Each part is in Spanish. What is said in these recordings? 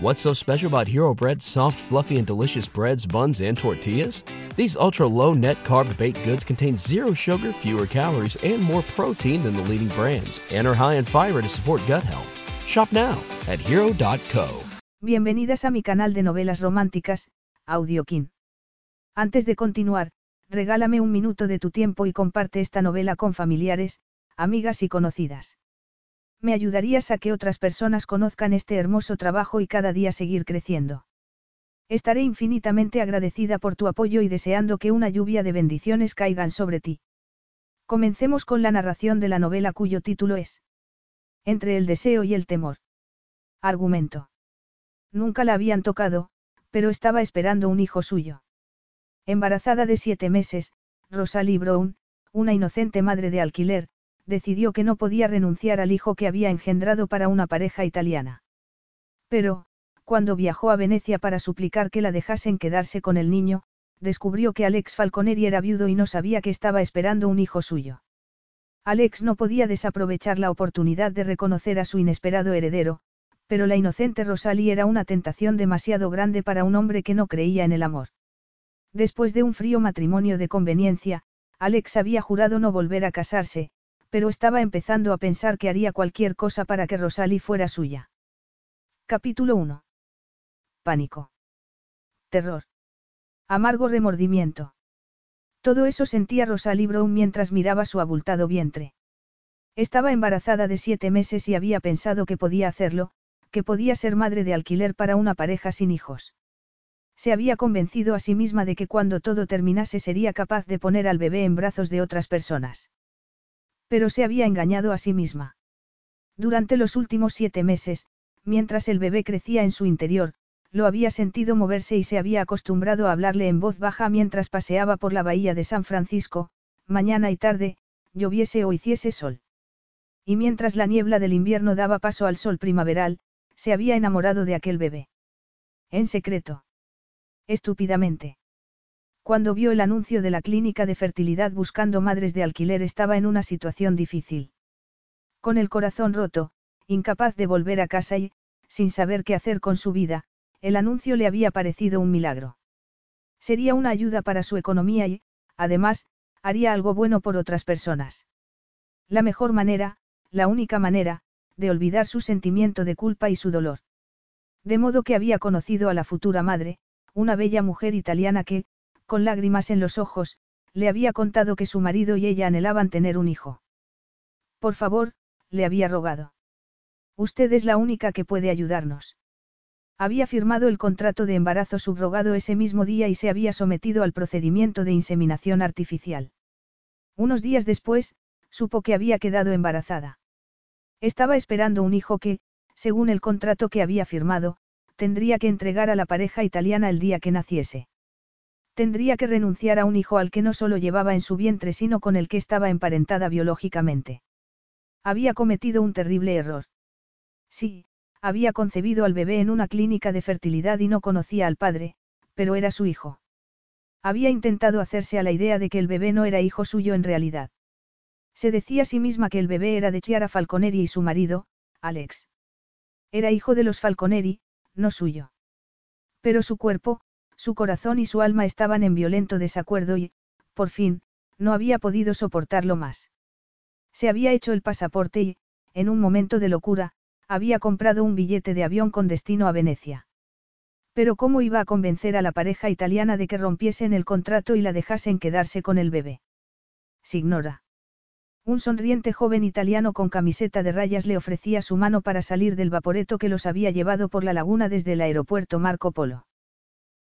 What's so special about Hero Bread's soft, fluffy, and delicious breads, buns, and tortillas? These ultra low net carb baked goods contain zero sugar, fewer calories, and more protein than the leading brands, and are high in fiber to support gut health. Shop now at hero.co. Bienvenidas a mi canal de novelas románticas, Audiokin. Antes de continuar, regálame un minuto de tu tiempo y comparte esta novela con familiares, amigas y conocidas. Me ayudarías a que otras personas conozcan este hermoso trabajo y cada día seguir creciendo. Estaré infinitamente agradecida por tu apoyo y deseando que una lluvia de bendiciones caigan sobre ti. Comencemos con la narración de la novela cuyo título es Entre el deseo y el temor. Argumento. Nunca la habían tocado, pero estaba esperando un hijo suyo. Embarazada de siete meses, Rosalie Brown, una inocente madre de alquiler, decidió que no podía renunciar al hijo que había engendrado para una pareja italiana. Pero, cuando viajó a Venecia para suplicar que la dejasen quedarse con el niño, descubrió que Alex Falconeri era viudo y no sabía que estaba esperando un hijo suyo. Alex no podía desaprovechar la oportunidad de reconocer a su inesperado heredero, pero la inocente Rosalie era una tentación demasiado grande para un hombre que no creía en el amor. Después de un frío matrimonio de conveniencia, Alex había jurado no volver a casarse, pero estaba empezando a pensar que haría cualquier cosa para que Rosalie fuera suya. Capítulo 1. Pánico. Terror. Amargo remordimiento. Todo eso sentía Rosalie Brown mientras miraba su abultado vientre. Estaba embarazada de siete meses y había pensado que podía hacerlo, que podía ser madre de alquiler para una pareja sin hijos. Se había convencido a sí misma de que cuando todo terminase sería capaz de poner al bebé en brazos de otras personas. Pero se había engañado a sí misma. Durante los últimos siete meses, mientras el bebé crecía en su interior, lo había sentido moverse y se había acostumbrado a hablarle en voz baja mientras paseaba por la bahía de San Francisco, mañana y tarde, lloviese o hiciese sol. Y mientras la niebla del invierno daba paso al sol primaveral, se había enamorado de aquel bebé. En secreto. Estúpidamente. Cuando vio el anuncio de la clínica de fertilidad buscando madres de alquiler estaba en una situación difícil. Con el corazón roto, incapaz de volver a casa y, sin saber qué hacer con su vida, el anuncio le había parecido un milagro. Sería una ayuda para su economía y, además, haría algo bueno por otras personas. La mejor manera, la única manera, de olvidar su sentimiento de culpa y su dolor. De modo que había conocido a la futura madre, una bella mujer italiana que, con lágrimas en los ojos, le había contado que su marido y ella anhelaban tener un hijo. Por favor, le había rogado. Usted es la única que puede ayudarnos. Había firmado el contrato de embarazo subrogado ese mismo día y se había sometido al procedimiento de inseminación artificial. Unos días después, supo que había quedado embarazada. Estaba esperando un hijo que, según el contrato que había firmado, tendría que entregar a la pareja italiana el día que naciese. Tendría que renunciar a un hijo al que no solo llevaba en su vientre sino con el que estaba emparentada biológicamente. Había cometido un terrible error. Sí, había concebido al bebé en una clínica de fertilidad y no conocía al padre, pero era su hijo. Había intentado hacerse a la idea de que el bebé no era hijo suyo en realidad. Se decía a sí misma que el bebé era de Chiara Falconeri y su marido, Alex. Era hijo de los Falconeri, no suyo. Pero su cuerpo, su corazón y su alma estaban en violento desacuerdo y, por fin, no había podido soportarlo más. Se había hecho el pasaporte y, en un momento de locura, había comprado un billete de avión con destino a Venecia. Pero ¿cómo iba a convencer a la pareja italiana de que rompiesen el contrato y la dejasen quedarse con el bebé? Signora. Un sonriente joven italiano con camiseta de rayas le ofrecía su mano para salir del vaporeto que los había llevado por la laguna desde el aeropuerto Marco Polo.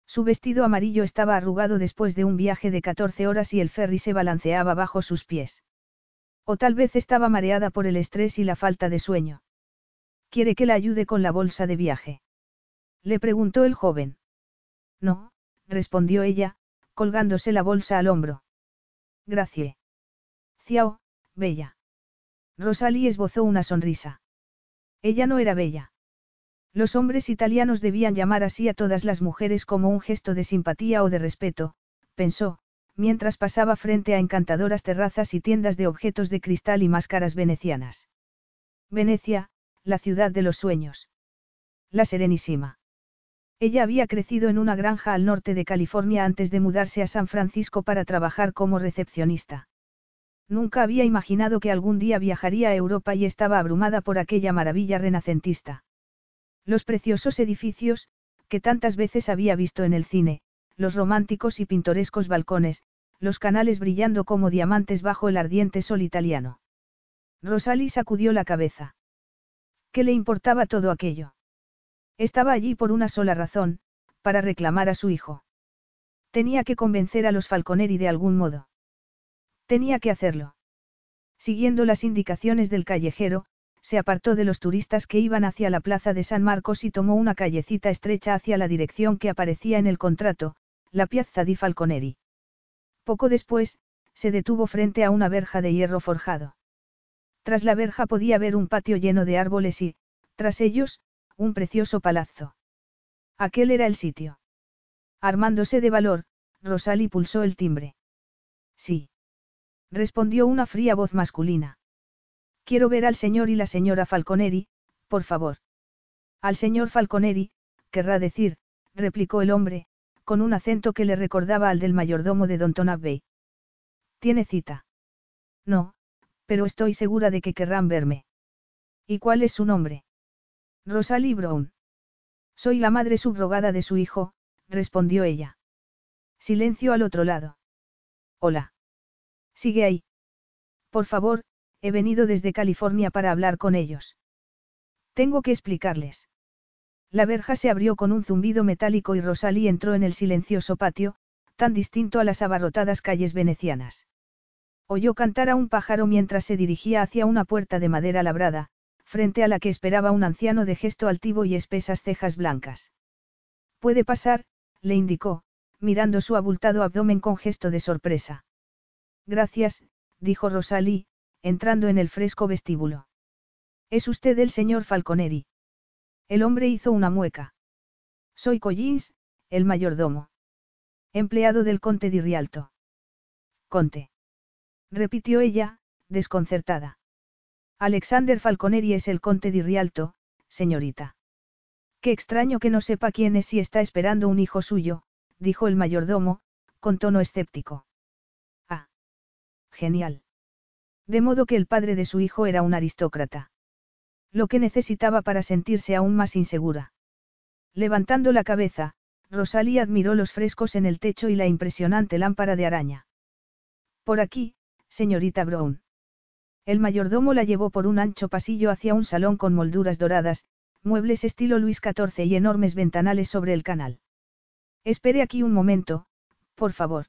Su vestido amarillo estaba arrugado después de un viaje de 14 horas y el ferry se balanceaba bajo sus pies. O tal vez estaba mareada por el estrés y la falta de sueño. ¿Quiere que la ayude con la bolsa de viaje? Le preguntó el joven. No, respondió ella, colgándose la bolsa al hombro. Gracias. Ciao, bella. Rosalie esbozó una sonrisa. Ella no era bella. Los hombres italianos debían llamar así a todas las mujeres como un gesto de simpatía o de respeto, pensó, mientras pasaba frente a encantadoras terrazas y tiendas de objetos de cristal y máscaras venecianas. Venecia, la ciudad de los sueños. La Serenísima. Ella había crecido en una granja al norte de California antes de mudarse a San Francisco para trabajar como recepcionista. Nunca había imaginado que algún día viajaría a Europa y estaba abrumada por aquella maravilla renacentista. Los preciosos edificios, que tantas veces había visto en el cine, los románticos y pintorescos balcones, los canales brillando como diamantes bajo el ardiente sol italiano. Rosalie sacudió la cabeza. ¿Qué le importaba todo aquello? Estaba allí por una sola razón, para reclamar a su hijo. Tenía que convencer a los Falconeri de algún modo. Tenía que hacerlo. Siguiendo las indicaciones del callejero, se apartó de los turistas que iban hacia la plaza de San Marcos y tomó una callecita estrecha hacia la dirección que aparecía en el contrato, la Piazza di Falconeri. Poco después, se detuvo frente a una verja de hierro forjado. Tras la verja podía ver un patio lleno de árboles y, tras ellos, un precioso palazzo. Aquel era el sitio. Armándose de valor, Rosalie pulsó el timbre. Sí. Respondió una fría voz masculina. Quiero ver al señor y la señora Falconeri, por favor. Al señor Falconeri, querrá decir, replicó el hombre, con un acento que le recordaba al del mayordomo de Don Abbey. ¿Tiene cita? No, pero estoy segura de que querrán verme. ¿Y cuál es su nombre? Rosalie Brown. Soy la madre subrogada de su hijo, respondió ella. Silencio al otro lado. Hola. Sigue ahí. Por favor, he venido desde California para hablar con ellos. Tengo que explicarles. La verja se abrió con un zumbido metálico y Rosalie entró en el silencioso patio, tan distinto a las abarrotadas calles venecianas. Oyó cantar a un pájaro mientras se dirigía hacia una puerta de madera labrada, frente a la que esperaba un anciano de gesto altivo y espesas cejas blancas. Puede pasar, le indicó, mirando su abultado abdomen con gesto de sorpresa. Gracias, dijo Rosalie, entrando en el fresco vestíbulo. ¿Es usted el señor Falconeri? El hombre hizo una mueca. Soy Collins, el mayordomo. Empleado del conte di Rialto. Conte. Repitió ella, desconcertada. Alexander Falconeri es el conte di Rialto, señorita. Qué extraño que no sepa quién es y está esperando un hijo suyo, dijo el mayordomo, con tono escéptico. Ah. Genial. De modo que el padre de su hijo era un aristócrata. Lo que necesitaba para sentirse aún más insegura. Levantando la cabeza, Rosalie admiró los frescos en el techo y la impresionante lámpara de araña. Por aquí, señorita Brown. El mayordomo la llevó por un ancho pasillo hacia un salón con molduras doradas, muebles estilo Luis XIV y enormes ventanales sobre el canal. Espere aquí un momento, por favor.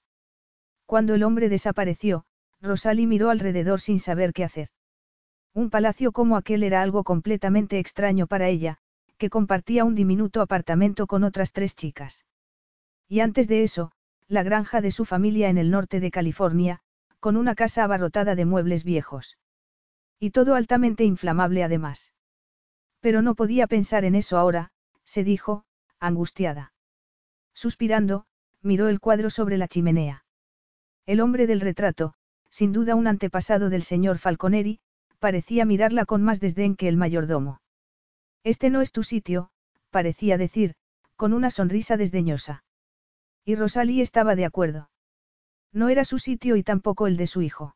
Cuando el hombre desapareció, Rosalie miró alrededor sin saber qué hacer. Un palacio como aquel era algo completamente extraño para ella, que compartía un diminuto apartamento con otras tres chicas. Y antes de eso, la granja de su familia en el norte de California, con una casa abarrotada de muebles viejos. Y todo altamente inflamable además. Pero no podía pensar en eso ahora, se dijo, angustiada. Suspirando, miró el cuadro sobre la chimenea. El hombre del retrato, sin duda un antepasado del señor Falconeri, parecía mirarla con más desdén que el mayordomo. Este no es tu sitio, parecía decir, con una sonrisa desdeñosa. Y Rosalie estaba de acuerdo. No era su sitio y tampoco el de su hijo.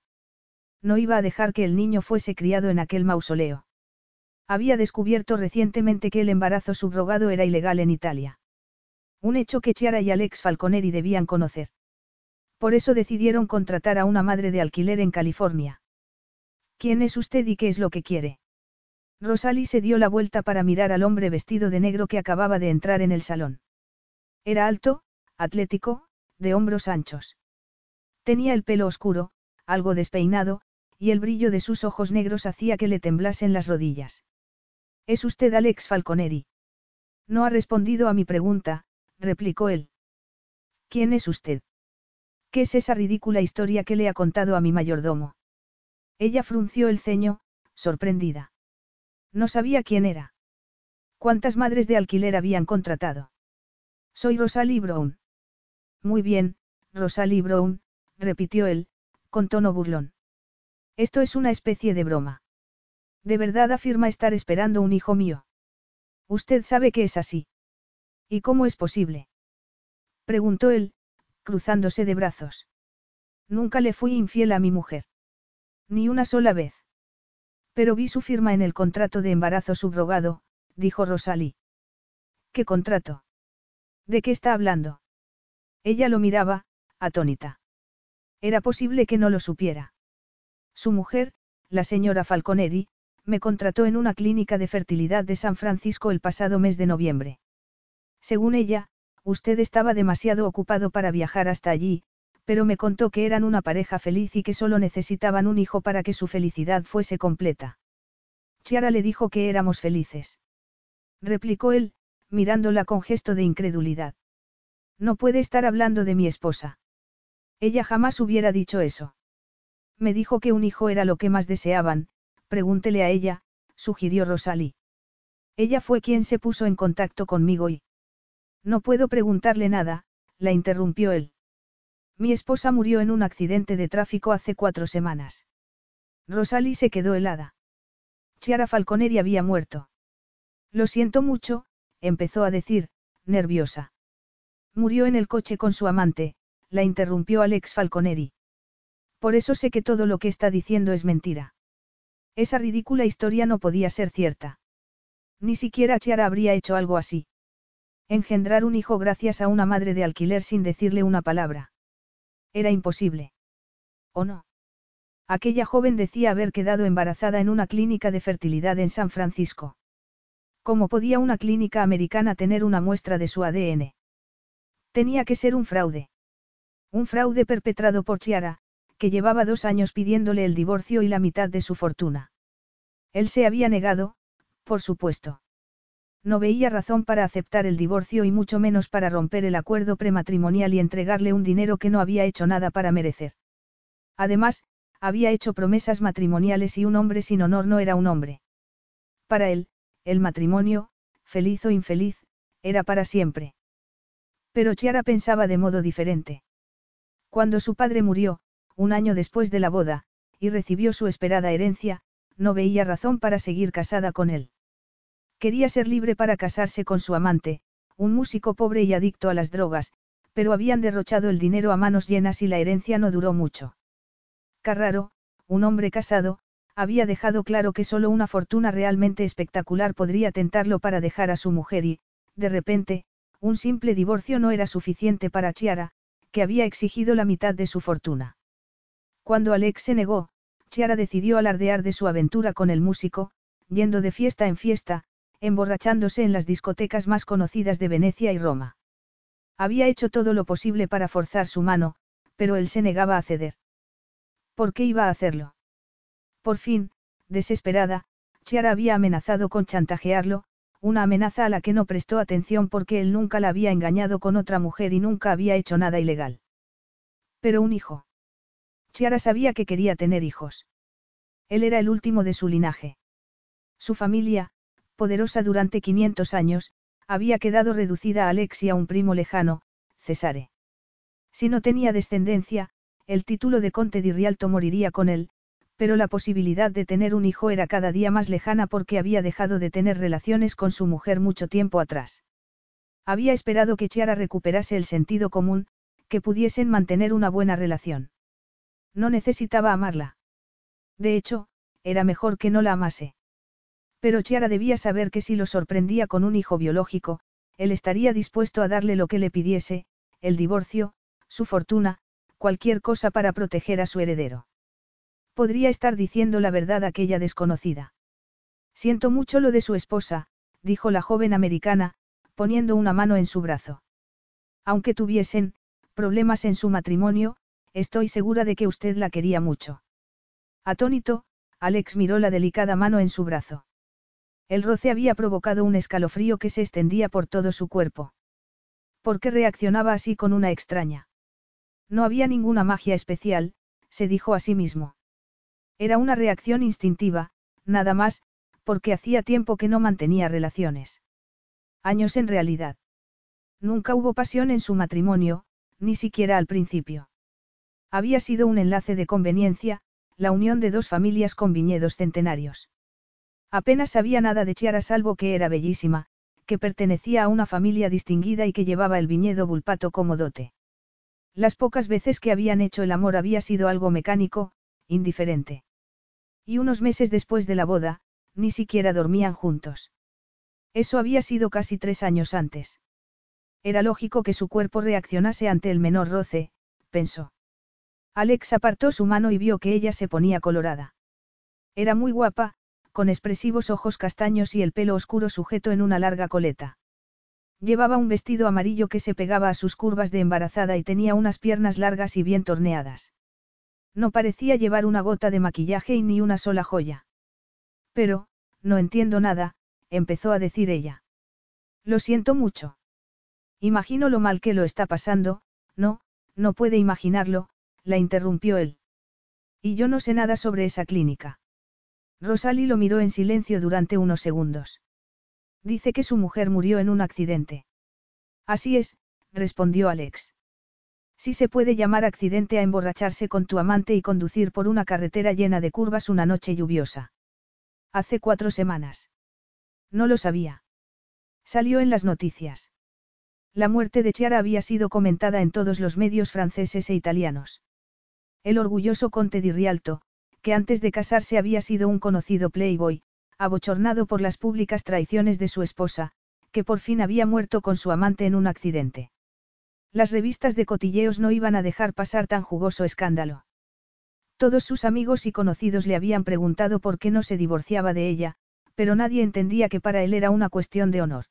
No iba a dejar que el niño fuese criado en aquel mausoleo. Había descubierto recientemente que el embarazo subrogado era ilegal en Italia. Un hecho que Chiara y Alex Falconeri debían conocer. Por eso decidieron contratar a una madre de alquiler en California. ¿Quién es usted y qué es lo que quiere? Rosalie se dio la vuelta para mirar al hombre vestido de negro que acababa de entrar en el salón. Era alto, atlético, de hombros anchos. Tenía el pelo oscuro, algo despeinado, y el brillo de sus ojos negros hacía que le temblasen las rodillas. ¿Es usted Alex Falconeri? No ha respondido a mi pregunta, replicó él. ¿Quién es usted? ¿Qué es esa ridícula historia que le ha contado a mi mayordomo? Ella frunció el ceño, sorprendida. No sabía quién era. ¿Cuántas madres de alquiler habían contratado? Soy Rosalie Brown. Muy bien, Rosalie Brown, repitió él, con tono burlón. Esto es una especie de broma. De verdad afirma estar esperando un hijo mío. Usted sabe que es así. ¿Y cómo es posible? Preguntó él, cruzándose de brazos. Nunca le fui infiel a mi mujer. Ni una sola vez. Pero vi su firma en el contrato de embarazo subrogado, dijo Rosalie. ¿Qué contrato? ¿De qué está hablando? Ella lo miraba, atónita. Era posible que no lo supiera. Su mujer, la señora Falconeri, me contrató en una clínica de fertilidad de San Francisco el pasado mes de noviembre. Según ella, usted estaba demasiado ocupado para viajar hasta allí, pero me contó que eran una pareja feliz y que solo necesitaban un hijo para que su felicidad fuese completa. Chiara le dijo que éramos felices. Replicó él, mirándola con gesto de incredulidad. No puede estar hablando de mi esposa. Ella jamás hubiera dicho eso. Me dijo que un hijo era lo que más deseaban, pregúntele a ella, sugirió Rosalie. Ella fue quien se puso en contacto conmigo y... No puedo preguntarle nada, la interrumpió él. Mi esposa murió en un accidente de tráfico hace cuatro semanas. Rosalie se quedó helada. Chiara Falconeri había muerto. Lo siento mucho, empezó a decir, nerviosa. Murió en el coche con su amante, la interrumpió Alex Falconeri. Por eso sé que todo lo que está diciendo es mentira. Esa ridícula historia no podía ser cierta. Ni siquiera Chiara habría hecho algo así. Engendrar un hijo gracias a una madre de alquiler sin decirle una palabra. Era imposible. ¿O no? Aquella joven decía haber quedado embarazada en una clínica de fertilidad en San Francisco. ¿Cómo podía una clínica americana tener una muestra de su ADN? Tenía que ser un fraude. Un fraude perpetrado por Chiara, que llevaba dos años pidiéndole el divorcio y la mitad de su fortuna. Él se había negado, por supuesto. No veía razón para aceptar el divorcio y mucho menos para romper el acuerdo prematrimonial y entregarle un dinero que no había hecho nada para merecer. Además, había hecho promesas matrimoniales y un hombre sin honor no era un hombre. Para él, el matrimonio, feliz o infeliz, era para siempre. Pero Chiara pensaba de modo diferente. Cuando su padre murió, un año después de la boda, y recibió su esperada herencia, no veía razón para seguir casada con él. Quería ser libre para casarse con su amante, un músico pobre y adicto a las drogas, pero habían derrochado el dinero a manos llenas y la herencia no duró mucho. Carraro, un hombre casado, había dejado claro que solo una fortuna realmente espectacular podría tentarlo para dejar a su mujer y, de repente, un simple divorcio no era suficiente para Chiara, que había exigido la mitad de su fortuna. Cuando Alex se negó, Chiara decidió alardear de su aventura con el músico, yendo de fiesta en fiesta, emborrachándose en las discotecas más conocidas de Venecia y Roma. Había hecho todo lo posible para forzar su mano, pero él se negaba a ceder. ¿Por qué iba a hacerlo? Por fin, desesperada, Chiara había amenazado con chantajearlo, una amenaza a la que no prestó atención porque él nunca la había engañado con otra mujer y nunca había hecho nada ilegal. Pero un hijo. Chiara sabía que quería tener hijos. Él era el último de su linaje. Su familia, poderosa durante 500 años, había quedado reducida a Alex y a un primo lejano, Cesare. Si no tenía descendencia, el título de conte di Rialto moriría con él, pero la posibilidad de tener un hijo era cada día más lejana porque había dejado de tener relaciones con su mujer mucho tiempo atrás. Había esperado que Chiara recuperase el sentido común, que pudiesen mantener una buena relación. No necesitaba amarla. De hecho, era mejor que no la amase. Pero Chiara debía saber que si lo sorprendía con un hijo biológico, él estaría dispuesto a darle lo que le pidiese, el divorcio, su fortuna, cualquier cosa para proteger a su heredero. Podría estar diciendo la verdad aquella desconocida. Siento mucho lo de su esposa, dijo la joven americana, poniendo una mano en su brazo. Aunque tuviesen, problemas en su matrimonio, estoy segura de que usted la quería mucho. Atónito, Alex miró la delicada mano en su brazo. El roce había provocado un escalofrío que se extendía por todo su cuerpo. ¿Por qué reaccionaba así con una extraña? No había ninguna magia especial, se dijo a sí mismo. Era una reacción instintiva, nada más, porque hacía tiempo que no mantenía relaciones. Años en realidad. Nunca hubo pasión en su matrimonio, ni siquiera al principio. Había sido un enlace de conveniencia, la unión de dos familias con viñedos centenarios. Apenas sabía nada de Chiara salvo que era bellísima, que pertenecía a una familia distinguida y que llevaba el viñedo Bulpato como dote. Las pocas veces que habían hecho el amor había sido algo mecánico, indiferente. Y unos meses después de la boda, ni siquiera dormían juntos. Eso había sido casi tres años antes. Era lógico que su cuerpo reaccionase ante el menor roce, pensó. Alex apartó su mano y vio que ella se ponía colorada. Era muy guapa, con expresivos ojos castaños y el pelo oscuro sujeto en una larga coleta. Llevaba un vestido amarillo que se pegaba a sus curvas de embarazada y tenía unas piernas largas y bien torneadas. No parecía llevar una gota de maquillaje y ni una sola joya. Pero, no entiendo nada, empezó a decir ella. Lo siento mucho. Imagino lo mal que lo está pasando, no, no puede imaginarlo, la interrumpió él. Y yo no sé nada sobre esa clínica. Rosalie lo miró en silencio durante unos segundos. Dice que su mujer murió en un accidente. Así es, respondió Alex. Si se puede llamar accidente a emborracharse con tu amante y conducir por una carretera llena de curvas una noche lluviosa. Hace cuatro semanas. No lo sabía. Salió en las noticias. La muerte de Chiara había sido comentada en todos los medios franceses e italianos. El orgulloso conte di Rialto, que antes de casarse había sido un conocido playboy, abochornado por las públicas traiciones de su esposa, que por fin había muerto con su amante en un accidente. Las revistas de cotilleos no iban a dejar pasar tan jugoso escándalo. Todos sus amigos y conocidos le habían preguntado por qué no se divorciaba de ella, pero nadie entendía que para él era una cuestión de honor.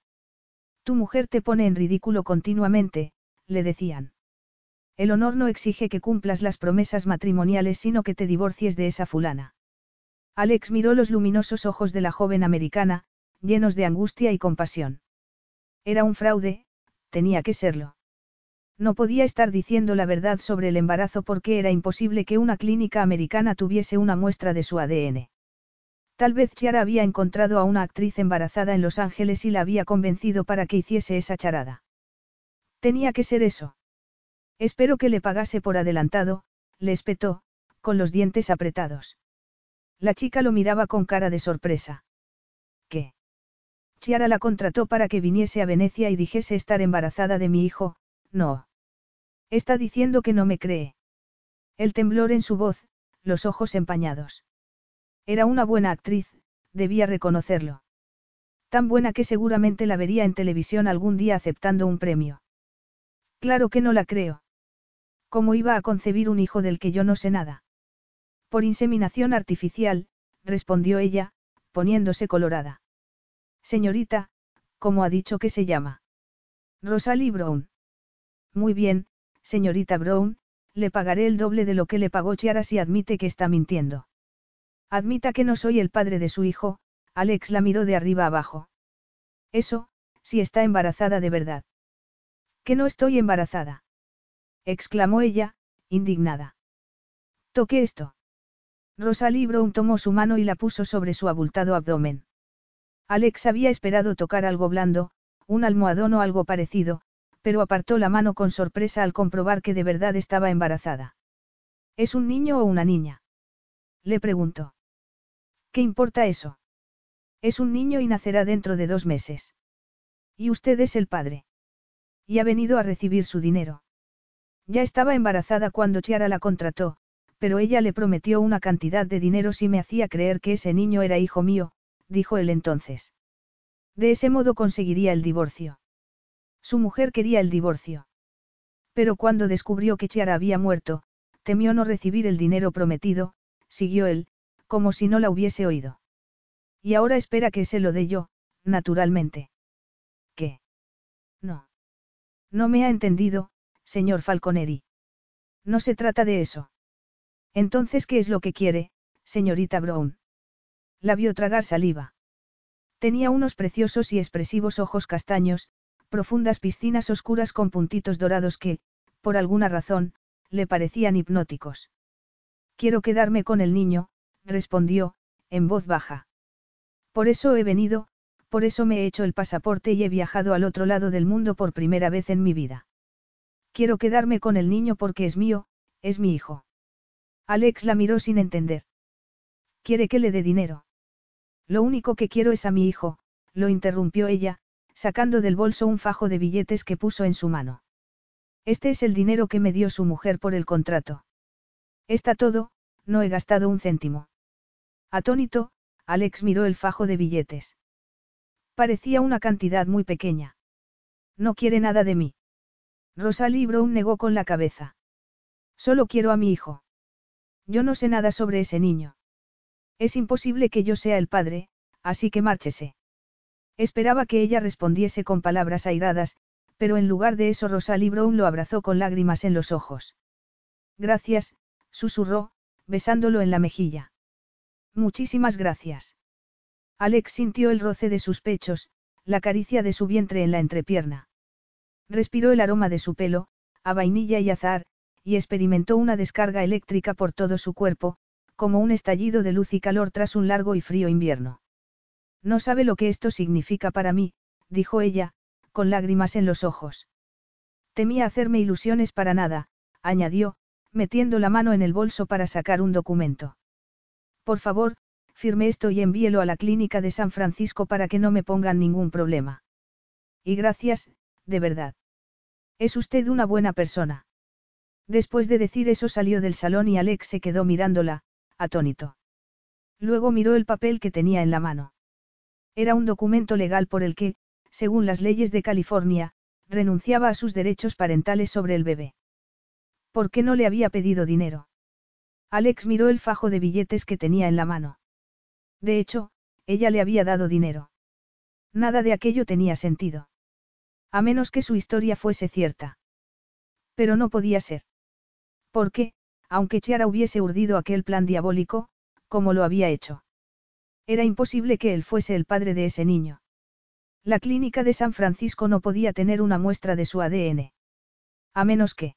Tu mujer te pone en ridículo continuamente, le decían. El honor no exige que cumplas las promesas matrimoniales, sino que te divorcies de esa fulana. Alex miró los luminosos ojos de la joven americana, llenos de angustia y compasión. Era un fraude, tenía que serlo. No podía estar diciendo la verdad sobre el embarazo porque era imposible que una clínica americana tuviese una muestra de su ADN. Tal vez Chiara había encontrado a una actriz embarazada en Los Ángeles y la había convencido para que hiciese esa charada. Tenía que ser eso. Espero que le pagase por adelantado, le espetó, con los dientes apretados. La chica lo miraba con cara de sorpresa. ¿Qué? Chiara la contrató para que viniese a Venecia y dijese estar embarazada de mi hijo, no. Está diciendo que no me cree. El temblor en su voz, los ojos empañados. Era una buena actriz, debía reconocerlo. Tan buena que seguramente la vería en televisión algún día aceptando un premio. Claro que no la creo. ¿Cómo iba a concebir un hijo del que yo no sé nada? Por inseminación artificial, respondió ella, poniéndose colorada. Señorita, ¿cómo ha dicho que se llama? Rosalie Brown. Muy bien, señorita Brown, le pagaré el doble de lo que le pagó Chiara si admite que está mintiendo. Admita que no soy el padre de su hijo, Alex la miró de arriba abajo. Eso, si está embarazada de verdad. Que no estoy embarazada. Exclamó ella, indignada. Toque esto. Rosalie Brown tomó su mano y la puso sobre su abultado abdomen. Alex había esperado tocar algo blando, un almohadón o algo parecido, pero apartó la mano con sorpresa al comprobar que de verdad estaba embarazada. ¿Es un niño o una niña? Le preguntó. ¿Qué importa eso? Es un niño y nacerá dentro de dos meses. Y usted es el padre. Y ha venido a recibir su dinero. Ya estaba embarazada cuando Chiara la contrató, pero ella le prometió una cantidad de dinero si me hacía creer que ese niño era hijo mío, dijo él entonces. De ese modo conseguiría el divorcio. Su mujer quería el divorcio. Pero cuando descubrió que Chiara había muerto, temió no recibir el dinero prometido, siguió él, como si no la hubiese oído. Y ahora espera que se lo dé yo, naturalmente. ¿Qué? No. No me ha entendido, señor Falconeri. No se trata de eso. Entonces, ¿qué es lo que quiere, señorita Brown? La vio tragar saliva. Tenía unos preciosos y expresivos ojos castaños, profundas piscinas oscuras con puntitos dorados que, por alguna razón, le parecían hipnóticos. Quiero quedarme con el niño, respondió, en voz baja. Por eso he venido, por eso me he hecho el pasaporte y he viajado al otro lado del mundo por primera vez en mi vida. Quiero quedarme con el niño porque es mío, es mi hijo. Alex la miró sin entender. ¿Quiere que le dé dinero? Lo único que quiero es a mi hijo, lo interrumpió ella, sacando del bolso un fajo de billetes que puso en su mano. Este es el dinero que me dio su mujer por el contrato. Está todo, no he gastado un céntimo. Atónito, Alex miró el fajo de billetes. Parecía una cantidad muy pequeña. No quiere nada de mí. Rosalie Brown negó con la cabeza. Solo quiero a mi hijo. Yo no sé nada sobre ese niño. Es imposible que yo sea el padre, así que márchese. Esperaba que ella respondiese con palabras airadas, pero en lugar de eso Rosalie Brown lo abrazó con lágrimas en los ojos. Gracias, susurró, besándolo en la mejilla. Muchísimas gracias. Alex sintió el roce de sus pechos, la caricia de su vientre en la entrepierna. Respiró el aroma de su pelo, a vainilla y azar, y experimentó una descarga eléctrica por todo su cuerpo, como un estallido de luz y calor tras un largo y frío invierno. No sabe lo que esto significa para mí, dijo ella, con lágrimas en los ojos. Temía hacerme ilusiones para nada, añadió, metiendo la mano en el bolso para sacar un documento. Por favor, firme esto y envíelo a la clínica de San Francisco para que no me pongan ningún problema. Y gracias, de verdad. Es usted una buena persona. Después de decir eso salió del salón y Alex se quedó mirándola, atónito. Luego miró el papel que tenía en la mano. Era un documento legal por el que, según las leyes de California, renunciaba a sus derechos parentales sobre el bebé. ¿Por qué no le había pedido dinero? Alex miró el fajo de billetes que tenía en la mano. De hecho, ella le había dado dinero. Nada de aquello tenía sentido. A menos que su historia fuese cierta. Pero no podía ser. Porque, aunque Chiara hubiese urdido aquel plan diabólico, como lo había hecho. Era imposible que él fuese el padre de ese niño. La clínica de San Francisco no podía tener una muestra de su ADN. A menos que.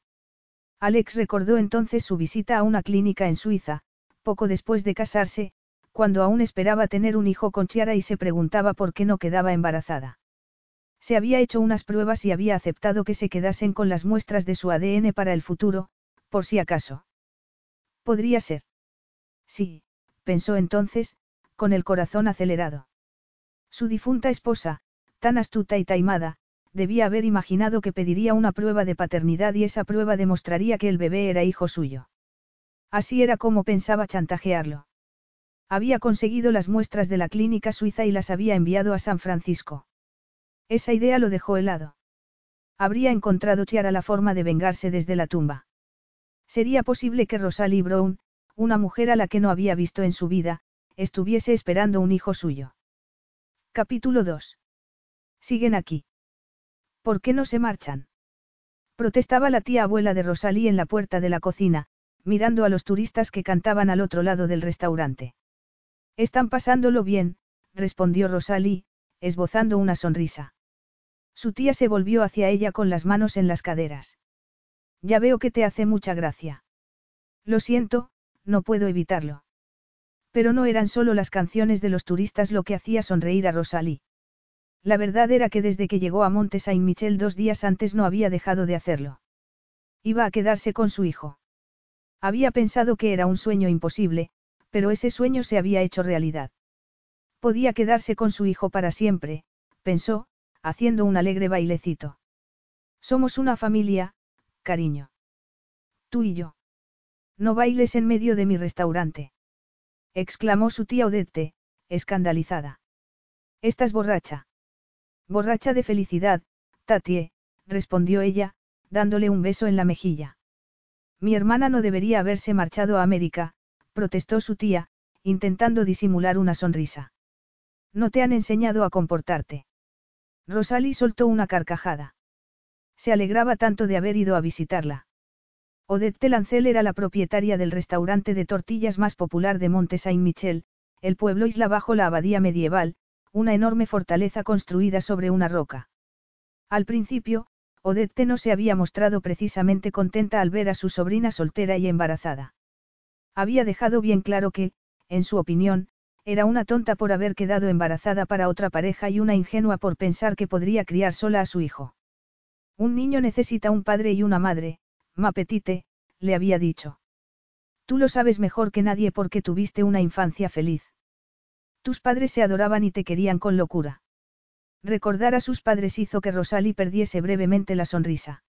Alex recordó entonces su visita a una clínica en Suiza, poco después de casarse, cuando aún esperaba tener un hijo con Chiara y se preguntaba por qué no quedaba embarazada. Se había hecho unas pruebas y había aceptado que se quedasen con las muestras de su ADN para el futuro, por si acaso. Podría ser. Sí, pensó entonces, con el corazón acelerado. Su difunta esposa, tan astuta y taimada, debía haber imaginado que pediría una prueba de paternidad y esa prueba demostraría que el bebé era hijo suyo. Así era como pensaba chantajearlo. Había conseguido las muestras de la clínica suiza y las había enviado a San Francisco. Esa idea lo dejó helado. Habría encontrado Chiara la forma de vengarse desde la tumba. Sería posible que Rosalie Brown, una mujer a la que no había visto en su vida, estuviese esperando un hijo suyo. Capítulo 2. Siguen aquí. ¿Por qué no se marchan? Protestaba la tía abuela de Rosalie en la puerta de la cocina, mirando a los turistas que cantaban al otro lado del restaurante. Están pasándolo bien, respondió Rosalie, esbozando una sonrisa. Su tía se volvió hacia ella con las manos en las caderas. Ya veo que te hace mucha gracia. Lo siento, no puedo evitarlo. Pero no eran solo las canciones de los turistas lo que hacía sonreír a Rosalie. La verdad era que desde que llegó a Monte Saint-Michel dos días antes no había dejado de hacerlo. Iba a quedarse con su hijo. Había pensado que era un sueño imposible, pero ese sueño se había hecho realidad. Podía quedarse con su hijo para siempre, pensó, haciendo un alegre bailecito. Somos una familia, cariño. Tú y yo. No bailes en medio de mi restaurante. exclamó su tía Odette, escandalizada. Estás borracha. Borracha de felicidad, Tatie, respondió ella, dándole un beso en la mejilla. Mi hermana no debería haberse marchado a América, protestó su tía, intentando disimular una sonrisa. No te han enseñado a comportarte. Rosalie soltó una carcajada. Se alegraba tanto de haber ido a visitarla. Odette Lancel era la propietaria del restaurante de tortillas más popular de Monte Saint-Michel, el pueblo isla bajo la abadía medieval, una enorme fortaleza construida sobre una roca. Al principio, Odette no se había mostrado precisamente contenta al ver a su sobrina soltera y embarazada. Había dejado bien claro que, en su opinión, era una tonta por haber quedado embarazada para otra pareja y una ingenua por pensar que podría criar sola a su hijo. Un niño necesita un padre y una madre, ma petite, le había dicho. Tú lo sabes mejor que nadie porque tuviste una infancia feliz. Tus padres se adoraban y te querían con locura. Recordar a sus padres hizo que Rosalie perdiese brevemente la sonrisa.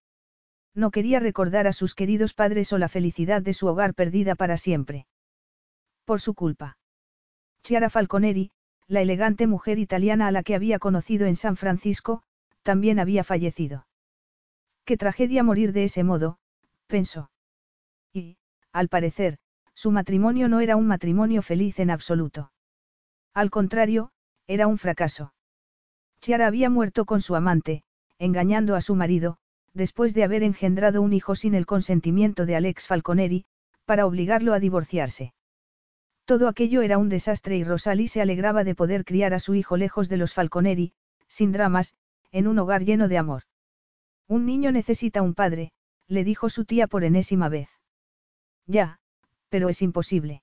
No quería recordar a sus queridos padres o la felicidad de su hogar perdida para siempre. Por su culpa. Chiara Falconeri, la elegante mujer italiana a la que había conocido en San Francisco, también había fallecido. Qué tragedia morir de ese modo, pensó. Y, al parecer, su matrimonio no era un matrimonio feliz en absoluto. Al contrario, era un fracaso. Chiara había muerto con su amante, engañando a su marido, después de haber engendrado un hijo sin el consentimiento de Alex Falconeri, para obligarlo a divorciarse. Todo aquello era un desastre y Rosalie se alegraba de poder criar a su hijo lejos de los Falconeri, sin dramas, en un hogar lleno de amor. Un niño necesita un padre, le dijo su tía por enésima vez. Ya, pero es imposible.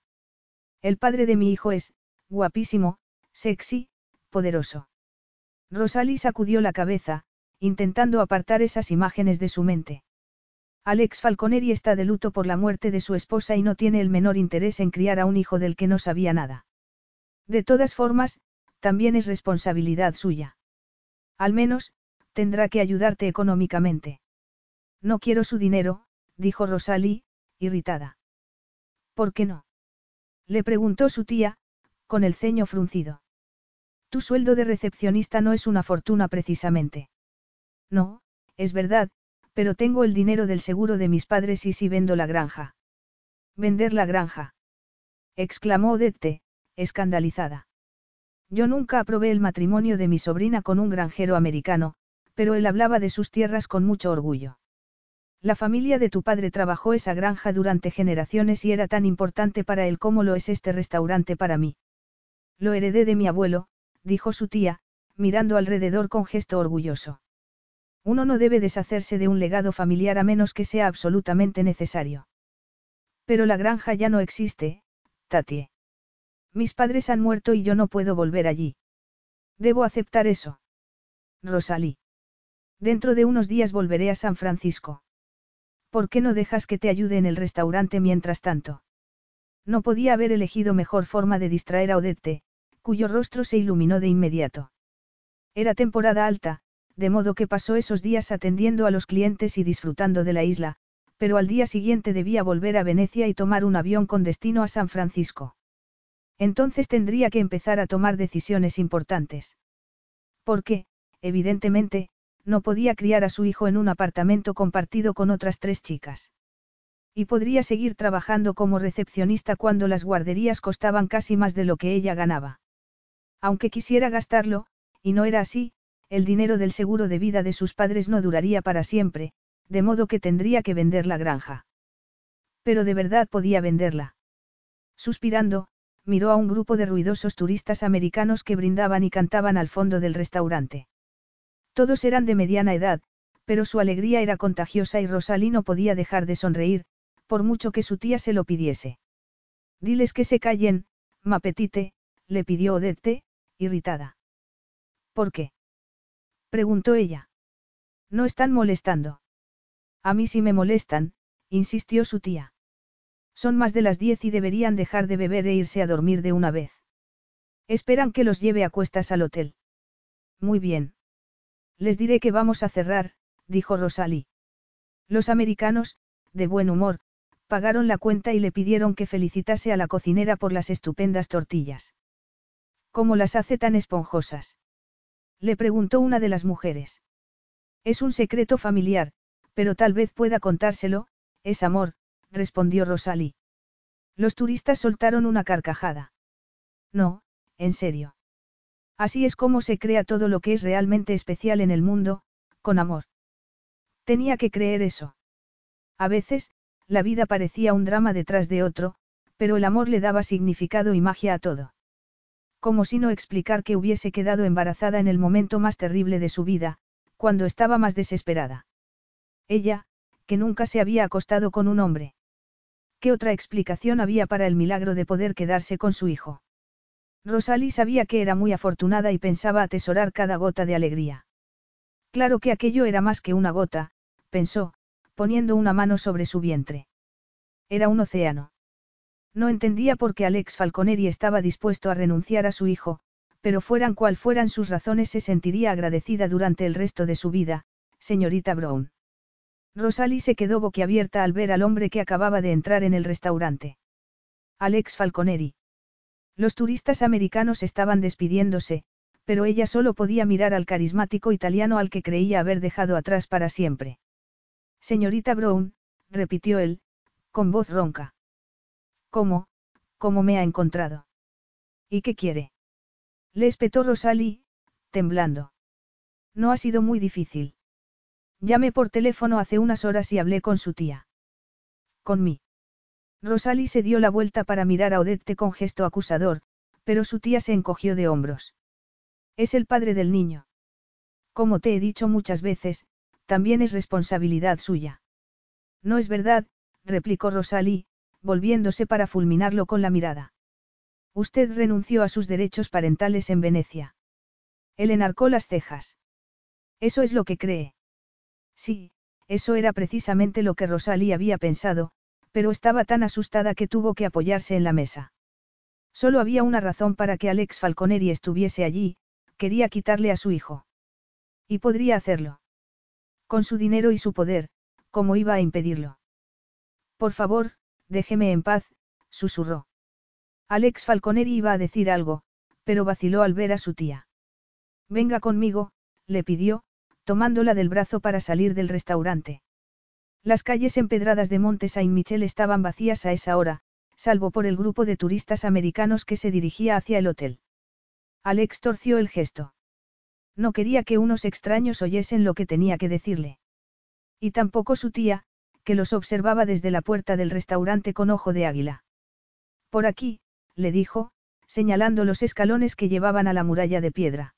El padre de mi hijo es, guapísimo, sexy, poderoso. Rosalie sacudió la cabeza, intentando apartar esas imágenes de su mente. Alex Falconeri está de luto por la muerte de su esposa y no tiene el menor interés en criar a un hijo del que no sabía nada. De todas formas, también es responsabilidad suya. Al menos, tendrá que ayudarte económicamente. No quiero su dinero, dijo Rosalie, irritada. ¿Por qué no? Le preguntó su tía, con el ceño fruncido. Tu sueldo de recepcionista no es una fortuna precisamente. No, es verdad, pero tengo el dinero del seguro de mis padres y si vendo la granja. ¿Vender la granja? exclamó Odette, escandalizada. Yo nunca aprobé el matrimonio de mi sobrina con un granjero americano, pero él hablaba de sus tierras con mucho orgullo. La familia de tu padre trabajó esa granja durante generaciones y era tan importante para él como lo es este restaurante para mí. Lo heredé de mi abuelo, dijo su tía, mirando alrededor con gesto orgulloso. Uno no debe deshacerse de un legado familiar a menos que sea absolutamente necesario. Pero la granja ya no existe, Tatie. Mis padres han muerto y yo no puedo volver allí. Debo aceptar eso. Rosalí. Dentro de unos días volveré a San Francisco. ¿Por qué no dejas que te ayude en el restaurante mientras tanto? No podía haber elegido mejor forma de distraer a Odette, cuyo rostro se iluminó de inmediato. Era temporada alta, de modo que pasó esos días atendiendo a los clientes y disfrutando de la isla, pero al día siguiente debía volver a Venecia y tomar un avión con destino a San Francisco. Entonces tendría que empezar a tomar decisiones importantes. Porque, evidentemente, no podía criar a su hijo en un apartamento compartido con otras tres chicas. Y podría seguir trabajando como recepcionista cuando las guarderías costaban casi más de lo que ella ganaba. Aunque quisiera gastarlo, y no era así, el dinero del seguro de vida de sus padres no duraría para siempre, de modo que tendría que vender la granja. Pero de verdad podía venderla. Suspirando, miró a un grupo de ruidosos turistas americanos que brindaban y cantaban al fondo del restaurante. Todos eran de mediana edad, pero su alegría era contagiosa y Rosalí no podía dejar de sonreír, por mucho que su tía se lo pidiese. Diles que se callen, mapetite, le pidió Odette, irritada. ¿Por qué? Preguntó ella. No están molestando. A mí sí me molestan, insistió su tía. Son más de las diez y deberían dejar de beber e irse a dormir de una vez. Esperan que los lleve a cuestas al hotel. Muy bien. Les diré que vamos a cerrar, dijo Rosalie. Los americanos, de buen humor, pagaron la cuenta y le pidieron que felicitase a la cocinera por las estupendas tortillas. ¿Cómo las hace tan esponjosas? Le preguntó una de las mujeres. Es un secreto familiar, pero tal vez pueda contárselo, es amor, respondió Rosalie. Los turistas soltaron una carcajada. No, en serio. Así es como se crea todo lo que es realmente especial en el mundo, con amor. Tenía que creer eso. A veces, la vida parecía un drama detrás de otro, pero el amor le daba significado y magia a todo como si no explicar que hubiese quedado embarazada en el momento más terrible de su vida, cuando estaba más desesperada. Ella, que nunca se había acostado con un hombre. ¿Qué otra explicación había para el milagro de poder quedarse con su hijo? Rosalie sabía que era muy afortunada y pensaba atesorar cada gota de alegría. Claro que aquello era más que una gota, pensó, poniendo una mano sobre su vientre. Era un océano. No entendía por qué Alex Falconeri estaba dispuesto a renunciar a su hijo, pero fueran cual fueran sus razones se sentiría agradecida durante el resto de su vida, señorita Brown. Rosalie se quedó boquiabierta al ver al hombre que acababa de entrar en el restaurante. Alex Falconeri. Los turistas americanos estaban despidiéndose, pero ella solo podía mirar al carismático italiano al que creía haber dejado atrás para siempre. Señorita Brown, repitió él, con voz ronca. ¿Cómo, cómo me ha encontrado? ¿Y qué quiere? Le espetó Rosalie, temblando. No ha sido muy difícil. Llamé por teléfono hace unas horas y hablé con su tía. Con mí. Rosalie se dio la vuelta para mirar a Odette con gesto acusador, pero su tía se encogió de hombros. Es el padre del niño. Como te he dicho muchas veces, también es responsabilidad suya. No es verdad, replicó Rosalie, volviéndose para fulminarlo con la mirada. Usted renunció a sus derechos parentales en Venecia. Él enarcó las cejas. Eso es lo que cree. Sí, eso era precisamente lo que Rosalie había pensado, pero estaba tan asustada que tuvo que apoyarse en la mesa. Solo había una razón para que Alex Falconeri estuviese allí, quería quitarle a su hijo. Y podría hacerlo. Con su dinero y su poder, ¿cómo iba a impedirlo? Por favor, déjeme en paz, susurró. Alex Falconeri iba a decir algo, pero vaciló al ver a su tía. Venga conmigo, le pidió, tomándola del brazo para salir del restaurante. Las calles empedradas de Monte Saint-Michel estaban vacías a esa hora, salvo por el grupo de turistas americanos que se dirigía hacia el hotel. Alex torció el gesto. No quería que unos extraños oyesen lo que tenía que decirle. Y tampoco su tía, que los observaba desde la puerta del restaurante con ojo de águila. Por aquí, le dijo, señalando los escalones que llevaban a la muralla de piedra.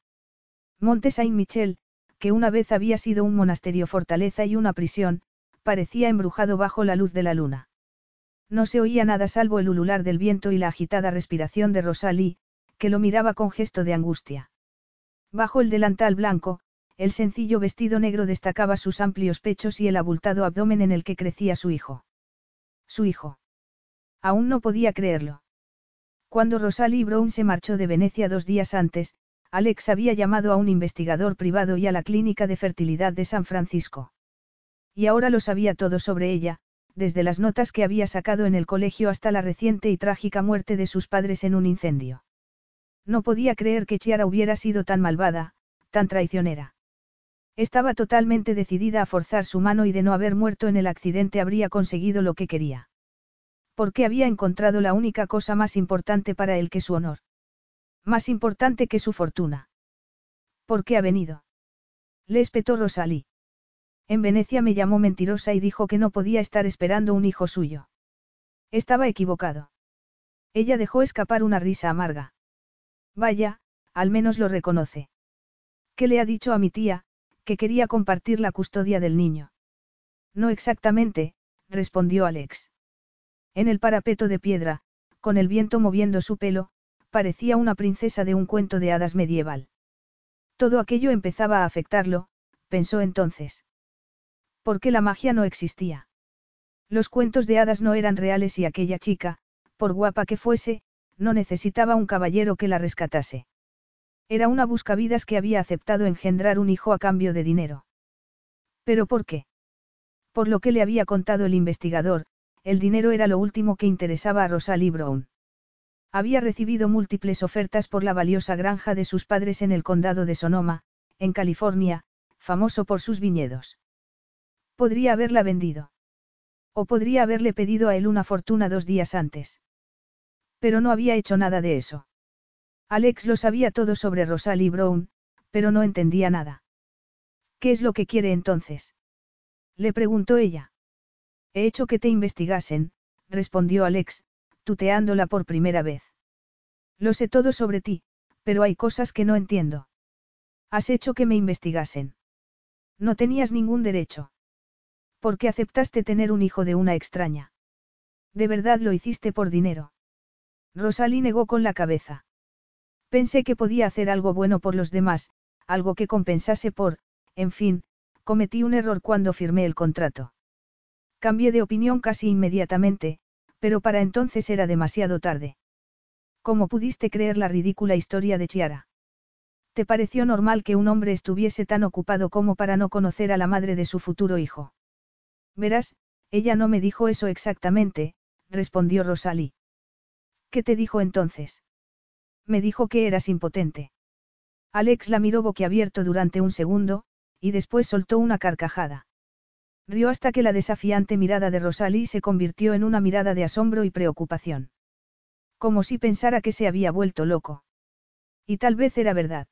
Monte Saint-Michel, que una vez había sido un monasterio fortaleza y una prisión, parecía embrujado bajo la luz de la luna. No se oía nada salvo el ulular del viento y la agitada respiración de Rosalie, que lo miraba con gesto de angustia. Bajo el delantal blanco, el sencillo vestido negro destacaba sus amplios pechos y el abultado abdomen en el que crecía su hijo. Su hijo. Aún no podía creerlo. Cuando Rosalie Brown se marchó de Venecia dos días antes, Alex había llamado a un investigador privado y a la clínica de fertilidad de San Francisco. Y ahora lo sabía todo sobre ella, desde las notas que había sacado en el colegio hasta la reciente y trágica muerte de sus padres en un incendio. No podía creer que Chiara hubiera sido tan malvada, tan traicionera. Estaba totalmente decidida a forzar su mano y de no haber muerto en el accidente habría conseguido lo que quería. Porque había encontrado la única cosa más importante para él que su honor. Más importante que su fortuna. ¿Por qué ha venido? Le espetó Rosalí. En Venecia me llamó mentirosa y dijo que no podía estar esperando un hijo suyo. Estaba equivocado. Ella dejó escapar una risa amarga. Vaya, al menos lo reconoce. ¿Qué le ha dicho a mi tía, que quería compartir la custodia del niño? No exactamente, respondió Alex. En el parapeto de piedra, con el viento moviendo su pelo, parecía una princesa de un cuento de hadas medieval. Todo aquello empezaba a afectarlo, pensó entonces. ¿Por qué la magia no existía? Los cuentos de hadas no eran reales y aquella chica, por guapa que fuese, no necesitaba un caballero que la rescatase. Era una buscavidas que había aceptado engendrar un hijo a cambio de dinero. ¿Pero por qué? Por lo que le había contado el investigador, el dinero era lo último que interesaba a Rosalie Brown. Había recibido múltiples ofertas por la valiosa granja de sus padres en el condado de Sonoma, en California, famoso por sus viñedos. Podría haberla vendido. O podría haberle pedido a él una fortuna dos días antes. Pero no había hecho nada de eso. Alex lo sabía todo sobre Rosalie Brown, pero no entendía nada. ¿Qué es lo que quiere entonces? Le preguntó ella. He hecho que te investigasen, respondió Alex, tuteándola por primera vez. Lo sé todo sobre ti, pero hay cosas que no entiendo. Has hecho que me investigasen. No tenías ningún derecho. ¿Por qué aceptaste tener un hijo de una extraña? ¿De verdad lo hiciste por dinero? Rosalie negó con la cabeza. Pensé que podía hacer algo bueno por los demás, algo que compensase por, en fin, cometí un error cuando firmé el contrato. Cambié de opinión casi inmediatamente, pero para entonces era demasiado tarde. ¿Cómo pudiste creer la ridícula historia de Chiara? ¿Te pareció normal que un hombre estuviese tan ocupado como para no conocer a la madre de su futuro hijo? Verás, ella no me dijo eso exactamente, respondió Rosalie. ¿Qué te dijo entonces? Me dijo que eras impotente. Alex la miró boquiabierto durante un segundo, y después soltó una carcajada. Rió hasta que la desafiante mirada de Rosalie se convirtió en una mirada de asombro y preocupación. Como si pensara que se había vuelto loco. Y tal vez era verdad.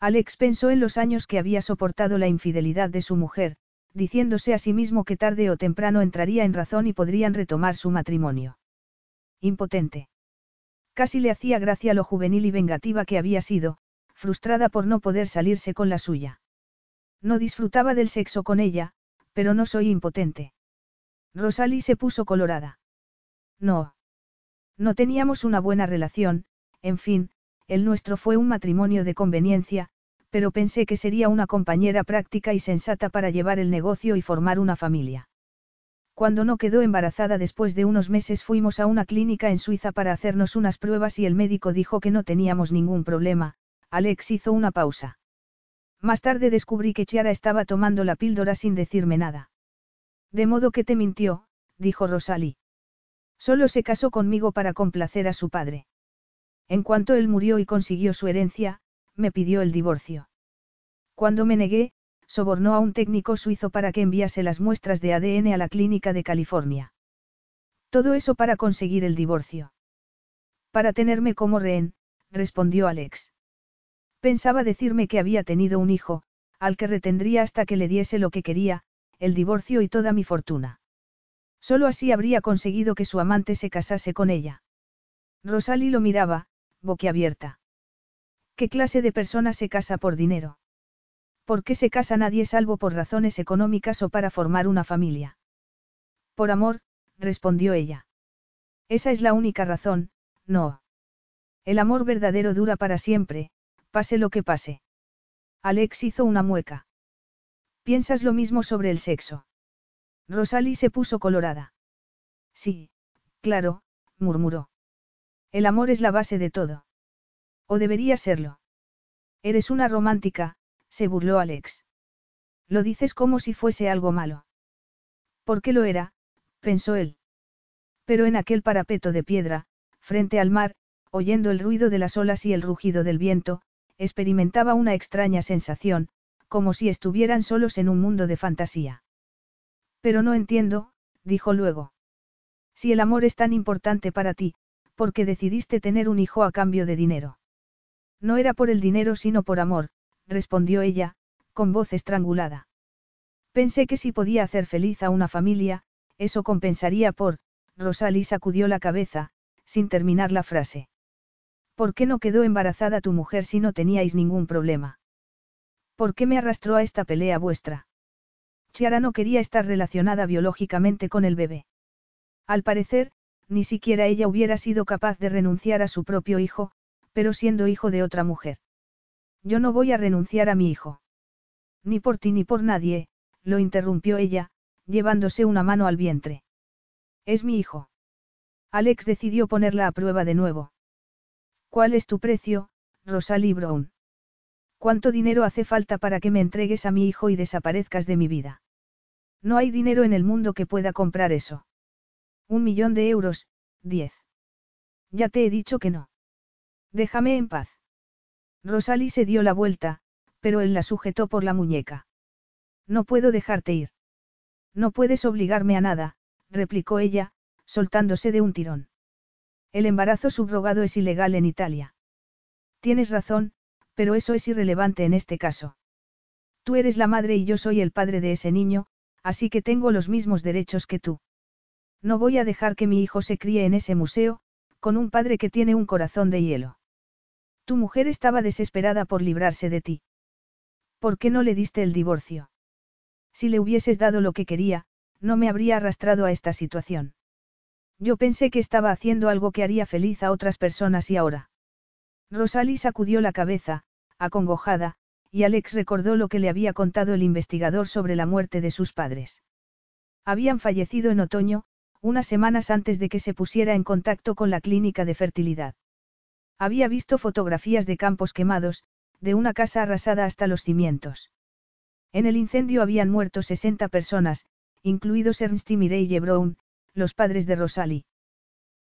Alex pensó en los años que había soportado la infidelidad de su mujer, diciéndose a sí mismo que tarde o temprano entraría en razón y podrían retomar su matrimonio. Impotente. Casi le hacía gracia lo juvenil y vengativa que había sido, frustrada por no poder salirse con la suya. No disfrutaba del sexo con ella, pero no soy impotente. Rosalie se puso colorada. No. No teníamos una buena relación, en fin, el nuestro fue un matrimonio de conveniencia, pero pensé que sería una compañera práctica y sensata para llevar el negocio y formar una familia. Cuando no quedó embarazada después de unos meses fuimos a una clínica en Suiza para hacernos unas pruebas y el médico dijo que no teníamos ningún problema, Alex hizo una pausa. Más tarde descubrí que Chiara estaba tomando la píldora sin decirme nada. De modo que te mintió, dijo Rosalie. Solo se casó conmigo para complacer a su padre. En cuanto él murió y consiguió su herencia, me pidió el divorcio. Cuando me negué, sobornó a un técnico suizo para que enviase las muestras de ADN a la clínica de California. Todo eso para conseguir el divorcio. Para tenerme como rehén, respondió Alex. Pensaba decirme que había tenido un hijo, al que retendría hasta que le diese lo que quería, el divorcio y toda mi fortuna. Solo así habría conseguido que su amante se casase con ella. Rosalie lo miraba, boquiabierta. ¿Qué clase de persona se casa por dinero? ¿Por qué se casa nadie salvo por razones económicas o para formar una familia? Por amor, respondió ella. Esa es la única razón, no. El amor verdadero dura para siempre, pase lo que pase. Alex hizo una mueca. ¿Piensas lo mismo sobre el sexo? Rosalie se puso colorada. Sí, claro, murmuró. El amor es la base de todo. O debería serlo. Eres una romántica, se burló Alex. Lo dices como si fuese algo malo. ¿Por qué lo era? pensó él. Pero en aquel parapeto de piedra, frente al mar, oyendo el ruido de las olas y el rugido del viento, experimentaba una extraña sensación, como si estuvieran solos en un mundo de fantasía. Pero no entiendo, dijo luego. Si el amor es tan importante para ti, ¿por qué decidiste tener un hijo a cambio de dinero? No era por el dinero sino por amor, respondió ella, con voz estrangulada. Pensé que si podía hacer feliz a una familia, eso compensaría por, Rosalie sacudió la cabeza, sin terminar la frase. ¿Por qué no quedó embarazada tu mujer si no teníais ningún problema? ¿Por qué me arrastró a esta pelea vuestra? Chiara no quería estar relacionada biológicamente con el bebé. Al parecer, ni siquiera ella hubiera sido capaz de renunciar a su propio hijo, pero siendo hijo de otra mujer. Yo no voy a renunciar a mi hijo. Ni por ti ni por nadie, lo interrumpió ella, llevándose una mano al vientre. Es mi hijo. Alex decidió ponerla a prueba de nuevo. ¿Cuál es tu precio, Rosalie Brown? ¿Cuánto dinero hace falta para que me entregues a mi hijo y desaparezcas de mi vida? No hay dinero en el mundo que pueda comprar eso. Un millón de euros, diez. Ya te he dicho que no. Déjame en paz. Rosalie se dio la vuelta, pero él la sujetó por la muñeca. No puedo dejarte ir. No puedes obligarme a nada, replicó ella, soltándose de un tirón. El embarazo subrogado es ilegal en Italia. Tienes razón, pero eso es irrelevante en este caso. Tú eres la madre y yo soy el padre de ese niño, así que tengo los mismos derechos que tú. No voy a dejar que mi hijo se críe en ese museo, con un padre que tiene un corazón de hielo. Tu mujer estaba desesperada por librarse de ti. ¿Por qué no le diste el divorcio? Si le hubieses dado lo que quería, no me habría arrastrado a esta situación. Yo pensé que estaba haciendo algo que haría feliz a otras personas y ahora. Rosalie sacudió la cabeza, acongojada, y Alex recordó lo que le había contado el investigador sobre la muerte de sus padres. Habían fallecido en otoño, unas semanas antes de que se pusiera en contacto con la clínica de fertilidad. Había visto fotografías de campos quemados, de una casa arrasada hasta los cimientos. En el incendio habían muerto 60 personas, incluidos Ernst y Mireille Brown, los padres de Rosalie.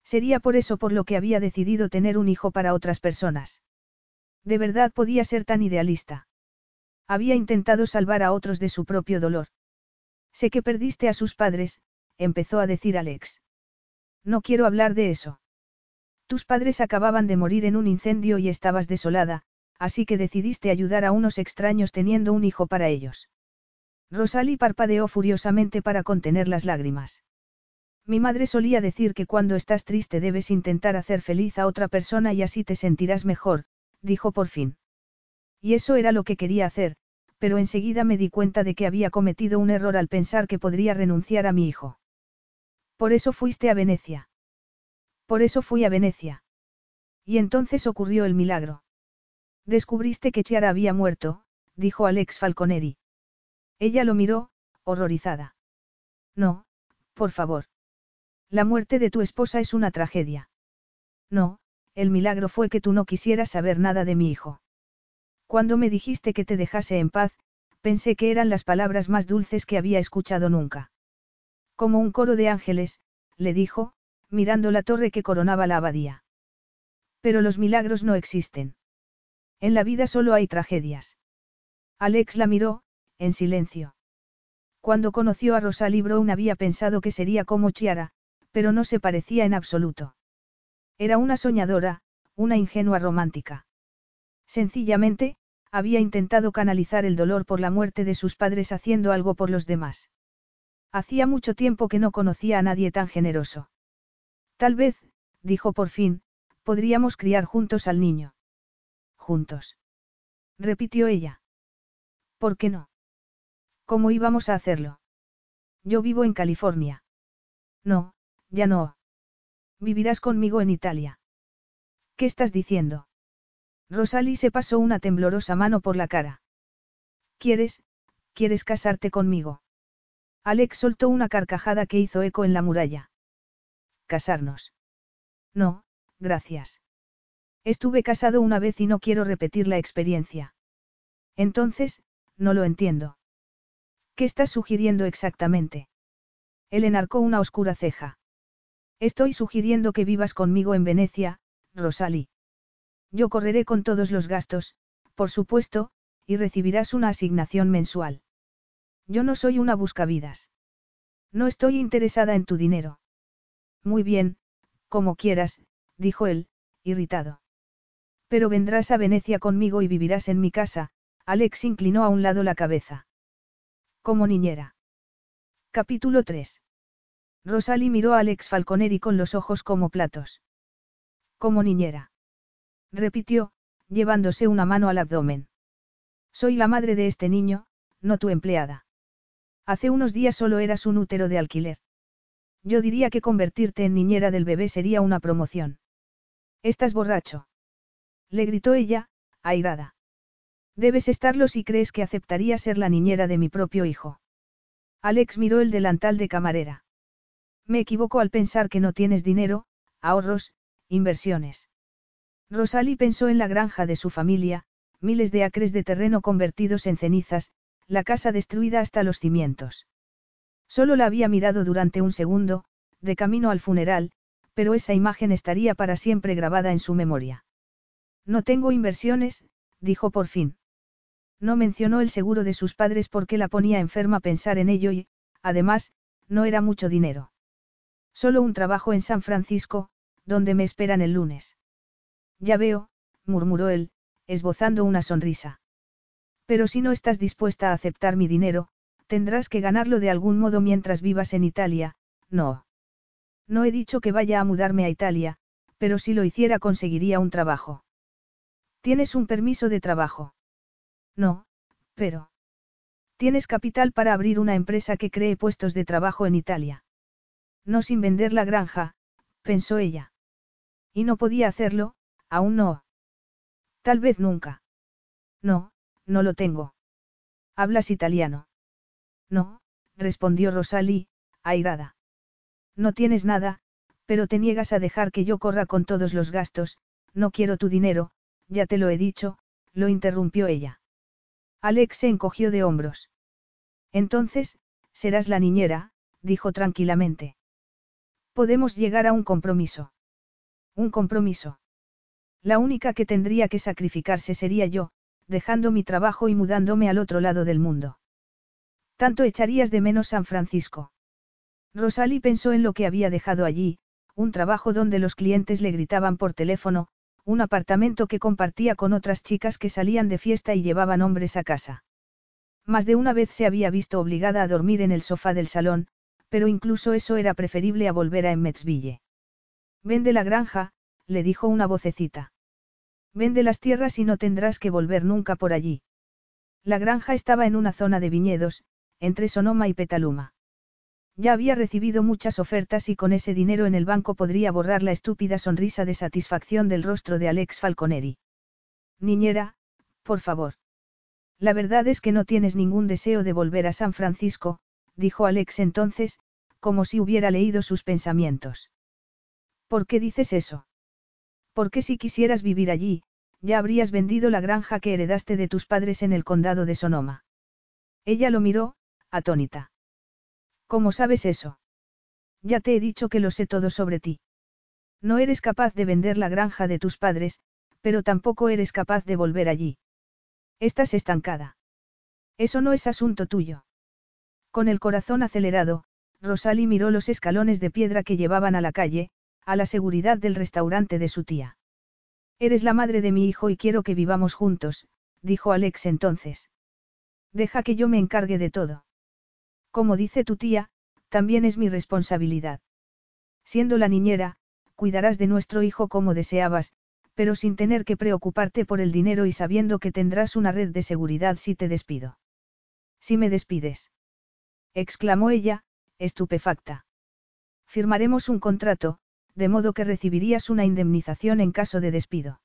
Sería por eso por lo que había decidido tener un hijo para otras personas. De verdad podía ser tan idealista. Había intentado salvar a otros de su propio dolor. Sé que perdiste a sus padres, empezó a decir Alex. No quiero hablar de eso. Tus padres acababan de morir en un incendio y estabas desolada, así que decidiste ayudar a unos extraños teniendo un hijo para ellos. Rosalie parpadeó furiosamente para contener las lágrimas. Mi madre solía decir que cuando estás triste debes intentar hacer feliz a otra persona y así te sentirás mejor, dijo por fin. Y eso era lo que quería hacer, pero enseguida me di cuenta de que había cometido un error al pensar que podría renunciar a mi hijo. Por eso fuiste a Venecia. Por eso fui a Venecia. Y entonces ocurrió el milagro. Descubriste que Chiara había muerto, dijo Alex Falconeri. Ella lo miró, horrorizada. No, por favor. La muerte de tu esposa es una tragedia. No, el milagro fue que tú no quisieras saber nada de mi hijo. Cuando me dijiste que te dejase en paz, pensé que eran las palabras más dulces que había escuchado nunca. Como un coro de ángeles, le dijo, mirando la torre que coronaba la abadía. Pero los milagros no existen. En la vida solo hay tragedias. Alex la miró, en silencio. Cuando conoció a Rosalie Brown había pensado que sería como Chiara, pero no se parecía en absoluto. Era una soñadora, una ingenua romántica. Sencillamente, había intentado canalizar el dolor por la muerte de sus padres haciendo algo por los demás. Hacía mucho tiempo que no conocía a nadie tan generoso. Tal vez, dijo por fin, podríamos criar juntos al niño. Juntos. Repitió ella. ¿Por qué no? ¿Cómo íbamos a hacerlo? Yo vivo en California. No, ya no. Vivirás conmigo en Italia. ¿Qué estás diciendo? Rosalie se pasó una temblorosa mano por la cara. ¿Quieres, quieres casarte conmigo? Alex soltó una carcajada que hizo eco en la muralla. ¿Casarnos? No, gracias. Estuve casado una vez y no quiero repetir la experiencia. Entonces, no lo entiendo. ¿Qué estás sugiriendo exactamente? Él enarcó una oscura ceja. Estoy sugiriendo que vivas conmigo en Venecia, Rosalie. Yo correré con todos los gastos, por supuesto, y recibirás una asignación mensual. Yo no soy una buscavidas. No estoy interesada en tu dinero. Muy bien, como quieras, dijo él, irritado. Pero vendrás a Venecia conmigo y vivirás en mi casa, Alex inclinó a un lado la cabeza. Como niñera. Capítulo 3. Rosalie miró a Alex Falconeri con los ojos como platos. Como niñera. Repitió, llevándose una mano al abdomen. Soy la madre de este niño, no tu empleada. Hace unos días solo eras un útero de alquiler. Yo diría que convertirte en niñera del bebé sería una promoción. Estás borracho. Le gritó ella, airada. Debes estarlo si crees que aceptaría ser la niñera de mi propio hijo. Alex miró el delantal de camarera. Me equivoco al pensar que no tienes dinero, ahorros, inversiones. Rosalie pensó en la granja de su familia, miles de acres de terreno convertidos en cenizas, la casa destruida hasta los cimientos. Solo la había mirado durante un segundo, de camino al funeral, pero esa imagen estaría para siempre grabada en su memoria. No tengo inversiones, dijo por fin. No mencionó el seguro de sus padres porque la ponía enferma pensar en ello y, además, no era mucho dinero. Solo un trabajo en San Francisco, donde me esperan el lunes. Ya veo, murmuró él, esbozando una sonrisa. Pero si no estás dispuesta a aceptar mi dinero, tendrás que ganarlo de algún modo mientras vivas en Italia, no. No he dicho que vaya a mudarme a Italia, pero si lo hiciera conseguiría un trabajo. ¿Tienes un permiso de trabajo? No, pero... Tienes capital para abrir una empresa que cree puestos de trabajo en Italia. No sin vender la granja, pensó ella. Y no podía hacerlo, aún no. Tal vez nunca. No, no lo tengo. ¿Hablas italiano? No, respondió Rosalie, airada. No tienes nada, pero te niegas a dejar que yo corra con todos los gastos, no quiero tu dinero, ya te lo he dicho, lo interrumpió ella. Alex se encogió de hombros. Entonces, serás la niñera, dijo tranquilamente. Podemos llegar a un compromiso. Un compromiso. La única que tendría que sacrificarse sería yo, dejando mi trabajo y mudándome al otro lado del mundo. Tanto echarías de menos San Francisco. Rosalie pensó en lo que había dejado allí, un trabajo donde los clientes le gritaban por teléfono, un apartamento que compartía con otras chicas que salían de fiesta y llevaban hombres a casa. Más de una vez se había visto obligada a dormir en el sofá del salón, pero incluso eso era preferible a volver a Emmetsville. Vende la granja, le dijo una vocecita. Vende las tierras y no tendrás que volver nunca por allí. La granja estaba en una zona de viñedos, entre Sonoma y Petaluma. Ya había recibido muchas ofertas y con ese dinero en el banco podría borrar la estúpida sonrisa de satisfacción del rostro de Alex Falconeri. Niñera, por favor. La verdad es que no tienes ningún deseo de volver a San Francisco, dijo Alex entonces, como si hubiera leído sus pensamientos. ¿Por qué dices eso? Porque si quisieras vivir allí, ya habrías vendido la granja que heredaste de tus padres en el condado de Sonoma. Ella lo miró, atónita. ¿Cómo sabes eso? Ya te he dicho que lo sé todo sobre ti. No eres capaz de vender la granja de tus padres, pero tampoco eres capaz de volver allí. Estás estancada. Eso no es asunto tuyo. Con el corazón acelerado, Rosalie miró los escalones de piedra que llevaban a la calle, a la seguridad del restaurante de su tía. Eres la madre de mi hijo y quiero que vivamos juntos, dijo Alex entonces. Deja que yo me encargue de todo. Como dice tu tía, también es mi responsabilidad. Siendo la niñera, cuidarás de nuestro hijo como deseabas, pero sin tener que preocuparte por el dinero y sabiendo que tendrás una red de seguridad si te despido. Si me despides. exclamó ella, estupefacta. Firmaremos un contrato, de modo que recibirías una indemnización en caso de despido.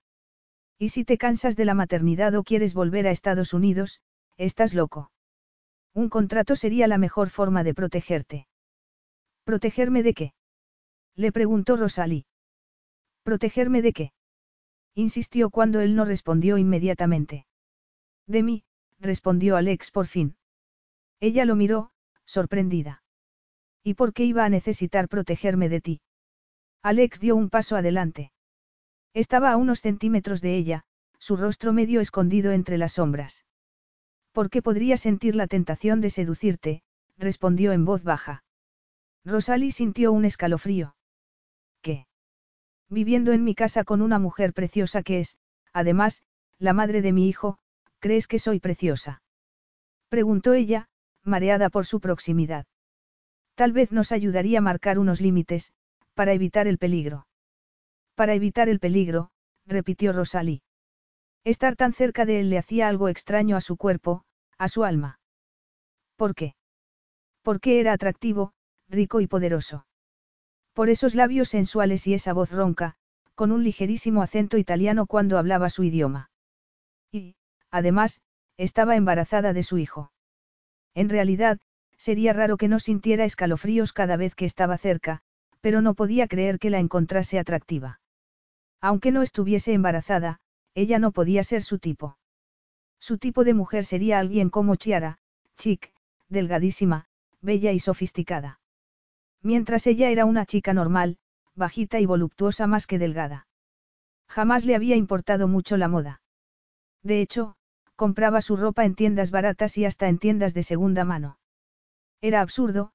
Y si te cansas de la maternidad o quieres volver a Estados Unidos, estás loco. Un contrato sería la mejor forma de protegerte. ¿Protegerme de qué? Le preguntó Rosalie. ¿Protegerme de qué? Insistió cuando él no respondió inmediatamente. De mí, respondió Alex por fin. Ella lo miró, sorprendida. ¿Y por qué iba a necesitar protegerme de ti? Alex dio un paso adelante. Estaba a unos centímetros de ella, su rostro medio escondido entre las sombras. ¿Por qué podría sentir la tentación de seducirte? respondió en voz baja. Rosalie sintió un escalofrío. ¿Qué? Viviendo en mi casa con una mujer preciosa que es, además, la madre de mi hijo, ¿crees que soy preciosa? Preguntó ella, mareada por su proximidad. Tal vez nos ayudaría a marcar unos límites, para evitar el peligro. Para evitar el peligro, repitió Rosalie. Estar tan cerca de él le hacía algo extraño a su cuerpo, a su alma. ¿Por qué? Porque era atractivo, rico y poderoso. Por esos labios sensuales y esa voz ronca, con un ligerísimo acento italiano cuando hablaba su idioma. Y, además, estaba embarazada de su hijo. En realidad, sería raro que no sintiera escalofríos cada vez que estaba cerca, pero no podía creer que la encontrase atractiva. Aunque no estuviese embarazada, ella no podía ser su tipo. Su tipo de mujer sería alguien como Chiara, chic, delgadísima, bella y sofisticada. Mientras ella era una chica normal, bajita y voluptuosa más que delgada. Jamás le había importado mucho la moda. De hecho, compraba su ropa en tiendas baratas y hasta en tiendas de segunda mano. Era absurdo,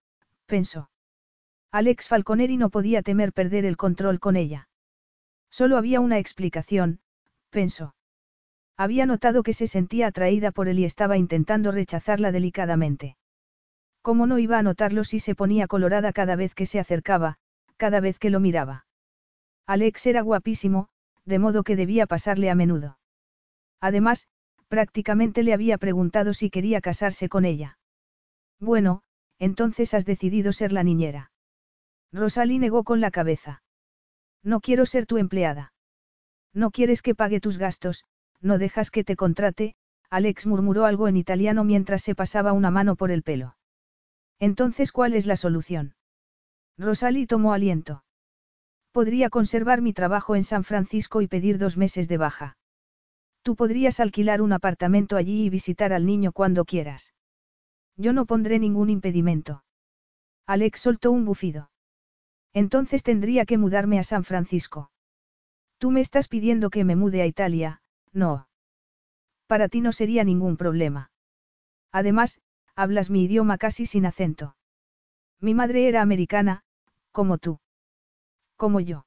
pensó. Alex Falconeri no podía temer perder el control con ella. Solo había una explicación, pensó. Había notado que se sentía atraída por él y estaba intentando rechazarla delicadamente. ¿Cómo no iba a notarlo si se ponía colorada cada vez que se acercaba, cada vez que lo miraba? Alex era guapísimo, de modo que debía pasarle a menudo. Además, prácticamente le había preguntado si quería casarse con ella. Bueno, entonces has decidido ser la niñera. Rosalie negó con la cabeza. No quiero ser tu empleada. No quieres que pague tus gastos, no dejas que te contrate, Alex murmuró algo en italiano mientras se pasaba una mano por el pelo. Entonces, ¿cuál es la solución? Rosalie tomó aliento. Podría conservar mi trabajo en San Francisco y pedir dos meses de baja. Tú podrías alquilar un apartamento allí y visitar al niño cuando quieras. Yo no pondré ningún impedimento. Alex soltó un bufido. Entonces tendría que mudarme a San Francisco. Tú me estás pidiendo que me mude a Italia, no. Para ti no sería ningún problema. Además, hablas mi idioma casi sin acento. Mi madre era americana, como tú. Como yo.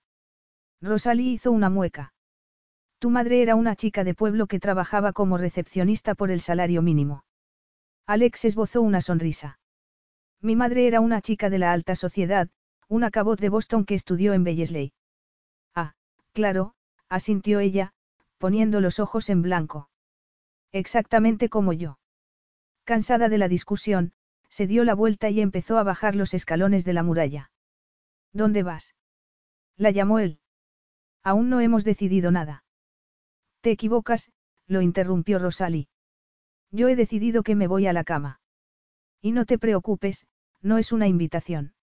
Rosalie hizo una mueca. Tu madre era una chica de pueblo que trabajaba como recepcionista por el salario mínimo. Alex esbozó una sonrisa. Mi madre era una chica de la alta sociedad, una cabot de Boston que estudió en Bellesley. Claro, asintió ella, poniendo los ojos en blanco. Exactamente como yo. Cansada de la discusión, se dio la vuelta y empezó a bajar los escalones de la muralla. ¿Dónde vas? La llamó él. Aún no hemos decidido nada. Te equivocas, lo interrumpió Rosalie. Yo he decidido que me voy a la cama. Y no te preocupes, no es una invitación.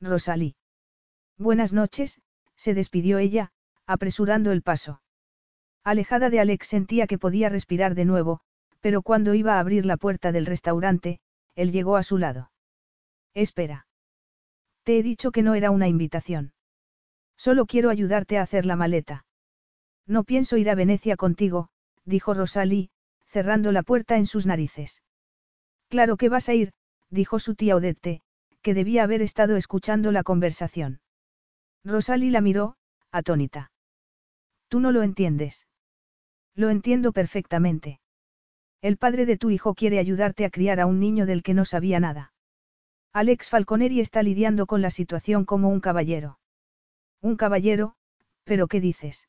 Rosalie. Buenas noches, se despidió ella, apresurando el paso. Alejada de Alex sentía que podía respirar de nuevo, pero cuando iba a abrir la puerta del restaurante, él llegó a su lado. Espera. Te he dicho que no era una invitación. Solo quiero ayudarte a hacer la maleta. No pienso ir a Venecia contigo, dijo Rosalie, cerrando la puerta en sus narices. Claro que vas a ir, dijo su tía Odette, que debía haber estado escuchando la conversación. Rosalie la miró, atónita. Tú no lo entiendes. Lo entiendo perfectamente. El padre de tu hijo quiere ayudarte a criar a un niño del que no sabía nada. Alex Falconeri está lidiando con la situación como un caballero. Un caballero, pero ¿qué dices?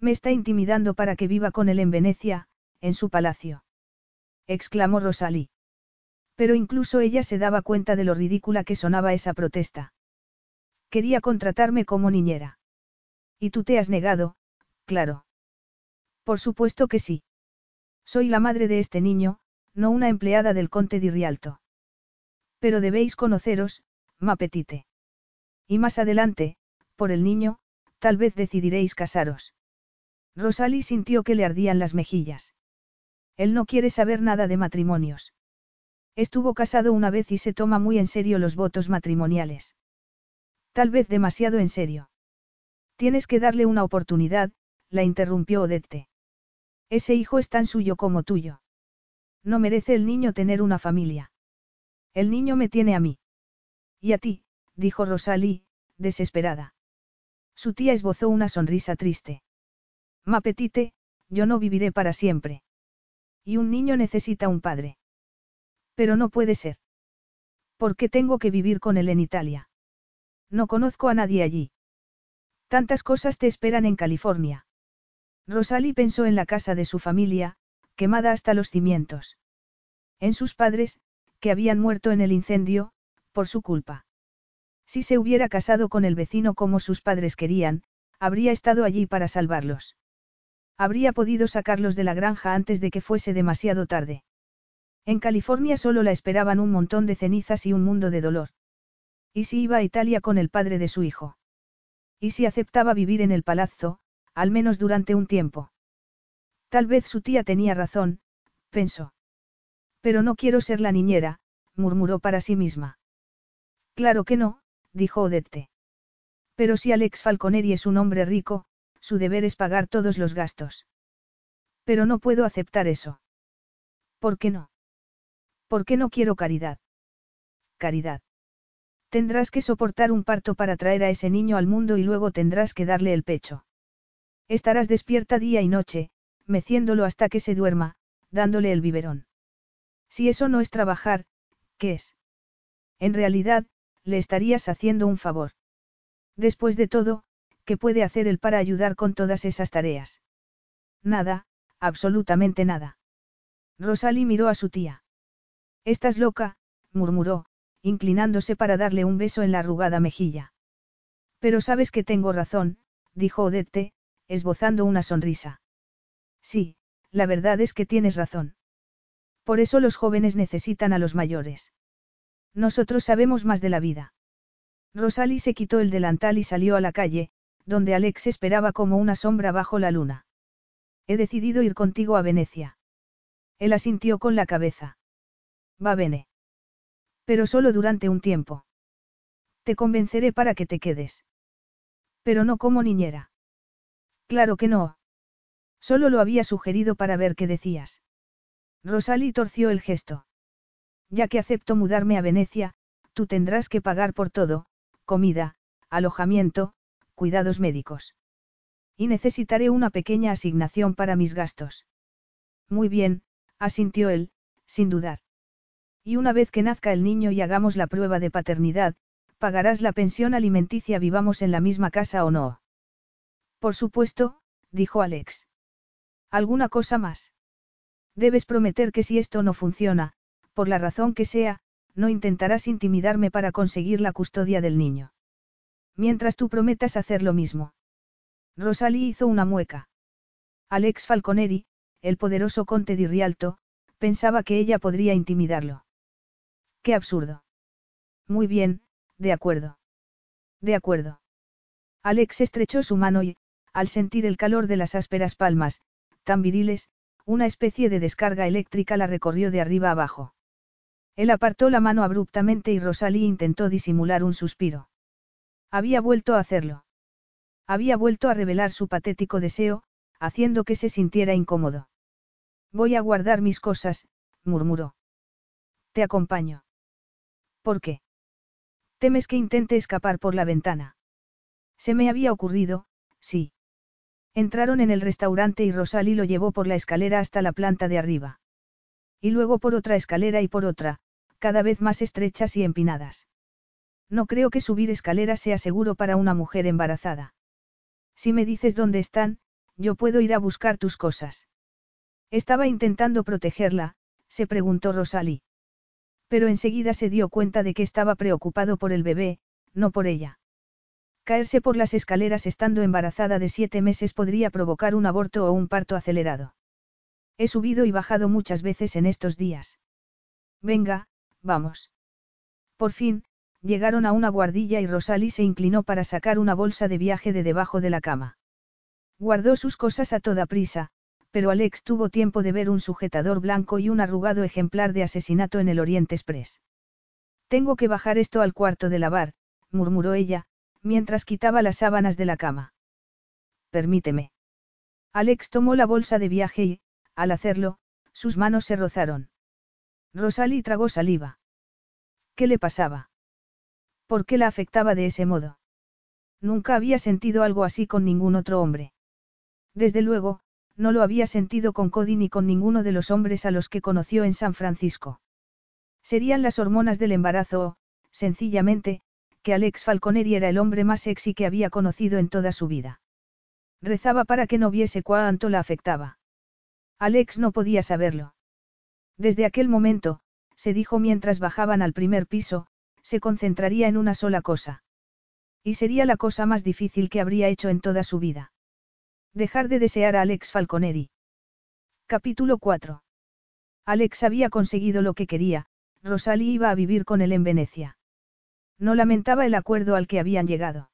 Me está intimidando para que viva con él en Venecia, en su palacio. Exclamó Rosalí. Pero incluso ella se daba cuenta de lo ridícula que sonaba esa protesta. Quería contratarme como niñera. Y tú te has negado, claro. Por supuesto que sí. Soy la madre de este niño, no una empleada del conte di Rialto. Pero debéis conoceros, ma petite. Y más adelante, por el niño, tal vez decidiréis casaros. Rosalie sintió que le ardían las mejillas. Él no quiere saber nada de matrimonios. Estuvo casado una vez y se toma muy en serio los votos matrimoniales. Tal vez demasiado en serio. Tienes que darle una oportunidad, la interrumpió Odette. Ese hijo es tan suyo como tuyo. No merece el niño tener una familia. El niño me tiene a mí. Y a ti, dijo Rosalie, desesperada. Su tía esbozó una sonrisa triste. Ma petite, yo no viviré para siempre. Y un niño necesita un padre. Pero no puede ser. ¿Por qué tengo que vivir con él en Italia? No conozco a nadie allí. Tantas cosas te esperan en California. Rosalie pensó en la casa de su familia, quemada hasta los cimientos. En sus padres, que habían muerto en el incendio, por su culpa. Si se hubiera casado con el vecino como sus padres querían, habría estado allí para salvarlos. Habría podido sacarlos de la granja antes de que fuese demasiado tarde. En California solo la esperaban un montón de cenizas y un mundo de dolor. ¿Y si iba a Italia con el padre de su hijo? ¿Y si aceptaba vivir en el palazzo, al menos durante un tiempo? Tal vez su tía tenía razón, pensó. Pero no quiero ser la niñera, murmuró para sí misma. Claro que no, dijo Odette. Pero si Alex Falconeri es un hombre rico, su deber es pagar todos los gastos. Pero no puedo aceptar eso. ¿Por qué no? ¿Por qué no quiero caridad? Caridad. Tendrás que soportar un parto para traer a ese niño al mundo y luego tendrás que darle el pecho. Estarás despierta día y noche, meciéndolo hasta que se duerma, dándole el biberón. Si eso no es trabajar, ¿qué es? En realidad, le estarías haciendo un favor. Después de todo, ¿qué puede hacer él para ayudar con todas esas tareas? Nada, absolutamente nada. Rosalie miró a su tía. Estás loca, murmuró, inclinándose para darle un beso en la arrugada mejilla. Pero sabes que tengo razón, dijo Odette, esbozando una sonrisa. Sí, la verdad es que tienes razón. Por eso los jóvenes necesitan a los mayores. Nosotros sabemos más de la vida. Rosalie se quitó el delantal y salió a la calle, donde Alex esperaba como una sombra bajo la luna. He decidido ir contigo a Venecia. Él asintió con la cabeza. Va bene. Pero solo durante un tiempo. Te convenceré para que te quedes. Pero no como niñera. Claro que no. Solo lo había sugerido para ver qué decías. Rosalie torció el gesto. Ya que acepto mudarme a Venecia, tú tendrás que pagar por todo, comida, alojamiento, cuidados médicos. Y necesitaré una pequeña asignación para mis gastos. Muy bien, asintió él, sin dudar. Y una vez que nazca el niño y hagamos la prueba de paternidad, pagarás la pensión alimenticia vivamos en la misma casa o no. Por supuesto, dijo Alex. ¿Alguna cosa más? Debes prometer que si esto no funciona, por la razón que sea, no intentarás intimidarme para conseguir la custodia del niño. Mientras tú prometas hacer lo mismo. Rosalie hizo una mueca. Alex Falconeri, el poderoso conte di Rialto, pensaba que ella podría intimidarlo. Qué absurdo. Muy bien, de acuerdo. De acuerdo. Alex estrechó su mano y, al sentir el calor de las ásperas palmas, tan viriles, una especie de descarga eléctrica la recorrió de arriba abajo. Él apartó la mano abruptamente y Rosalie intentó disimular un suspiro. Había vuelto a hacerlo. Había vuelto a revelar su patético deseo, haciendo que se sintiera incómodo. Voy a guardar mis cosas, murmuró. Te acompaño. ¿Por qué? ¿Temes que intente escapar por la ventana? Se me había ocurrido, sí. Entraron en el restaurante y Rosalie lo llevó por la escalera hasta la planta de arriba. Y luego por otra escalera y por otra, cada vez más estrechas y empinadas. No creo que subir escaleras sea seguro para una mujer embarazada. Si me dices dónde están, yo puedo ir a buscar tus cosas. Estaba intentando protegerla, se preguntó Rosalie. Pero enseguida se dio cuenta de que estaba preocupado por el bebé, no por ella. Caerse por las escaleras estando embarazada de siete meses podría provocar un aborto o un parto acelerado. He subido y bajado muchas veces en estos días. Venga, vamos. Por fin, llegaron a una guardilla y Rosalie se inclinó para sacar una bolsa de viaje de debajo de la cama. Guardó sus cosas a toda prisa, pero Alex tuvo tiempo de ver un sujetador blanco y un arrugado ejemplar de asesinato en el Oriente Express. Tengo que bajar esto al cuarto de lavar, murmuró ella, mientras quitaba las sábanas de la cama. Permíteme. Alex tomó la bolsa de viaje y, al hacerlo, sus manos se rozaron. Rosalie tragó saliva. ¿Qué le pasaba? ¿Por qué la afectaba de ese modo? Nunca había sentido algo así con ningún otro hombre. Desde luego, no lo había sentido con Cody ni con ninguno de los hombres a los que conoció en San Francisco. Serían las hormonas del embarazo o, sencillamente, que Alex Falconeri era el hombre más sexy que había conocido en toda su vida. Rezaba para que no viese cuánto la afectaba. Alex no podía saberlo. Desde aquel momento, se dijo mientras bajaban al primer piso, se concentraría en una sola cosa. Y sería la cosa más difícil que habría hecho en toda su vida. Dejar de desear a Alex Falconeri. Capítulo 4. Alex había conseguido lo que quería, Rosalie iba a vivir con él en Venecia. No lamentaba el acuerdo al que habían llegado.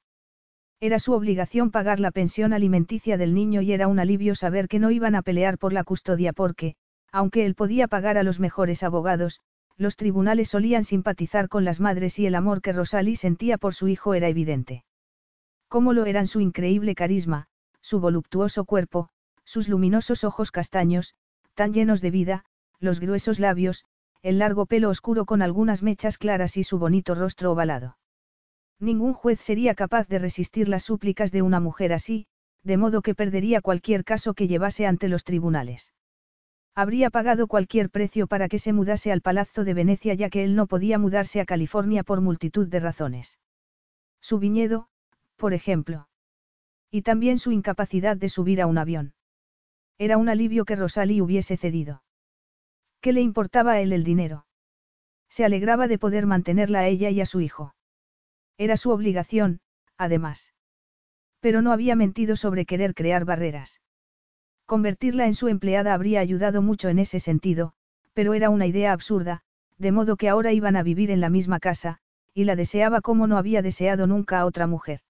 Era su obligación pagar la pensión alimenticia del niño y era un alivio saber que no iban a pelear por la custodia porque, aunque él podía pagar a los mejores abogados, los tribunales solían simpatizar con las madres y el amor que Rosalie sentía por su hijo era evidente. Como lo eran su increíble carisma, su voluptuoso cuerpo, sus luminosos ojos castaños, tan llenos de vida, los gruesos labios, el largo pelo oscuro con algunas mechas claras y su bonito rostro ovalado. Ningún juez sería capaz de resistir las súplicas de una mujer así, de modo que perdería cualquier caso que llevase ante los tribunales. Habría pagado cualquier precio para que se mudase al Palazzo de Venecia ya que él no podía mudarse a California por multitud de razones. Su viñedo, por ejemplo. Y también su incapacidad de subir a un avión. Era un alivio que Rosalie hubiese cedido. ¿Qué le importaba a él el dinero? Se alegraba de poder mantenerla a ella y a su hijo. Era su obligación, además. Pero no había mentido sobre querer crear barreras. Convertirla en su empleada habría ayudado mucho en ese sentido, pero era una idea absurda, de modo que ahora iban a vivir en la misma casa, y la deseaba como no había deseado nunca a otra mujer.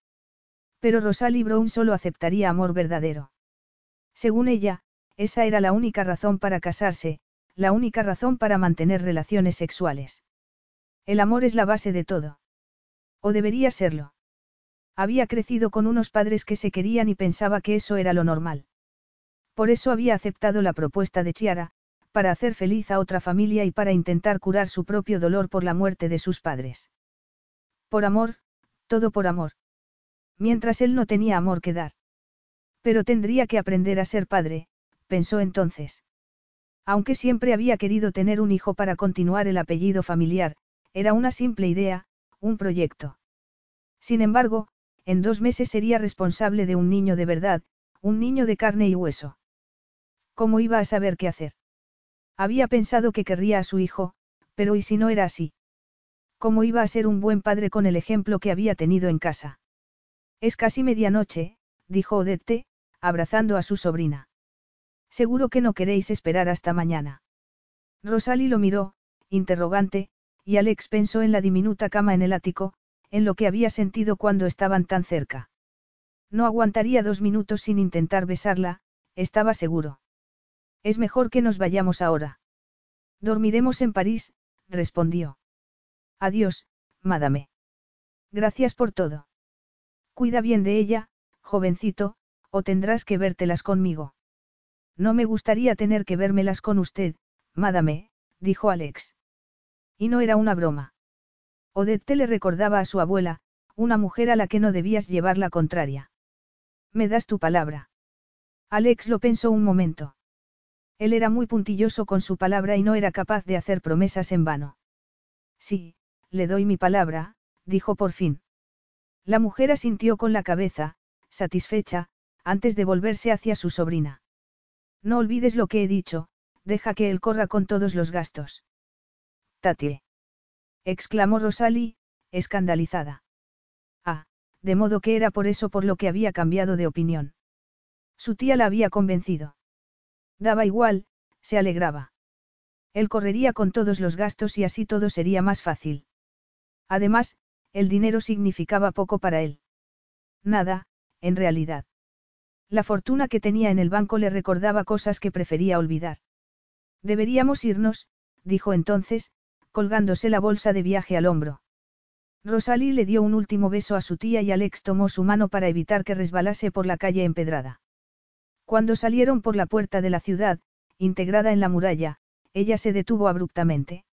Pero Rosalie Brown solo aceptaría amor verdadero. Según ella, esa era la única razón para casarse, la única razón para mantener relaciones sexuales. El amor es la base de todo. O debería serlo. Había crecido con unos padres que se querían y pensaba que eso era lo normal. Por eso había aceptado la propuesta de Chiara, para hacer feliz a otra familia y para intentar curar su propio dolor por la muerte de sus padres. Por amor, todo por amor. Mientras él no tenía amor que dar. Pero tendría que aprender a ser padre, pensó entonces. Aunque siempre había querido tener un hijo para continuar el apellido familiar, era una simple idea, un proyecto. Sin embargo, en dos meses sería responsable de un niño de verdad, un niño de carne y hueso. ¿Cómo iba a saber qué hacer? Había pensado que querría a su hijo, pero ¿y si no era así? ¿Cómo iba a ser un buen padre con el ejemplo que había tenido en casa? Es casi medianoche, dijo Odette, abrazando a su sobrina. Seguro que no queréis esperar hasta mañana. Rosalie lo miró, interrogante, y Alex pensó en la diminuta cama en el ático, en lo que había sentido cuando estaban tan cerca. No aguantaría dos minutos sin intentar besarla, estaba seguro. Es mejor que nos vayamos ahora. Dormiremos en París, respondió. Adiós, madame. Gracias por todo. Cuida bien de ella, jovencito, o tendrás que vértelas conmigo. No me gustaría tener que vérmelas con usted, madame, dijo Alex. Y no era una broma. Odette le recordaba a su abuela, una mujer a la que no debías llevar la contraria. ¿Me das tu palabra? Alex lo pensó un momento. Él era muy puntilloso con su palabra y no era capaz de hacer promesas en vano. Sí, le doy mi palabra, dijo por fin. La mujer asintió con la cabeza, satisfecha, antes de volverse hacia su sobrina. No olvides lo que he dicho, deja que él corra con todos los gastos. Tatie exclamó Rosalie, escandalizada. Ah, de modo que era por eso por lo que había cambiado de opinión. Su tía la había convencido. Daba igual, se alegraba. Él correría con todos los gastos y así todo sería más fácil. Además, el dinero significaba poco para él. Nada, en realidad. La fortuna que tenía en el banco le recordaba cosas que prefería olvidar. Deberíamos irnos, dijo entonces, colgándose la bolsa de viaje al hombro. Rosalie le dio un último beso a su tía y Alex tomó su mano para evitar que resbalase por la calle empedrada. Cuando salieron por la puerta de la ciudad, integrada en la muralla, ella se detuvo abruptamente.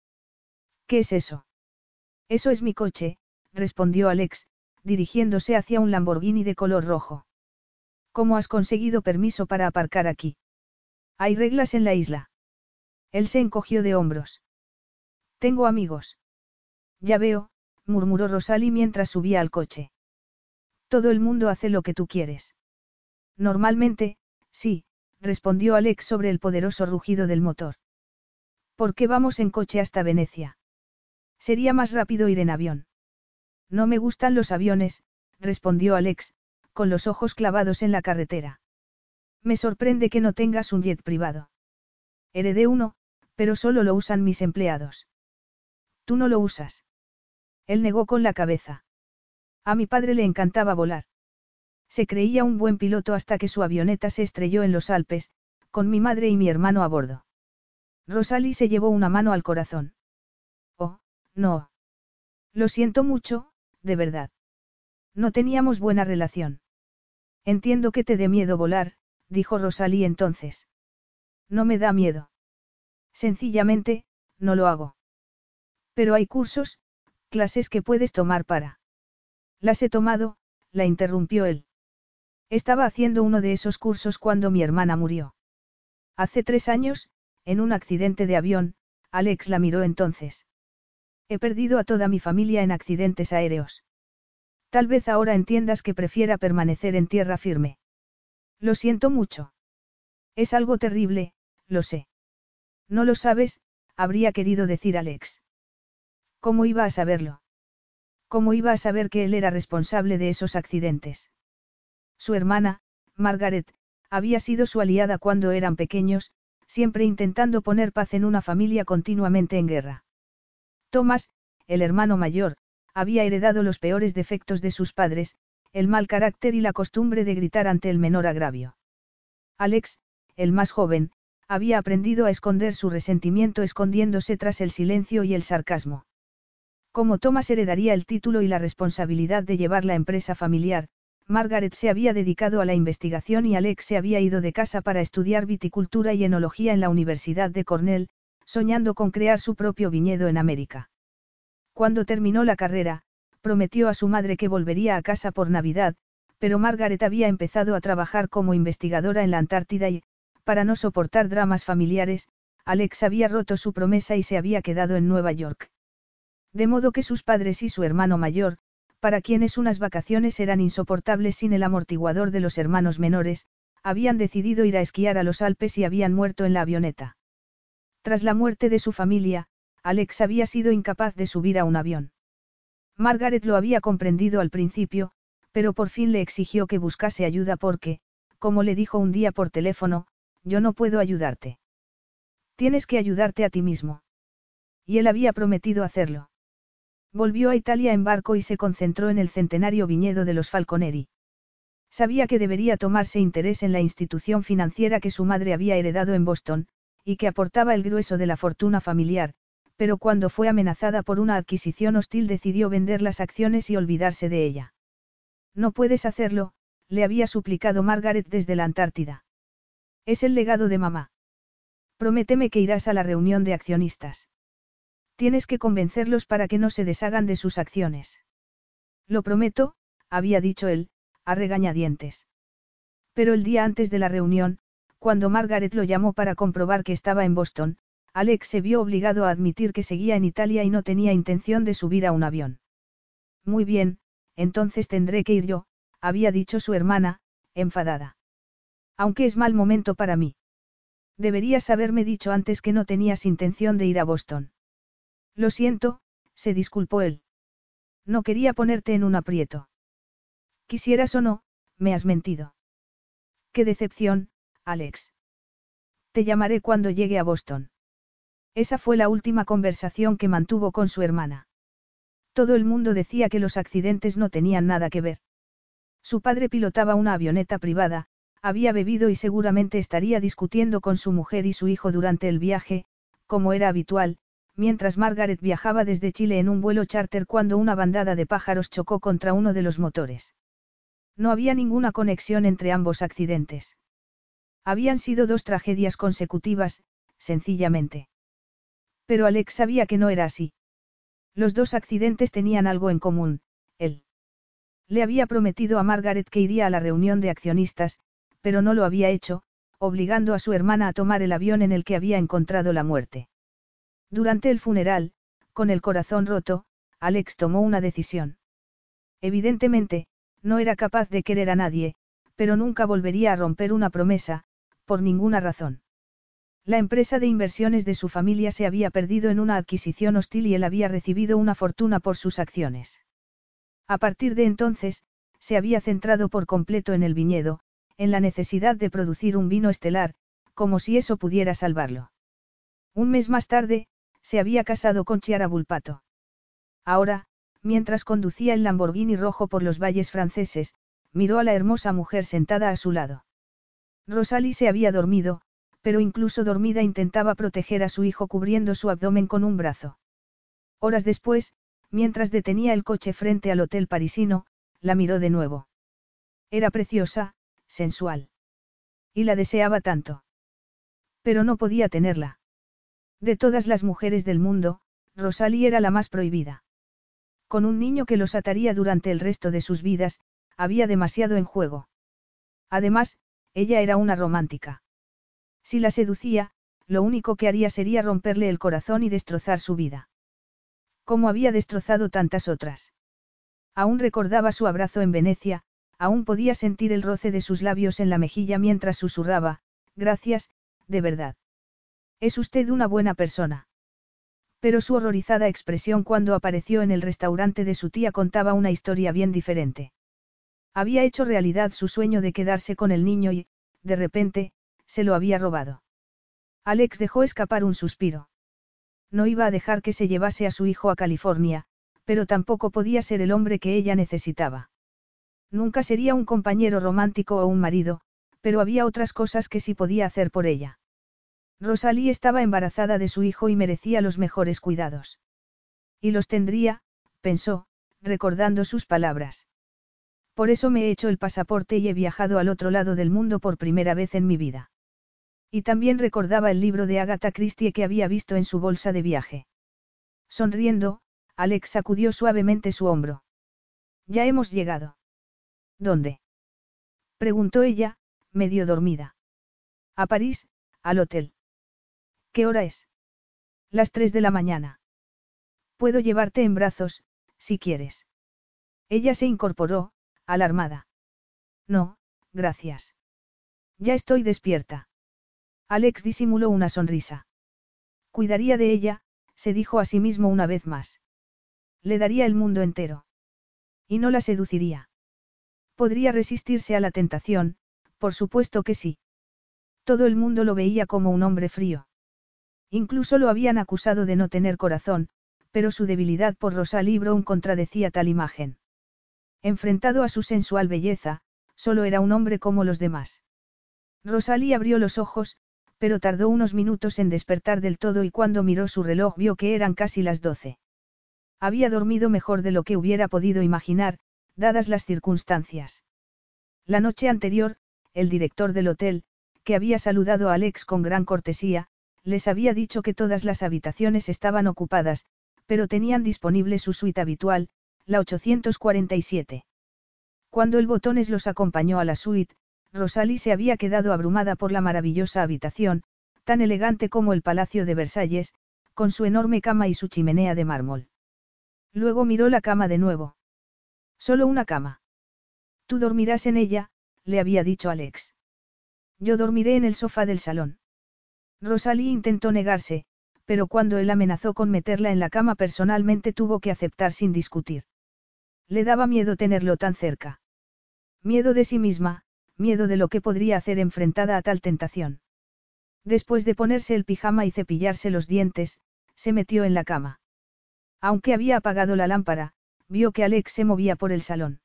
¿Qué es eso? Eso es mi coche, respondió Alex, dirigiéndose hacia un Lamborghini de color rojo. ¿Cómo has conseguido permiso para aparcar aquí? Hay reglas en la isla. Él se encogió de hombros. Tengo amigos. Ya veo, murmuró Rosalie mientras subía al coche. Todo el mundo hace lo que tú quieres. Normalmente, sí, respondió Alex sobre el poderoso rugido del motor. ¿Por qué vamos en coche hasta Venecia? Sería más rápido ir en avión. No me gustan los aviones, respondió Alex, con los ojos clavados en la carretera. Me sorprende que no tengas un jet privado. Heredé uno, pero solo lo usan mis empleados. Tú no lo usas. Él negó con la cabeza. A mi padre le encantaba volar. Se creía un buen piloto hasta que su avioneta se estrelló en los Alpes, con mi madre y mi hermano a bordo. Rosalie se llevó una mano al corazón. Oh, no. Lo siento mucho, de verdad. No teníamos buena relación. Entiendo que te dé miedo volar, dijo Rosalie entonces. No me da miedo. Sencillamente, no lo hago. Pero hay cursos, clases que puedes tomar para. Las he tomado, la interrumpió él. Estaba haciendo uno de esos cursos cuando mi hermana murió. Hace tres años, en un accidente de avión, Alex la miró entonces. He perdido a toda mi familia en accidentes aéreos. Tal vez ahora entiendas que prefiera permanecer en tierra firme. Lo siento mucho. Es algo terrible, lo sé. No lo sabes, habría querido decir Alex. ¿Cómo iba a saberlo? ¿Cómo iba a saber que él era responsable de esos accidentes? Su hermana, Margaret, había sido su aliada cuando eran pequeños, siempre intentando poner paz en una familia continuamente en guerra. Thomas, el hermano mayor, había heredado los peores defectos de sus padres, el mal carácter y la costumbre de gritar ante el menor agravio. Alex, el más joven, había aprendido a esconder su resentimiento escondiéndose tras el silencio y el sarcasmo. Como Thomas heredaría el título y la responsabilidad de llevar la empresa familiar, Margaret se había dedicado a la investigación y Alex se había ido de casa para estudiar viticultura y enología en la Universidad de Cornell, soñando con crear su propio viñedo en América. Cuando terminó la carrera, prometió a su madre que volvería a casa por Navidad, pero Margaret había empezado a trabajar como investigadora en la Antártida y, para no soportar dramas familiares, Alex había roto su promesa y se había quedado en Nueva York. De modo que sus padres y su hermano mayor, para quienes unas vacaciones eran insoportables sin el amortiguador de los hermanos menores, habían decidido ir a esquiar a los Alpes y habían muerto en la avioneta. Tras la muerte de su familia, Alex había sido incapaz de subir a un avión. Margaret lo había comprendido al principio, pero por fin le exigió que buscase ayuda porque, como le dijo un día por teléfono, yo no puedo ayudarte. Tienes que ayudarte a ti mismo. Y él había prometido hacerlo. Volvió a Italia en barco y se concentró en el centenario viñedo de los Falconeri. Sabía que debería tomarse interés en la institución financiera que su madre había heredado en Boston, y que aportaba el grueso de la fortuna familiar, pero cuando fue amenazada por una adquisición hostil decidió vender las acciones y olvidarse de ella. No puedes hacerlo, le había suplicado Margaret desde la Antártida. Es el legado de mamá. Prométeme que irás a la reunión de accionistas. Tienes que convencerlos para que no se deshagan de sus acciones. Lo prometo, había dicho él, a regañadientes. Pero el día antes de la reunión, cuando Margaret lo llamó para comprobar que estaba en Boston, Alex se vio obligado a admitir que seguía en Italia y no tenía intención de subir a un avión. Muy bien, entonces tendré que ir yo, había dicho su hermana, enfadada. Aunque es mal momento para mí. Deberías haberme dicho antes que no tenías intención de ir a Boston. Lo siento, se disculpó él. No quería ponerte en un aprieto. Quisieras o no, me has mentido. Qué decepción, Alex. Te llamaré cuando llegue a Boston. Esa fue la última conversación que mantuvo con su hermana. Todo el mundo decía que los accidentes no tenían nada que ver. Su padre pilotaba una avioneta privada, había bebido y seguramente estaría discutiendo con su mujer y su hijo durante el viaje, como era habitual, mientras Margaret viajaba desde Chile en un vuelo charter cuando una bandada de pájaros chocó contra uno de los motores. No había ninguna conexión entre ambos accidentes. Habían sido dos tragedias consecutivas, sencillamente. Pero Alex sabía que no era así. Los dos accidentes tenían algo en común, él. Le había prometido a Margaret que iría a la reunión de accionistas, pero no lo había hecho, obligando a su hermana a tomar el avión en el que había encontrado la muerte. Durante el funeral, con el corazón roto, Alex tomó una decisión. Evidentemente, no era capaz de querer a nadie, pero nunca volvería a romper una promesa, por ninguna razón. La empresa de inversiones de su familia se había perdido en una adquisición hostil y él había recibido una fortuna por sus acciones. A partir de entonces, se había centrado por completo en el viñedo, en la necesidad de producir un vino estelar, como si eso pudiera salvarlo. Un mes más tarde, se había casado con Chiara Bulpato. Ahora, mientras conducía el Lamborghini rojo por los valles franceses, miró a la hermosa mujer sentada a su lado. Rosalie se había dormido, pero incluso dormida intentaba proteger a su hijo cubriendo su abdomen con un brazo. Horas después, mientras detenía el coche frente al hotel parisino, la miró de nuevo. Era preciosa, sensual. Y la deseaba tanto. Pero no podía tenerla. De todas las mujeres del mundo, Rosalie era la más prohibida. Con un niño que los ataría durante el resto de sus vidas, había demasiado en juego. Además, ella era una romántica. Si la seducía, lo único que haría sería romperle el corazón y destrozar su vida. Como había destrozado tantas otras. Aún recordaba su abrazo en Venecia, aún podía sentir el roce de sus labios en la mejilla mientras susurraba, gracias, de verdad. Es usted una buena persona. Pero su horrorizada expresión cuando apareció en el restaurante de su tía contaba una historia bien diferente. Había hecho realidad su sueño de quedarse con el niño y, de repente, se lo había robado. Alex dejó escapar un suspiro. No iba a dejar que se llevase a su hijo a California, pero tampoco podía ser el hombre que ella necesitaba. Nunca sería un compañero romántico o un marido, Pero había otras cosas que sí podía hacer por ella. Rosalie estaba embarazada de su hijo y merecía los mejores cuidados. Y los tendría, pensó, recordando sus palabras. Por eso me he hecho el pasaporte y he viajado al otro lado del mundo por primera vez en mi vida. Y también recordaba el libro de Agatha Christie que había visto en su bolsa de viaje. Sonriendo, Alex sacudió suavemente su hombro. Ya hemos llegado. ¿Dónde? preguntó ella, medio dormida. A París, al hotel. ¿Qué hora es? Las tres de la mañana. Puedo llevarte en brazos, si quieres. Ella se incorporó, alarmada. No, gracias. Ya estoy despierta. Alex disimuló una sonrisa. Cuidaría de ella, se dijo a sí mismo una vez más. Le daría el mundo entero. Y no la seduciría. Podría resistirse a la tentación, por supuesto que sí. Todo el mundo lo veía como un hombre frío. Incluso lo habían acusado de no tener corazón, pero su debilidad por Rosalie Brown contradecía tal imagen. Enfrentado a su sensual belleza, solo era un hombre como los demás. Rosalie abrió los ojos, pero tardó unos minutos en despertar del todo y cuando miró su reloj vio que eran casi las doce. Había dormido mejor de lo que hubiera podido imaginar, dadas las circunstancias. La noche anterior, el director del hotel, que había saludado a Alex con gran cortesía, les había dicho que todas las habitaciones estaban ocupadas, pero tenían disponible su suite habitual, la 847. Cuando el botones los acompañó a la suite, Rosalie se había quedado abrumada por la maravillosa habitación, tan elegante como el Palacio de Versalles, con su enorme cama y su chimenea de mármol. Luego miró la cama de nuevo. Solo una cama. Tú dormirás en ella, le había dicho Alex. Yo dormiré en el sofá del salón. Rosalie intentó negarse, pero cuando él amenazó con meterla en la cama personalmente tuvo que aceptar sin discutir. Le daba miedo tenerlo tan cerca. Miedo de sí misma, miedo de lo que podría hacer enfrentada a tal tentación. Después de ponerse el pijama y cepillarse los dientes, se metió en la cama. Aunque había apagado la lámpara, vio que Alex se movía por el salón.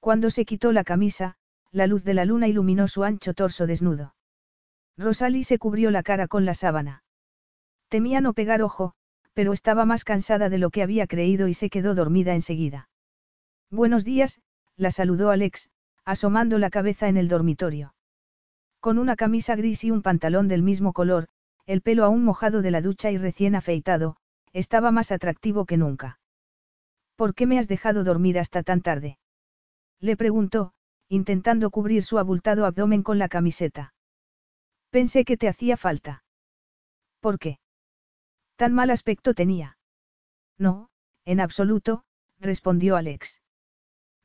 Cuando se quitó la camisa, la luz de la luna iluminó su ancho torso desnudo. Rosalie se cubrió la cara con la sábana. Temía no pegar ojo, pero estaba más cansada de lo que había creído y se quedó dormida enseguida. Buenos días, la saludó Alex, asomando la cabeza en el dormitorio. Con una camisa gris y un pantalón del mismo color, el pelo aún mojado de la ducha y recién afeitado, estaba más atractivo que nunca. ¿Por qué me has dejado dormir hasta tan tarde? Le preguntó, intentando cubrir su abultado abdomen con la camiseta. Pensé que te hacía falta. ¿Por qué? Tan mal aspecto tenía. No, en absoluto, respondió Alex.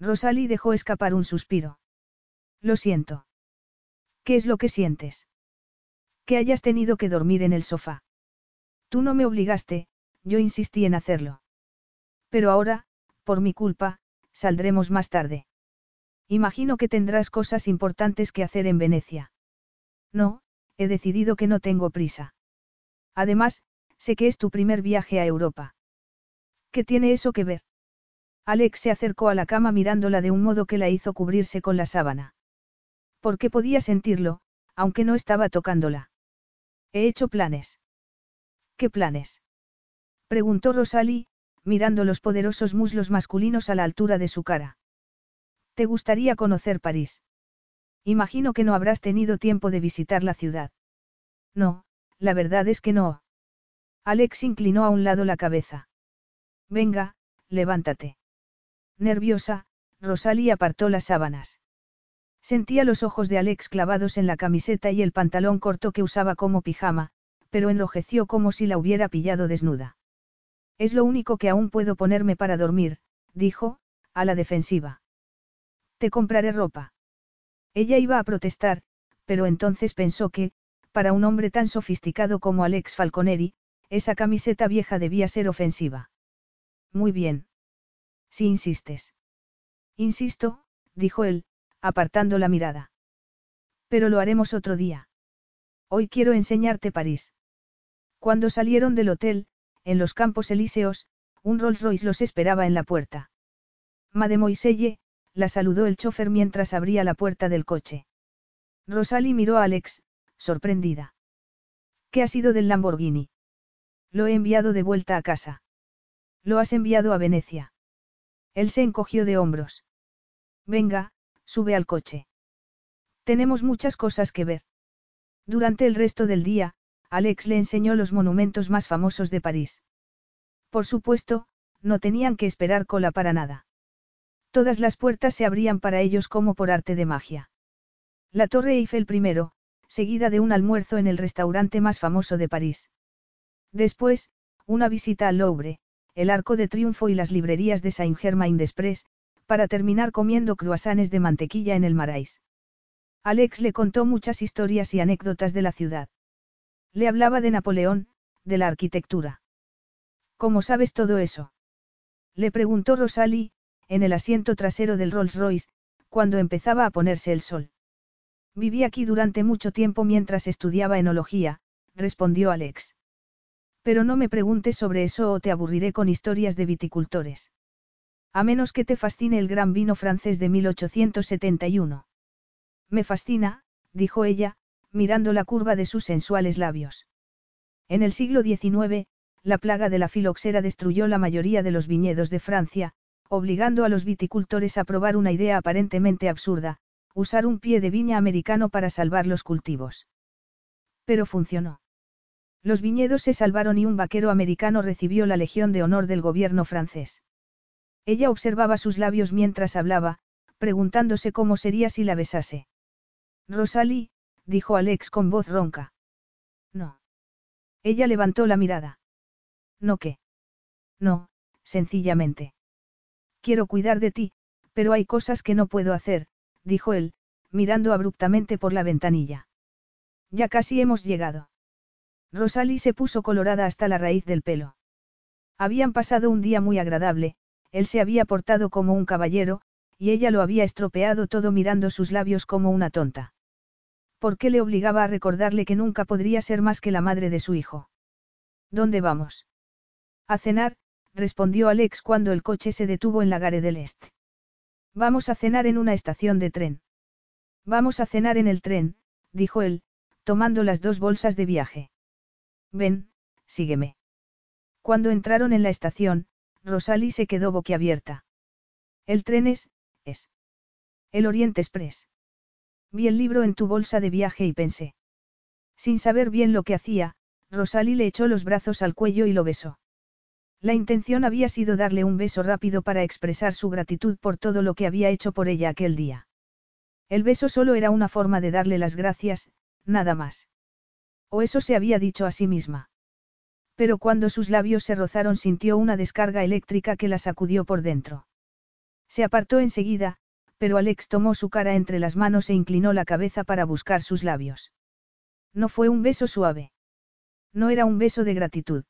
Rosalie dejó escapar un suspiro. Lo siento. ¿Qué es lo que sientes? Que hayas tenido que dormir en el sofá. Tú no me obligaste, yo insistí en hacerlo. Pero ahora, por mi culpa, saldremos más tarde. Imagino que tendrás cosas importantes que hacer en Venecia. No, he decidido que no tengo prisa. Además, sé que es tu primer viaje a Europa. ¿Qué tiene eso que ver? Alex se acercó a la cama mirándola de un modo que la hizo cubrirse con la sábana. Porque podía sentirlo, aunque no estaba tocándola. He hecho planes. ¿Qué planes? Preguntó Rosalie, mirando los poderosos muslos masculinos a la altura de su cara. ¿Te gustaría conocer París? Imagino que no habrás tenido tiempo de visitar la ciudad. No, la verdad es que no. Alex inclinó a un lado la cabeza. Venga, levántate. Nerviosa, Rosalie apartó las sábanas. Sentía los ojos de Alex clavados en la camiseta y el pantalón corto que usaba como pijama, pero enrojeció como si la hubiera pillado desnuda. Es lo único que aún puedo ponerme para dormir, dijo, a la defensiva. Te compraré ropa. Ella iba a protestar, pero entonces pensó que, para un hombre tan sofisticado como Alex Falconeri, esa camiseta vieja debía ser ofensiva. Muy bien. Si insistes. Insisto, dijo él, apartando la mirada. Pero lo haremos otro día. Hoy quiero enseñarte París. Cuando salieron del hotel, en los campos elíseos, un Rolls Royce los esperaba en la puerta. Mademoiselle, la saludó el chofer mientras abría la puerta del coche. Rosalie miró a Alex, sorprendida. ¿Qué ha sido del Lamborghini? Lo he enviado de vuelta a casa. Lo has enviado a Venecia. Él se encogió de hombros. Venga, sube al coche. Tenemos muchas cosas que ver. Durante el resto del día, Alex le enseñó los monumentos más famosos de París. Por supuesto, no tenían que esperar cola para nada. Todas las puertas se abrían para ellos como por arte de magia. La Torre Eiffel primero, seguida de un almuerzo en el restaurante más famoso de París. Después, una visita al Louvre, el Arco de Triunfo y las librerías de Saint-Germain-des-Prés, para terminar comiendo cruasanes de mantequilla en el Marais. Alex le contó muchas historias y anécdotas de la ciudad. Le hablaba de Napoleón, de la arquitectura. ¿Cómo sabes todo eso? Le preguntó Rosalie, en el asiento trasero del Rolls Royce, cuando empezaba a ponerse el sol. Viví aquí durante mucho tiempo mientras estudiaba enología, respondió Alex. Pero no me preguntes sobre eso o te aburriré con historias de viticultores. A menos que te fascine el gran vino francés de 1871. Me fascina, dijo ella, mirando la curva de sus sensuales labios. En el siglo XIX, la plaga de la filoxera destruyó la mayoría de los viñedos de Francia, obligando a los viticultores a probar una idea aparentemente absurda, usar un pie de viña americano para salvar los cultivos. Pero funcionó. Los viñedos se salvaron y un vaquero americano recibió la Legión de Honor del gobierno francés. Ella observaba sus labios mientras hablaba, preguntándose cómo sería si la besase. Rosalie, dijo Alex con voz ronca. No. Ella levantó la mirada. ¿No qué? No, sencillamente. Quiero cuidar de ti, pero hay cosas que no puedo hacer, dijo él, mirando abruptamente por la ventanilla. Ya casi hemos llegado. Rosalie se puso colorada hasta la raíz del pelo. Habían pasado un día muy agradable, él se había portado como un caballero, y ella lo había estropeado todo mirando sus labios como una tonta. ¿Por qué le obligaba a recordarle que nunca podría ser más que la madre de su hijo? ¿Dónde vamos? A cenar, respondió Alex cuando el coche se detuvo en la Gare del Est. Vamos a cenar en una estación de tren. Vamos a cenar en el tren, dijo él, tomando las dos bolsas de viaje. Ven, sígueme. Cuando entraron en la estación, Rosalie se quedó boquiabierta. El tren es, es. El Oriente Express. Vi el libro en tu bolsa de viaje y pensé. Sin saber bien lo que hacía, Rosalie le echó los brazos al cuello y lo besó. La intención había sido darle un beso rápido para expresar su gratitud por todo lo que había hecho por ella aquel día. El beso solo era una forma de darle las gracias, nada más. O eso se había dicho a sí misma. Pero cuando sus labios se rozaron sintió una descarga eléctrica que la sacudió por dentro. Se apartó enseguida, pero Alex tomó su cara entre las manos e inclinó la cabeza para buscar sus labios. No fue un beso suave. No era un beso de gratitud.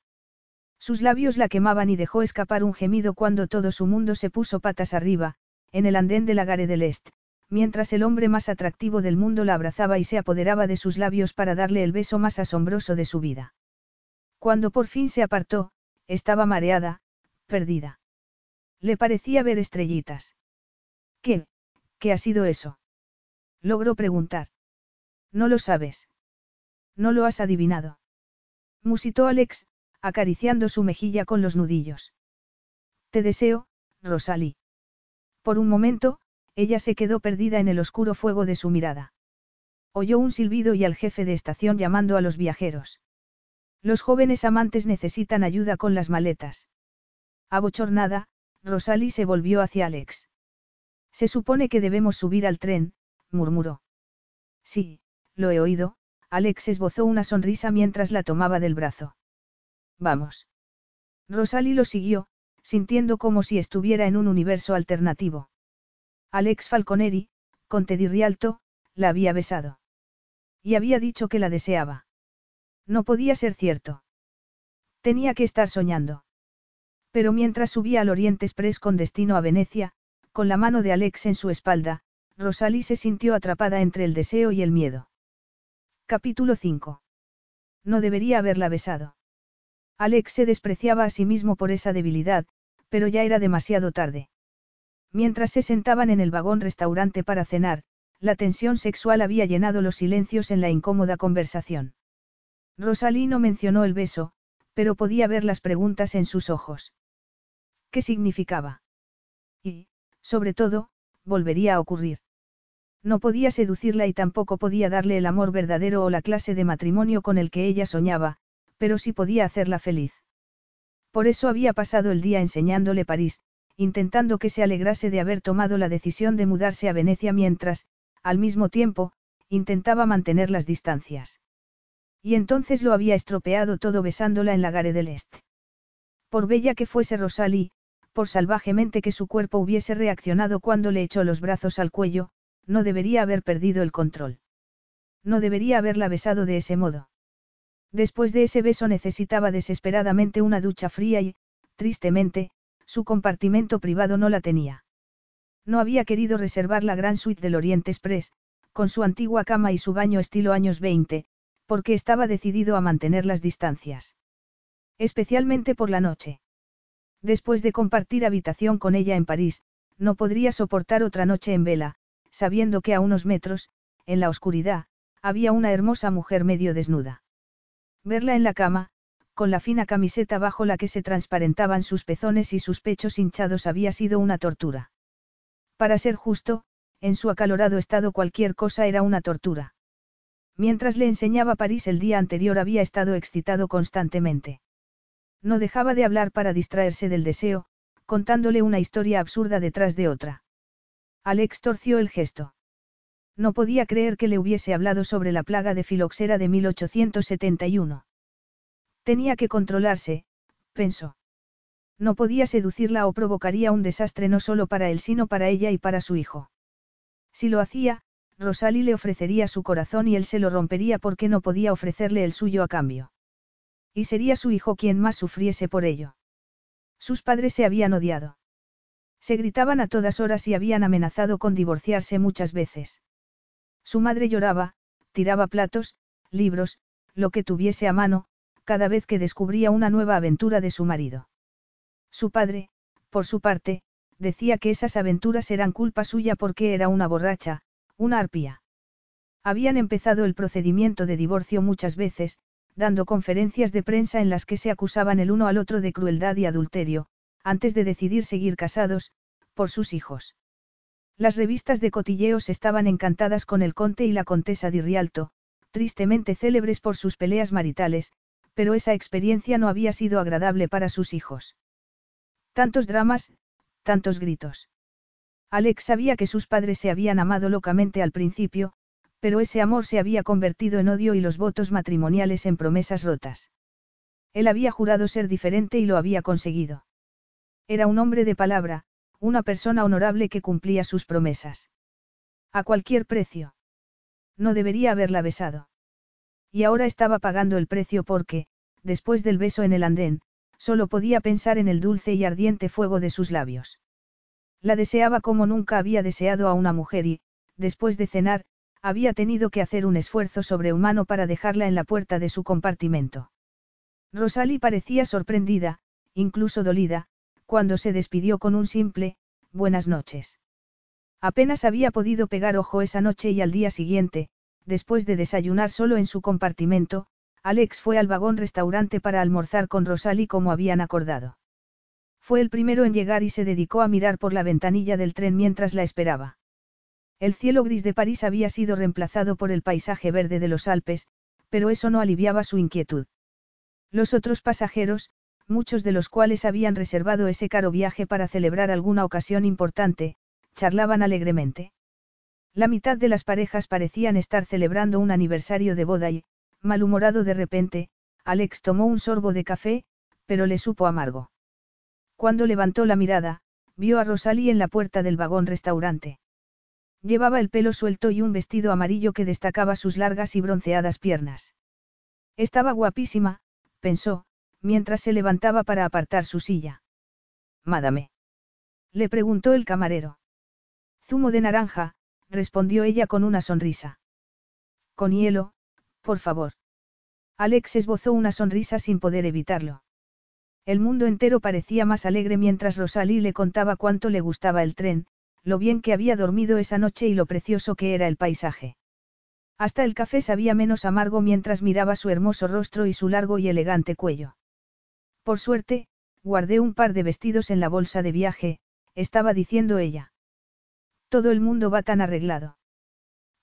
Sus labios la quemaban y dejó escapar un gemido cuando todo su mundo se puso patas arriba, en el andén de la Gare del Est, mientras el hombre más atractivo del mundo la abrazaba y se apoderaba de sus labios para darle el beso más asombroso de su vida. Cuando por fin se apartó, estaba mareada, perdida. Le parecía ver estrellitas. ¿Qué? ¿Qué ha sido eso? Logró preguntar. No lo sabes. No lo has adivinado. Musitó Alex, acariciando su mejilla con los nudillos. Te deseo, Rosalie. Por un momento, ella se quedó perdida en el oscuro fuego de su mirada. Oyó un silbido y al jefe de estación llamando a los viajeros. Los jóvenes amantes necesitan ayuda con las maletas. Abochornada, Rosalie se volvió hacia Alex. Se supone que debemos subir al tren, murmuró. Sí, lo he oído, Alex esbozó una sonrisa mientras la tomaba del brazo. Vamos. Rosalie lo siguió, sintiendo como si estuviera en un universo alternativo. Alex Falconeri, conte di Rialto, la había besado. Y había dicho que la deseaba. No podía ser cierto. Tenía que estar soñando. Pero mientras subía al Oriente Express con destino a Venecia, con la mano de Alex en su espalda, Rosalie se sintió atrapada entre el deseo y el miedo. Capítulo 5. No debería haberla besado. Alex se despreciaba a sí mismo por esa debilidad, pero ya era demasiado tarde. Mientras se sentaban en el vagón restaurante para cenar, la tensión sexual había llenado los silencios en la incómoda conversación. Rosalí no mencionó el beso, pero podía ver las preguntas en sus ojos. ¿Qué significaba? Y, sobre todo, volvería a ocurrir. No podía seducirla y tampoco podía darle el amor verdadero o la clase de matrimonio con el que ella soñaba, pero sí podía hacerla feliz. Por eso había pasado el día enseñándole París, intentando que se alegrase de haber tomado la decisión de mudarse a Venecia mientras, al mismo tiempo, intentaba mantener las distancias. Y entonces lo había estropeado todo besándola en la gare del Est. Por bella que fuese Rosalie, por salvajemente que su cuerpo hubiese reaccionado cuando le echó los brazos al cuello, no debería haber perdido el control. No debería haberla besado de ese modo. Después de ese beso necesitaba desesperadamente una ducha fría y, tristemente, su compartimento privado no la tenía. No había querido reservar la gran suite del Oriente Express, con su antigua cama y su baño estilo años 20, porque estaba decidido a mantener las distancias. Especialmente por la noche. Después de compartir habitación con ella en París, no podría soportar otra noche en vela, sabiendo que a unos metros, en la oscuridad, había una hermosa mujer medio desnuda. Verla en la cama, con la fina camiseta bajo la que se transparentaban sus pezones y sus pechos hinchados había sido una tortura. Para ser justo, en su acalorado estado cualquier cosa era una tortura. Mientras le enseñaba París el día anterior había estado excitado constantemente. No dejaba de hablar para distraerse del deseo, contándole una historia absurda detrás de otra. Alex torció el gesto. No podía creer que le hubiese hablado sobre la plaga de filoxera de 1871. Tenía que controlarse, pensó. No podía seducirla o provocaría un desastre no solo para él sino para ella y para su hijo. Si lo hacía, Rosalie le ofrecería su corazón y él se lo rompería porque no podía ofrecerle el suyo a cambio. Y sería su hijo quien más sufriese por ello. Sus padres se habían odiado. Se gritaban a todas horas y habían amenazado con divorciarse muchas veces. Su madre lloraba, tiraba platos, libros, lo que tuviese a mano, cada vez que descubría una nueva aventura de su marido. Su padre, por su parte, decía que esas aventuras eran culpa suya porque era una borracha, una arpía. Habían empezado el procedimiento de divorcio muchas veces, dando conferencias de prensa en las que se acusaban el uno al otro de crueldad y adulterio, antes de decidir seguir casados, por sus hijos. Las revistas de cotilleos estaban encantadas con el conte y la contesa di Rialto, tristemente célebres por sus peleas maritales, pero esa experiencia no había sido agradable para sus hijos. Tantos dramas, tantos gritos. Alex sabía que sus padres se habían amado locamente al principio, pero ese amor se había convertido en odio y los votos matrimoniales en promesas rotas. Él había jurado ser diferente y lo había conseguido. Era un hombre de palabra, una persona honorable que cumplía sus promesas. A cualquier precio. No debería haberla besado. Y ahora estaba pagando el precio porque, después del beso en el andén, solo podía pensar en el dulce y ardiente fuego de sus labios. La deseaba como nunca había deseado a una mujer y, después de cenar, había tenido que hacer un esfuerzo sobrehumano para dejarla en la puerta de su compartimento. Rosalie parecía sorprendida, incluso dolida, cuando se despidió con un simple, buenas noches. Apenas había podido pegar ojo esa noche y al día siguiente, después de desayunar solo en su compartimento, Alex fue al vagón restaurante para almorzar con Rosalie como habían acordado. Fue el primero en llegar y se dedicó a mirar por la ventanilla del tren mientras la esperaba. El cielo gris de París había sido reemplazado por el paisaje verde de los Alpes, pero eso no aliviaba su inquietud. Los otros pasajeros, muchos de los cuales habían reservado ese caro viaje para celebrar alguna ocasión importante, charlaban alegremente. La mitad de las parejas parecían estar celebrando un aniversario de boda y, malhumorado de repente, Alex tomó un sorbo de café, pero le supo amargo. Cuando levantó la mirada, vio a Rosalie en la puerta del vagón restaurante. Llevaba el pelo suelto y un vestido amarillo que destacaba sus largas y bronceadas piernas. Estaba guapísima, pensó, mientras se levantaba para apartar su silla. Mádame. Le preguntó el camarero. Zumo de naranja, respondió ella con una sonrisa. Con hielo, por favor. Alex esbozó una sonrisa sin poder evitarlo. El mundo entero parecía más alegre mientras Rosalie le contaba cuánto le gustaba el tren, lo bien que había dormido esa noche y lo precioso que era el paisaje. Hasta el café sabía menos amargo mientras miraba su hermoso rostro y su largo y elegante cuello. Por suerte, guardé un par de vestidos en la bolsa de viaje, estaba diciendo ella. Todo el mundo va tan arreglado.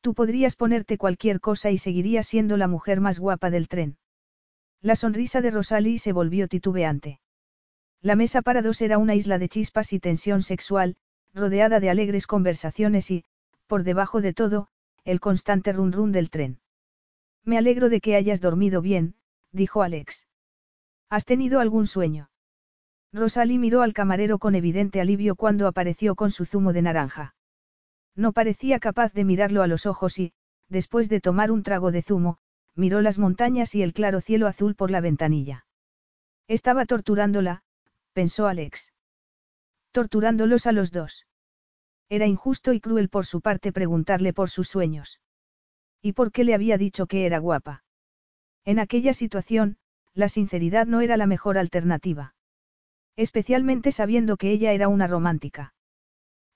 Tú podrías ponerte cualquier cosa y seguirías siendo la mujer más guapa del tren. La sonrisa de Rosalie se volvió titubeante. La mesa para dos era una isla de chispas y tensión sexual, rodeada de alegres conversaciones y, por debajo de todo, el constante run run del tren. Me alegro de que hayas dormido bien, dijo Alex. ¿Has tenido algún sueño? Rosalie miró al camarero con evidente alivio cuando apareció con su zumo de naranja. No parecía capaz de mirarlo a los ojos y, después de tomar un trago de zumo, miró las montañas y el claro cielo azul por la ventanilla. Estaba torturándola, pensó Alex. Torturándolos a los dos. Era injusto y cruel por su parte preguntarle por sus sueños. ¿Y por qué le había dicho que era guapa? En aquella situación, la sinceridad no era la mejor alternativa. Especialmente sabiendo que ella era una romántica.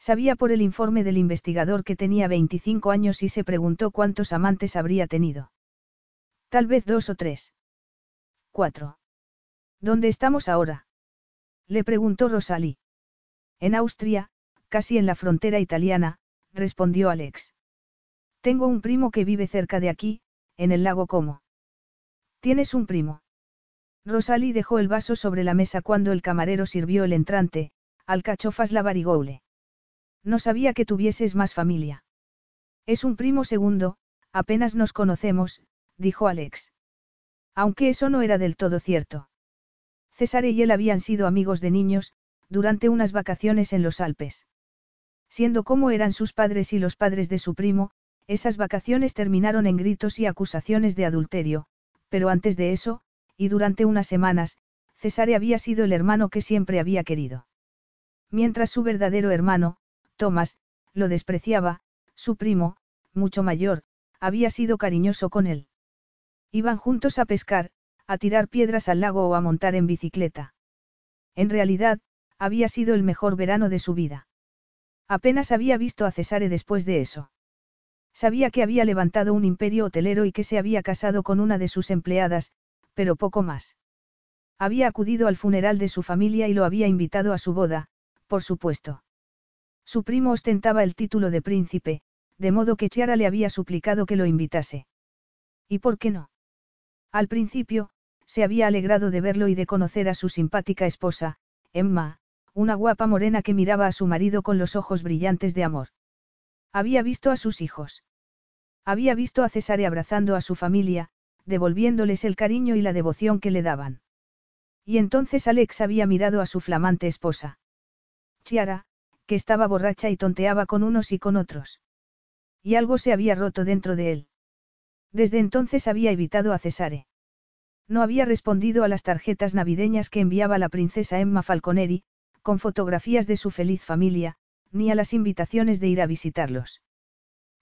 Sabía por el informe del investigador que tenía 25 años y se preguntó cuántos amantes habría tenido. Tal vez dos o tres. Cuatro. ¿Dónde estamos ahora? Le preguntó Rosalí. En Austria, casi en la frontera italiana, respondió Alex. Tengo un primo que vive cerca de aquí, en el lago Como. ¿Tienes un primo? Rosalie dejó el vaso sobre la mesa cuando el camarero sirvió el entrante, alcachofas la. No sabía que tuvieses más familia. Es un primo segundo, apenas nos conocemos, dijo Alex. Aunque eso no era del todo cierto. César y él habían sido amigos de niños, durante unas vacaciones en los Alpes. Siendo como eran sus padres y los padres de su primo, esas vacaciones terminaron en gritos y acusaciones de adulterio, pero antes de eso, y durante unas semanas, Cesare había sido el hermano que siempre había querido. Mientras su verdadero hermano, Thomas, lo despreciaba, su primo, mucho mayor, había sido cariñoso con él. Iban juntos a pescar, a tirar piedras al lago o a montar en bicicleta. En realidad, había sido el mejor verano de su vida. Apenas había visto a Cesare después de eso. Sabía que había levantado un imperio hotelero y que se había casado con una de sus empleadas, pero poco más. Había acudido al funeral de su familia y lo había invitado a su boda, por supuesto. Su primo ostentaba el título de príncipe, de modo que Chiara le había suplicado que lo invitase. ¿Y por qué no? Al principio, se había alegrado de verlo y de conocer a su simpática esposa, Emma, una guapa morena que miraba a su marido con los ojos brillantes de amor. Había visto a sus hijos. Había visto a Cesare abrazando a su familia, devolviéndoles el cariño y la devoción que le daban. Y entonces Alex había mirado a su flamante esposa. Chiara, que estaba borracha y tonteaba con unos y con otros. Y algo se había roto dentro de él. Desde entonces había evitado a Cesare. No había respondido a las tarjetas navideñas que enviaba la princesa Emma Falconeri, con fotografías de su feliz familia, ni a las invitaciones de ir a visitarlos.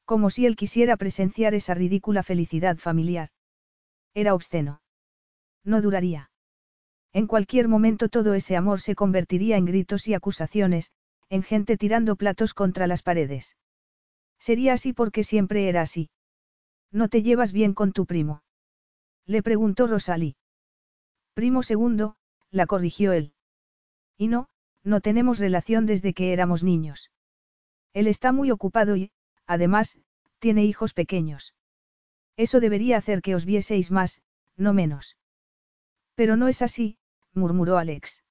Como si él quisiera presenciar esa ridícula felicidad familiar. Era obsceno. No duraría. En cualquier momento todo ese amor se convertiría en gritos y acusaciones, en gente tirando platos contra las paredes. Sería así porque siempre era así. ¿No te llevas bien con tu primo? Le preguntó Rosalí. Primo segundo, la corrigió él. Y no, no tenemos relación desde que éramos niños. Él está muy ocupado y, además, tiene hijos pequeños. Eso debería hacer que os vieseis más, no menos. Pero no es así, murmuró Alex.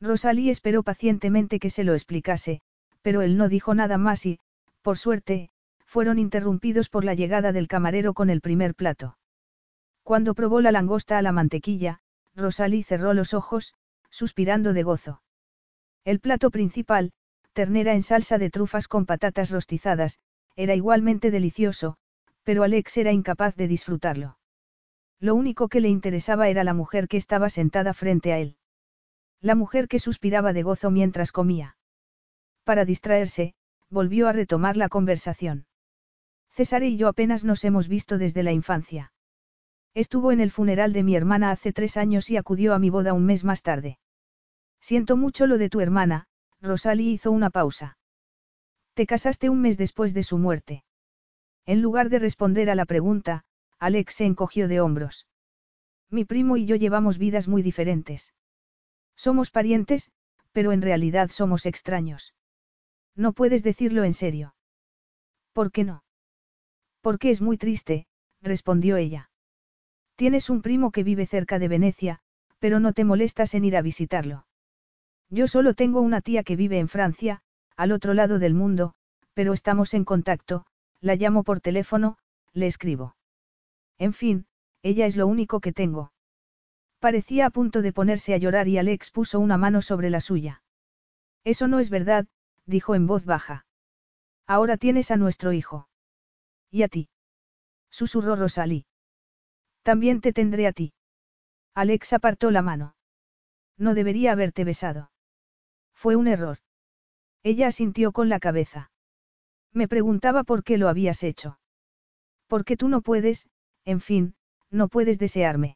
Rosalí esperó pacientemente que se lo explicase, pero él no dijo nada más y, por suerte, fueron interrumpidos por la llegada del camarero con el primer plato. Cuando probó la langosta a la mantequilla, Rosalí cerró los ojos, suspirando de gozo. El plato principal, ternera en salsa de trufas con patatas rostizadas, era igualmente delicioso, pero Alex era incapaz de disfrutarlo. Lo único que le interesaba era la mujer que estaba sentada frente a él. La mujer que suspiraba de gozo mientras comía. Para distraerse, volvió a retomar la conversación. César y yo apenas nos hemos visto desde la infancia. Estuvo en el funeral de mi hermana hace tres años y acudió a mi boda un mes más tarde. Siento mucho lo de tu hermana, Rosalie hizo una pausa. Te casaste un mes después de su muerte. En lugar de responder a la pregunta, Alex se encogió de hombros. Mi primo y yo llevamos vidas muy diferentes. Somos parientes, pero en realidad somos extraños. No puedes decirlo en serio. ¿Por qué no? Porque es muy triste, respondió ella. Tienes un primo que vive cerca de Venecia, pero no te molestas en ir a visitarlo. Yo solo tengo una tía que vive en Francia, al otro lado del mundo, pero estamos en contacto, la llamo por teléfono, le escribo. En fin, ella es lo único que tengo. Parecía a punto de ponerse a llorar y Alex puso una mano sobre la suya. Eso no es verdad, dijo en voz baja. Ahora tienes a nuestro hijo. ¿Y a ti? Susurró Rosalí. También te tendré a ti. Alex apartó la mano. No debería haberte besado. Fue un error. Ella asintió con la cabeza. Me preguntaba por qué lo habías hecho. Porque tú no puedes, en fin, no puedes desearme.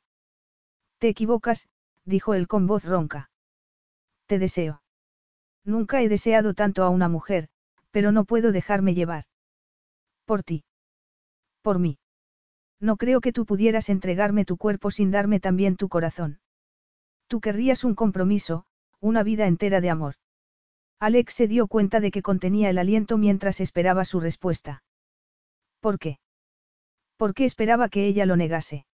Te equivocas, dijo él con voz ronca. Te deseo. Nunca he deseado tanto a una mujer, pero no puedo dejarme llevar. Por ti. Por mí. No creo que tú pudieras entregarme tu cuerpo sin darme también tu corazón. Tú querrías un compromiso, una vida entera de amor. Alex se dio cuenta de que contenía el aliento mientras esperaba su respuesta. ¿Por qué? ¿Por qué esperaba que ella lo negase?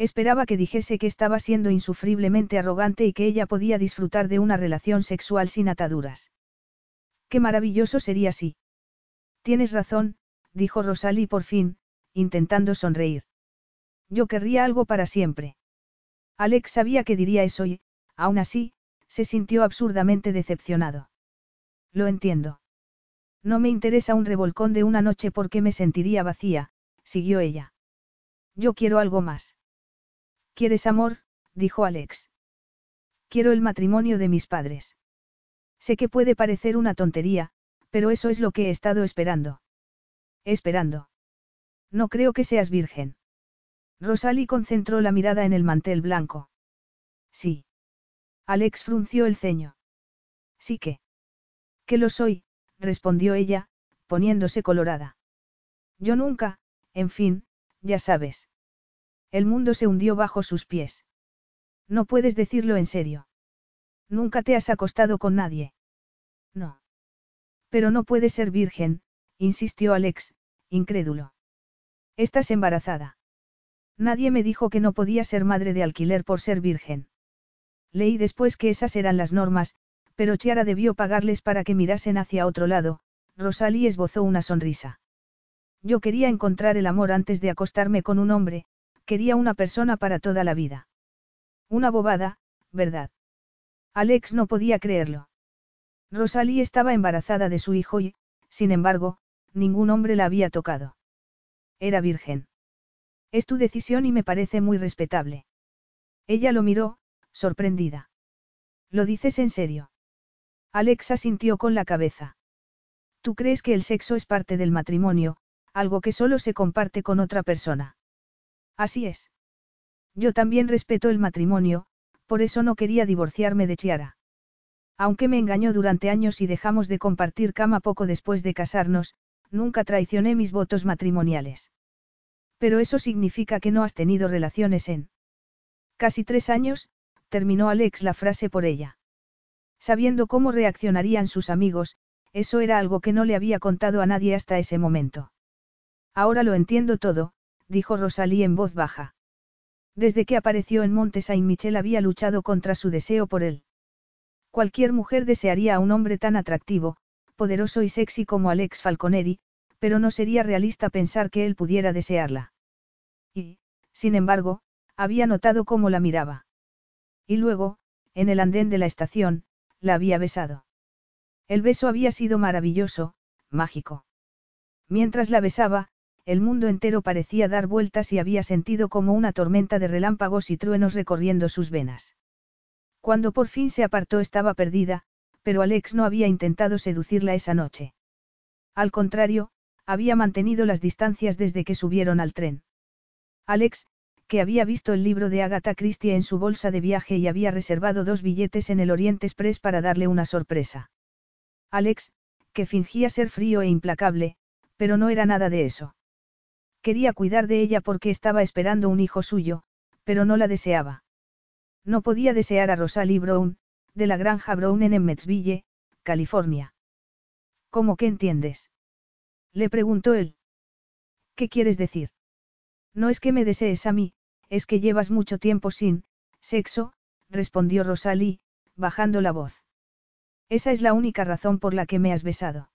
Esperaba que dijese que estaba siendo insufriblemente arrogante y que ella podía disfrutar de una relación sexual sin ataduras. Qué maravilloso sería así. Tienes razón, dijo Rosalie por fin, intentando sonreír. Yo querría algo para siempre. Alex sabía que diría eso y, aún así, se sintió absurdamente decepcionado. Lo entiendo. No me interesa un revolcón de una noche porque me sentiría vacía, siguió ella. Yo quiero algo más. ¿Quieres amor? dijo Alex. Quiero el matrimonio de mis padres. Sé que puede parecer una tontería, pero eso es lo que he estado esperando. Esperando. No creo que seas virgen. Rosalie concentró la mirada en el mantel blanco. Sí. Alex frunció el ceño. Sí que. Que lo soy, respondió ella, poniéndose colorada. Yo nunca, en fin, ya sabes. El mundo se hundió bajo sus pies. No puedes decirlo en serio. Nunca te has acostado con nadie. No. Pero no puedes ser virgen, insistió Alex, incrédulo. Estás embarazada. Nadie me dijo que no podía ser madre de alquiler por ser virgen. Leí después que esas eran las normas, pero Chiara debió pagarles para que mirasen hacia otro lado, Rosalie esbozó una sonrisa. Yo quería encontrar el amor antes de acostarme con un hombre, quería una persona para toda la vida. Una bobada, ¿verdad? Alex no podía creerlo. Rosalie estaba embarazada de su hijo y, sin embargo, ningún hombre la había tocado. Era virgen. Es tu decisión y me parece muy respetable. Ella lo miró, sorprendida. ¿Lo dices en serio? Alexa sintió con la cabeza. ¿Tú crees que el sexo es parte del matrimonio, algo que solo se comparte con otra persona? Así es. Yo también respeto el matrimonio, por eso no quería divorciarme de Chiara. Aunque me engañó durante años y dejamos de compartir cama poco después de casarnos, nunca traicioné mis votos matrimoniales. Pero eso significa que no has tenido relaciones en... Casi tres años, terminó Alex la frase por ella. Sabiendo cómo reaccionarían sus amigos, eso era algo que no le había contado a nadie hasta ese momento. Ahora lo entiendo todo, dijo Rosalie en voz baja. Desde que apareció en Monte Saint-Michel había luchado contra su deseo por él. Cualquier mujer desearía a un hombre tan atractivo, poderoso y sexy como Alex Falconeri, pero no sería realista pensar que él pudiera desearla. Y, sin embargo, había notado cómo la miraba. Y luego, en el andén de la estación, la había besado. El beso había sido maravilloso, mágico. Mientras la besaba, el mundo entero parecía dar vueltas y había sentido como una tormenta de relámpagos y truenos recorriendo sus venas. Cuando por fin se apartó estaba perdida, pero Alex no había intentado seducirla esa noche. Al contrario, había mantenido las distancias desde que subieron al tren. Alex, que había visto el libro de Agatha Christie en su bolsa de viaje y había reservado dos billetes en el Oriente Express para darle una sorpresa. Alex, que fingía ser frío e implacable, pero no era nada de eso. Quería cuidar de ella porque estaba esperando un hijo suyo, pero no la deseaba. No podía desear a Rosalie Brown, de la granja Brown en Emmetsville, California. ¿Cómo que entiendes? Le preguntó él. ¿Qué quieres decir? No es que me desees a mí, es que llevas mucho tiempo sin, sexo, respondió Rosalie, bajando la voz. Esa es la única razón por la que me has besado.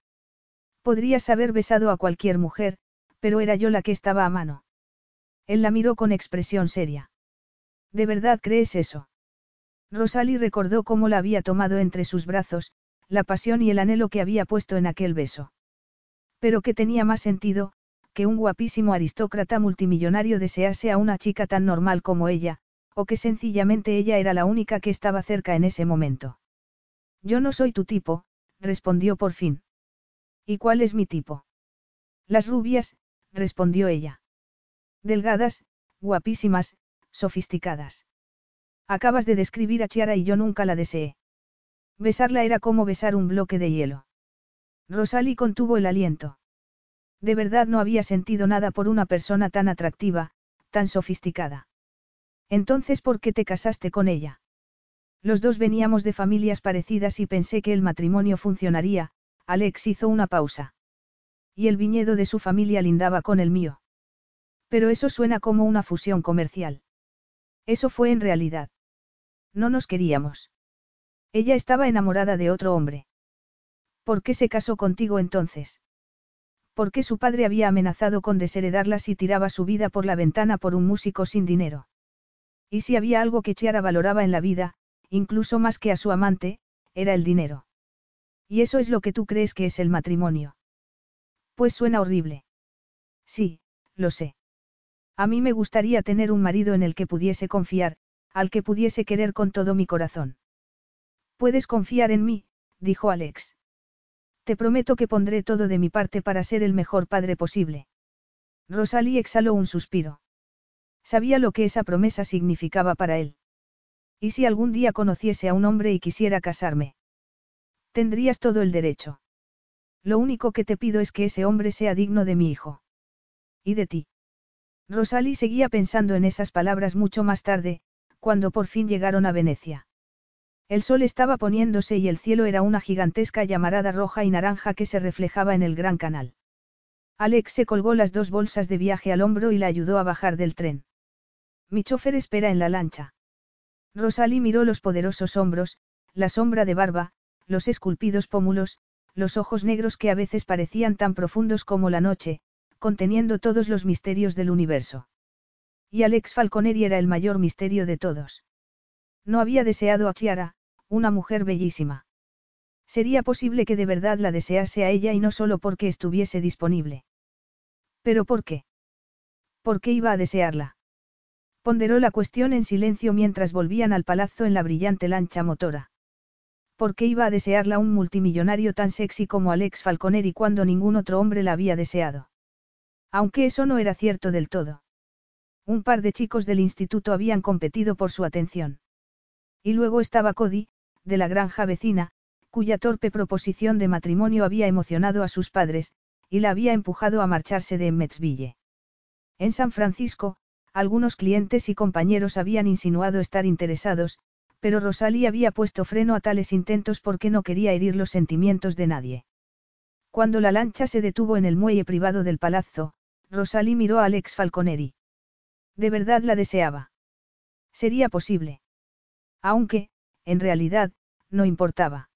Podrías haber besado a cualquier mujer, pero era yo la que estaba a mano. Él la miró con expresión seria. ¿De verdad crees eso? Rosalie recordó cómo la había tomado entre sus brazos, la pasión y el anhelo que había puesto en aquel beso. Pero que tenía más sentido, que un guapísimo aristócrata multimillonario desease a una chica tan normal como ella, o que sencillamente ella era la única que estaba cerca en ese momento. Yo no soy tu tipo, respondió por fin. ¿Y cuál es mi tipo? Las rubias, respondió ella. Delgadas, guapísimas, sofisticadas. Acabas de describir a Chiara y yo nunca la deseé. Besarla era como besar un bloque de hielo. Rosalie contuvo el aliento. De verdad no había sentido nada por una persona tan atractiva, tan sofisticada. Entonces, ¿por qué te casaste con ella? Los dos veníamos de familias parecidas y pensé que el matrimonio funcionaría, Alex hizo una pausa. Y el viñedo de su familia lindaba con el mío. Pero eso suena como una fusión comercial. Eso fue en realidad. No nos queríamos. Ella estaba enamorada de otro hombre. ¿Por qué se casó contigo entonces? Porque su padre había amenazado con desheredarla si tiraba su vida por la ventana por un músico sin dinero. Y si había algo que Chiara valoraba en la vida, incluso más que a su amante, era el dinero. Y eso es lo que tú crees que es el matrimonio. Pues suena horrible. Sí, lo sé. A mí me gustaría tener un marido en el que pudiese confiar, al que pudiese querer con todo mi corazón. Puedes confiar en mí, dijo Alex. Te prometo que pondré todo de mi parte para ser el mejor padre posible. Rosalie exhaló un suspiro. Sabía lo que esa promesa significaba para él. ¿Y si algún día conociese a un hombre y quisiera casarme? Tendrías todo el derecho. Lo único que te pido es que ese hombre sea digno de mi hijo. ¿Y de ti? Rosalie seguía pensando en esas palabras mucho más tarde, cuando por fin llegaron a Venecia. El sol estaba poniéndose y el cielo era una gigantesca llamarada roja y naranja que se reflejaba en el gran canal. Alex se colgó las dos bolsas de viaje al hombro y la ayudó a bajar del tren. Mi chofer espera en la lancha. Rosalie miró los poderosos hombros, la sombra de barba, los esculpidos pómulos, los ojos negros que a veces parecían tan profundos como la noche, conteniendo todos los misterios del universo. Y Alex Falconeri era el mayor misterio de todos. No había deseado a Chiara, una mujer bellísima. Sería posible que de verdad la desease a ella y no solo porque estuviese disponible. ¿Pero por qué? ¿Por qué iba a desearla? Ponderó la cuestión en silencio mientras volvían al palazzo en la brillante lancha motora. ¿Por qué iba a desearla un multimillonario tan sexy como Alex Falconeri cuando ningún otro hombre la había deseado? Aunque eso no era cierto del todo. Un par de chicos del instituto habían competido por su atención. Y luego estaba Cody, de la granja vecina, cuya torpe proposición de matrimonio había emocionado a sus padres, y la había empujado a marcharse de Emmetsville. En San Francisco, algunos clientes y compañeros habían insinuado estar interesados, pero Rosalie había puesto freno a tales intentos porque no quería herir los sentimientos de nadie. Cuando la lancha se detuvo en el muelle privado del palazzo, Rosalie miró a Alex Falconeri. De verdad la deseaba. Sería posible. Aunque, en realidad, no importaba.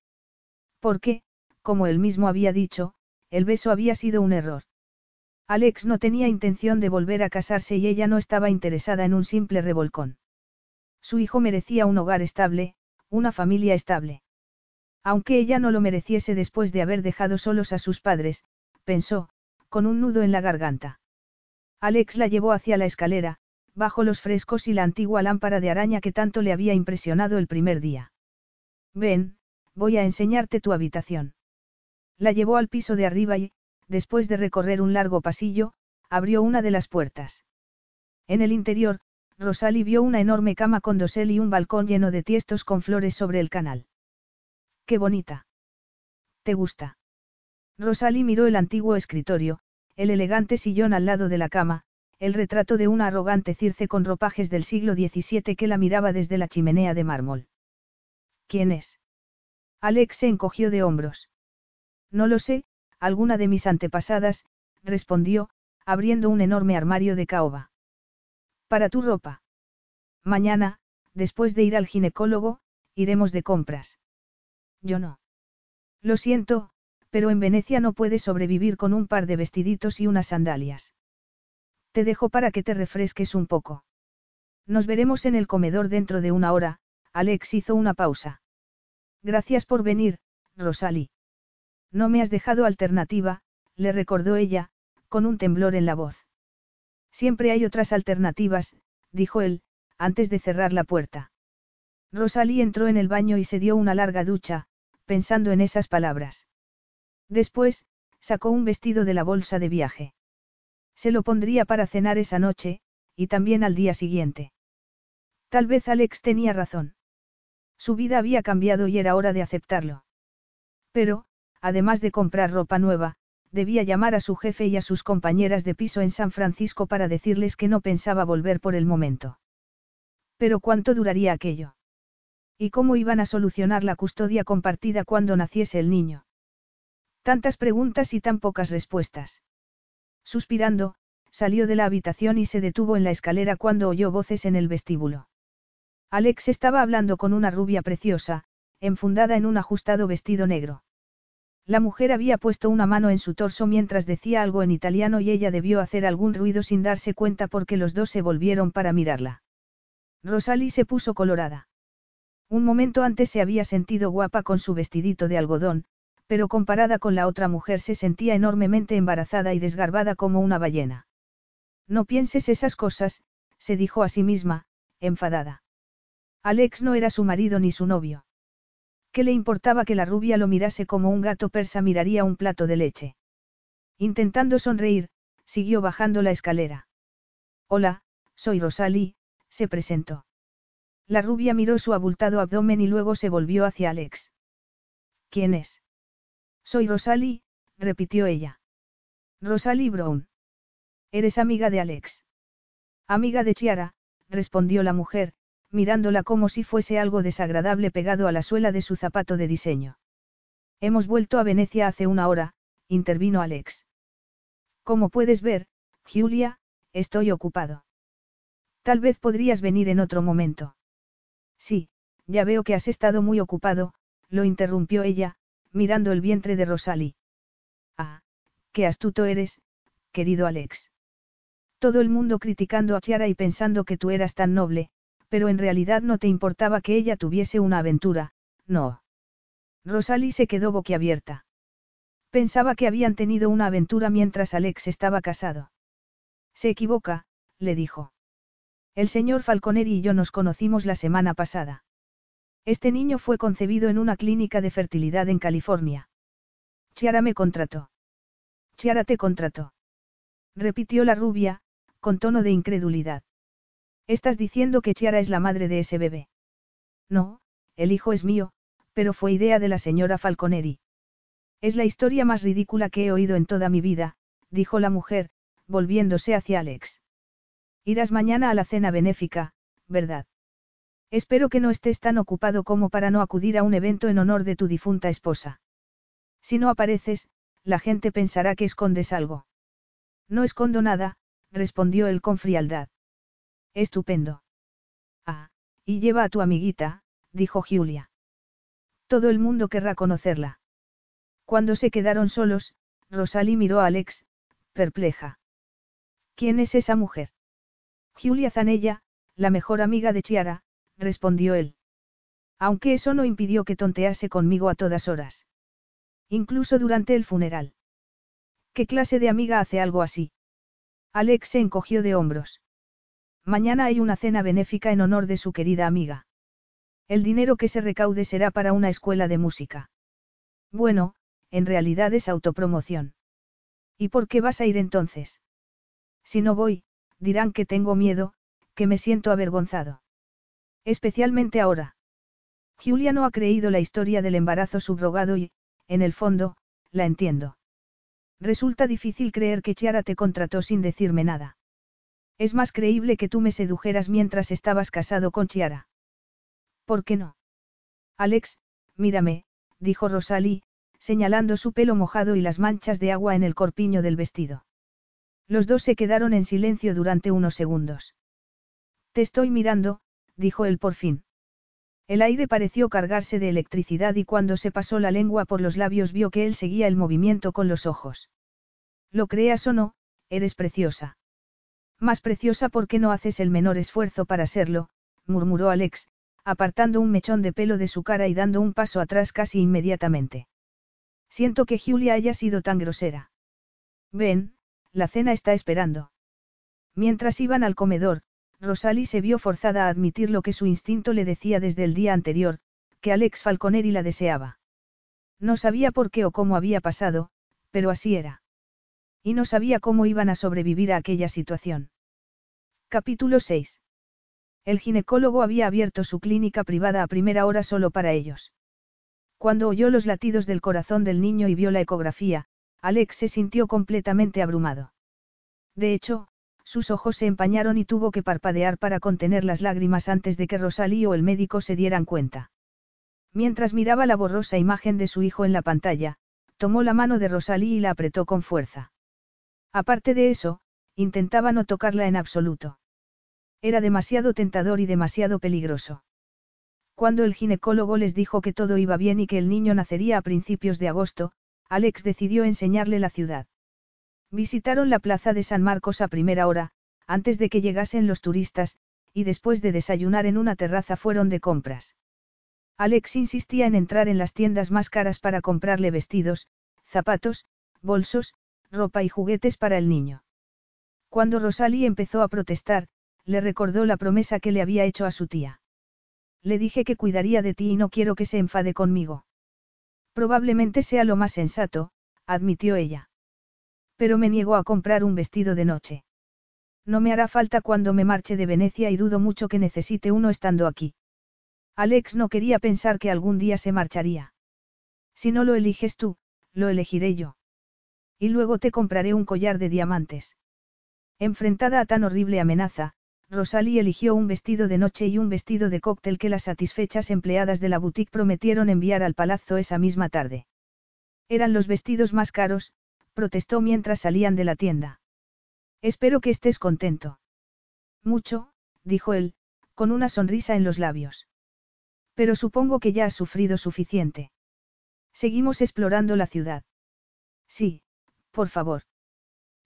Porque, como él mismo había dicho, el beso había sido un error. Alex no tenía intención de volver a casarse y ella no estaba interesada en un simple revolcón. Su hijo merecía un hogar estable, una familia estable. Aunque ella no lo mereciese después de haber dejado solos a sus padres, pensó, con un nudo en la garganta. Alex la llevó hacia la escalera, bajo los frescos y la antigua lámpara de araña que tanto le había impresionado el primer día. Ven, voy a enseñarte tu habitación. La llevó al piso de arriba y, después de recorrer un largo pasillo, abrió una de las puertas. En el interior, Rosalie vio una enorme cama con dosel y un balcón lleno de tiestos con flores sobre el canal. ¡Qué bonita! ¿Te gusta? Rosalie miró el antiguo escritorio, el elegante sillón al lado de la cama, el retrato de una arrogante circe con ropajes del siglo XVII que la miraba desde la chimenea de mármol. ¿Quién es? Alex se encogió de hombros. No lo sé, alguna de mis antepasadas, respondió, abriendo un enorme armario de caoba. Para tu ropa. Mañana, después de ir al ginecólogo, iremos de compras. Yo no. Lo siento, pero en Venecia no puedes sobrevivir con un par de vestiditos y unas sandalias. Te dejo para que te refresques un poco. Nos veremos en el comedor dentro de una hora, Alex hizo una pausa. Gracias por venir, Rosalie. No me has dejado alternativa, le recordó ella, con un temblor en la voz. Siempre hay otras alternativas, dijo él, antes de cerrar la puerta. Rosalie entró en el baño y se dio una larga ducha, pensando en esas palabras. Después, sacó un vestido de la bolsa de viaje. Se lo pondría para cenar esa noche, y también al día siguiente. Tal vez Alex tenía razón. Su vida había cambiado y era hora de aceptarlo. Pero, además de comprar ropa nueva, debía llamar a su jefe y a sus compañeras de piso en San Francisco para decirles que no pensaba volver por el momento. Pero ¿cuánto duraría aquello? ¿Y cómo iban a solucionar la custodia compartida cuando naciese el niño? Tantas preguntas y tan pocas respuestas. Suspirando, salió de la habitación y se detuvo en la escalera cuando oyó voces en el vestíbulo. Alex estaba hablando con una rubia preciosa, enfundada en un ajustado vestido negro. La mujer había puesto una mano en su torso mientras decía algo en italiano y ella debió hacer algún ruido sin darse cuenta porque los dos se volvieron para mirarla. Rosalie se puso colorada. Un momento antes se había sentido guapa con su vestidito de algodón, pero comparada con la otra mujer se sentía enormemente embarazada y desgarbada como una ballena. No pienses esas cosas, se dijo a sí misma, enfadada. Alex no era su marido ni su novio. ¿Qué le importaba que la rubia lo mirase como un gato persa miraría un plato de leche? Intentando sonreír, siguió bajando la escalera. Hola, soy Rosalie, se presentó. La rubia miró su abultado abdomen y luego se volvió hacia Alex. ¿Quién es? Soy Rosalie, repitió ella. Rosalie Brown. ¿Eres amiga de Alex? Amiga de Chiara, respondió la mujer, mirándola como si fuese algo desagradable pegado a la suela de su zapato de diseño. Hemos vuelto a Venecia hace una hora, intervino Alex. Como puedes ver, Julia, estoy ocupado. Tal vez podrías venir en otro momento. Sí, ya veo que has estado muy ocupado, lo interrumpió ella, mirando el vientre de Rosalie. Ah, qué astuto eres, querido Alex. Todo el mundo criticando a Chiara y pensando que tú eras tan noble, pero en realidad no te importaba que ella tuviese una aventura, no. Rosalie se quedó boquiabierta. Pensaba que habían tenido una aventura mientras Alex estaba casado. Se equivoca, le dijo. El señor Falconeri y yo nos conocimos la semana pasada. Este niño fue concebido en una clínica de fertilidad en California. Chiara me contrató. Chiara te contrató. Repitió la rubia, con tono de incredulidad. Estás diciendo que Chiara es la madre de ese bebé. No, el hijo es mío, pero fue idea de la señora Falconeri. Es la historia más ridícula que he oído en toda mi vida, dijo la mujer, volviéndose hacia Alex. Irás mañana a la cena benéfica, ¿verdad? Espero que no estés tan ocupado como para no acudir a un evento en honor de tu difunta esposa. Si no apareces, la gente pensará que escondes algo. No escondo nada, respondió él con frialdad. Estupendo. Ah, y lleva a tu amiguita, dijo Julia. Todo el mundo querrá conocerla. Cuando se quedaron solos, Rosalie miró a Alex, perpleja. ¿Quién es esa mujer? Julia Zanella, la mejor amiga de Chiara, respondió él. Aunque eso no impidió que tontease conmigo a todas horas. Incluso durante el funeral. ¿Qué clase de amiga hace algo así? Alex se encogió de hombros. Mañana hay una cena benéfica en honor de su querida amiga. El dinero que se recaude será para una escuela de música. Bueno, en realidad es autopromoción. ¿Y por qué vas a ir entonces? Si no voy, dirán que tengo miedo, que me siento avergonzado. Especialmente ahora. Julia no ha creído la historia del embarazo subrogado y, en el fondo, la entiendo. Resulta difícil creer que Chiara te contrató sin decirme nada. Es más creíble que tú me sedujeras mientras estabas casado con Chiara. ¿Por qué no? Alex, mírame, dijo Rosalie, señalando su pelo mojado y las manchas de agua en el corpiño del vestido. Los dos se quedaron en silencio durante unos segundos. Te estoy mirando, dijo él por fin. El aire pareció cargarse de electricidad y cuando se pasó la lengua por los labios vio que él seguía el movimiento con los ojos. Lo creas o no, eres preciosa. Más preciosa porque no haces el menor esfuerzo para serlo, murmuró Alex, apartando un mechón de pelo de su cara y dando un paso atrás casi inmediatamente. Siento que Julia haya sido tan grosera. Ven, la cena está esperando. Mientras iban al comedor, Rosalie se vio forzada a admitir lo que su instinto le decía desde el día anterior, que Alex Falconeri la deseaba. No sabía por qué o cómo había pasado, pero así era. Y no sabía cómo iban a sobrevivir a aquella situación. Capítulo 6. El ginecólogo había abierto su clínica privada a primera hora solo para ellos. Cuando oyó los latidos del corazón del niño y vio la ecografía, Alex se sintió completamente abrumado. De hecho, sus ojos se empañaron y tuvo que parpadear para contener las lágrimas antes de que Rosalí o el médico se dieran cuenta. Mientras miraba la borrosa imagen de su hijo en la pantalla, tomó la mano de Rosalí y la apretó con fuerza. Aparte de eso, intentaba no tocarla en absoluto. Era demasiado tentador y demasiado peligroso. Cuando el ginecólogo les dijo que todo iba bien y que el niño nacería a principios de agosto, Alex decidió enseñarle la ciudad. Visitaron la plaza de San Marcos a primera hora, antes de que llegasen los turistas, y después de desayunar en una terraza fueron de compras. Alex insistía en entrar en las tiendas más caras para comprarle vestidos, zapatos, bolsos, ropa y juguetes para el niño. Cuando Rosalie empezó a protestar, le recordó la promesa que le había hecho a su tía. Le dije que cuidaría de ti y no quiero que se enfade conmigo. Probablemente sea lo más sensato, admitió ella. Pero me niego a comprar un vestido de noche. No me hará falta cuando me marche de Venecia y dudo mucho que necesite uno estando aquí. Alex no quería pensar que algún día se marcharía. Si no lo eliges tú, lo elegiré yo. Y luego te compraré un collar de diamantes. Enfrentada a tan horrible amenaza, Rosalie eligió un vestido de noche y un vestido de cóctel que las satisfechas empleadas de la boutique prometieron enviar al palazzo esa misma tarde. Eran los vestidos más caros, protestó mientras salían de la tienda. Espero que estés contento. Mucho, dijo él, con una sonrisa en los labios. Pero supongo que ya has sufrido suficiente. Seguimos explorando la ciudad. Sí, por favor.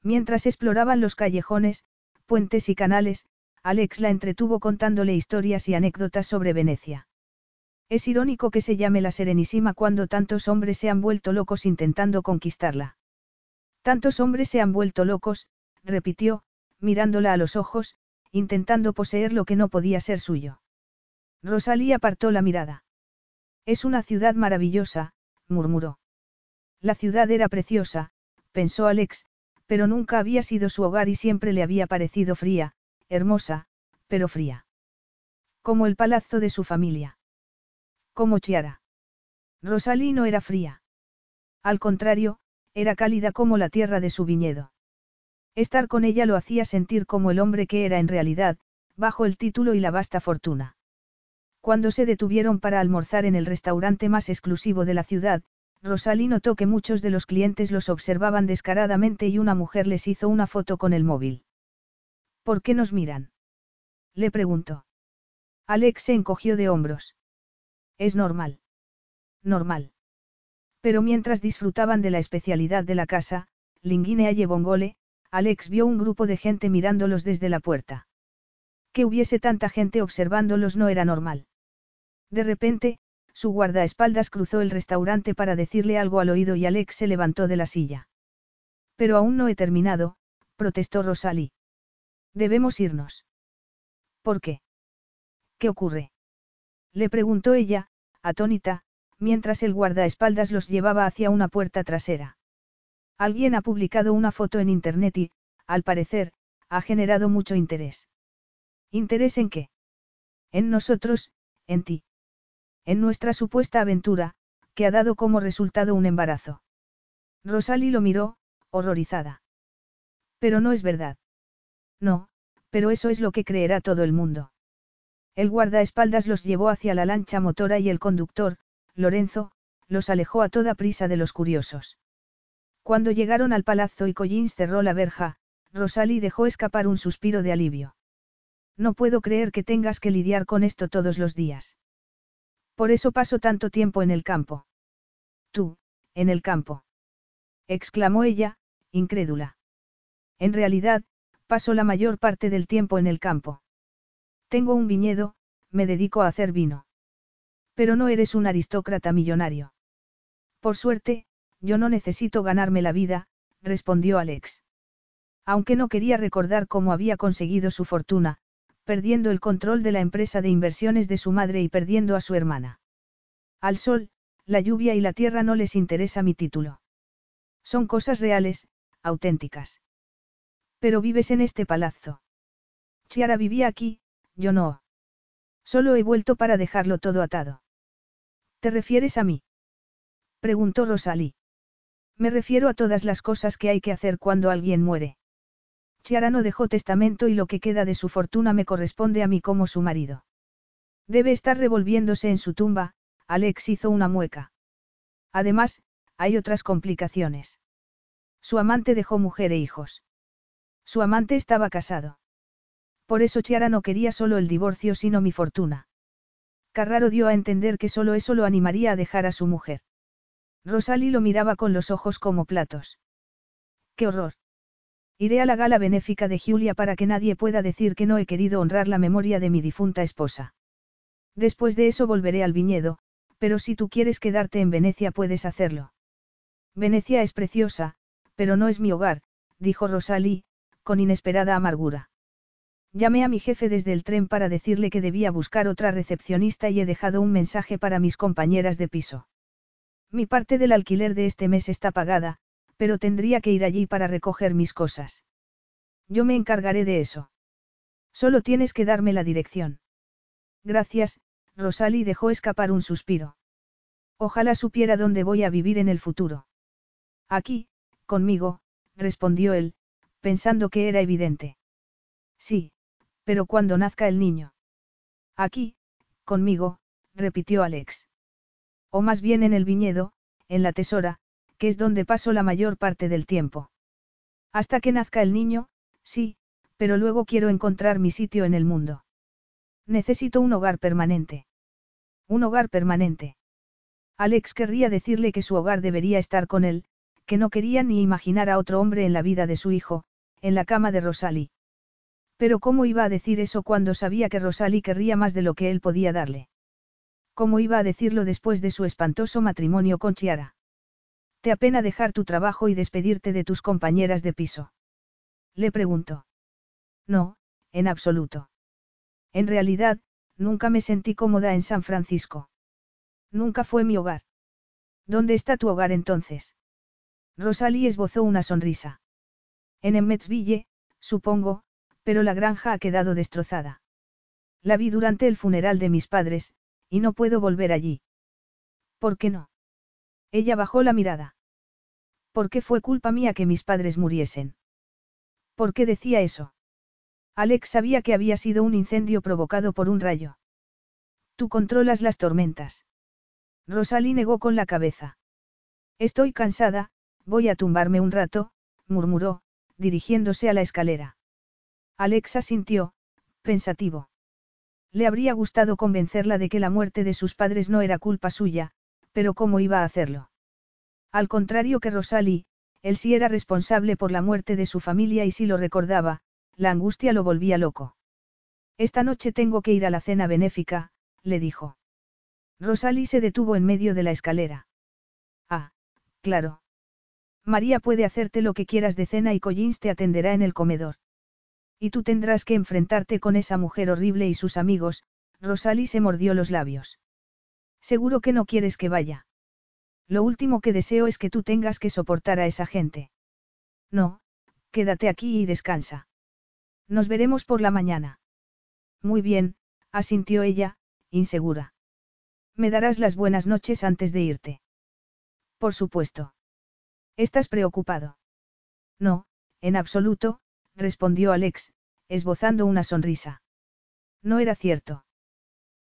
Mientras exploraban los callejones, puentes y canales, Alex la entretuvo contándole historias y anécdotas sobre Venecia. Es irónico que se llame la Serenísima cuando tantos hombres se han vuelto locos intentando conquistarla. Tantos hombres se han vuelto locos, repitió, mirándola a los ojos, intentando poseer lo que no podía ser suyo. Rosalía apartó la mirada. Es una ciudad maravillosa, murmuró. La ciudad era preciosa, pensó Alex, pero nunca había sido su hogar y siempre le había parecido fría, hermosa, pero fría. Como el palazzo de su familia. Como Chiara. Rosalí no era fría. Al contrario, era cálida como la tierra de su viñedo. Estar con ella lo hacía sentir como el hombre que era en realidad, bajo el título y la vasta fortuna. Cuando se detuvieron para almorzar en el restaurante más exclusivo de la ciudad, Rosalí notó que muchos de los clientes los observaban descaradamente y una mujer les hizo una foto con el móvil. ¿Por qué nos miran? Le preguntó. Alex se encogió de hombros. Es normal. Normal. Pero mientras disfrutaban de la especialidad de la casa, Linguinea y Bongole, Alex vio un grupo de gente mirándolos desde la puerta. Que hubiese tanta gente observándolos no era normal. De repente, su guardaespaldas cruzó el restaurante para decirle algo al oído y Alex se levantó de la silla. Pero aún no he terminado, protestó Rosalie. Debemos irnos. ¿Por qué? ¿Qué ocurre? Le preguntó ella, atónita, mientras el guardaespaldas los llevaba hacia una puerta trasera. Alguien ha publicado una foto en Internet y, al parecer, ha generado mucho interés. ¿Interés en qué? En nosotros, en ti. En nuestra supuesta aventura, que ha dado como resultado un embarazo. Rosalie lo miró, horrorizada. Pero no es verdad. No, pero eso es lo que creerá todo el mundo. El guardaespaldas los llevó hacia la lancha motora y el conductor, Lorenzo, los alejó a toda prisa de los curiosos. Cuando llegaron al palazzo y Collins cerró la verja, Rosalie dejó escapar un suspiro de alivio. No puedo creer que tengas que lidiar con esto todos los días. Por eso paso tanto tiempo en el campo. Tú, en el campo. exclamó ella, incrédula. En realidad, paso la mayor parte del tiempo en el campo. Tengo un viñedo, me dedico a hacer vino. Pero no eres un aristócrata millonario. Por suerte, yo no necesito ganarme la vida, respondió Alex. Aunque no quería recordar cómo había conseguido su fortuna, perdiendo el control de la empresa de inversiones de su madre y perdiendo a su hermana. Al sol, la lluvia y la tierra no les interesa mi título. Son cosas reales, auténticas. Pero vives en este palazzo. Chiara vivía aquí, yo no. Solo he vuelto para dejarlo todo atado. ¿Te refieres a mí? Preguntó Rosalí. Me refiero a todas las cosas que hay que hacer cuando alguien muere. Chiara no dejó testamento y lo que queda de su fortuna me corresponde a mí como su marido. Debe estar revolviéndose en su tumba, Alex hizo una mueca. Además, hay otras complicaciones. Su amante dejó mujer e hijos. Su amante estaba casado. Por eso Chiara no quería solo el divorcio sino mi fortuna. Carraro dio a entender que solo eso lo animaría a dejar a su mujer. Rosalie lo miraba con los ojos como platos. ¡Qué horror! Iré a la gala benéfica de Julia para que nadie pueda decir que no he querido honrar la memoria de mi difunta esposa. Después de eso volveré al viñedo, pero si tú quieres quedarte en Venecia puedes hacerlo. Venecia es preciosa, pero no es mi hogar, dijo Rosalie, con inesperada amargura. Llamé a mi jefe desde el tren para decirle que debía buscar otra recepcionista y he dejado un mensaje para mis compañeras de piso. Mi parte del alquiler de este mes está pagada, pero tendría que ir allí para recoger mis cosas. Yo me encargaré de eso. Solo tienes que darme la dirección. Gracias, Rosalie dejó escapar un suspiro. Ojalá supiera dónde voy a vivir en el futuro. Aquí, conmigo, respondió él, pensando que era evidente. Sí, pero cuando nazca el niño. Aquí, conmigo, repitió Alex. O más bien en el viñedo, en la tesora, que es donde paso la mayor parte del tiempo. Hasta que nazca el niño, sí, pero luego quiero encontrar mi sitio en el mundo. Necesito un hogar permanente. Un hogar permanente. Alex querría decirle que su hogar debería estar con él, que no quería ni imaginar a otro hombre en la vida de su hijo, en la cama de Rosalie. Pero ¿cómo iba a decir eso cuando sabía que Rosalie querría más de lo que él podía darle? ¿Cómo iba a decirlo después de su espantoso matrimonio con Chiara? ¿Te apena dejar tu trabajo y despedirte de tus compañeras de piso? Le preguntó. No, en absoluto. En realidad, nunca me sentí cómoda en San Francisco. Nunca fue mi hogar. ¿Dónde está tu hogar entonces? Rosalie esbozó una sonrisa. En Emmetsville, supongo, pero la granja ha quedado destrozada. La vi durante el funeral de mis padres, y no puedo volver allí. ¿Por qué no? Ella bajó la mirada. ¿Por qué fue culpa mía que mis padres muriesen? ¿Por qué decía eso? Alex sabía que había sido un incendio provocado por un rayo. Tú controlas las tormentas. Rosalie negó con la cabeza. Estoy cansada, voy a tumbarme un rato, murmuró, dirigiéndose a la escalera. Alex asintió, pensativo. Le habría gustado convencerla de que la muerte de sus padres no era culpa suya, pero ¿cómo iba a hacerlo? Al contrario que Rosalie, él sí era responsable por la muerte de su familia y si lo recordaba, la angustia lo volvía loco. Esta noche tengo que ir a la cena benéfica, le dijo. Rosalie se detuvo en medio de la escalera. Ah, claro. María puede hacerte lo que quieras de cena y Collins te atenderá en el comedor. Y tú tendrás que enfrentarte con esa mujer horrible y sus amigos, Rosalie se mordió los labios. Seguro que no quieres que vaya. Lo último que deseo es que tú tengas que soportar a esa gente. No, quédate aquí y descansa. Nos veremos por la mañana. Muy bien, asintió ella, insegura. Me darás las buenas noches antes de irte. Por supuesto. ¿Estás preocupado? No, en absoluto, respondió Alex, esbozando una sonrisa. No era cierto.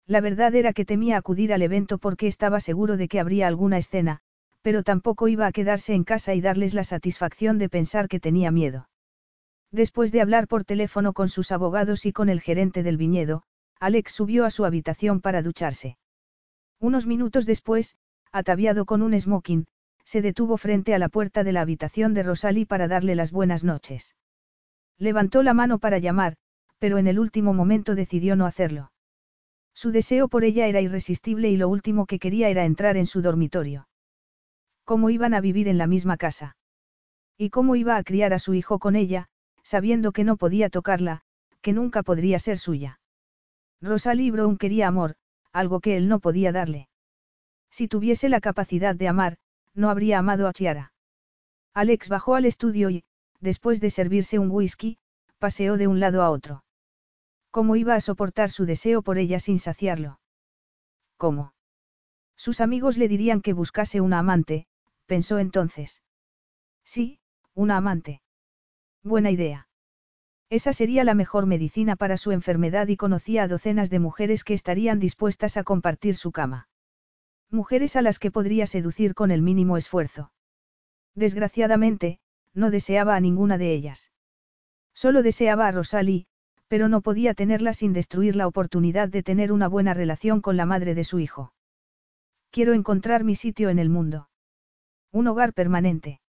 La verdad era que temía acudir al evento porque estaba seguro de que habría alguna escena, pero tampoco iba a quedarse en casa y darles la satisfacción de pensar que tenía miedo. Después de hablar por teléfono con sus abogados y con el gerente del viñedo, Alex subió a su habitación para ducharse. Unos minutos después, ataviado con un smoking, se detuvo frente a la puerta de la habitación de Rosalie para darle las buenas noches. Levantó la mano para llamar, pero en el último momento decidió no hacerlo. Su deseo por ella era irresistible y lo último que quería era entrar en su dormitorio. ¿Cómo iban a vivir en la misma casa? ¿Y cómo iba a criar a su hijo con ella, sabiendo que no podía tocarla, que nunca podría ser suya? Rosalie Brown quería amor, algo que él no podía darle. Si tuviese la capacidad de amar, no habría amado a Chiara. Alex bajó al estudio y, después de servirse un whisky, paseó de un lado a otro. ¿Cómo iba a soportar su deseo por ella sin saciarlo? ¿Cómo? Sus amigos le dirían que buscase una amante, pensó entonces. Sí, una amante. Buena idea. Esa sería la mejor medicina para su enfermedad y conocía a docenas de mujeres que estarían dispuestas a compartir su cama. Mujeres a las que podría seducir con el mínimo esfuerzo. Desgraciadamente, no deseaba a ninguna de ellas. Solo deseaba a Rosalie, pero no podía tenerla sin destruir la oportunidad de tener una buena relación con la madre de su hijo. Quiero encontrar mi sitio en el mundo. Un hogar permanente.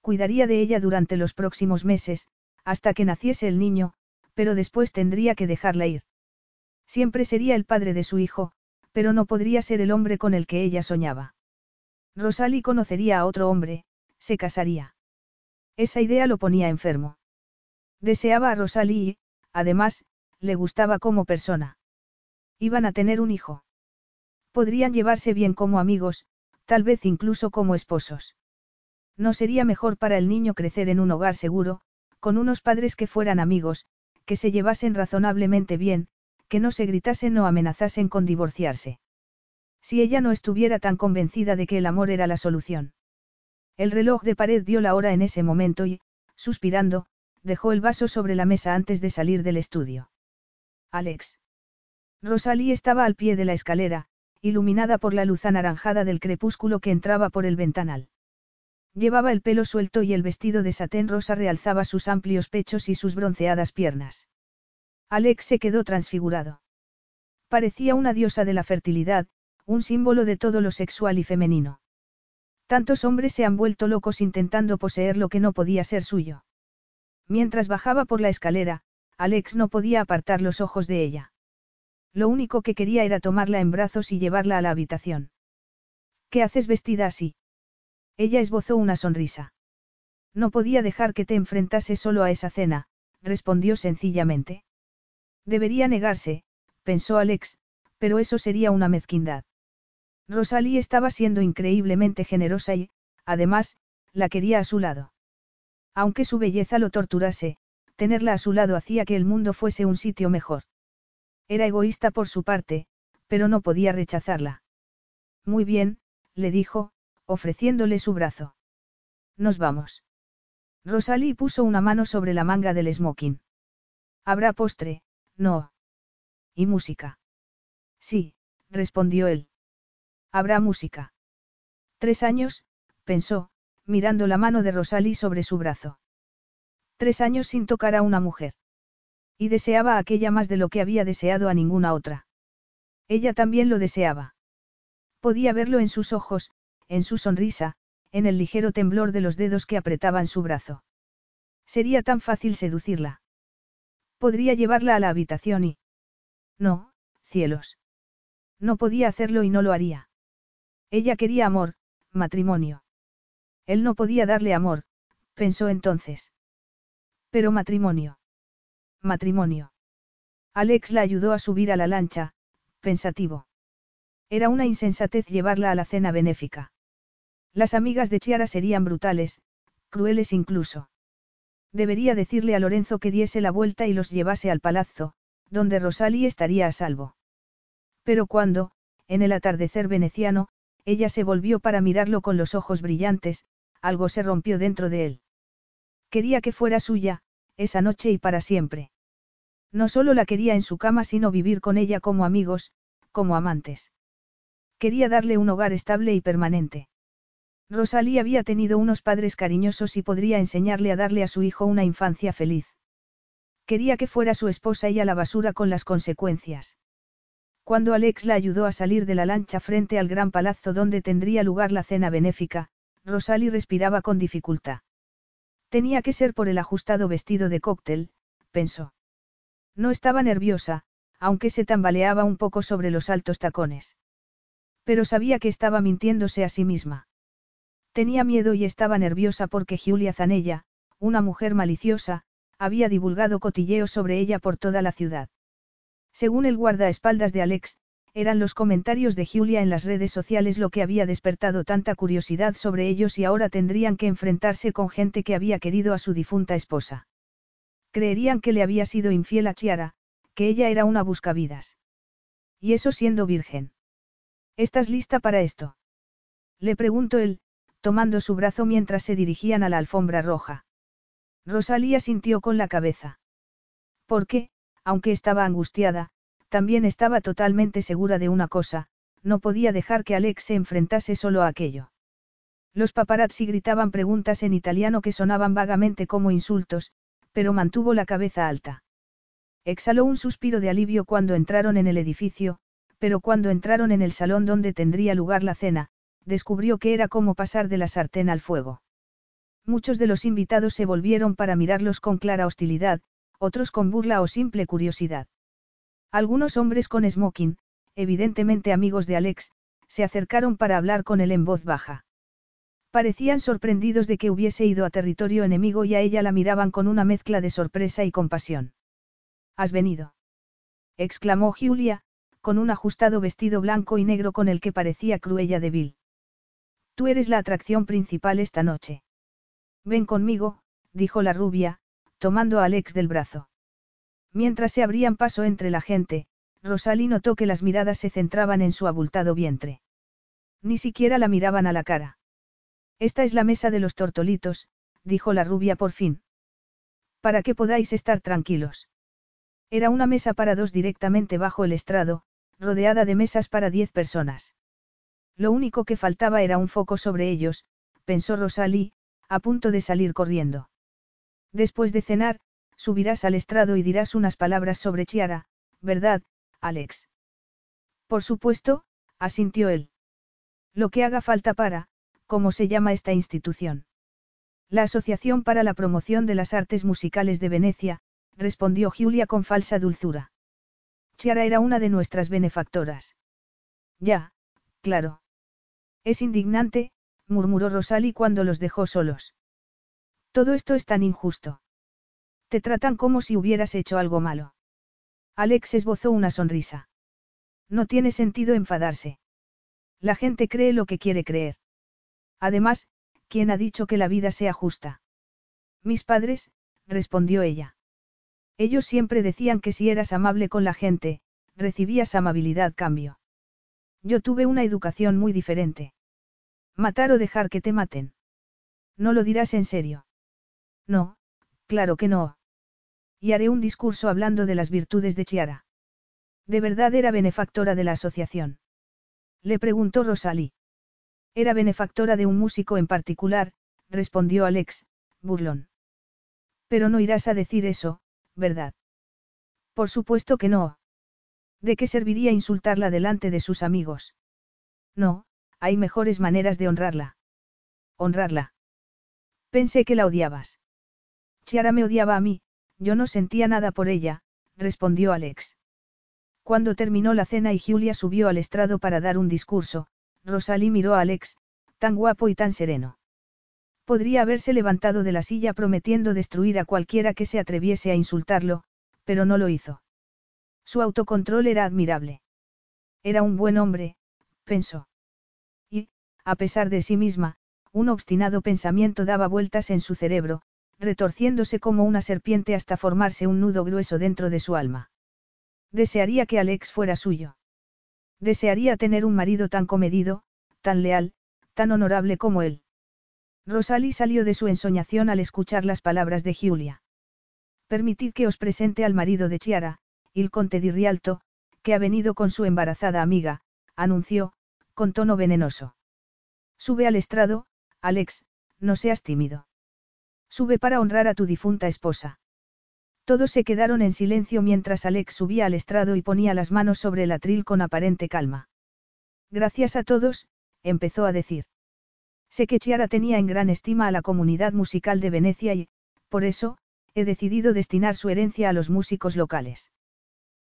Cuidaría de ella durante los próximos meses, hasta que naciese el niño, pero después tendría que dejarla ir. Siempre sería el padre de su hijo, pero no podría ser el hombre con el que ella soñaba. Rosalie conocería a otro hombre, se casaría. Esa idea lo ponía enfermo. Deseaba a Rosalie además, le gustaba como persona. Iban a tener un hijo. Podrían llevarse bien como amigos, tal vez incluso como esposos. ¿No sería mejor para el niño crecer en un hogar seguro, con unos padres que fueran amigos, que se llevasen razonablemente bien, que no se gritasen o amenazasen con divorciarse? Si ella no estuviera tan convencida de que el amor era la solución. El reloj de pared dio la hora en ese momento y, suspirando, dejó el vaso sobre la mesa antes de salir del estudio. Alex. Rosalie estaba al pie de la escalera, iluminada por la luz anaranjada del crepúsculo que entraba por el ventanal. Llevaba el pelo suelto y el vestido de satén rosa realzaba sus amplios pechos y sus bronceadas piernas. Alex se quedó transfigurado. Parecía una diosa de la fertilidad, un símbolo de todo lo sexual y femenino. Tantos hombres se han vuelto locos intentando poseer lo que no podía ser suyo. Mientras bajaba por la escalera, Alex no podía apartar los ojos de ella. Lo único que quería era tomarla en brazos y llevarla a la habitación. ¿Qué haces vestida así? Ella esbozó una sonrisa. No podía dejar que te enfrentase solo a esa cena, respondió sencillamente. Debería negarse, pensó Alex, pero eso sería una mezquindad. Rosalie estaba siendo increíblemente generosa y, además, la quería a su lado. Aunque su belleza lo torturase, tenerla a su lado hacía que el mundo fuese un sitio mejor. Era egoísta por su parte, pero no podía rechazarla. Muy bien, le dijo, ofreciéndole su brazo. Nos vamos. Rosalie puso una mano sobre la manga del smoking. Habrá postre, no. ¿Y música? Sí, respondió él. Habrá música. Tres años, pensó, mirando la mano de Rosalie sobre su brazo. Tres años sin tocar a una mujer. Y deseaba a aquella más de lo que había deseado a ninguna otra. Ella también lo deseaba. Podía verlo en sus ojos, en su sonrisa, en el ligero temblor de los dedos que apretaban su brazo. Sería tan fácil seducirla. Podría llevarla a la habitación y... No, cielos. No podía hacerlo y no lo haría. Ella quería amor, matrimonio. Él no podía darle amor, pensó entonces. Pero matrimonio. Matrimonio. Alex la ayudó a subir a la lancha, pensativo. Era una insensatez llevarla a la cena benéfica. Las amigas de Chiara serían brutales, crueles incluso. Debería decirle a Lorenzo que diese la vuelta y los llevase al palazzo, donde Rosalie estaría a salvo. Pero cuando, en el atardecer veneciano, ella se volvió para mirarlo con los ojos brillantes, algo se rompió dentro de él. Quería que fuera suya, esa noche y para siempre. No solo la quería en su cama, sino vivir con ella como amigos, como amantes. Quería darle un hogar estable y permanente. Rosalía había tenido unos padres cariñosos y podría enseñarle a darle a su hijo una infancia feliz. Quería que fuera su esposa y a la basura con las consecuencias. Cuando Alex la ayudó a salir de la lancha frente al gran palazzo donde tendría lugar la cena benéfica, Rosalie respiraba con dificultad. Tenía que ser por el ajustado vestido de cóctel, pensó. No estaba nerviosa, aunque se tambaleaba un poco sobre los altos tacones. Pero sabía que estaba mintiéndose a sí misma. Tenía miedo y estaba nerviosa porque Julia Zanella, una mujer maliciosa, había divulgado cotilleos sobre ella por toda la ciudad. Según el guardaespaldas de Alex, eran los comentarios de Julia en las redes sociales lo que había despertado tanta curiosidad sobre ellos y ahora tendrían que enfrentarse con gente que había querido a su difunta esposa. Creerían que le había sido infiel a Chiara, que ella era una buscavidas. Y eso siendo virgen. ¿Estás lista para esto? Le preguntó él, tomando su brazo mientras se dirigían a la alfombra roja. Rosalía sintió con la cabeza. Porque, aunque estaba angustiada, también estaba totalmente segura de una cosa, no podía dejar que Alex se enfrentase solo a aquello. Los paparazzi gritaban preguntas en italiano que sonaban vagamente como insultos, pero mantuvo la cabeza alta. Exhaló un suspiro de alivio cuando entraron en el edificio, pero cuando entraron en el salón donde tendría lugar la cena, descubrió que era como pasar de la sartén al fuego. Muchos de los invitados se volvieron para mirarlos con clara hostilidad, otros con burla o simple curiosidad. Algunos hombres con smoking, evidentemente amigos de Alex, se acercaron para hablar con él en voz baja. Parecían sorprendidos de que hubiese ido a territorio enemigo y a ella la miraban con una mezcla de sorpresa y compasión. ¿Has venido? exclamó Julia, con un ajustado vestido blanco y negro con el que parecía cruella débil. Tú eres la atracción principal esta noche. Ven conmigo, dijo la rubia, tomando a Alex del brazo. Mientras se abrían paso entre la gente, Rosalie notó que las miradas se centraban en su abultado vientre. Ni siquiera la miraban a la cara. Esta es la mesa de los tortolitos, dijo la rubia por fin. Para que podáis estar tranquilos. Era una mesa para dos directamente bajo el estrado, rodeada de mesas para diez personas. Lo único que faltaba era un foco sobre ellos, pensó Rosalie, a punto de salir corriendo. Después de cenar, subirás al estrado y dirás unas palabras sobre Chiara, ¿verdad, Alex? Por supuesto, asintió él. Lo que haga falta para, ¿cómo se llama esta institución? La Asociación para la Promoción de las Artes Musicales de Venecia, respondió Julia con falsa dulzura. Chiara era una de nuestras benefactoras. Ya, claro. Es indignante, murmuró Rosalie cuando los dejó solos. Todo esto es tan injusto. Te tratan como si hubieras hecho algo malo. Alex esbozó una sonrisa. No tiene sentido enfadarse. La gente cree lo que quiere creer. Además, ¿quién ha dicho que la vida sea justa? Mis padres, respondió ella. Ellos siempre decían que si eras amable con la gente, recibías amabilidad cambio. Yo tuve una educación muy diferente. Matar o dejar que te maten. No lo dirás en serio. No, claro que no. Y haré un discurso hablando de las virtudes de Chiara. ¿De verdad era benefactora de la asociación? Le preguntó Rosalie. Era benefactora de un músico en particular, respondió Alex, burlón. Pero no irás a decir eso, ¿verdad? Por supuesto que no. ¿De qué serviría insultarla delante de sus amigos? No, hay mejores maneras de honrarla. Honrarla. Pensé que la odiabas. Chiara me odiaba a mí, yo no sentía nada por ella, respondió Alex. Cuando terminó la cena y Julia subió al estrado para dar un discurso, Rosalie miró a Alex, tan guapo y tan sereno. Podría haberse levantado de la silla prometiendo destruir a cualquiera que se atreviese a insultarlo, pero no lo hizo. Su autocontrol era admirable. Era un buen hombre, pensó. Y, a pesar de sí misma, un obstinado pensamiento daba vueltas en su cerebro, retorciéndose como una serpiente hasta formarse un nudo grueso dentro de su alma. Desearía que Alex fuera suyo. Desearía tener un marido tan comedido, tan leal, tan honorable como él. Rosalie salió de su ensoñación al escuchar las palabras de Giulia. Permitid que os presente al marido de Chiara, il conte di Rialto, que ha venido con su embarazada amiga, anunció, con tono venenoso. Sube al estrado, Alex, no seas tímido. Sube para honrar a tu difunta esposa. Todos se quedaron en silencio mientras Alex subía al estrado y ponía las manos sobre el atril con aparente calma. Gracias a todos, empezó a decir. Sé que Chiara tenía en gran estima a la comunidad musical de Venecia y, por eso, he decidido destinar su herencia a los músicos locales.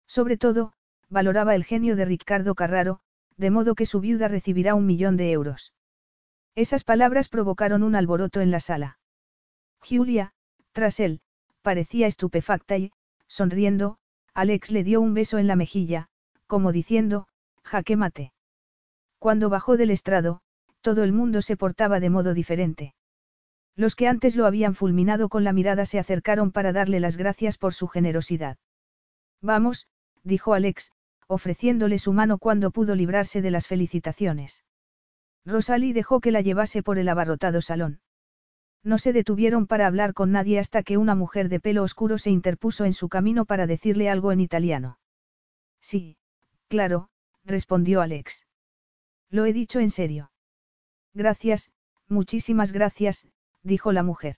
Sobre todo, valoraba el genio de Ricardo Carraro, de modo que su viuda recibirá un millón de euros. Esas palabras provocaron un alboroto en la sala. Julia, tras él, parecía estupefacta y, sonriendo, Alex le dio un beso en la mejilla, como diciendo, jaque mate. Cuando bajó del estrado, todo el mundo se portaba de modo diferente. Los que antes lo habían fulminado con la mirada se acercaron para darle las gracias por su generosidad. Vamos, dijo Alex, ofreciéndole su mano cuando pudo librarse de las felicitaciones. Rosalie dejó que la llevase por el abarrotado salón. No se detuvieron para hablar con nadie hasta que una mujer de pelo oscuro se interpuso en su camino para decirle algo en italiano. Sí, claro, respondió Alex. Lo he dicho en serio. Gracias, muchísimas gracias, dijo la mujer.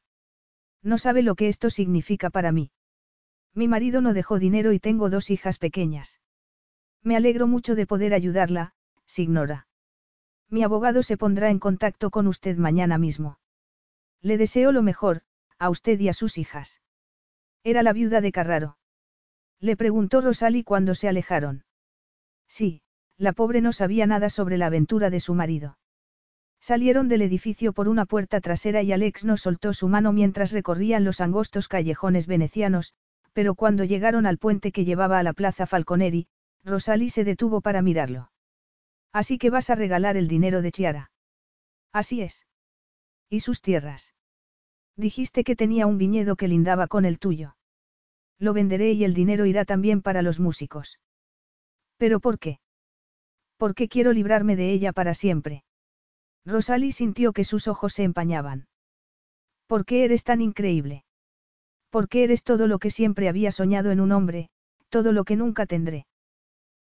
No sabe lo que esto significa para mí. Mi marido no dejó dinero y tengo dos hijas pequeñas. Me alegro mucho de poder ayudarla, signora. Mi abogado se pondrá en contacto con usted mañana mismo. Le deseo lo mejor, a usted y a sus hijas. Era la viuda de Carraro. Le preguntó Rosalie cuando se alejaron. Sí, la pobre no sabía nada sobre la aventura de su marido. Salieron del edificio por una puerta trasera y Alex no soltó su mano mientras recorrían los angostos callejones venecianos, pero cuando llegaron al puente que llevaba a la plaza Falconeri, Rosalie se detuvo para mirarlo. Así que vas a regalar el dinero de Chiara. Así es. ¿Y sus tierras? Dijiste que tenía un viñedo que lindaba con el tuyo. Lo venderé y el dinero irá también para los músicos. ¿Pero por qué? Porque quiero librarme de ella para siempre. Rosalie sintió que sus ojos se empañaban. ¿Por qué eres tan increíble? ¿Por qué eres todo lo que siempre había soñado en un hombre, todo lo que nunca tendré?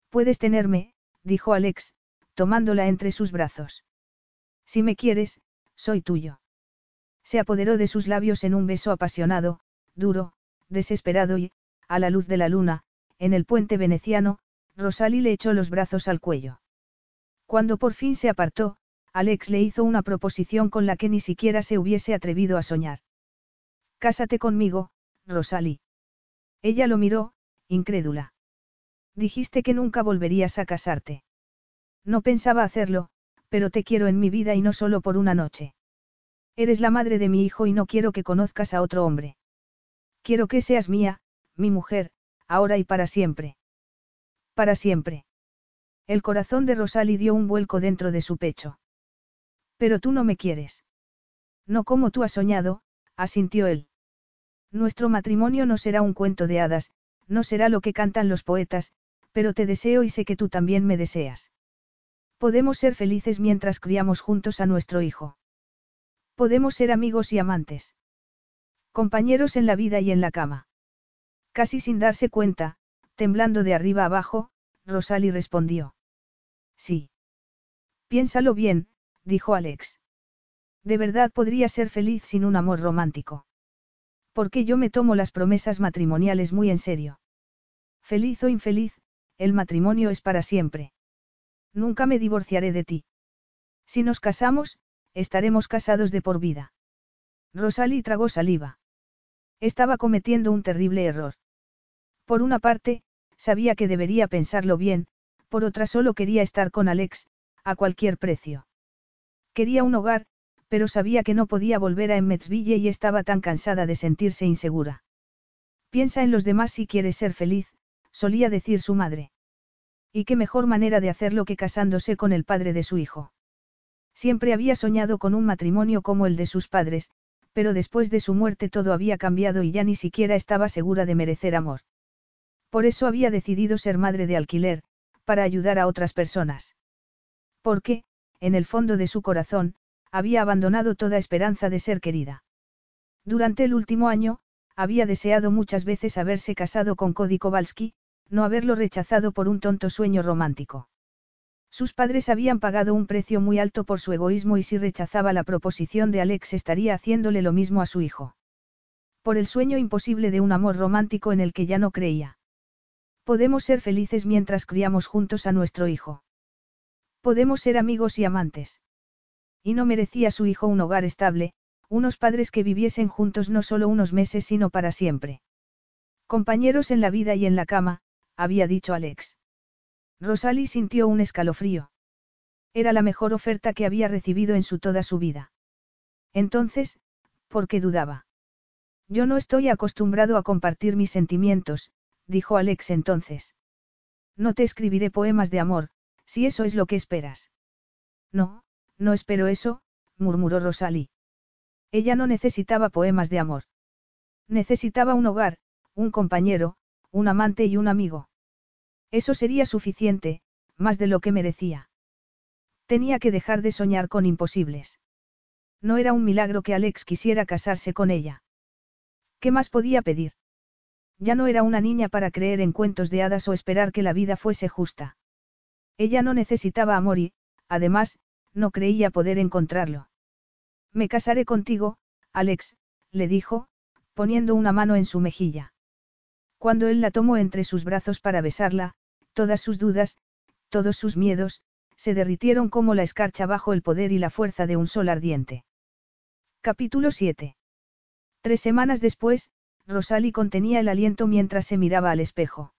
Puedes tenerme, dijo Alex, tomándola entre sus brazos. Si me quieres, soy tuyo. Se apoderó de sus labios en un beso apasionado, duro, desesperado y, a la luz de la luna, en el puente veneciano, Rosalie le echó los brazos al cuello. Cuando por fin se apartó, Alex le hizo una proposición con la que ni siquiera se hubiese atrevido a soñar. Cásate conmigo, Rosalie. Ella lo miró, incrédula. Dijiste que nunca volverías a casarte. No pensaba hacerlo, pero te quiero en mi vida y no solo por una noche. Eres la madre de mi hijo y no quiero que conozcas a otro hombre. Quiero que seas mía, mi mujer, ahora y para siempre. Para siempre. El corazón de Rosalie dio un vuelco dentro de su pecho. Pero tú no me quieres. No como tú has soñado, asintió él. Nuestro matrimonio no será un cuento de hadas, no será lo que cantan los poetas, pero te deseo y sé que tú también me deseas. Podemos ser felices mientras criamos juntos a nuestro hijo. Podemos ser amigos y amantes. Compañeros en la vida y en la cama. Casi sin darse cuenta, temblando de arriba abajo, Rosalie respondió. Sí. Piénsalo bien, dijo Alex. De verdad podría ser feliz sin un amor romántico. Porque yo me tomo las promesas matrimoniales muy en serio. Feliz o infeliz, el matrimonio es para siempre. Nunca me divorciaré de ti. Si nos casamos, estaremos casados de por vida. Rosalie tragó saliva. Estaba cometiendo un terrible error. Por una parte, sabía que debería pensarlo bien, por otra solo quería estar con Alex, a cualquier precio. Quería un hogar, pero sabía que no podía volver a Emmetsville y estaba tan cansada de sentirse insegura. Piensa en los demás si quieres ser feliz, solía decir su madre. Y qué mejor manera de hacerlo que casándose con el padre de su hijo. Siempre había soñado con un matrimonio como el de sus padres, pero después de su muerte todo había cambiado y ya ni siquiera estaba segura de merecer amor. Por eso había decidido ser madre de alquiler, para ayudar a otras personas. Porque, en el fondo de su corazón, había abandonado toda esperanza de ser querida. Durante el último año, había deseado muchas veces haberse casado con Cody Kowalski, no haberlo rechazado por un tonto sueño romántico. Sus padres habían pagado un precio muy alto por su egoísmo y si rechazaba la proposición de Alex estaría haciéndole lo mismo a su hijo. Por el sueño imposible de un amor romántico en el que ya no creía. Podemos ser felices mientras criamos juntos a nuestro hijo. Podemos ser amigos y amantes. Y no merecía su hijo un hogar estable, unos padres que viviesen juntos no solo unos meses sino para siempre. Compañeros en la vida y en la cama, había dicho Alex. Rosalie sintió un escalofrío. Era la mejor oferta que había recibido en su toda su vida. Entonces, ¿por qué dudaba? Yo no estoy acostumbrado a compartir mis sentimientos, dijo Alex entonces. No te escribiré poemas de amor, si eso es lo que esperas. No, no espero eso, murmuró Rosalie. Ella no necesitaba poemas de amor. Necesitaba un hogar, un compañero, un amante y un amigo. Eso sería suficiente, más de lo que merecía. Tenía que dejar de soñar con imposibles. No era un milagro que Alex quisiera casarse con ella. ¿Qué más podía pedir? Ya no era una niña para creer en cuentos de hadas o esperar que la vida fuese justa. Ella no necesitaba amor y, además, no creía poder encontrarlo. Me casaré contigo, Alex, le dijo, poniendo una mano en su mejilla. Cuando él la tomó entre sus brazos para besarla, todas sus dudas, todos sus miedos, se derritieron como la escarcha bajo el poder y la fuerza de un sol ardiente. Capítulo 7. Tres semanas después, Rosalie contenía el aliento mientras se miraba al espejo.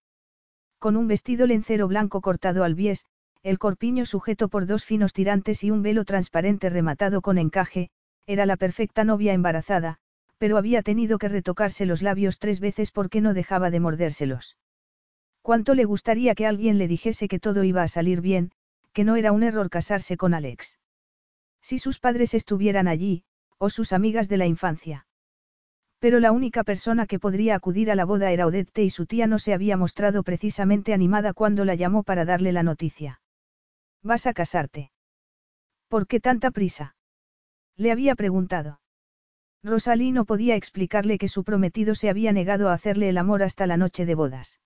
Con un vestido lencero blanco cortado al bies, el corpiño sujeto por dos finos tirantes y un velo transparente rematado con encaje, era la perfecta novia embarazada, pero había tenido que retocarse los labios tres veces porque no dejaba de mordérselos. Cuánto le gustaría que alguien le dijese que todo iba a salir bien, que no era un error casarse con Alex. Si sus padres estuvieran allí, o sus amigas de la infancia. Pero la única persona que podría acudir a la boda era Odette y su tía no se había mostrado precisamente animada cuando la llamó para darle la noticia. ¿Vas a casarte? ¿Por qué tanta prisa? Le había preguntado. Rosalí no podía explicarle que su prometido se había negado a hacerle el amor hasta la noche de bodas.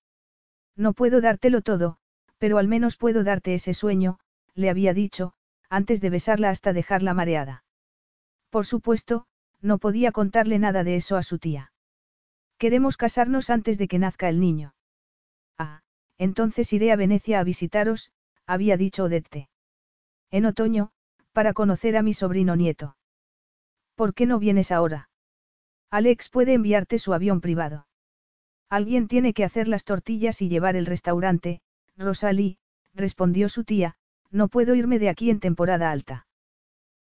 No puedo dártelo todo, pero al menos puedo darte ese sueño, le había dicho, antes de besarla hasta dejarla mareada. Por supuesto, no podía contarle nada de eso a su tía. Queremos casarnos antes de que nazca el niño. Ah, entonces iré a Venecia a visitaros, había dicho Odette. En otoño, para conocer a mi sobrino nieto. ¿Por qué no vienes ahora? Alex puede enviarte su avión privado. Alguien tiene que hacer las tortillas y llevar el restaurante, Rosalie, respondió su tía, no puedo irme de aquí en temporada alta.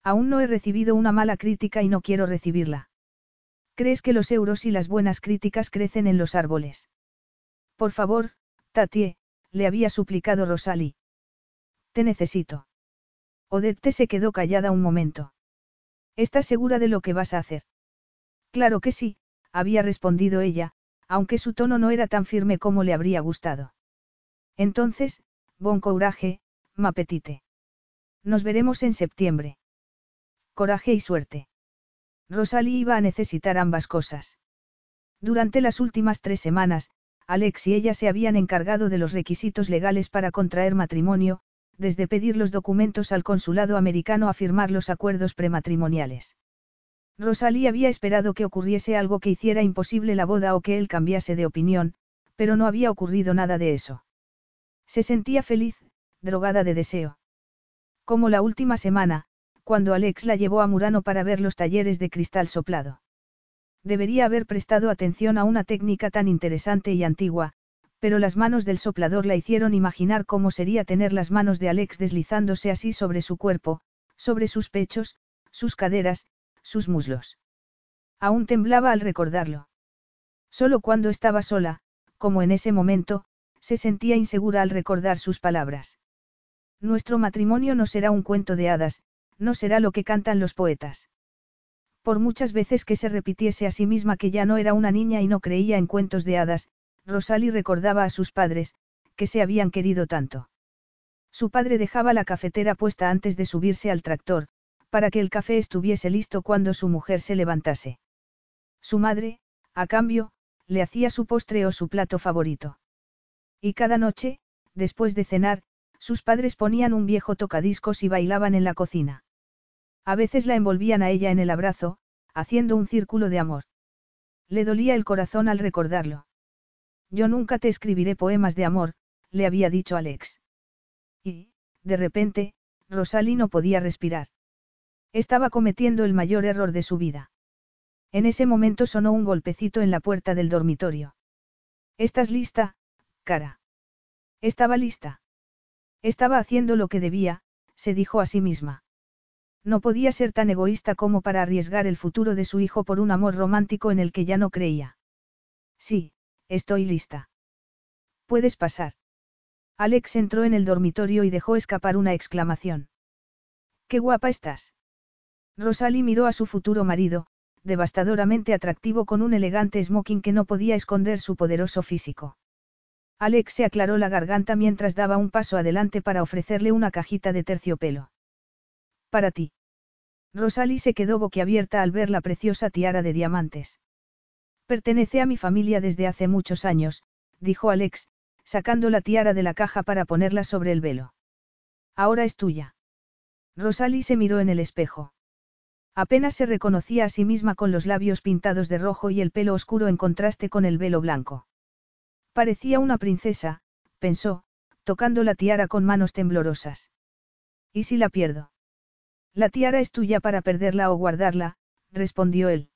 Aún no he recibido una mala crítica y no quiero recibirla. ¿Crees que los euros y las buenas críticas crecen en los árboles? Por favor, Tatie, le había suplicado Rosalie. Te necesito. Odette se quedó callada un momento. ¿Estás segura de lo que vas a hacer? Claro que sí, había respondido ella, aunque su tono no era tan firme como le habría gustado. Entonces, bon courage, m'apetite. Nos veremos en septiembre. Coraje y suerte. Rosalie iba a necesitar ambas cosas. Durante las últimas tres semanas, Alex y ella se habían encargado de los requisitos legales para contraer matrimonio, desde pedir los documentos al consulado americano a firmar los acuerdos prematrimoniales. Rosalie había esperado que ocurriese algo que hiciera imposible la boda o que él cambiase de opinión, pero no había ocurrido nada de eso. Se sentía feliz, drogada de deseo. Como la última semana, cuando Alex la llevó a Murano para ver los talleres de cristal soplado. Debería haber prestado atención a una técnica tan interesante y antigua, pero las manos del soplador la hicieron imaginar cómo sería tener las manos de Alex deslizándose así sobre su cuerpo, sobre sus pechos, sus caderas, sus muslos. Aún temblaba al recordarlo. Solo cuando estaba sola, como en ese momento, se sentía insegura al recordar sus palabras. Nuestro matrimonio no será un cuento de hadas, no será lo que cantan los poetas. Por muchas veces que se repitiese a sí misma que ya no era una niña y no creía en cuentos de hadas, Rosalie recordaba a sus padres, que se habían querido tanto. Su padre dejaba la cafetera puesta antes de subirse al tractor, para que el café estuviese listo cuando su mujer se levantase. Su madre, a cambio, le hacía su postre o su plato favorito. Y cada noche, después de cenar, sus padres ponían un viejo tocadiscos y bailaban en la cocina. A veces la envolvían a ella en el abrazo, haciendo un círculo de amor. Le dolía el corazón al recordarlo. Yo nunca te escribiré poemas de amor, le había dicho Alex. Y, de repente, Rosalie no podía respirar. Estaba cometiendo el mayor error de su vida. En ese momento sonó un golpecito en la puerta del dormitorio. ¿Estás lista, cara? Estaba lista. Estaba haciendo lo que debía, se dijo a sí misma. No podía ser tan egoísta como para arriesgar el futuro de su hijo por un amor romántico en el que ya no creía. Sí, estoy lista. Puedes pasar. Alex entró en el dormitorio y dejó escapar una exclamación. ¡Qué guapa estás! Rosalie miró a su futuro marido, devastadoramente atractivo con un elegante smoking que no podía esconder su poderoso físico. Alex se aclaró la garganta mientras daba un paso adelante para ofrecerle una cajita de terciopelo. Para ti. Rosalie se quedó boquiabierta al ver la preciosa tiara de diamantes. Pertenece a mi familia desde hace muchos años, dijo Alex, sacando la tiara de la caja para ponerla sobre el velo. Ahora es tuya. Rosalie se miró en el espejo. Apenas se reconocía a sí misma con los labios pintados de rojo y el pelo oscuro en contraste con el velo blanco. Parecía una princesa, pensó, tocando la tiara con manos temblorosas. ¿Y si la pierdo? La tiara es tuya para perderla o guardarla, respondió él.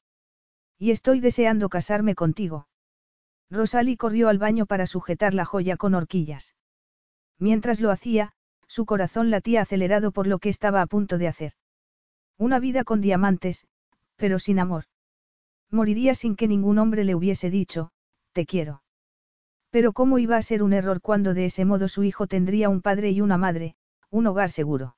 Y estoy deseando casarme contigo. Rosalie corrió al baño para sujetar la joya con horquillas. Mientras lo hacía, su corazón latía acelerado por lo que estaba a punto de hacer. Una vida con diamantes, pero sin amor. Moriría sin que ningún hombre le hubiese dicho, te quiero. Pero ¿cómo iba a ser un error cuando de ese modo su hijo tendría un padre y una madre, un hogar seguro?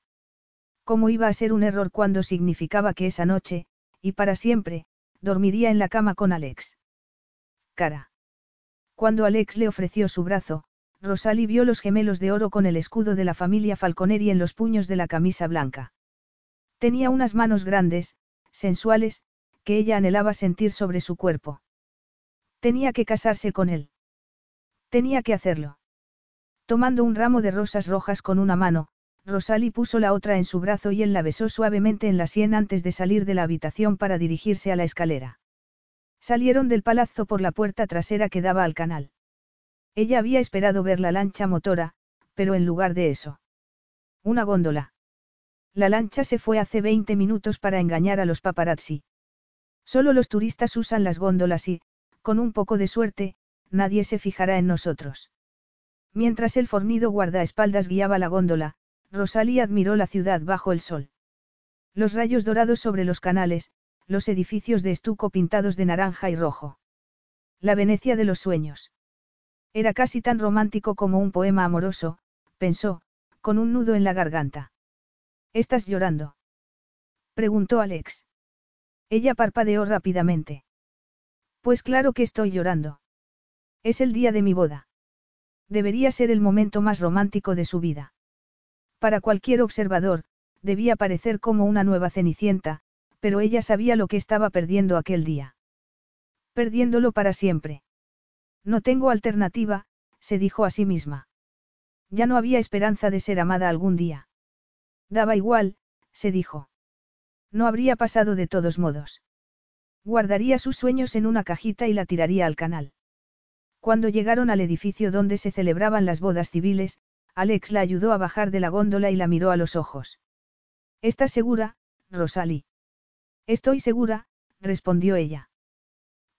¿Cómo iba a ser un error cuando significaba que esa noche, y para siempre, dormiría en la cama con Alex? Cara. Cuando Alex le ofreció su brazo, Rosalie vio los gemelos de oro con el escudo de la familia Falconeri en los puños de la camisa blanca. Tenía unas manos grandes, sensuales, que ella anhelaba sentir sobre su cuerpo. Tenía que casarse con él. Tenía que hacerlo. Tomando un ramo de rosas rojas con una mano, Rosalie puso la otra en su brazo y él la besó suavemente en la sien antes de salir de la habitación para dirigirse a la escalera. Salieron del palazzo por la puerta trasera que daba al canal. Ella había esperado ver la lancha motora, pero en lugar de eso. Una góndola. La lancha se fue hace 20 minutos para engañar a los paparazzi. Solo los turistas usan las góndolas y, con un poco de suerte, nadie se fijará en nosotros. Mientras el fornido guardaespaldas guiaba la góndola, Rosalie admiró la ciudad bajo el sol. Los rayos dorados sobre los canales, los edificios de estuco pintados de naranja y rojo. La Venecia de los sueños. Era casi tan romántico como un poema amoroso, pensó, con un nudo en la garganta. ¿Estás llorando? preguntó Alex. Ella parpadeó rápidamente. Pues claro que estoy llorando. Es el día de mi boda. Debería ser el momento más romántico de su vida. Para cualquier observador, debía parecer como una nueva cenicienta, pero ella sabía lo que estaba perdiendo aquel día. Perdiéndolo para siempre. No tengo alternativa, se dijo a sí misma. Ya no había esperanza de ser amada algún día. Daba igual, se dijo. No habría pasado de todos modos. Guardaría sus sueños en una cajita y la tiraría al canal. Cuando llegaron al edificio donde se celebraban las bodas civiles, Alex la ayudó a bajar de la góndola y la miró a los ojos. ¿Estás segura, Rosalie? Estoy segura, respondió ella.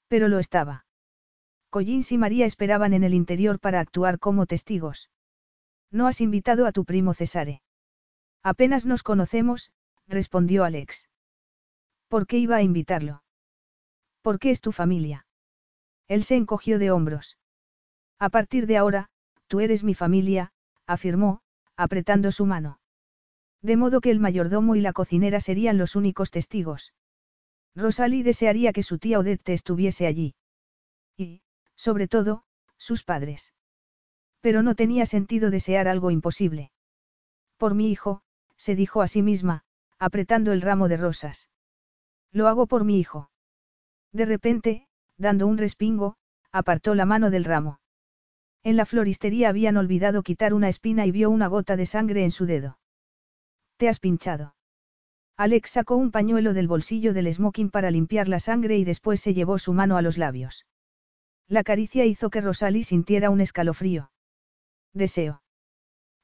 Pero lo estaba. Collins y María esperaban en el interior para actuar como testigos. No has invitado a tu primo Cesare. Apenas nos conocemos, respondió Alex. ¿Por qué iba a invitarlo? ¿Por qué es tu familia? Él se encogió de hombros. A partir de ahora, tú eres mi familia, afirmó, apretando su mano. De modo que el mayordomo y la cocinera serían los únicos testigos. Rosalie desearía que su tía Odette estuviese allí. Y, sobre todo, sus padres. Pero no tenía sentido desear algo imposible. Por mi hijo, se dijo a sí misma, apretando el ramo de rosas. Lo hago por mi hijo. De repente, dando un respingo, apartó la mano del ramo. En la floristería habían olvidado quitar una espina y vio una gota de sangre en su dedo. ¿Te has pinchado? Alex sacó un pañuelo del bolsillo del smoking para limpiar la sangre y después se llevó su mano a los labios. La caricia hizo que Rosalie sintiera un escalofrío. Deseo.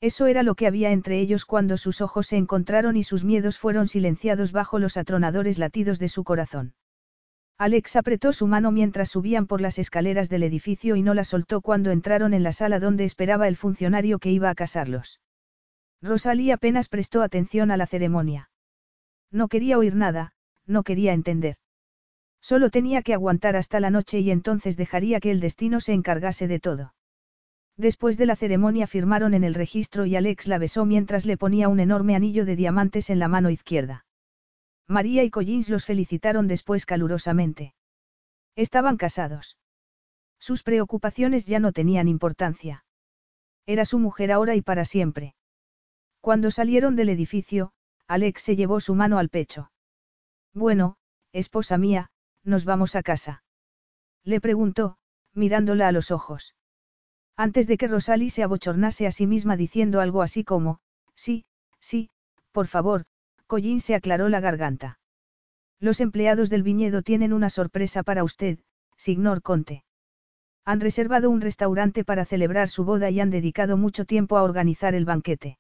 Eso era lo que había entre ellos cuando sus ojos se encontraron y sus miedos fueron silenciados bajo los atronadores latidos de su corazón. Alex apretó su mano mientras subían por las escaleras del edificio y no la soltó cuando entraron en la sala donde esperaba el funcionario que iba a casarlos. Rosalie apenas prestó atención a la ceremonia. No quería oír nada, no quería entender. Solo tenía que aguantar hasta la noche y entonces dejaría que el destino se encargase de todo. Después de la ceremonia firmaron en el registro y Alex la besó mientras le ponía un enorme anillo de diamantes en la mano izquierda. María y Collins los felicitaron después calurosamente. Estaban casados. Sus preocupaciones ya no tenían importancia. Era su mujer ahora y para siempre. Cuando salieron del edificio, Alex se llevó su mano al pecho. Bueno, esposa mía, nos vamos a casa. Le preguntó, mirándola a los ojos. Antes de que Rosalie se abochornase a sí misma diciendo algo así como, sí, sí, por favor, Collín se aclaró la garganta. Los empleados del viñedo tienen una sorpresa para usted, signor Conte. Han reservado un restaurante para celebrar su boda y han dedicado mucho tiempo a organizar el banquete.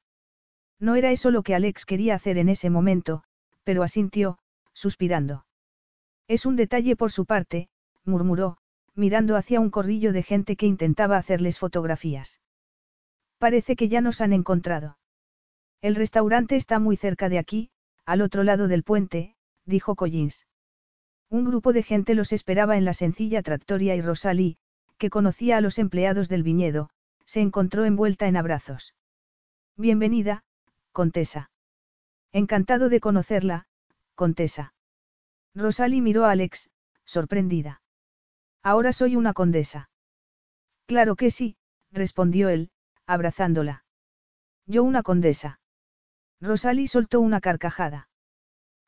No era eso lo que Alex quería hacer en ese momento, pero asintió, suspirando. Es un detalle por su parte, murmuró, mirando hacia un corrillo de gente que intentaba hacerles fotografías. Parece que ya nos han encontrado. El restaurante está muy cerca de aquí, al otro lado del puente, dijo Collins. Un grupo de gente los esperaba en la sencilla tractoria y Rosalie, que conocía a los empleados del viñedo, se encontró envuelta en abrazos. Bienvenida, Contesa. Encantado de conocerla, Contesa. Rosalie miró a Alex, sorprendida. Ahora soy una condesa. Claro que sí, respondió él, abrazándola. Yo una condesa. Rosalie soltó una carcajada.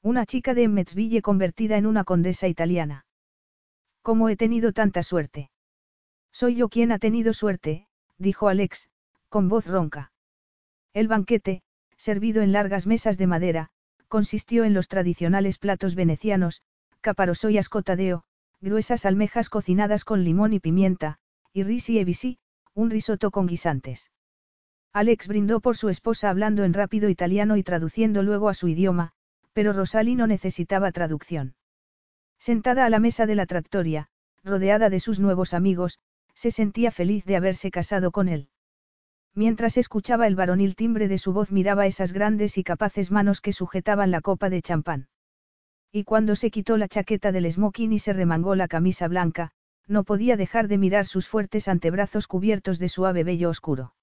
Una chica de Emmetsville convertida en una condesa italiana. ¿Cómo he tenido tanta suerte? Soy yo quien ha tenido suerte, dijo Alex, con voz ronca. El banquete, servido en largas mesas de madera, consistió en los tradicionales platos venecianos, caparoso y ascotadeo, gruesas almejas cocinadas con limón y pimienta, y risi e un risotto con guisantes. Alex brindó por su esposa hablando en rápido italiano y traduciendo luego a su idioma, pero Rosalie no necesitaba traducción. Sentada a la mesa de la tractoria, rodeada de sus nuevos amigos, se sentía feliz de haberse casado con él. Mientras escuchaba el varonil timbre de su voz miraba esas grandes y capaces manos que sujetaban la copa de champán. Y cuando se quitó la chaqueta del smoking y se remangó la camisa blanca, no podía dejar de mirar sus fuertes antebrazos cubiertos de suave vello oscuro.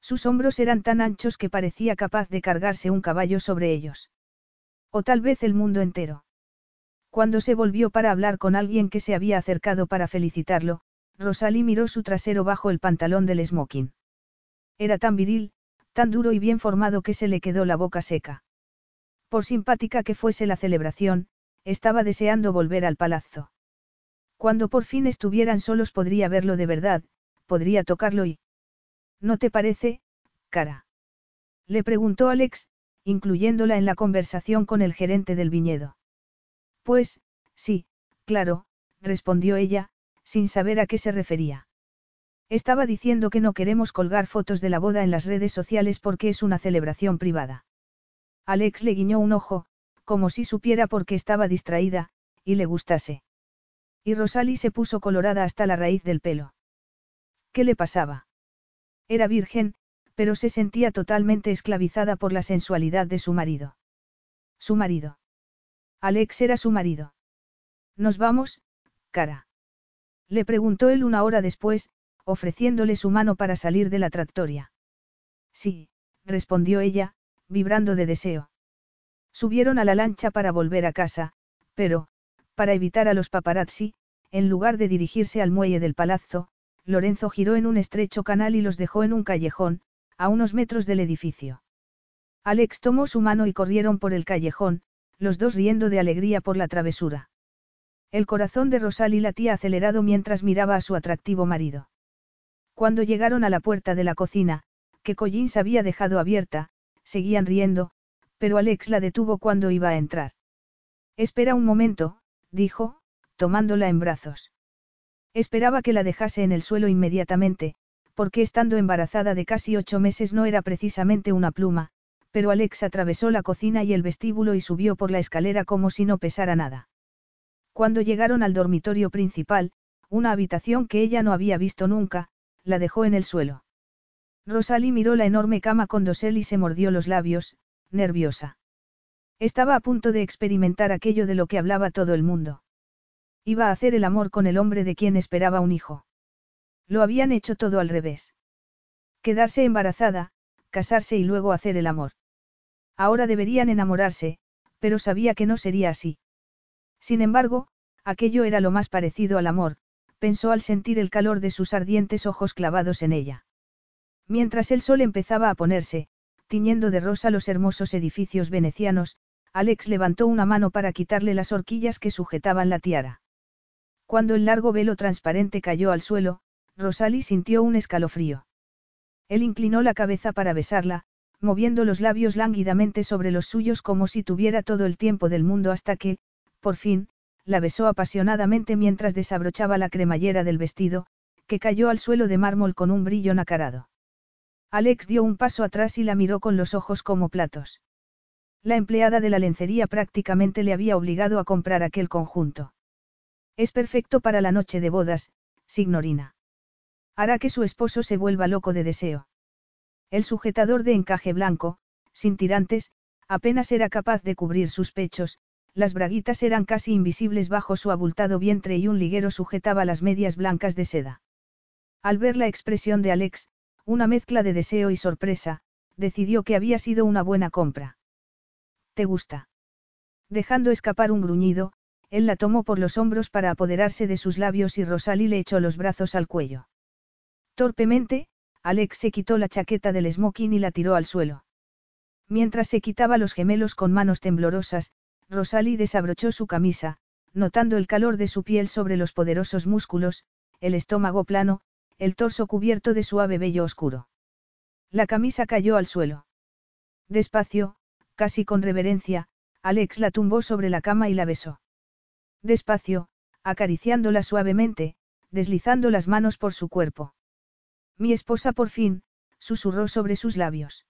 Sus hombros eran tan anchos que parecía capaz de cargarse un caballo sobre ellos. O tal vez el mundo entero. Cuando se volvió para hablar con alguien que se había acercado para felicitarlo, Rosalie miró su trasero bajo el pantalón del smoking. Era tan viril, tan duro y bien formado que se le quedó la boca seca. Por simpática que fuese la celebración, estaba deseando volver al palazzo. Cuando por fin estuvieran solos podría verlo de verdad, podría tocarlo y... ¿No te parece, cara? Le preguntó Alex, incluyéndola en la conversación con el gerente del viñedo. Pues, sí, claro, respondió ella, sin saber a qué se refería. Estaba diciendo que no queremos colgar fotos de la boda en las redes sociales porque es una celebración privada. Alex le guiñó un ojo, como si supiera por qué estaba distraída, y le gustase. Y Rosalie se puso colorada hasta la raíz del pelo. ¿Qué le pasaba? Era virgen, pero se sentía totalmente esclavizada por la sensualidad de su marido. Su marido. Alex era su marido. Nos vamos, cara. Le preguntó él una hora después, ofreciéndole su mano para salir de la tractoria. Sí, respondió ella, vibrando de deseo. Subieron a la lancha para volver a casa, pero, para evitar a los paparazzi, en lugar de dirigirse al muelle del palazzo, Lorenzo giró en un estrecho canal y los dejó en un callejón, a unos metros del edificio. Alex tomó su mano y corrieron por el callejón, los dos riendo de alegría por la travesura. El corazón de Rosalie latía acelerado mientras miraba a su atractivo marido. Cuando llegaron a la puerta de la cocina, que Collins había dejado abierta, seguían riendo, pero Alex la detuvo cuando iba a entrar. Espera un momento, dijo, tomándola en brazos. Esperaba que la dejase en el suelo inmediatamente, porque estando embarazada de casi ocho meses no era precisamente una pluma, pero Alex atravesó la cocina y el vestíbulo y subió por la escalera como si no pesara nada. Cuando llegaron al dormitorio principal, una habitación que ella no había visto nunca, la dejó en el suelo. Rosalie miró la enorme cama con dosel y se mordió los labios, nerviosa. Estaba a punto de experimentar aquello de lo que hablaba todo el mundo. Iba a hacer el amor con el hombre de quien esperaba un hijo. Lo habían hecho todo al revés. Quedarse embarazada, casarse y luego hacer el amor. Ahora deberían enamorarse, pero sabía que no sería así. Sin embargo, aquello era lo más parecido al amor, pensó al sentir el calor de sus ardientes ojos clavados en ella. Mientras el sol empezaba a ponerse, tiñendo de rosa los hermosos edificios venecianos, Alex levantó una mano para quitarle las horquillas que sujetaban la tiara. Cuando el largo velo transparente cayó al suelo, Rosalie sintió un escalofrío. Él inclinó la cabeza para besarla, moviendo los labios lánguidamente sobre los suyos como si tuviera todo el tiempo del mundo hasta que, por fin, la besó apasionadamente mientras desabrochaba la cremallera del vestido, que cayó al suelo de mármol con un brillo nacarado. Alex dio un paso atrás y la miró con los ojos como platos. La empleada de la lencería prácticamente le había obligado a comprar aquel conjunto. Es perfecto para la noche de bodas, signorina. Hará que su esposo se vuelva loco de deseo. El sujetador de encaje blanco, sin tirantes, apenas era capaz de cubrir sus pechos, las braguitas eran casi invisibles bajo su abultado vientre y un liguero sujetaba las medias blancas de seda. Al ver la expresión de Alex, una mezcla de deseo y sorpresa, decidió que había sido una buena compra. ¿Te gusta? Dejando escapar un gruñido, él la tomó por los hombros para apoderarse de sus labios y Rosalie le echó los brazos al cuello. Torpemente, Alex se quitó la chaqueta del smoking y la tiró al suelo. Mientras se quitaba los gemelos con manos temblorosas, Rosalie desabrochó su camisa, notando el calor de su piel sobre los poderosos músculos, el estómago plano, el torso cubierto de suave vello oscuro. La camisa cayó al suelo. Despacio, casi con reverencia, Alex la tumbó sobre la cama y la besó. Despacio, acariciándola suavemente, deslizando las manos por su cuerpo. Mi esposa por fin, susurró sobre sus labios.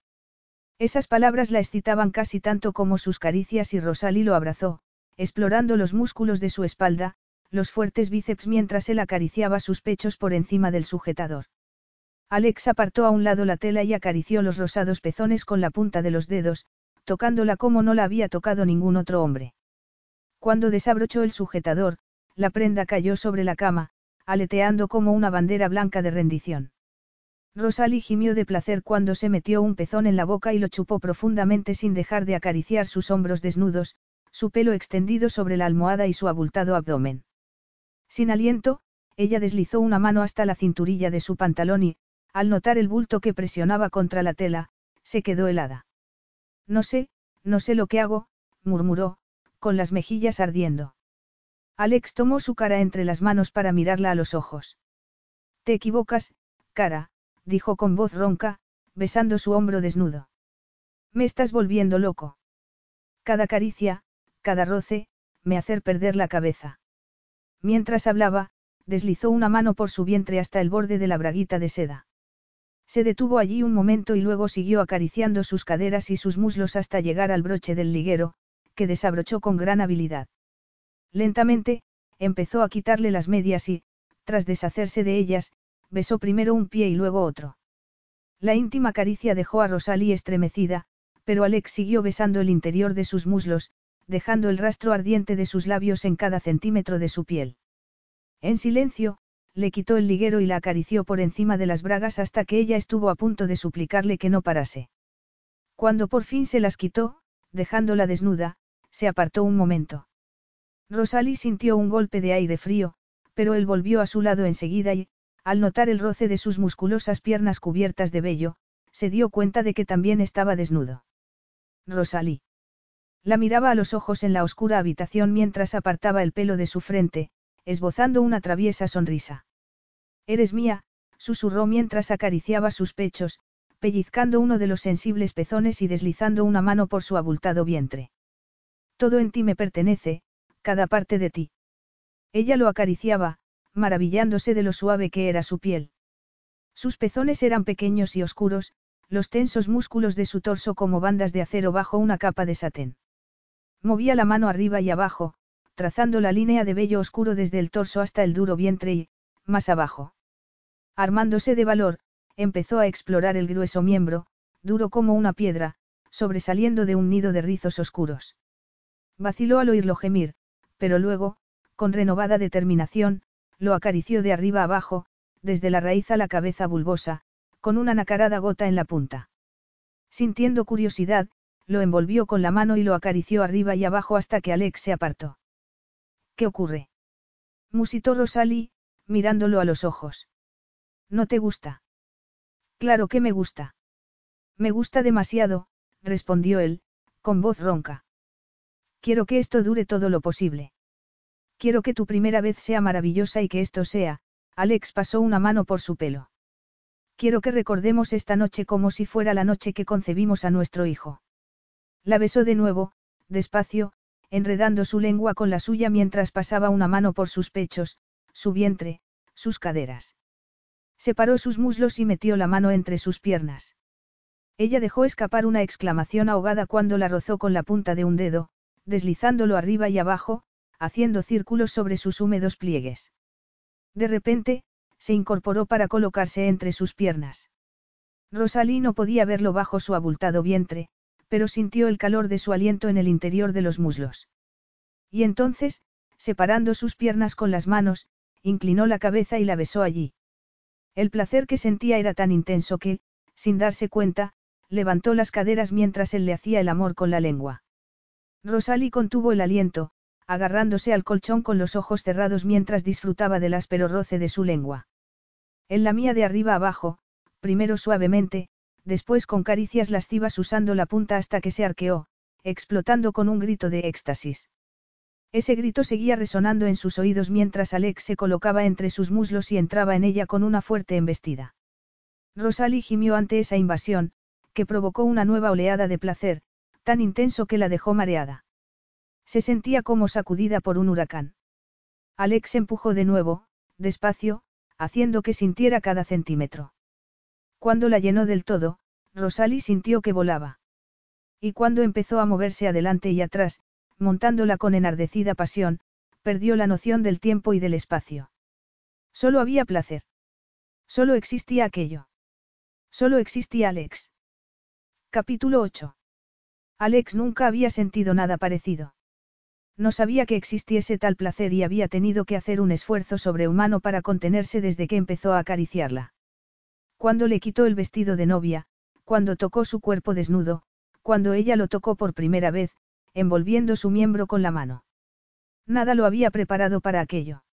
Esas palabras la excitaban casi tanto como sus caricias y Rosalie lo abrazó, explorando los músculos de su espalda, los fuertes bíceps mientras él acariciaba sus pechos por encima del sujetador. Alex apartó a un lado la tela y acarició los rosados pezones con la punta de los dedos, tocándola como no la había tocado ningún otro hombre. Cuando desabrochó el sujetador, la prenda cayó sobre la cama, aleteando como una bandera blanca de rendición. Rosalie gimió de placer cuando se metió un pezón en la boca y lo chupó profundamente sin dejar de acariciar sus hombros desnudos, su pelo extendido sobre la almohada y su abultado abdomen. Sin aliento, ella deslizó una mano hasta la cinturilla de su pantalón y, al notar el bulto que presionaba contra la tela, se quedó helada. No sé, no sé lo que hago, murmuró, con las mejillas ardiendo. Alex tomó su cara entre las manos para mirarla a los ojos. Te equivocas, cara, dijo con voz ronca, besando su hombro desnudo. Me estás volviendo loco. Cada caricia, cada roce, me hacer perder la cabeza. Mientras hablaba, deslizó una mano por su vientre hasta el borde de la braguita de seda. Se detuvo allí un momento y luego siguió acariciando sus caderas y sus muslos hasta llegar al broche del liguero, que desabrochó con gran habilidad. Lentamente, empezó a quitarle las medias y, tras deshacerse de ellas, besó primero un pie y luego otro. La íntima caricia dejó a Rosalie estremecida, pero Alex siguió besando el interior de sus muslos, dejando el rastro ardiente de sus labios en cada centímetro de su piel. En silencio, le quitó el liguero y la acarició por encima de las bragas hasta que ella estuvo a punto de suplicarle que no parase. Cuando por fin se las quitó, dejándola desnuda, se apartó un momento. Rosalie sintió un golpe de aire frío, pero él volvió a su lado enseguida y, al notar el roce de sus musculosas piernas cubiertas de vello, se dio cuenta de que también estaba desnudo. Rosalí. La miraba a los ojos en la oscura habitación mientras apartaba el pelo de su frente, esbozando una traviesa sonrisa. Eres mía, susurró mientras acariciaba sus pechos, pellizcando uno de los sensibles pezones y deslizando una mano por su abultado vientre. Todo en ti me pertenece, cada parte de ti. Ella lo acariciaba, maravillándose de lo suave que era su piel. Sus pezones eran pequeños y oscuros, los tensos músculos de su torso como bandas de acero bajo una capa de satén. Movía la mano arriba y abajo, trazando la línea de vello oscuro desde el torso hasta el duro vientre y, más abajo. Armándose de valor, empezó a explorar el grueso miembro, duro como una piedra, sobresaliendo de un nido de rizos oscuros. Vaciló al oírlo gemir, pero luego, con renovada determinación, lo acarició de arriba abajo, desde la raíz a la cabeza bulbosa, con una nacarada gota en la punta. Sintiendo curiosidad, lo envolvió con la mano y lo acarició arriba y abajo hasta que Alex se apartó. ¿Qué ocurre? musitó Rosalie, mirándolo a los ojos. ¿No te gusta? Claro que me gusta. Me gusta demasiado, respondió él, con voz ronca. Quiero que esto dure todo lo posible. Quiero que tu primera vez sea maravillosa y que esto sea, Alex pasó una mano por su pelo. Quiero que recordemos esta noche como si fuera la noche que concebimos a nuestro hijo. La besó de nuevo, despacio, enredando su lengua con la suya mientras pasaba una mano por sus pechos, su vientre, sus caderas. Separó sus muslos y metió la mano entre sus piernas. Ella dejó escapar una exclamación ahogada cuando la rozó con la punta de un dedo, deslizándolo arriba y abajo, haciendo círculos sobre sus húmedos pliegues. De repente, se incorporó para colocarse entre sus piernas. Rosalí no podía verlo bajo su abultado vientre, pero sintió el calor de su aliento en el interior de los muslos. Y entonces, separando sus piernas con las manos, inclinó la cabeza y la besó allí. El placer que sentía era tan intenso que, sin darse cuenta, levantó las caderas mientras él le hacía el amor con la lengua. Rosalie contuvo el aliento, agarrándose al colchón con los ojos cerrados mientras disfrutaba del áspero roce de su lengua. Él lamía de arriba abajo, primero suavemente, después con caricias lascivas usando la punta hasta que se arqueó, explotando con un grito de éxtasis. Ese grito seguía resonando en sus oídos mientras Alex se colocaba entre sus muslos y entraba en ella con una fuerte embestida. Rosalie gimió ante esa invasión, que provocó una nueva oleada de placer, tan intenso que la dejó mareada. Se sentía como sacudida por un huracán. Alex empujó de nuevo, despacio, haciendo que sintiera cada centímetro. Cuando la llenó del todo, Rosalie sintió que volaba. Y cuando empezó a moverse adelante y atrás, montándola con enardecida pasión, perdió la noción del tiempo y del espacio. Solo había placer. Solo existía aquello. Solo existía Alex. Capítulo 8. Alex nunca había sentido nada parecido. No sabía que existiese tal placer y había tenido que hacer un esfuerzo sobrehumano para contenerse desde que empezó a acariciarla. Cuando le quitó el vestido de novia, cuando tocó su cuerpo desnudo, cuando ella lo tocó por primera vez, envolviendo su miembro con la mano. Nada lo había preparado para aquello.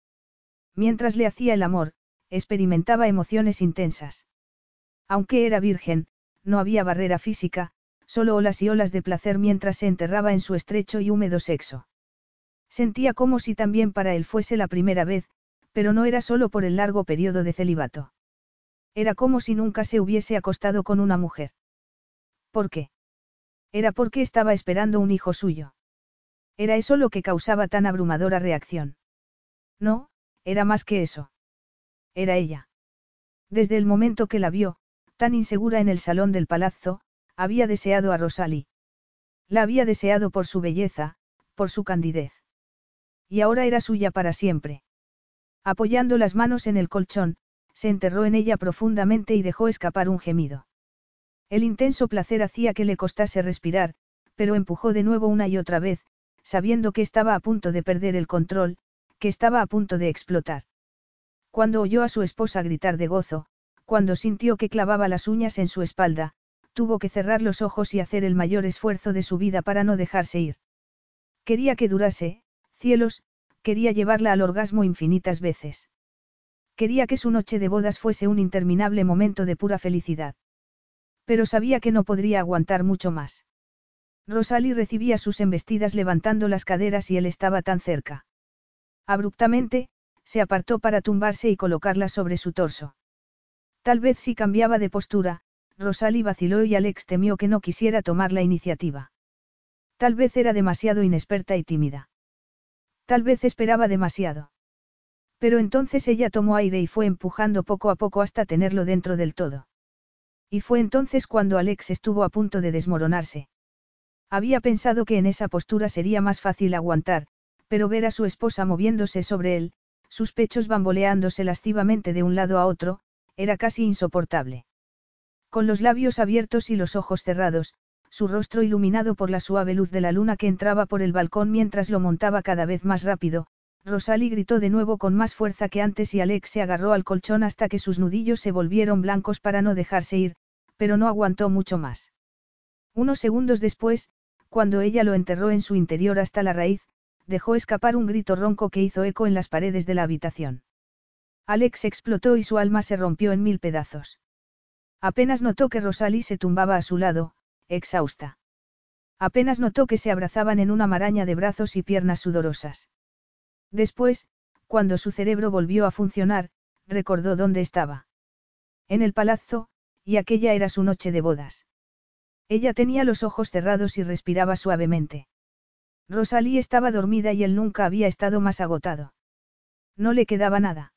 Mientras le hacía el amor, experimentaba emociones intensas. Aunque era virgen, no había barrera física, solo olas y olas de placer mientras se enterraba en su estrecho y húmedo sexo. Sentía como si también para él fuese la primera vez, pero no era solo por el largo periodo de celibato. Era como si nunca se hubiese acostado con una mujer. ¿Por qué? Era porque estaba esperando un hijo suyo. Era eso lo que causaba tan abrumadora reacción. No, era más que eso. Era ella. Desde el momento que la vio, tan insegura en el salón del palazzo, había deseado a Rosalie. La había deseado por su belleza, por su candidez. Y ahora era suya para siempre. Apoyando las manos en el colchón, se enterró en ella profundamente y dejó escapar un gemido. El intenso placer hacía que le costase respirar, pero empujó de nuevo una y otra vez, sabiendo que estaba a punto de perder el control, que estaba a punto de explotar. Cuando oyó a su esposa gritar de gozo, cuando sintió que clavaba las uñas en su espalda, tuvo que cerrar los ojos y hacer el mayor esfuerzo de su vida para no dejarse ir. Quería que durase, cielos, quería llevarla al orgasmo infinitas veces. Quería que su noche de bodas fuese un interminable momento de pura felicidad. Pero sabía que no podría aguantar mucho más. Rosalie recibía sus embestidas levantando las caderas y él estaba tan cerca. Abruptamente, se apartó para tumbarse y colocarla sobre su torso. Tal vez si cambiaba de postura, Rosalie vaciló y Alex temió que no quisiera tomar la iniciativa. Tal vez era demasiado inexperta y tímida. Tal vez esperaba demasiado. Pero entonces ella tomó aire y fue empujando poco a poco hasta tenerlo dentro del todo. Y fue entonces cuando Alex estuvo a punto de desmoronarse. Había pensado que en esa postura sería más fácil aguantar, pero ver a su esposa moviéndose sobre él, sus pechos bamboleándose lascivamente de un lado a otro, era casi insoportable. Con los labios abiertos y los ojos cerrados, su rostro iluminado por la suave luz de la luna que entraba por el balcón mientras lo montaba cada vez más rápido, Rosalie gritó de nuevo con más fuerza que antes y Alex se agarró al colchón hasta que sus nudillos se volvieron blancos para no dejarse ir, pero no aguantó mucho más. Unos segundos después, cuando ella lo enterró en su interior hasta la raíz, dejó escapar un grito ronco que hizo eco en las paredes de la habitación. Alex explotó y su alma se rompió en mil pedazos. Apenas notó que Rosalie se tumbaba a su lado, exhausta. Apenas notó que se abrazaban en una maraña de brazos y piernas sudorosas. Después, cuando su cerebro volvió a funcionar, recordó dónde estaba. En el palazzo, y aquella era su noche de bodas. Ella tenía los ojos cerrados y respiraba suavemente. Rosalie estaba dormida y él nunca había estado más agotado. No le quedaba nada.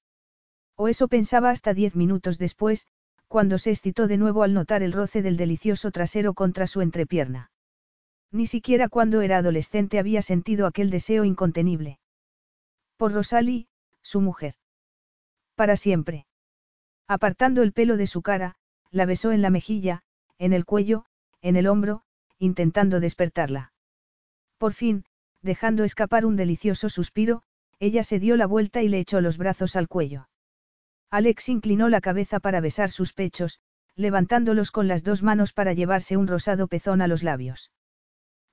O eso pensaba hasta diez minutos después, cuando se excitó de nuevo al notar el roce del delicioso trasero contra su entrepierna. Ni siquiera cuando era adolescente había sentido aquel deseo incontenible. Por Rosalie, su mujer. Para siempre. Apartando el pelo de su cara, la besó en la mejilla, en el cuello, en el hombro, intentando despertarla. Por fin, dejando escapar un delicioso suspiro, ella se dio la vuelta y le echó los brazos al cuello. Alex inclinó la cabeza para besar sus pechos, levantándolos con las dos manos para llevarse un rosado pezón a los labios.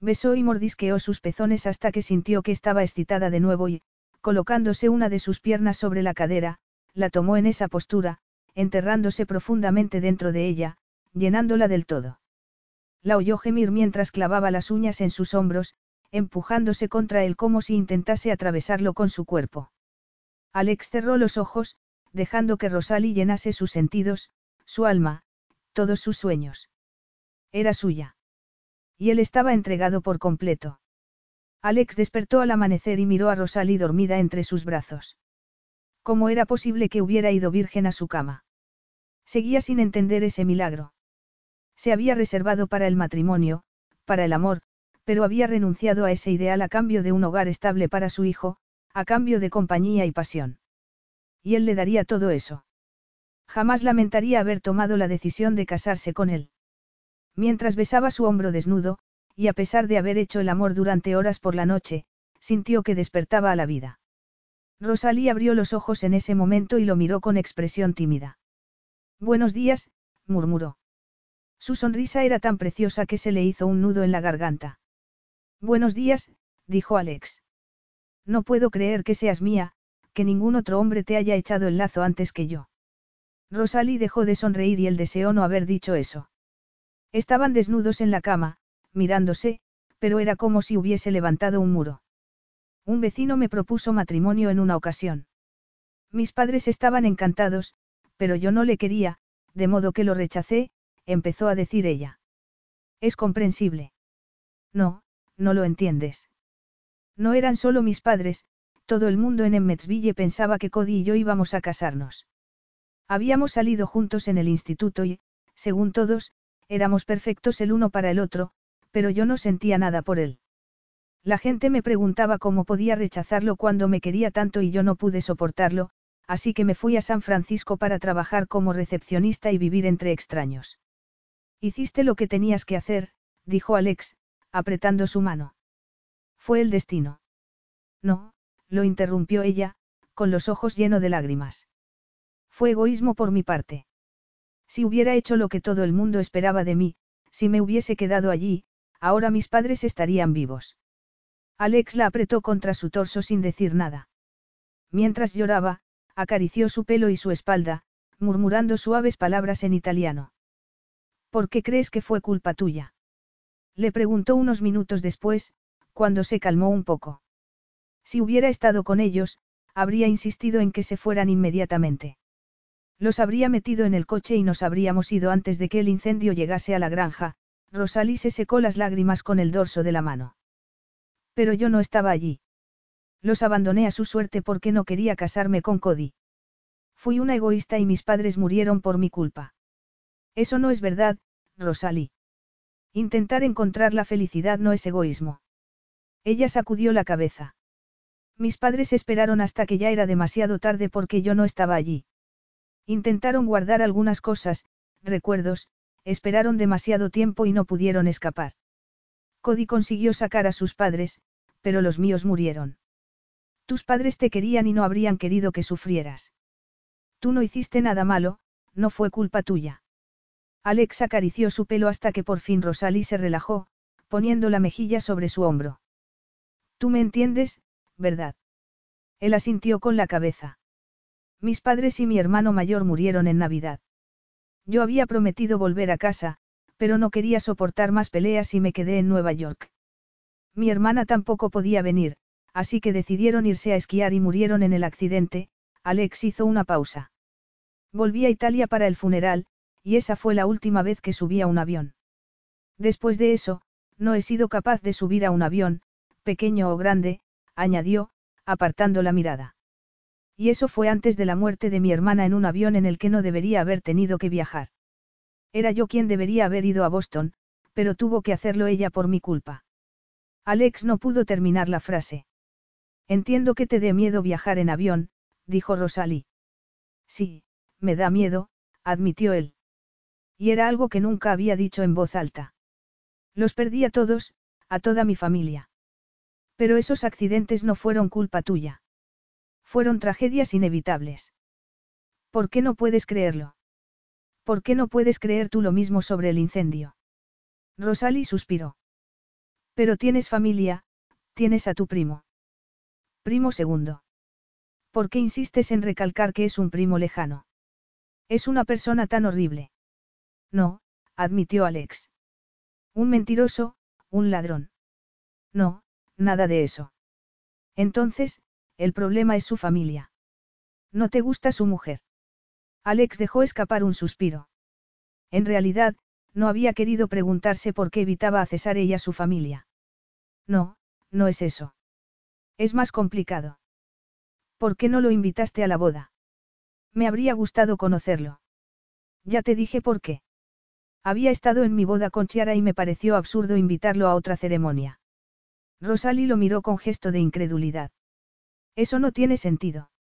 Besó y mordisqueó sus pezones hasta que sintió que estaba excitada de nuevo y, colocándose una de sus piernas sobre la cadera, la tomó en esa postura, enterrándose profundamente dentro de ella, llenándola del todo. La oyó gemir mientras clavaba las uñas en sus hombros, empujándose contra él como si intentase atravesarlo con su cuerpo. Alex cerró los ojos, dejando que Rosalie llenase sus sentidos, su alma, todos sus sueños. Era suya. Y él estaba entregado por completo. Alex despertó al amanecer y miró a Rosalie dormida entre sus brazos. ¿Cómo era posible que hubiera ido virgen a su cama? Seguía sin entender ese milagro. Se había reservado para el matrimonio, para el amor, pero había renunciado a ese ideal a cambio de un hogar estable para su hijo, a cambio de compañía y pasión. Y él le daría todo eso. Jamás lamentaría haber tomado la decisión de casarse con él. Mientras besaba su hombro desnudo, y a pesar de haber hecho el amor durante horas por la noche, sintió que despertaba a la vida. Rosalía abrió los ojos en ese momento y lo miró con expresión tímida. Buenos días, murmuró. Su sonrisa era tan preciosa que se le hizo un nudo en la garganta. Buenos días, dijo Alex. No puedo creer que seas mía, que ningún otro hombre te haya echado el lazo antes que yo. Rosalie dejó de sonreír y él deseó no haber dicho eso. Estaban desnudos en la cama, mirándose, pero era como si hubiese levantado un muro. Un vecino me propuso matrimonio en una ocasión. Mis padres estaban encantados, pero yo no le quería, de modo que lo rechacé, empezó a decir ella. Es comprensible. No, no lo entiendes. No eran solo mis padres, todo el mundo en Emmetsville pensaba que Cody y yo íbamos a casarnos. Habíamos salido juntos en el instituto y, según todos, éramos perfectos el uno para el otro, pero yo no sentía nada por él. La gente me preguntaba cómo podía rechazarlo cuando me quería tanto y yo no pude soportarlo, así que me fui a San Francisco para trabajar como recepcionista y vivir entre extraños. Hiciste lo que tenías que hacer, dijo Alex, apretando su mano. Fue el destino. No, lo interrumpió ella, con los ojos llenos de lágrimas. Fue egoísmo por mi parte. Si hubiera hecho lo que todo el mundo esperaba de mí, si me hubiese quedado allí, ahora mis padres estarían vivos. Alex la apretó contra su torso sin decir nada. Mientras lloraba, acarició su pelo y su espalda, murmurando suaves palabras en italiano. ¿Por qué crees que fue culpa tuya? Le preguntó unos minutos después, cuando se calmó un poco. Si hubiera estado con ellos, habría insistido en que se fueran inmediatamente. Los habría metido en el coche y nos habríamos ido antes de que el incendio llegase a la granja, Rosalie se secó las lágrimas con el dorso de la mano. Pero yo no estaba allí. Los abandoné a su suerte porque no quería casarme con Cody. Fui una egoísta y mis padres murieron por mi culpa. Eso no es verdad, Rosalie. Intentar encontrar la felicidad no es egoísmo. Ella sacudió la cabeza. Mis padres esperaron hasta que ya era demasiado tarde porque yo no estaba allí. Intentaron guardar algunas cosas, recuerdos, esperaron demasiado tiempo y no pudieron escapar. Cody consiguió sacar a sus padres, pero los míos murieron. Tus padres te querían y no habrían querido que sufrieras. Tú no hiciste nada malo, no fue culpa tuya. Alex acarició su pelo hasta que por fin Rosalie se relajó, poniendo la mejilla sobre su hombro. Tú me entiendes, ¿verdad? Él asintió con la cabeza. Mis padres y mi hermano mayor murieron en Navidad. Yo había prometido volver a casa, pero no quería soportar más peleas y me quedé en Nueva York. Mi hermana tampoco podía venir, así que decidieron irse a esquiar y murieron en el accidente, Alex hizo una pausa. Volví a Italia para el funeral, y esa fue la última vez que subí a un avión. Después de eso, no he sido capaz de subir a un avión, pequeño o grande, añadió, apartando la mirada. Y eso fue antes de la muerte de mi hermana en un avión en el que no debería haber tenido que viajar. Era yo quien debería haber ido a Boston, pero tuvo que hacerlo ella por mi culpa. Alex no pudo terminar la frase. Entiendo que te dé miedo viajar en avión, dijo Rosalie. Sí, me da miedo, admitió él. Y era algo que nunca había dicho en voz alta. Los perdí a todos, a toda mi familia. Pero esos accidentes no fueron culpa tuya. Fueron tragedias inevitables. ¿Por qué no puedes creerlo? ¿Por qué no puedes creer tú lo mismo sobre el incendio? Rosalie suspiró. Pero tienes familia, tienes a tu primo. Primo segundo. ¿Por qué insistes en recalcar que es un primo lejano? Es una persona tan horrible. No, admitió Alex. Un mentiroso, un ladrón. No, nada de eso. Entonces, el problema es su familia. ¿No te gusta su mujer? Alex dejó escapar un suspiro. En realidad, no había querido preguntarse por qué evitaba a César y a su familia. No, no es eso. Es más complicado. ¿Por qué no lo invitaste a la boda? Me habría gustado conocerlo. Ya te dije por qué. Había estado en mi boda con Chiara y me pareció absurdo invitarlo a otra ceremonia. Rosalie lo miró con gesto de incredulidad. Eso no tiene sentido.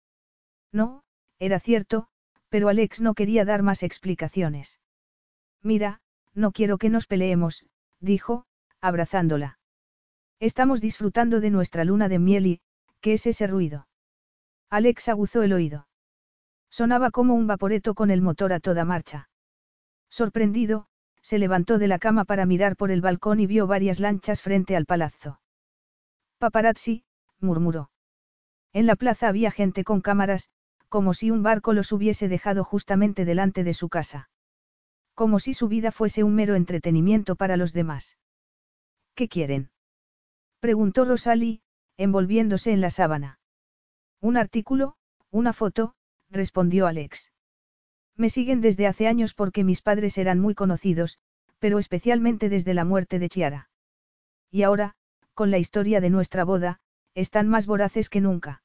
No, era cierto, pero Alex no quería dar más explicaciones. Mira, no quiero que nos peleemos, dijo, abrazándola. Estamos disfrutando de nuestra luna de miel y, ¿qué es ese ruido? Alex aguzó el oído. Sonaba como un vaporeto con el motor a toda marcha. Sorprendido, se levantó de la cama para mirar por el balcón y vio varias lanchas frente al palazzo. Paparazzi, murmuró. En la plaza había gente con cámaras, como si un barco los hubiese dejado justamente delante de su casa. Como si su vida fuese un mero entretenimiento para los demás. ¿Qué quieren? Preguntó Rosalie, envolviéndose en la sábana. Un artículo, una foto, respondió Alex. Me siguen desde hace años porque mis padres eran muy conocidos, pero especialmente desde la muerte de Chiara. Y ahora, con la historia de nuestra boda, están más voraces que nunca.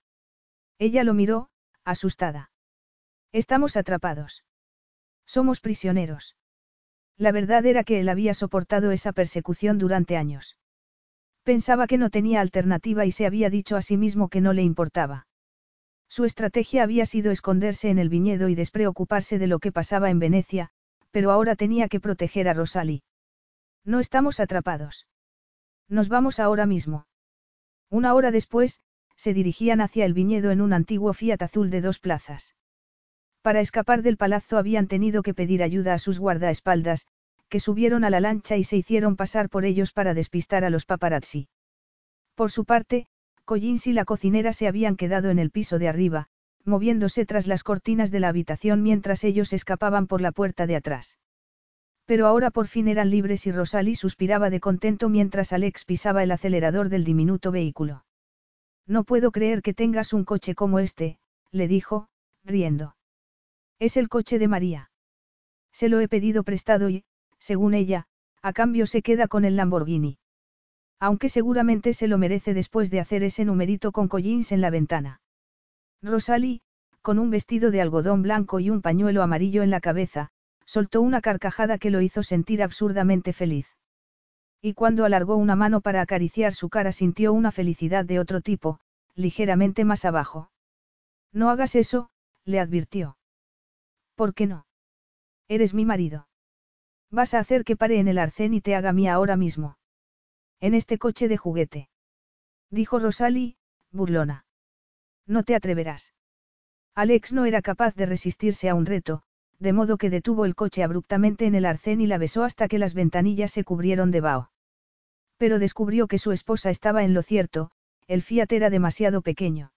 Ella lo miró, asustada. Estamos atrapados. Somos prisioneros. La verdad era que él había soportado esa persecución durante años. Pensaba que no tenía alternativa y se había dicho a sí mismo que no le importaba. Su estrategia había sido esconderse en el viñedo y despreocuparse de lo que pasaba en Venecia, pero ahora tenía que proteger a Rosalie. No estamos atrapados. Nos vamos ahora mismo. Una hora después, se dirigían hacia el viñedo en un antiguo Fiat azul de dos plazas. Para escapar del palazzo habían tenido que pedir ayuda a sus guardaespaldas, que subieron a la lancha y se hicieron pasar por ellos para despistar a los paparazzi. Por su parte, Collins y la cocinera se habían quedado en el piso de arriba, moviéndose tras las cortinas de la habitación mientras ellos escapaban por la puerta de atrás. Pero ahora por fin eran libres y Rosalie suspiraba de contento mientras Alex pisaba el acelerador del diminuto vehículo. No puedo creer que tengas un coche como este, le dijo, riendo. Es el coche de María. Se lo he pedido prestado y, según ella, a cambio se queda con el Lamborghini. Aunque seguramente se lo merece después de hacer ese numerito con collins en la ventana. Rosalie, con un vestido de algodón blanco y un pañuelo amarillo en la cabeza, soltó una carcajada que lo hizo sentir absurdamente feliz. Y cuando alargó una mano para acariciar su cara sintió una felicidad de otro tipo, ligeramente más abajo. No hagas eso, le advirtió. ¿Por qué no? Eres mi marido. Vas a hacer que pare en el arcén y te haga mía ahora mismo. En este coche de juguete. Dijo Rosalie, burlona. No te atreverás. Alex no era capaz de resistirse a un reto, de modo que detuvo el coche abruptamente en el arcén y la besó hasta que las ventanillas se cubrieron de vaho. Pero descubrió que su esposa estaba en lo cierto, el Fiat era demasiado pequeño.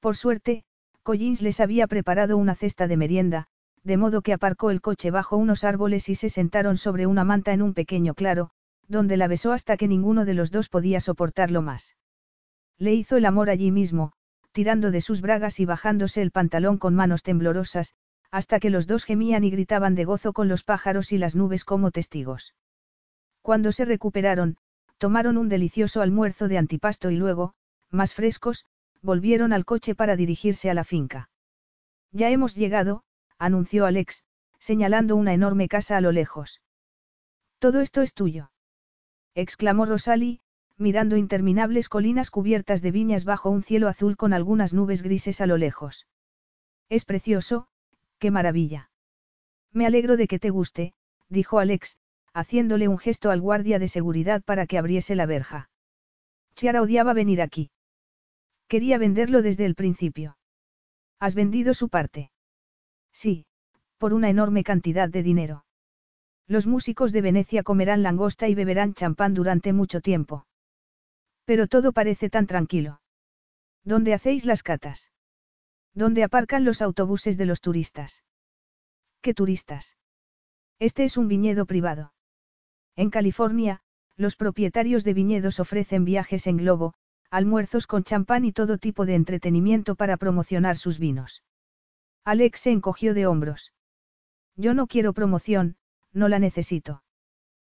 Por suerte, Collins les había preparado una cesta de merienda, de modo que aparcó el coche bajo unos árboles y se sentaron sobre una manta en un pequeño claro, donde la besó hasta que ninguno de los dos podía soportarlo más. Le hizo el amor allí mismo, tirando de sus bragas y bajándose el pantalón con manos temblorosas, hasta que los dos gemían y gritaban de gozo con los pájaros y las nubes como testigos. Cuando se recuperaron, tomaron un delicioso almuerzo de antipasto y luego, más frescos, volvieron al coche para dirigirse a la finca. Ya hemos llegado, anunció Alex, señalando una enorme casa a lo lejos. Todo esto es tuyo. exclamó Rosalie, mirando interminables colinas cubiertas de viñas bajo un cielo azul con algunas nubes grises a lo lejos. Es precioso, ¡Qué maravilla! Me alegro de que te guste, dijo Alex, haciéndole un gesto al guardia de seguridad para que abriese la verja. Chiara odiaba venir aquí. Quería venderlo desde el principio. ¿Has vendido su parte? Sí, por una enorme cantidad de dinero. Los músicos de Venecia comerán langosta y beberán champán durante mucho tiempo. Pero todo parece tan tranquilo. ¿Dónde hacéis las catas? ¿Dónde aparcan los autobuses de los turistas? ¿Qué turistas? Este es un viñedo privado. En California, los propietarios de viñedos ofrecen viajes en globo, almuerzos con champán y todo tipo de entretenimiento para promocionar sus vinos. Alex se encogió de hombros. Yo no quiero promoción, no la necesito.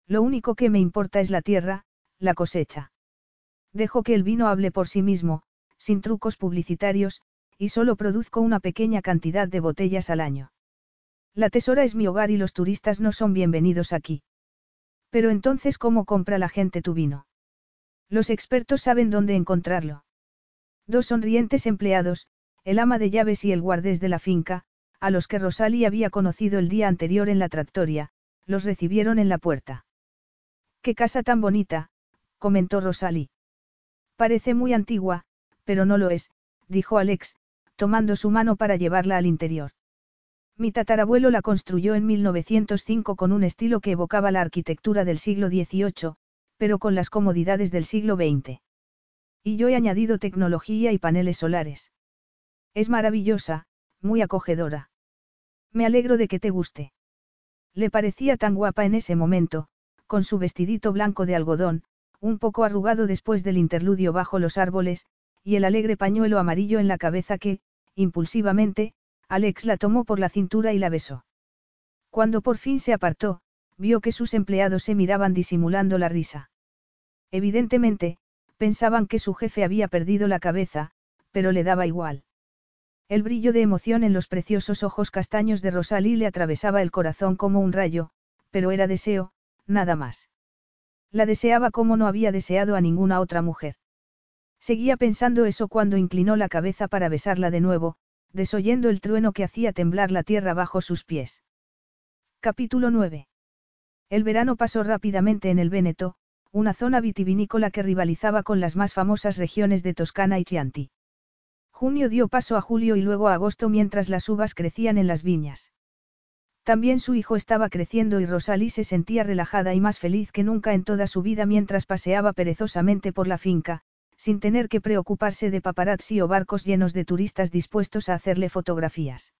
Lo único que me importa es la tierra, la cosecha. Dejo que el vino hable por sí mismo, sin trucos publicitarios, y solo produzco una pequeña cantidad de botellas al año. La tesora es mi hogar y los turistas no son bienvenidos aquí. Pero entonces, ¿cómo compra la gente tu vino? Los expertos saben dónde encontrarlo. Dos sonrientes empleados, el ama de llaves y el guardés de la finca, a los que Rosalie había conocido el día anterior en la tractoria, los recibieron en la puerta. ¡Qué casa tan bonita! comentó Rosalie. Parece muy antigua, pero no lo es, dijo Alex, tomando su mano para llevarla al interior. Mi tatarabuelo la construyó en 1905 con un estilo que evocaba la arquitectura del siglo XVIII, pero con las comodidades del siglo XX. Y yo he añadido tecnología y paneles solares. Es maravillosa, muy acogedora. Me alegro de que te guste. Le parecía tan guapa en ese momento, con su vestidito blanco de algodón, un poco arrugado después del interludio bajo los árboles, y el alegre pañuelo amarillo en la cabeza que, impulsivamente, Alex la tomó por la cintura y la besó. Cuando por fin se apartó, vio que sus empleados se miraban disimulando la risa. Evidentemente, pensaban que su jefe había perdido la cabeza, pero le daba igual. El brillo de emoción en los preciosos ojos castaños de Rosalie le atravesaba el corazón como un rayo, pero era deseo, nada más. La deseaba como no había deseado a ninguna otra mujer. Seguía pensando eso cuando inclinó la cabeza para besarla de nuevo, desoyendo el trueno que hacía temblar la tierra bajo sus pies. Capítulo 9. El verano pasó rápidamente en el Véneto, una zona vitivinícola que rivalizaba con las más famosas regiones de Toscana y Chianti. Junio dio paso a julio y luego a agosto mientras las uvas crecían en las viñas. También su hijo estaba creciendo y Rosalie se sentía relajada y más feliz que nunca en toda su vida mientras paseaba perezosamente por la finca, sin tener que preocuparse de paparazzi o barcos llenos de turistas dispuestos a hacerle fotografías.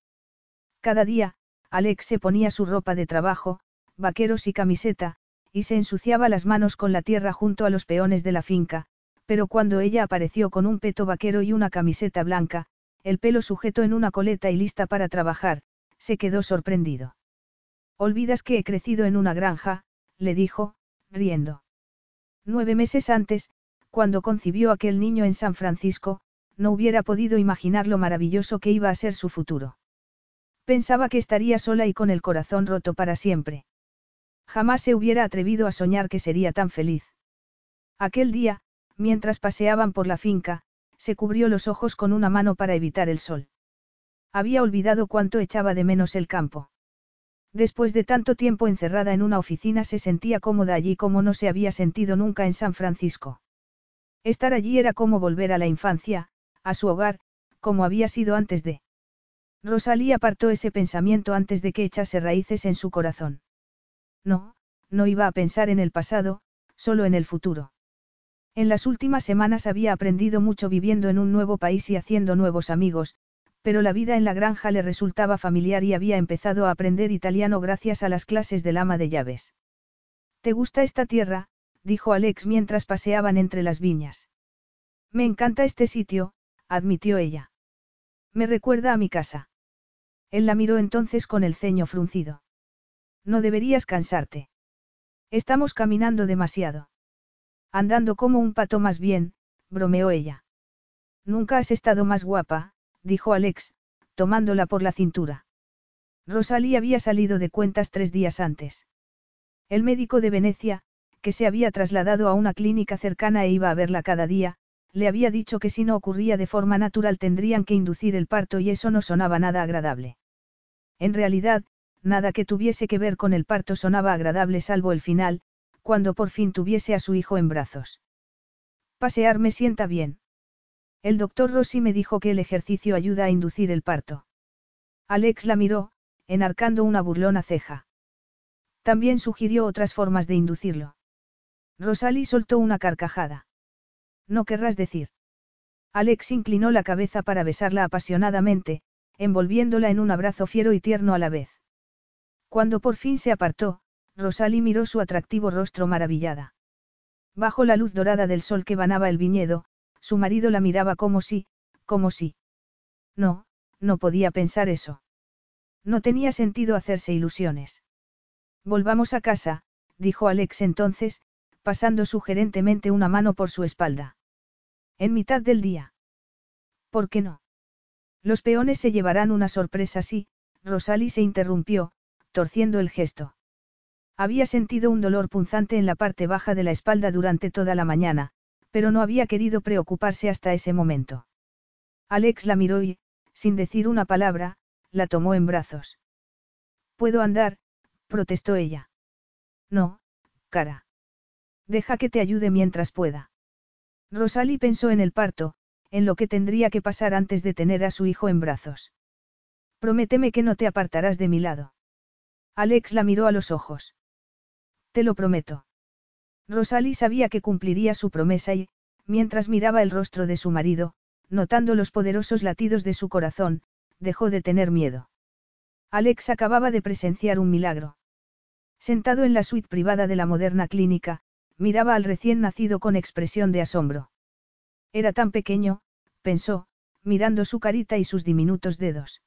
Cada día, Alex se ponía su ropa de trabajo, vaqueros y camiseta, y se ensuciaba las manos con la tierra junto a los peones de la finca, pero cuando ella apareció con un peto vaquero y una camiseta blanca, el pelo sujeto en una coleta y lista para trabajar, se quedó sorprendido. Olvidas que he crecido en una granja, le dijo, riendo. Nueve meses antes, cuando concibió aquel niño en San Francisco, no hubiera podido imaginar lo maravilloso que iba a ser su futuro. Pensaba que estaría sola y con el corazón roto para siempre. Jamás se hubiera atrevido a soñar que sería tan feliz. Aquel día, mientras paseaban por la finca, se cubrió los ojos con una mano para evitar el sol. Había olvidado cuánto echaba de menos el campo. Después de tanto tiempo encerrada en una oficina se sentía cómoda allí como no se había sentido nunca en San Francisco. Estar allí era como volver a la infancia, a su hogar, como había sido antes de. Rosalía apartó ese pensamiento antes de que echase raíces en su corazón. No, no iba a pensar en el pasado, solo en el futuro. En las últimas semanas había aprendido mucho viviendo en un nuevo país y haciendo nuevos amigos, pero la vida en la granja le resultaba familiar y había empezado a aprender italiano gracias a las clases del ama de llaves. ¿Te gusta esta tierra? Dijo Alex mientras paseaban entre las viñas. Me encanta este sitio, admitió ella. Me recuerda a mi casa. Él la miró entonces con el ceño fruncido. No deberías cansarte. Estamos caminando demasiado. Andando como un pato más bien, bromeó ella. Nunca has estado más guapa, dijo Alex, tomándola por la cintura. Rosalía había salido de cuentas tres días antes. El médico de Venecia, que se había trasladado a una clínica cercana e iba a verla cada día, le había dicho que si no ocurría de forma natural tendrían que inducir el parto y eso no sonaba nada agradable. En realidad, nada que tuviese que ver con el parto sonaba agradable salvo el final, cuando por fin tuviese a su hijo en brazos. Pasear me sienta bien. El doctor Rossi me dijo que el ejercicio ayuda a inducir el parto. Alex la miró, enarcando una burlona ceja. También sugirió otras formas de inducirlo. Rosalie soltó una carcajada. No querrás decir. Alex inclinó la cabeza para besarla apasionadamente, envolviéndola en un abrazo fiero y tierno a la vez. Cuando por fin se apartó, Rosalie miró su atractivo rostro maravillada. Bajo la luz dorada del sol que banaba el viñedo, su marido la miraba como si, como si. No, no podía pensar eso. No tenía sentido hacerse ilusiones. Volvamos a casa, dijo Alex entonces, pasando sugerentemente una mano por su espalda. En mitad del día. ¿Por qué no? Los peones se llevarán una sorpresa si, Rosalie se interrumpió, torciendo el gesto. Había sentido un dolor punzante en la parte baja de la espalda durante toda la mañana, pero no había querido preocuparse hasta ese momento. Alex la miró y, sin decir una palabra, la tomó en brazos. Puedo andar, protestó ella. No, cara. Deja que te ayude mientras pueda. Rosalie pensó en el parto, en lo que tendría que pasar antes de tener a su hijo en brazos. Prométeme que no te apartarás de mi lado. Alex la miró a los ojos. Te lo prometo. Rosalie sabía que cumpliría su promesa y, mientras miraba el rostro de su marido, notando los poderosos latidos de su corazón, dejó de tener miedo. Alex acababa de presenciar un milagro. Sentado en la suite privada de la moderna clínica, miraba al recién nacido con expresión de asombro. Era tan pequeño, pensó, mirando su carita y sus diminutos dedos.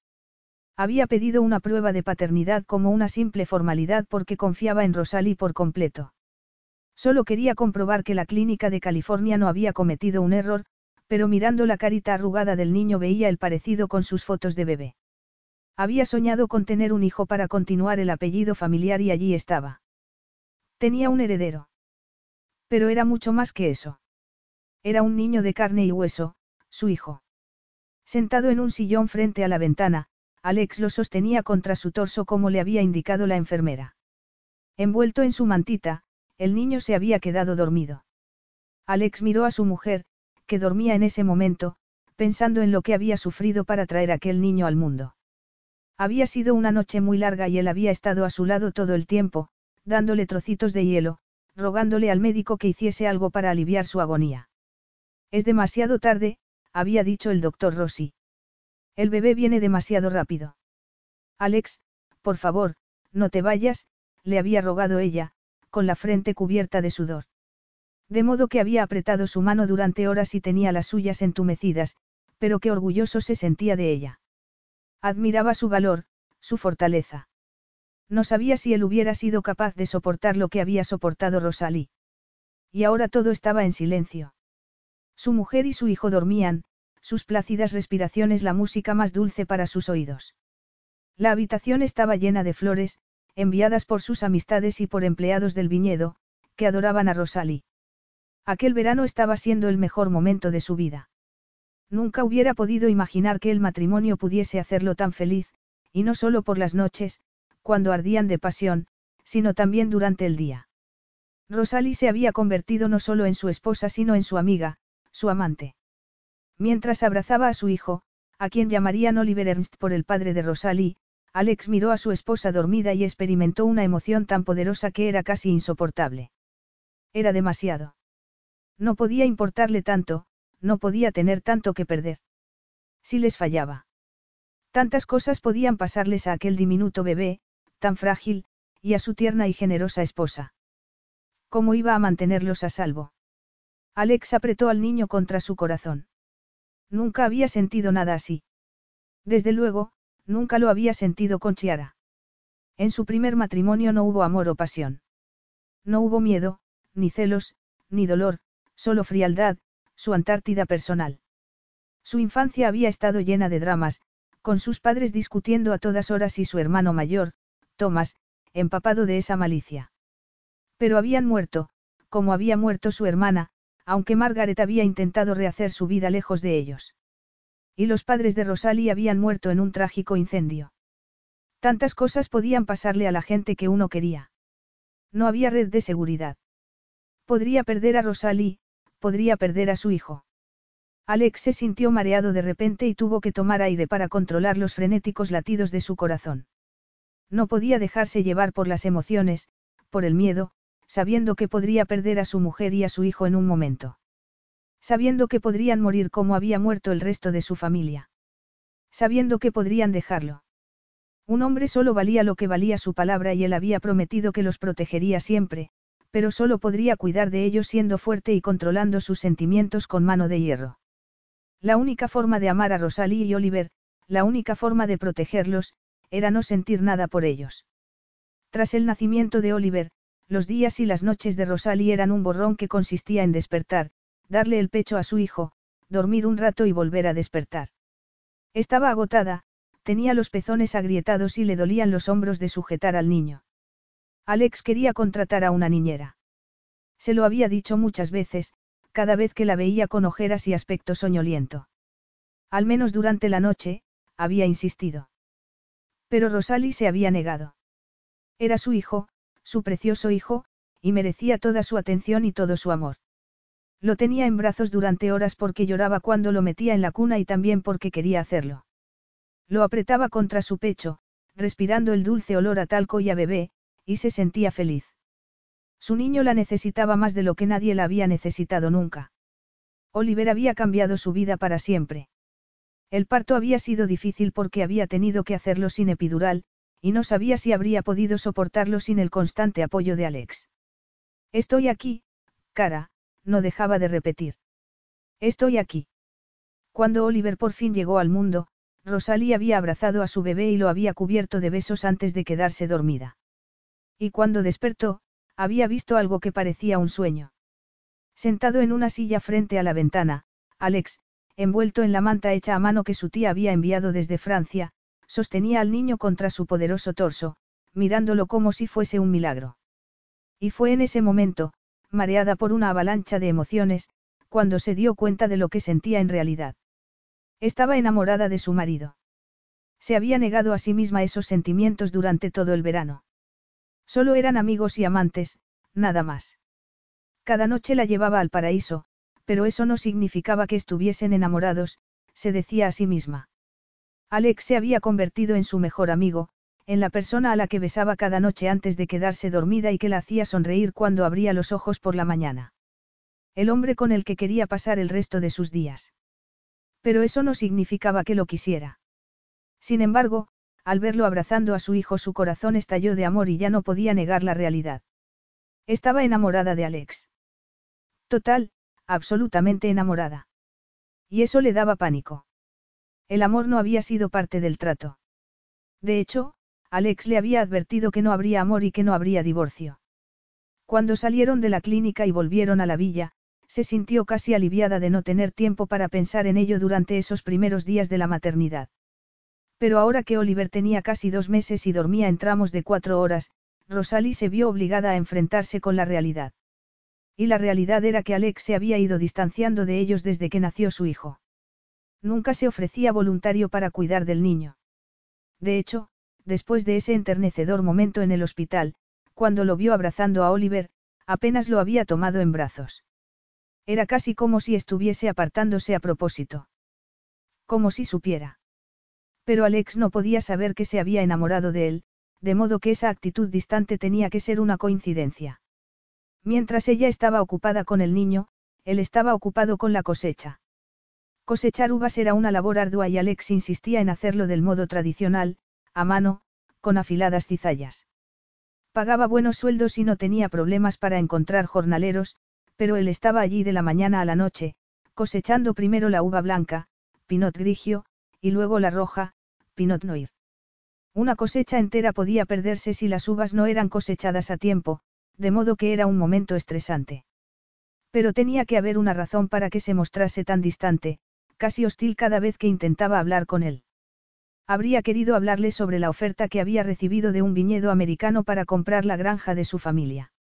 Había pedido una prueba de paternidad como una simple formalidad porque confiaba en Rosalie por completo. Solo quería comprobar que la clínica de California no había cometido un error, pero mirando la carita arrugada del niño veía el parecido con sus fotos de bebé. Había soñado con tener un hijo para continuar el apellido familiar y allí estaba. Tenía un heredero. Pero era mucho más que eso. Era un niño de carne y hueso, su hijo. Sentado en un sillón frente a la ventana, Alex lo sostenía contra su torso como le había indicado la enfermera. Envuelto en su mantita, el niño se había quedado dormido. Alex miró a su mujer, que dormía en ese momento, pensando en lo que había sufrido para traer aquel niño al mundo. Había sido una noche muy larga y él había estado a su lado todo el tiempo, dándole trocitos de hielo, rogándole al médico que hiciese algo para aliviar su agonía. Es demasiado tarde, había dicho el doctor Rossi. El bebé viene demasiado rápido. Alex, por favor, no te vayas, le había rogado ella, con la frente cubierta de sudor. De modo que había apretado su mano durante horas y tenía las suyas entumecidas, pero qué orgulloso se sentía de ella. Admiraba su valor, su fortaleza. No sabía si él hubiera sido capaz de soportar lo que había soportado Rosalie. Y ahora todo estaba en silencio. Su mujer y su hijo dormían, sus plácidas respiraciones la música más dulce para sus oídos. La habitación estaba llena de flores, enviadas por sus amistades y por empleados del viñedo, que adoraban a Rosalie. Aquel verano estaba siendo el mejor momento de su vida. Nunca hubiera podido imaginar que el matrimonio pudiese hacerlo tan feliz, y no solo por las noches, cuando ardían de pasión, sino también durante el día. Rosalie se había convertido no solo en su esposa sino en su amiga, su amante. Mientras abrazaba a su hijo, a quien llamarían Oliver Ernst por el padre de Rosalie, Alex miró a su esposa dormida y experimentó una emoción tan poderosa que era casi insoportable. Era demasiado. No podía importarle tanto, no podía tener tanto que perder. Si les fallaba. Tantas cosas podían pasarles a aquel diminuto bebé, tan frágil, y a su tierna y generosa esposa. ¿Cómo iba a mantenerlos a salvo? Alex apretó al niño contra su corazón. Nunca había sentido nada así. Desde luego, nunca lo había sentido con Chiara. En su primer matrimonio no hubo amor o pasión. No hubo miedo, ni celos, ni dolor, solo frialdad, su Antártida personal. Su infancia había estado llena de dramas, con sus padres discutiendo a todas horas y su hermano mayor, Thomas, empapado de esa malicia. Pero habían muerto, como había muerto su hermana, aunque Margaret había intentado rehacer su vida lejos de ellos. Y los padres de Rosalie habían muerto en un trágico incendio. Tantas cosas podían pasarle a la gente que uno quería. No había red de seguridad. Podría perder a Rosalie, podría perder a su hijo. Alex se sintió mareado de repente y tuvo que tomar aire para controlar los frenéticos latidos de su corazón. No podía dejarse llevar por las emociones, por el miedo, sabiendo que podría perder a su mujer y a su hijo en un momento. Sabiendo que podrían morir como había muerto el resto de su familia. Sabiendo que podrían dejarlo. Un hombre solo valía lo que valía su palabra y él había prometido que los protegería siempre, pero solo podría cuidar de ellos siendo fuerte y controlando sus sentimientos con mano de hierro. La única forma de amar a Rosalie y Oliver, la única forma de protegerlos, era no sentir nada por ellos. Tras el nacimiento de Oliver, los días y las noches de Rosalie eran un borrón que consistía en despertar, darle el pecho a su hijo, dormir un rato y volver a despertar. Estaba agotada, tenía los pezones agrietados y le dolían los hombros de sujetar al niño. Alex quería contratar a una niñera. Se lo había dicho muchas veces, cada vez que la veía con ojeras y aspecto soñoliento. Al menos durante la noche, había insistido. Pero Rosalie se había negado. Era su hijo, su precioso hijo, y merecía toda su atención y todo su amor. Lo tenía en brazos durante horas porque lloraba cuando lo metía en la cuna y también porque quería hacerlo. Lo apretaba contra su pecho, respirando el dulce olor a talco y a bebé, y se sentía feliz. Su niño la necesitaba más de lo que nadie la había necesitado nunca. Oliver había cambiado su vida para siempre. El parto había sido difícil porque había tenido que hacerlo sin epidural, y no sabía si habría podido soportarlo sin el constante apoyo de Alex. Estoy aquí, cara, no dejaba de repetir. Estoy aquí. Cuando Oliver por fin llegó al mundo, Rosalie había abrazado a su bebé y lo había cubierto de besos antes de quedarse dormida. Y cuando despertó, había visto algo que parecía un sueño. Sentado en una silla frente a la ventana, Alex, envuelto en la manta hecha a mano que su tía había enviado desde Francia, sostenía al niño contra su poderoso torso, mirándolo como si fuese un milagro. Y fue en ese momento, mareada por una avalancha de emociones, cuando se dio cuenta de lo que sentía en realidad. Estaba enamorada de su marido. Se había negado a sí misma esos sentimientos durante todo el verano. Solo eran amigos y amantes, nada más. Cada noche la llevaba al paraíso, pero eso no significaba que estuviesen enamorados, se decía a sí misma. Alex se había convertido en su mejor amigo, en la persona a la que besaba cada noche antes de quedarse dormida y que la hacía sonreír cuando abría los ojos por la mañana. El hombre con el que quería pasar el resto de sus días. Pero eso no significaba que lo quisiera. Sin embargo, al verlo abrazando a su hijo su corazón estalló de amor y ya no podía negar la realidad. Estaba enamorada de Alex. Total, absolutamente enamorada. Y eso le daba pánico. El amor no había sido parte del trato. De hecho, Alex le había advertido que no habría amor y que no habría divorcio. Cuando salieron de la clínica y volvieron a la villa, se sintió casi aliviada de no tener tiempo para pensar en ello durante esos primeros días de la maternidad. Pero ahora que Oliver tenía casi dos meses y dormía en tramos de cuatro horas, Rosalie se vio obligada a enfrentarse con la realidad. Y la realidad era que Alex se había ido distanciando de ellos desde que nació su hijo. Nunca se ofrecía voluntario para cuidar del niño. De hecho, después de ese enternecedor momento en el hospital, cuando lo vio abrazando a Oliver, apenas lo había tomado en brazos. Era casi como si estuviese apartándose a propósito. Como si supiera. Pero Alex no podía saber que se había enamorado de él, de modo que esa actitud distante tenía que ser una coincidencia. Mientras ella estaba ocupada con el niño, él estaba ocupado con la cosecha. Cosechar uvas era una labor ardua y Alex insistía en hacerlo del modo tradicional, a mano, con afiladas cizallas. Pagaba buenos sueldos y no tenía problemas para encontrar jornaleros, pero él estaba allí de la mañana a la noche, cosechando primero la uva blanca, Pinot Grigio, y luego la roja, Pinot Noir. Una cosecha entera podía perderse si las uvas no eran cosechadas a tiempo, de modo que era un momento estresante. Pero tenía que haber una razón para que se mostrase tan distante, casi hostil cada vez que intentaba hablar con él. Habría querido hablarle sobre la oferta que había recibido de un viñedo americano para comprar la granja de su familia.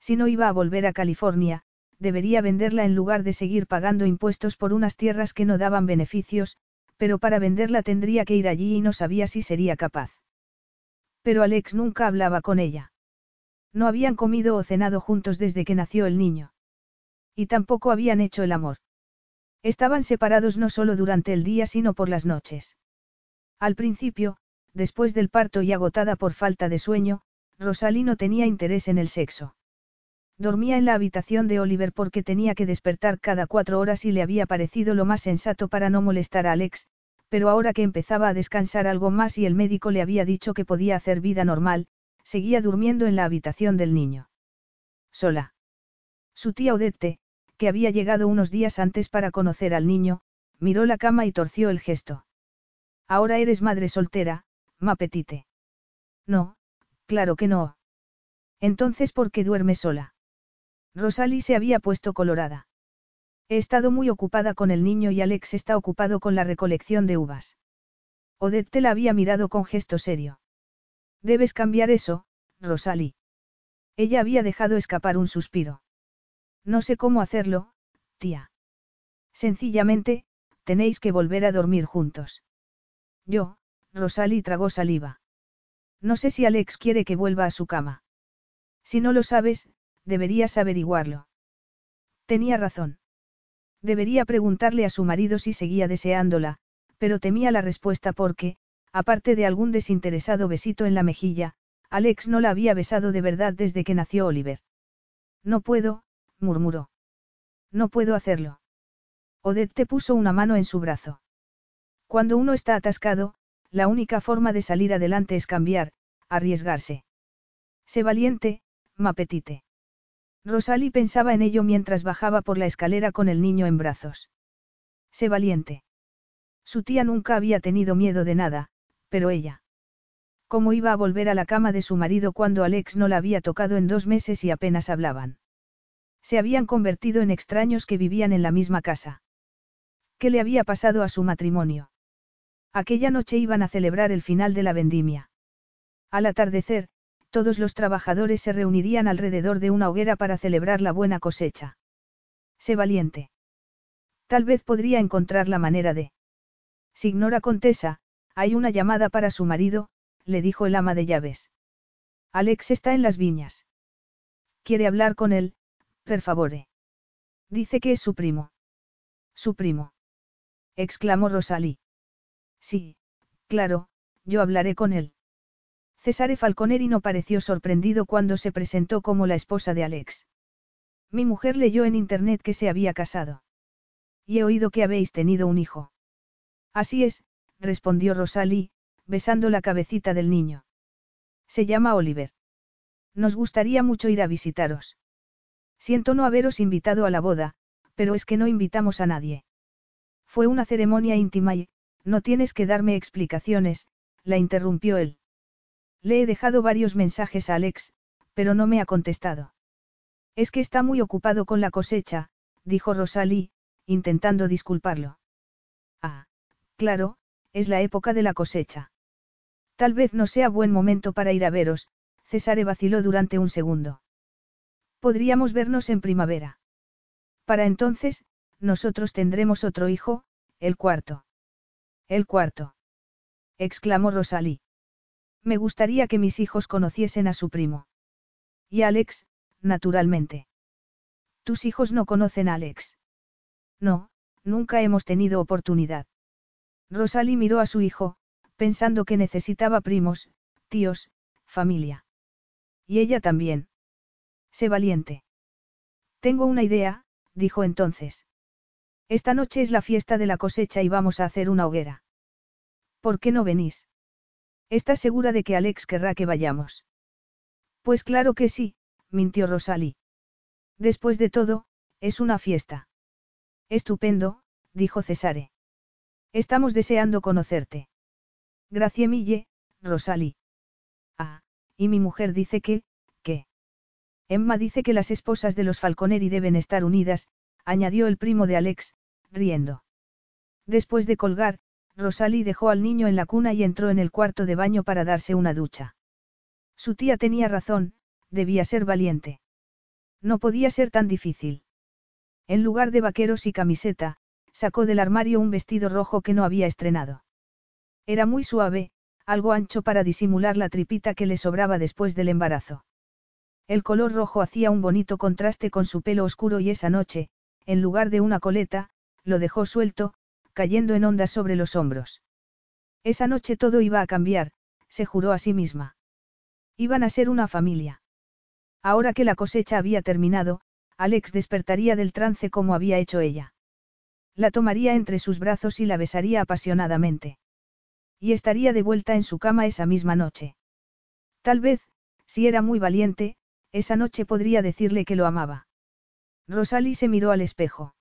Si no iba a volver a California, debería venderla en lugar de seguir pagando impuestos por unas tierras que no daban beneficios, pero para venderla tendría que ir allí y no sabía si sería capaz. Pero Alex nunca hablaba con ella. No habían comido o cenado juntos desde que nació el niño. Y tampoco habían hecho el amor. Estaban separados no solo durante el día sino por las noches. Al principio, después del parto y agotada por falta de sueño, Rosalie no tenía interés en el sexo. Dormía en la habitación de Oliver porque tenía que despertar cada cuatro horas y le había parecido lo más sensato para no molestar a Alex, pero ahora que empezaba a descansar algo más y el médico le había dicho que podía hacer vida normal, seguía durmiendo en la habitación del niño. Sola. Su tía Odette, que había llegado unos días antes para conocer al niño, miró la cama y torció el gesto. Ahora eres madre soltera, ma petite. No, claro que no. Entonces, ¿por qué duerme sola? Rosalie se había puesto colorada. He estado muy ocupada con el niño y Alex está ocupado con la recolección de uvas. Odette la había mirado con gesto serio. Debes cambiar eso, Rosalie. Ella había dejado escapar un suspiro. No sé cómo hacerlo, tía. Sencillamente, tenéis que volver a dormir juntos. Yo, Rosalie tragó saliva. No sé si Alex quiere que vuelva a su cama. Si no lo sabes, deberías averiguarlo. Tenía razón. Debería preguntarle a su marido si seguía deseándola, pero temía la respuesta porque, aparte de algún desinteresado besito en la mejilla, Alex no la había besado de verdad desde que nació Oliver. No puedo, murmuró. No puedo hacerlo. Odette puso una mano en su brazo. Cuando uno está atascado, la única forma de salir adelante es cambiar, arriesgarse. Sé valiente, mapetite. Rosalie pensaba en ello mientras bajaba por la escalera con el niño en brazos. Sé valiente. Su tía nunca había tenido miedo de nada, pero ella. ¿Cómo iba a volver a la cama de su marido cuando Alex no la había tocado en dos meses y apenas hablaban? Se habían convertido en extraños que vivían en la misma casa. ¿Qué le había pasado a su matrimonio? Aquella noche iban a celebrar el final de la vendimia. Al atardecer, todos los trabajadores se reunirían alrededor de una hoguera para celebrar la buena cosecha. Sé valiente. Tal vez podría encontrar la manera de. Signora Contesa, hay una llamada para su marido, le dijo el ama de llaves. Alex está en las viñas. Quiere hablar con él, per favore. Dice que es su primo. Su primo. exclamó Rosalí. Sí, claro, yo hablaré con él. Cesare Falconeri no pareció sorprendido cuando se presentó como la esposa de Alex. Mi mujer leyó en internet que se había casado. Y he oído que habéis tenido un hijo. Así es, respondió Rosalie, besando la cabecita del niño. Se llama Oliver. Nos gustaría mucho ir a visitaros. Siento no haberos invitado a la boda, pero es que no invitamos a nadie. Fue una ceremonia íntima y, no tienes que darme explicaciones, la interrumpió él. Le he dejado varios mensajes a Alex, pero no me ha contestado. Es que está muy ocupado con la cosecha, dijo Rosalie, intentando disculparlo. Ah, claro, es la época de la cosecha. Tal vez no sea buen momento para ir a veros, Cesare vaciló durante un segundo. Podríamos vernos en primavera. Para entonces, nosotros tendremos otro hijo, el cuarto. El cuarto. exclamó Rosalie. Me gustaría que mis hijos conociesen a su primo. Y Alex, naturalmente. Tus hijos no conocen a Alex. No, nunca hemos tenido oportunidad. Rosalie miró a su hijo, pensando que necesitaba primos, tíos, familia. Y ella también. Sé valiente. Tengo una idea, dijo entonces. Esta noche es la fiesta de la cosecha y vamos a hacer una hoguera. ¿Por qué no venís? ¿Estás segura de que Alex querrá que vayamos? Pues claro que sí, mintió Rosalie. Después de todo, es una fiesta. Estupendo, dijo Cesare. Estamos deseando conocerte. Gracie mille, Rosalie. Ah, y mi mujer dice que, que. Emma dice que las esposas de los Falconeri deben estar unidas, añadió el primo de Alex, riendo. Después de colgar, Rosalie dejó al niño en la cuna y entró en el cuarto de baño para darse una ducha. Su tía tenía razón, debía ser valiente. No podía ser tan difícil. En lugar de vaqueros y camiseta, sacó del armario un vestido rojo que no había estrenado. Era muy suave, algo ancho para disimular la tripita que le sobraba después del embarazo. El color rojo hacía un bonito contraste con su pelo oscuro y esa noche, en lugar de una coleta, lo dejó suelto, cayendo en ondas sobre los hombros. Esa noche todo iba a cambiar, se juró a sí misma. Iban a ser una familia. Ahora que la cosecha había terminado, Alex despertaría del trance como había hecho ella. La tomaría entre sus brazos y la besaría apasionadamente. Y estaría de vuelta en su cama esa misma noche. Tal vez, si era muy valiente, esa noche podría decirle que lo amaba. Rosalie se miró al espejo.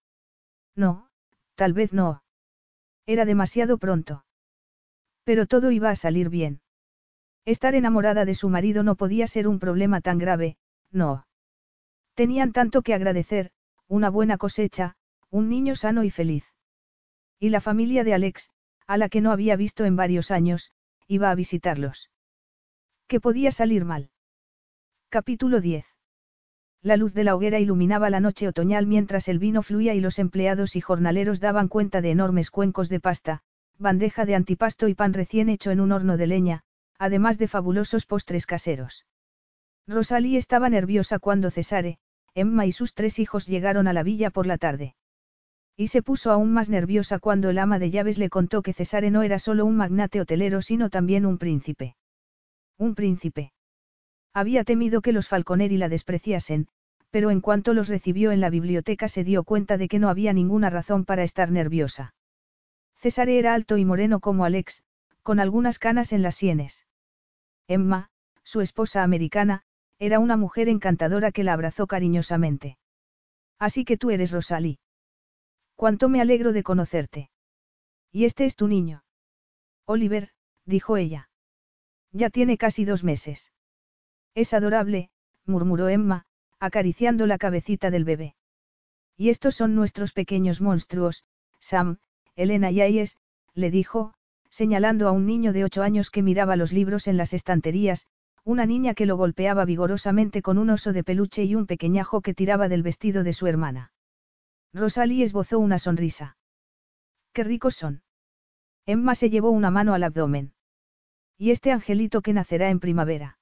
No, tal vez no. Era demasiado pronto. Pero todo iba a salir bien. Estar enamorada de su marido no podía ser un problema tan grave, no. Tenían tanto que agradecer, una buena cosecha, un niño sano y feliz. Y la familia de Alex, a la que no había visto en varios años, iba a visitarlos. ¿Qué podía salir mal? Capítulo 10. La luz de la hoguera iluminaba la noche otoñal mientras el vino fluía y los empleados y jornaleros daban cuenta de enormes cuencos de pasta, bandeja de antipasto y pan recién hecho en un horno de leña, además de fabulosos postres caseros. Rosalie estaba nerviosa cuando Cesare, Emma y sus tres hijos llegaron a la villa por la tarde. Y se puso aún más nerviosa cuando el ama de llaves le contó que Cesare no era solo un magnate hotelero sino también un príncipe. Un príncipe. Había temido que los Falconeri la despreciasen, pero en cuanto los recibió en la biblioteca se dio cuenta de que no había ninguna razón para estar nerviosa. Cesare era alto y moreno como Alex, con algunas canas en las sienes. Emma, su esposa americana, era una mujer encantadora que la abrazó cariñosamente. Así que tú eres Rosalie. Cuánto me alegro de conocerte. Y este es tu niño. Oliver, dijo ella. Ya tiene casi dos meses. Es adorable, murmuró Emma, acariciando la cabecita del bebé. Y estos son nuestros pequeños monstruos, Sam, Elena y Ayes, le dijo, señalando a un niño de ocho años que miraba los libros en las estanterías, una niña que lo golpeaba vigorosamente con un oso de peluche y un pequeñajo que tiraba del vestido de su hermana. Rosalie esbozó una sonrisa. ¡Qué ricos son! Emma se llevó una mano al abdomen. ¿Y este angelito que nacerá en primavera?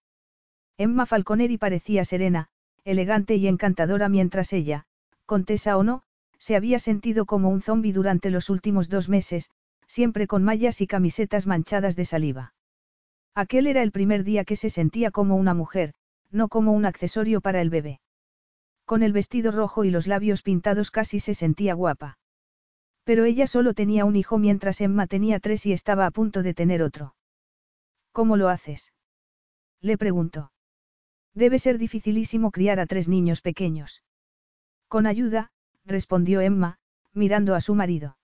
Emma Falconeri parecía serena, elegante y encantadora mientras ella, contesa o no, se había sentido como un zombi durante los últimos dos meses, siempre con mallas y camisetas manchadas de saliva. Aquel era el primer día que se sentía como una mujer, no como un accesorio para el bebé. Con el vestido rojo y los labios pintados casi se sentía guapa. Pero ella solo tenía un hijo mientras Emma tenía tres y estaba a punto de tener otro. ¿Cómo lo haces? Le preguntó. Debe ser dificilísimo criar a tres niños pequeños. Con ayuda, respondió Emma, mirando a su marido.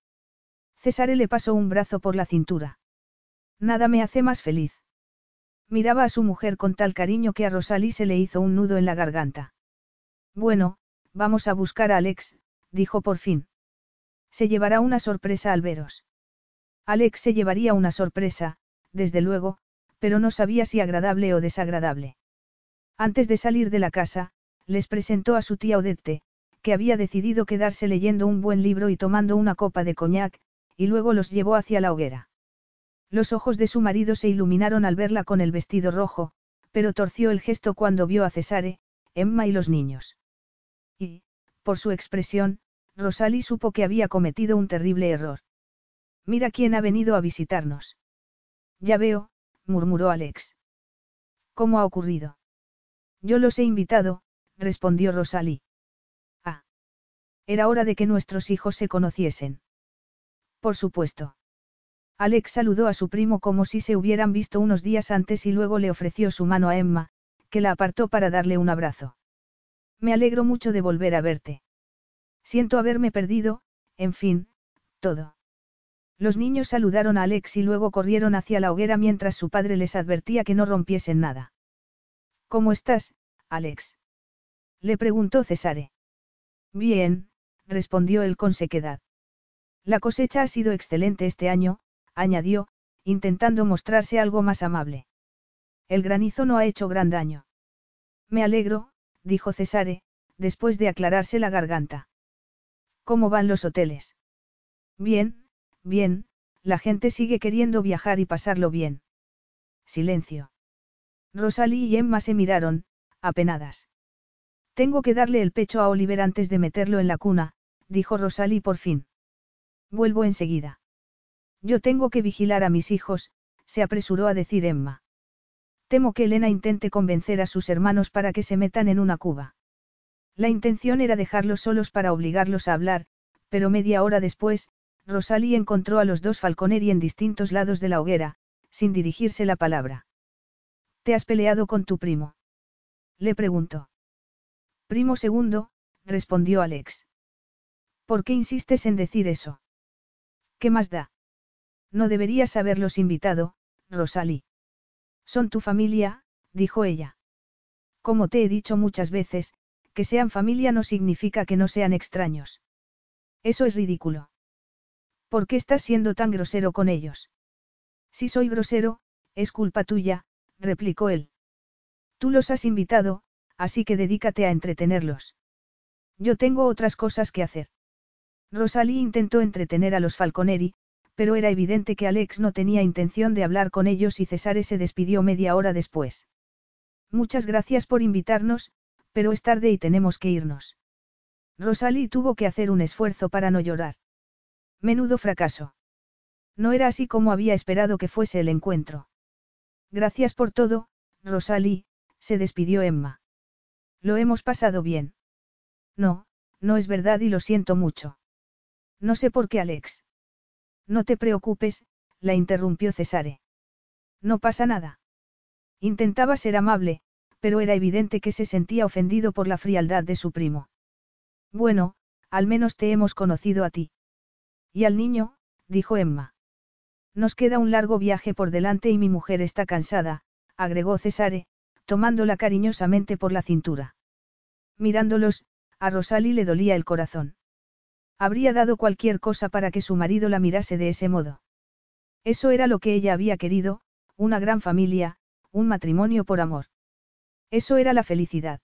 Cesare le pasó un brazo por la cintura. Nada me hace más feliz. Miraba a su mujer con tal cariño que a Rosalie se le hizo un nudo en la garganta. Bueno, vamos a buscar a Alex, dijo por fin. Se llevará una sorpresa al veros. Alex se llevaría una sorpresa, desde luego, pero no sabía si agradable o desagradable. Antes de salir de la casa, les presentó a su tía Odette, que había decidido quedarse leyendo un buen libro y tomando una copa de coñac, y luego los llevó hacia la hoguera. Los ojos de su marido se iluminaron al verla con el vestido rojo, pero torció el gesto cuando vio a Cesare, Emma y los niños. Y, por su expresión, Rosalie supo que había cometido un terrible error. Mira quién ha venido a visitarnos. Ya veo, murmuró Alex. ¿Cómo ha ocurrido? Yo los he invitado, respondió Rosalie. Ah. Era hora de que nuestros hijos se conociesen. Por supuesto. Alex saludó a su primo como si se hubieran visto unos días antes y luego le ofreció su mano a Emma, que la apartó para darle un abrazo. Me alegro mucho de volver a verte. Siento haberme perdido, en fin, todo. Los niños saludaron a Alex y luego corrieron hacia la hoguera mientras su padre les advertía que no rompiesen nada. ¿Cómo estás, Alex? Le preguntó Cesare. Bien, respondió él con sequedad. La cosecha ha sido excelente este año, añadió, intentando mostrarse algo más amable. El granizo no ha hecho gran daño. Me alegro, dijo Cesare, después de aclararse la garganta. ¿Cómo van los hoteles? Bien, bien, la gente sigue queriendo viajar y pasarlo bien. Silencio. Rosalie y Emma se miraron, apenadas. Tengo que darle el pecho a Oliver antes de meterlo en la cuna, dijo Rosalie por fin. Vuelvo enseguida. Yo tengo que vigilar a mis hijos, se apresuró a decir Emma. Temo que Elena intente convencer a sus hermanos para que se metan en una cuba. La intención era dejarlos solos para obligarlos a hablar, pero media hora después, Rosalie encontró a los dos Falconeri en distintos lados de la hoguera, sin dirigirse la palabra. ¿Te has peleado con tu primo? Le preguntó. Primo segundo, respondió Alex. ¿Por qué insistes en decir eso? ¿Qué más da? No deberías haberlos invitado, Rosalie. Son tu familia, dijo ella. Como te he dicho muchas veces, que sean familia no significa que no sean extraños. Eso es ridículo. ¿Por qué estás siendo tan grosero con ellos? Si soy grosero, es culpa tuya, replicó él. Tú los has invitado, así que dedícate a entretenerlos. Yo tengo otras cosas que hacer. Rosalie intentó entretener a los Falconeri, pero era evidente que Alex no tenía intención de hablar con ellos y Cesare se despidió media hora después. Muchas gracias por invitarnos, pero es tarde y tenemos que irnos. Rosalie tuvo que hacer un esfuerzo para no llorar. Menudo fracaso. No era así como había esperado que fuese el encuentro. Gracias por todo, Rosalie, se despidió Emma. Lo hemos pasado bien. No, no es verdad y lo siento mucho. No sé por qué Alex. No te preocupes, la interrumpió Cesare. No pasa nada. Intentaba ser amable, pero era evidente que se sentía ofendido por la frialdad de su primo. Bueno, al menos te hemos conocido a ti. Y al niño, dijo Emma. Nos queda un largo viaje por delante y mi mujer está cansada, agregó Cesare, tomándola cariñosamente por la cintura. Mirándolos, a Rosalie le dolía el corazón. Habría dado cualquier cosa para que su marido la mirase de ese modo. Eso era lo que ella había querido, una gran familia, un matrimonio por amor. Eso era la felicidad.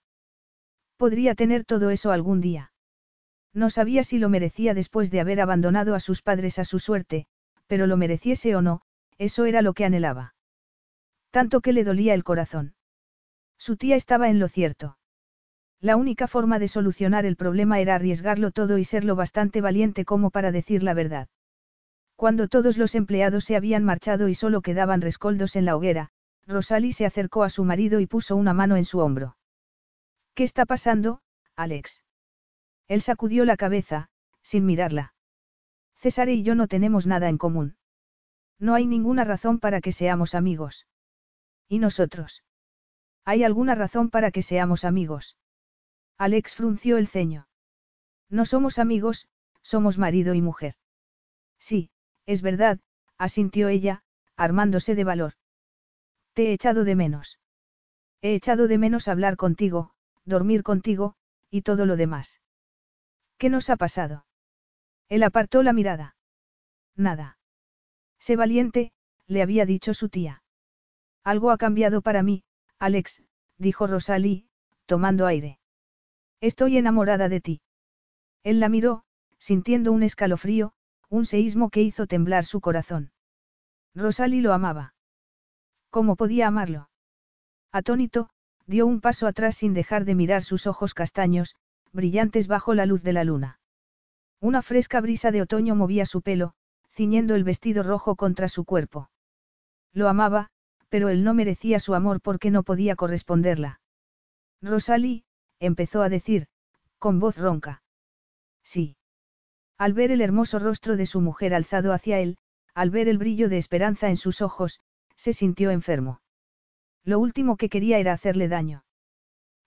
Podría tener todo eso algún día. No sabía si lo merecía después de haber abandonado a sus padres a su suerte, pero lo mereciese o no, eso era lo que anhelaba. Tanto que le dolía el corazón. Su tía estaba en lo cierto. La única forma de solucionar el problema era arriesgarlo todo y ser lo bastante valiente como para decir la verdad. Cuando todos los empleados se habían marchado y solo quedaban rescoldos en la hoguera, Rosalie se acercó a su marido y puso una mano en su hombro. ¿Qué está pasando, Alex? Él sacudió la cabeza, sin mirarla. César y yo no tenemos nada en común. No hay ninguna razón para que seamos amigos. ¿Y nosotros? ¿Hay alguna razón para que seamos amigos? Alex frunció el ceño. No somos amigos, somos marido y mujer. Sí, es verdad, asintió ella, armándose de valor. Te he echado de menos. He echado de menos hablar contigo, dormir contigo, y todo lo demás. ¿Qué nos ha pasado? Él apartó la mirada. Nada. Sé valiente, le había dicho su tía. Algo ha cambiado para mí, Alex, dijo Rosalie, tomando aire. Estoy enamorada de ti. Él la miró, sintiendo un escalofrío, un seísmo que hizo temblar su corazón. Rosalie lo amaba. ¿Cómo podía amarlo? Atónito, dio un paso atrás sin dejar de mirar sus ojos castaños, brillantes bajo la luz de la luna. Una fresca brisa de otoño movía su pelo, ciñendo el vestido rojo contra su cuerpo. Lo amaba, pero él no merecía su amor porque no podía corresponderla. Rosalie, empezó a decir, con voz ronca. Sí. Al ver el hermoso rostro de su mujer alzado hacia él, al ver el brillo de esperanza en sus ojos, se sintió enfermo. Lo último que quería era hacerle daño.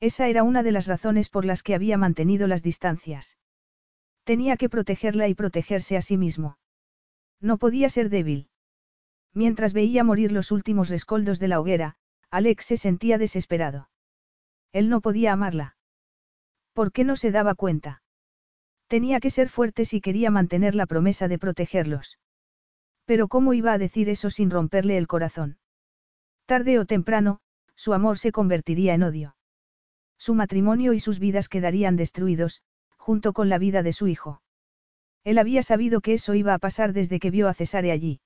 Esa era una de las razones por las que había mantenido las distancias. Tenía que protegerla y protegerse a sí mismo. No podía ser débil. Mientras veía morir los últimos rescoldos de la hoguera, Alex se sentía desesperado. Él no podía amarla. ¿Por qué no se daba cuenta? Tenía que ser fuerte si quería mantener la promesa de protegerlos. Pero ¿cómo iba a decir eso sin romperle el corazón? Tarde o temprano, su amor se convertiría en odio. Su matrimonio y sus vidas quedarían destruidos, junto con la vida de su hijo. Él había sabido que eso iba a pasar desde que vio a Cesare allí.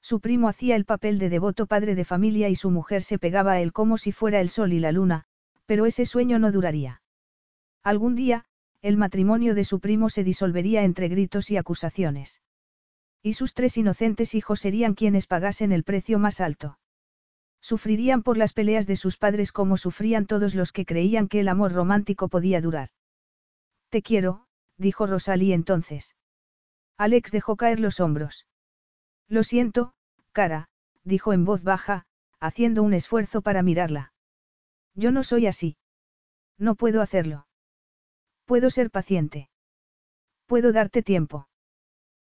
Su primo hacía el papel de devoto padre de familia y su mujer se pegaba a él como si fuera el sol y la luna, pero ese sueño no duraría. Algún día, el matrimonio de su primo se disolvería entre gritos y acusaciones. Y sus tres inocentes hijos serían quienes pagasen el precio más alto. Sufrirían por las peleas de sus padres como sufrían todos los que creían que el amor romántico podía durar. Te quiero, dijo Rosalie entonces. Alex dejó caer los hombros. Lo siento, cara, dijo en voz baja, haciendo un esfuerzo para mirarla. Yo no soy así. No puedo hacerlo. Puedo ser paciente. Puedo darte tiempo.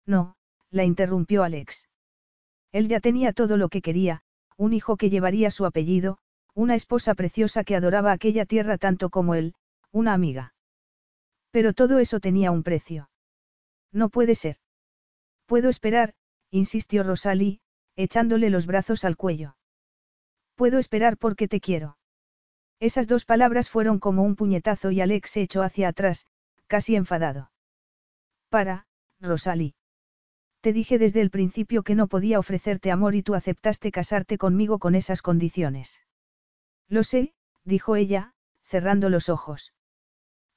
No, la interrumpió Alex. Él ya tenía todo lo que quería, un hijo que llevaría su apellido, una esposa preciosa que adoraba aquella tierra tanto como él, una amiga. Pero todo eso tenía un precio. No puede ser. Puedo esperar, insistió Rosalie, echándole los brazos al cuello. Puedo esperar porque te quiero. Esas dos palabras fueron como un puñetazo y Alex se echó hacia atrás, casi enfadado. Para, Rosalie. Te dije desde el principio que no podía ofrecerte amor y tú aceptaste casarte conmigo con esas condiciones. Lo sé, dijo ella, cerrando los ojos.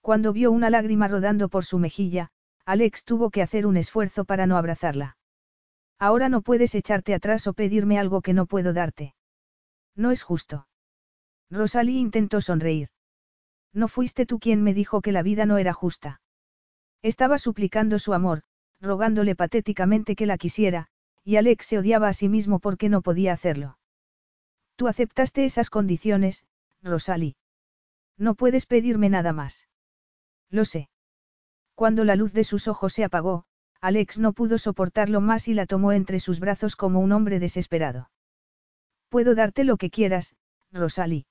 Cuando vio una lágrima rodando por su mejilla, Alex tuvo que hacer un esfuerzo para no abrazarla. Ahora no puedes echarte atrás o pedirme algo que no puedo darte. No es justo. Rosalie intentó sonreír. No fuiste tú quien me dijo que la vida no era justa. Estaba suplicando su amor, rogándole patéticamente que la quisiera, y Alex se odiaba a sí mismo porque no podía hacerlo. Tú aceptaste esas condiciones, Rosalie. No puedes pedirme nada más. Lo sé. Cuando la luz de sus ojos se apagó, Alex no pudo soportarlo más y la tomó entre sus brazos como un hombre desesperado. Puedo darte lo que quieras, Rosalie.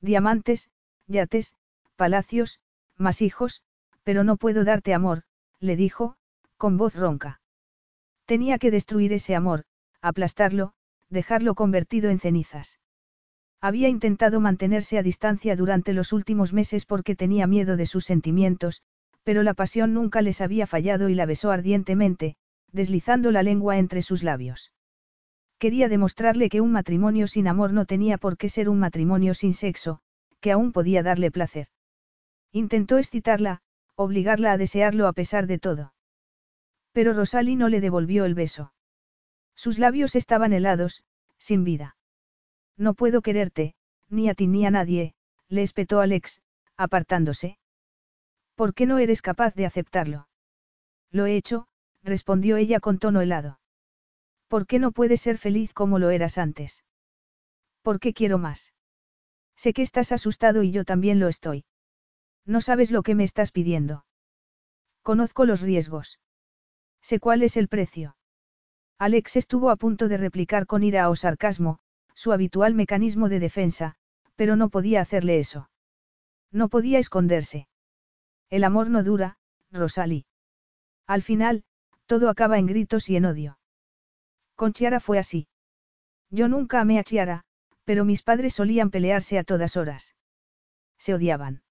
Diamantes, yates, palacios, más hijos, pero no puedo darte amor, le dijo, con voz ronca. Tenía que destruir ese amor, aplastarlo, dejarlo convertido en cenizas. Había intentado mantenerse a distancia durante los últimos meses porque tenía miedo de sus sentimientos, pero la pasión nunca les había fallado y la besó ardientemente, deslizando la lengua entre sus labios. Quería demostrarle que un matrimonio sin amor no tenía por qué ser un matrimonio sin sexo, que aún podía darle placer. Intentó excitarla, obligarla a desearlo a pesar de todo. Pero Rosalie no le devolvió el beso. Sus labios estaban helados, sin vida. No puedo quererte, ni a ti ni a nadie, le espetó Alex, apartándose. ¿Por qué no eres capaz de aceptarlo? Lo he hecho, respondió ella con tono helado. ¿Por qué no puedes ser feliz como lo eras antes? ¿Por qué quiero más? Sé que estás asustado y yo también lo estoy. No sabes lo que me estás pidiendo. Conozco los riesgos. Sé cuál es el precio. Alex estuvo a punto de replicar con ira o sarcasmo, su habitual mecanismo de defensa, pero no podía hacerle eso. No podía esconderse. El amor no dura, Rosalie. Al final, todo acaba en gritos y en odio. Con Chiara fue así. Yo nunca amé a Chiara, pero mis padres solían pelearse a todas horas. Se odiaban.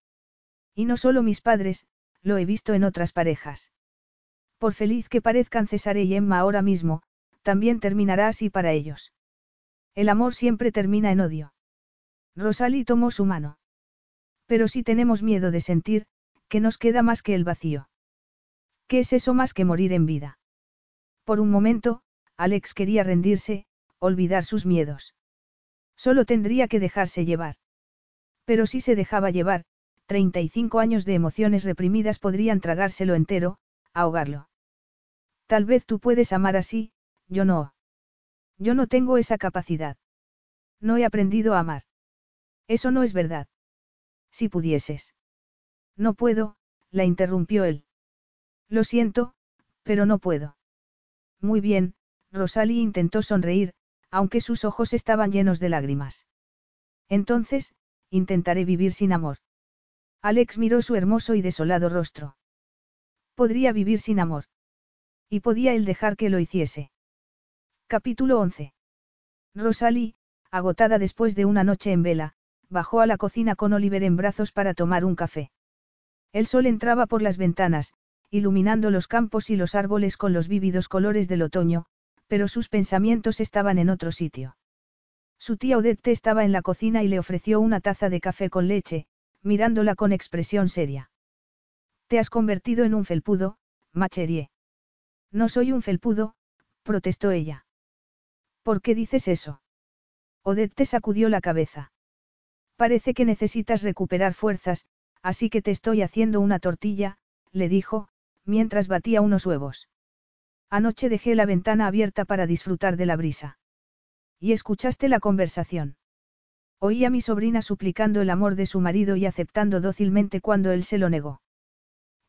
Y no solo mis padres, lo he visto en otras parejas. Por feliz que parezcan Cesare y Emma ahora mismo, también terminará así para ellos. El amor siempre termina en odio. Rosalie tomó su mano. Pero si tenemos miedo de sentir, que nos queda más que el vacío. ¿Qué es eso más que morir en vida? Por un momento, Alex quería rendirse, olvidar sus miedos. Solo tendría que dejarse llevar. Pero si se dejaba llevar, 35 años de emociones reprimidas podrían tragárselo entero, ahogarlo. Tal vez tú puedes amar así, yo no. Yo no tengo esa capacidad. No he aprendido a amar. Eso no es verdad. Si pudieses. No puedo, la interrumpió él. Lo siento, pero no puedo. Muy bien, Rosalie intentó sonreír, aunque sus ojos estaban llenos de lágrimas. Entonces, intentaré vivir sin amor. Alex miró su hermoso y desolado rostro. Podría vivir sin amor. Y podía él dejar que lo hiciese. Capítulo 11. Rosalie, agotada después de una noche en vela, bajó a la cocina con Oliver en brazos para tomar un café. El sol entraba por las ventanas, iluminando los campos y los árboles con los vívidos colores del otoño, pero sus pensamientos estaban en otro sitio. Su tía Odette estaba en la cocina y le ofreció una taza de café con leche, mirándola con expresión seria. Te has convertido en un felpudo, Macherie. No soy un felpudo, protestó ella. ¿Por qué dices eso? Odette sacudió la cabeza. Parece que necesitas recuperar fuerzas, así que te estoy haciendo una tortilla, le dijo, mientras batía unos huevos. Anoche dejé la ventana abierta para disfrutar de la brisa. ¿Y escuchaste la conversación? Oí a mi sobrina suplicando el amor de su marido y aceptando dócilmente cuando él se lo negó.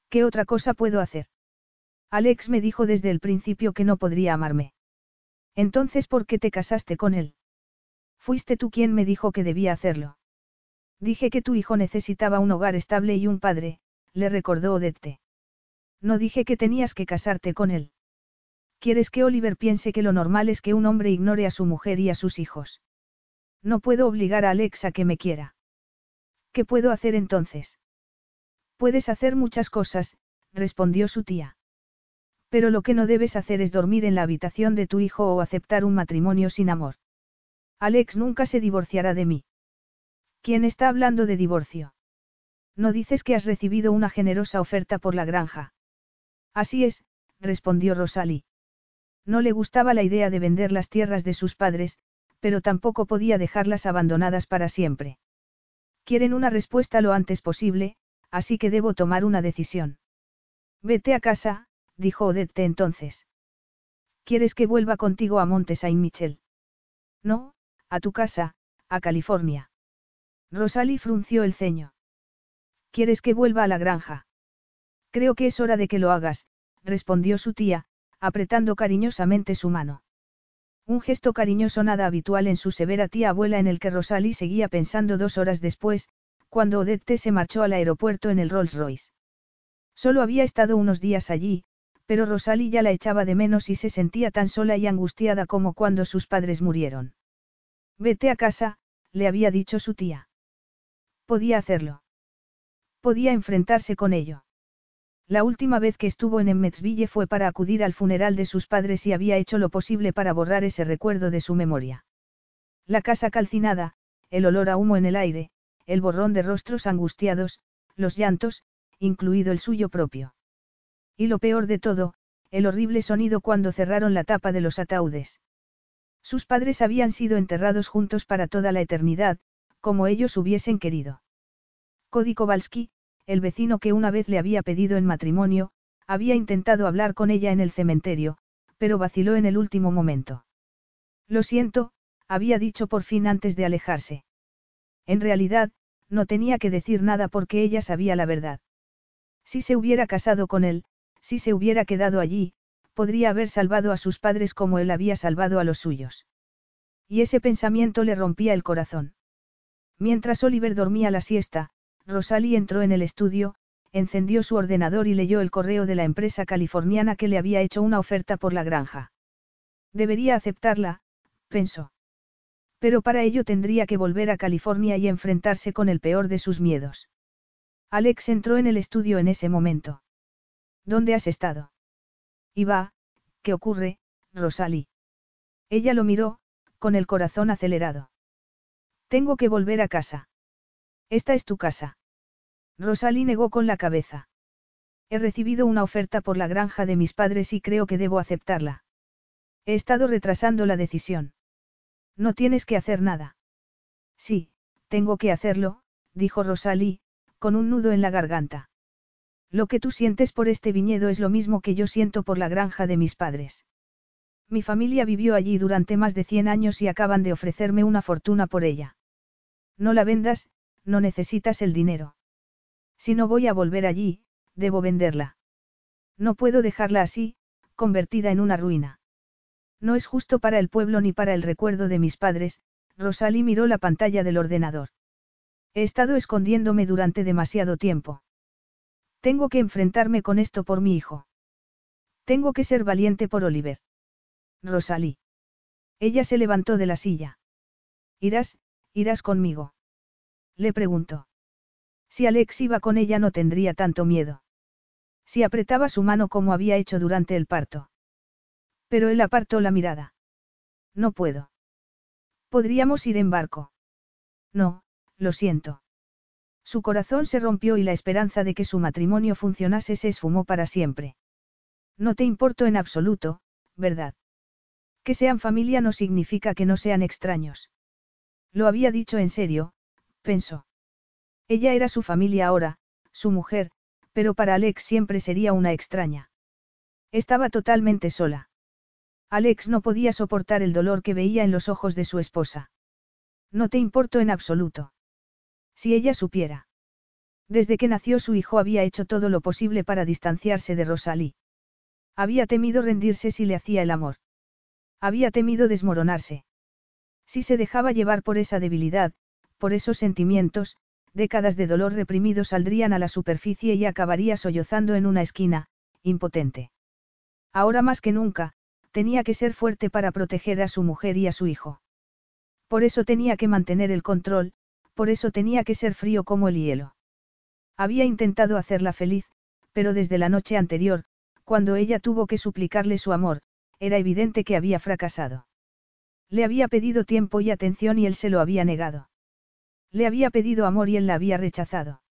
¿Qué otra cosa puedo hacer? Alex me dijo desde el principio que no podría amarme. Entonces, ¿por qué te casaste con él? Fuiste tú quien me dijo que debía hacerlo. Dije que tu hijo necesitaba un hogar estable y un padre, le recordó Odette. No dije que tenías que casarte con él. ¿Quieres que Oliver piense que lo normal es que un hombre ignore a su mujer y a sus hijos? No puedo obligar a Alex a que me quiera. ¿Qué puedo hacer entonces? Puedes hacer muchas cosas, respondió su tía. Pero lo que no debes hacer es dormir en la habitación de tu hijo o aceptar un matrimonio sin amor. Alex nunca se divorciará de mí. ¿Quién está hablando de divorcio? No dices que has recibido una generosa oferta por la granja. Así es, respondió Rosalie. No le gustaba la idea de vender las tierras de sus padres, pero tampoco podía dejarlas abandonadas para siempre. Quieren una respuesta lo antes posible, así que debo tomar una decisión. Vete a casa, dijo Odette entonces. ¿Quieres que vuelva contigo a Monte Saint Michel? No, a tu casa, a California. Rosalie frunció el ceño. ¿Quieres que vuelva a la granja? Creo que es hora de que lo hagas, respondió su tía, apretando cariñosamente su mano. Un gesto cariñoso nada habitual en su severa tía abuela en el que Rosalie seguía pensando dos horas después, cuando Odette se marchó al aeropuerto en el Rolls Royce. Solo había estado unos días allí, pero Rosalie ya la echaba de menos y se sentía tan sola y angustiada como cuando sus padres murieron. Vete a casa, le había dicho su tía. Podía hacerlo. Podía enfrentarse con ello. La última vez que estuvo en Emmetsville fue para acudir al funeral de sus padres y había hecho lo posible para borrar ese recuerdo de su memoria. La casa calcinada, el olor a humo en el aire, el borrón de rostros angustiados, los llantos, incluido el suyo propio. Y lo peor de todo, el horrible sonido cuando cerraron la tapa de los ataúdes. Sus padres habían sido enterrados juntos para toda la eternidad, como ellos hubiesen querido. Cody Kowalski, el vecino que una vez le había pedido en matrimonio, había intentado hablar con ella en el cementerio, pero vaciló en el último momento. Lo siento, había dicho por fin antes de alejarse. En realidad, no tenía que decir nada porque ella sabía la verdad. Si se hubiera casado con él, si se hubiera quedado allí, podría haber salvado a sus padres como él había salvado a los suyos. Y ese pensamiento le rompía el corazón. Mientras Oliver dormía la siesta, Rosalie entró en el estudio, encendió su ordenador y leyó el correo de la empresa californiana que le había hecho una oferta por la granja. Debería aceptarla, pensó. Pero para ello tendría que volver a California y enfrentarse con el peor de sus miedos. Alex entró en el estudio en ese momento. ¿Dónde has estado? Va, ¿qué ocurre, Rosalie? Ella lo miró, con el corazón acelerado. Tengo que volver a casa. Esta es tu casa. Rosalie negó con la cabeza. He recibido una oferta por la granja de mis padres y creo que debo aceptarla. He estado retrasando la decisión. No tienes que hacer nada. Sí, tengo que hacerlo, dijo Rosalie, con un nudo en la garganta. Lo que tú sientes por este viñedo es lo mismo que yo siento por la granja de mis padres. Mi familia vivió allí durante más de 100 años y acaban de ofrecerme una fortuna por ella. No la vendas, no necesitas el dinero. Si no voy a volver allí, debo venderla. No puedo dejarla así, convertida en una ruina. No es justo para el pueblo ni para el recuerdo de mis padres, Rosalie miró la pantalla del ordenador. He estado escondiéndome durante demasiado tiempo. Tengo que enfrentarme con esto por mi hijo. Tengo que ser valiente por Oliver. Rosalie. Ella se levantó de la silla. Irás, irás conmigo. Le preguntó. Si Alex iba con ella no tendría tanto miedo. Si apretaba su mano como había hecho durante el parto. Pero él apartó la mirada. No puedo. Podríamos ir en barco. No, lo siento. Su corazón se rompió y la esperanza de que su matrimonio funcionase se esfumó para siempre. No te importo en absoluto, ¿verdad? Que sean familia no significa que no sean extraños. Lo había dicho en serio, pensó. Ella era su familia ahora, su mujer, pero para Alex siempre sería una extraña. Estaba totalmente sola. Alex no podía soportar el dolor que veía en los ojos de su esposa. No te importo en absoluto. Si ella supiera. Desde que nació su hijo había hecho todo lo posible para distanciarse de Rosalie. Había temido rendirse si le hacía el amor. Había temido desmoronarse. Si se dejaba llevar por esa debilidad, por esos sentimientos, décadas de dolor reprimido saldrían a la superficie y acabaría sollozando en una esquina, impotente. Ahora más que nunca, tenía que ser fuerte para proteger a su mujer y a su hijo. Por eso tenía que mantener el control, por eso tenía que ser frío como el hielo. Había intentado hacerla feliz, pero desde la noche anterior, cuando ella tuvo que suplicarle su amor, era evidente que había fracasado. Le había pedido tiempo y atención y él se lo había negado. Le había pedido amor y él la había rechazado.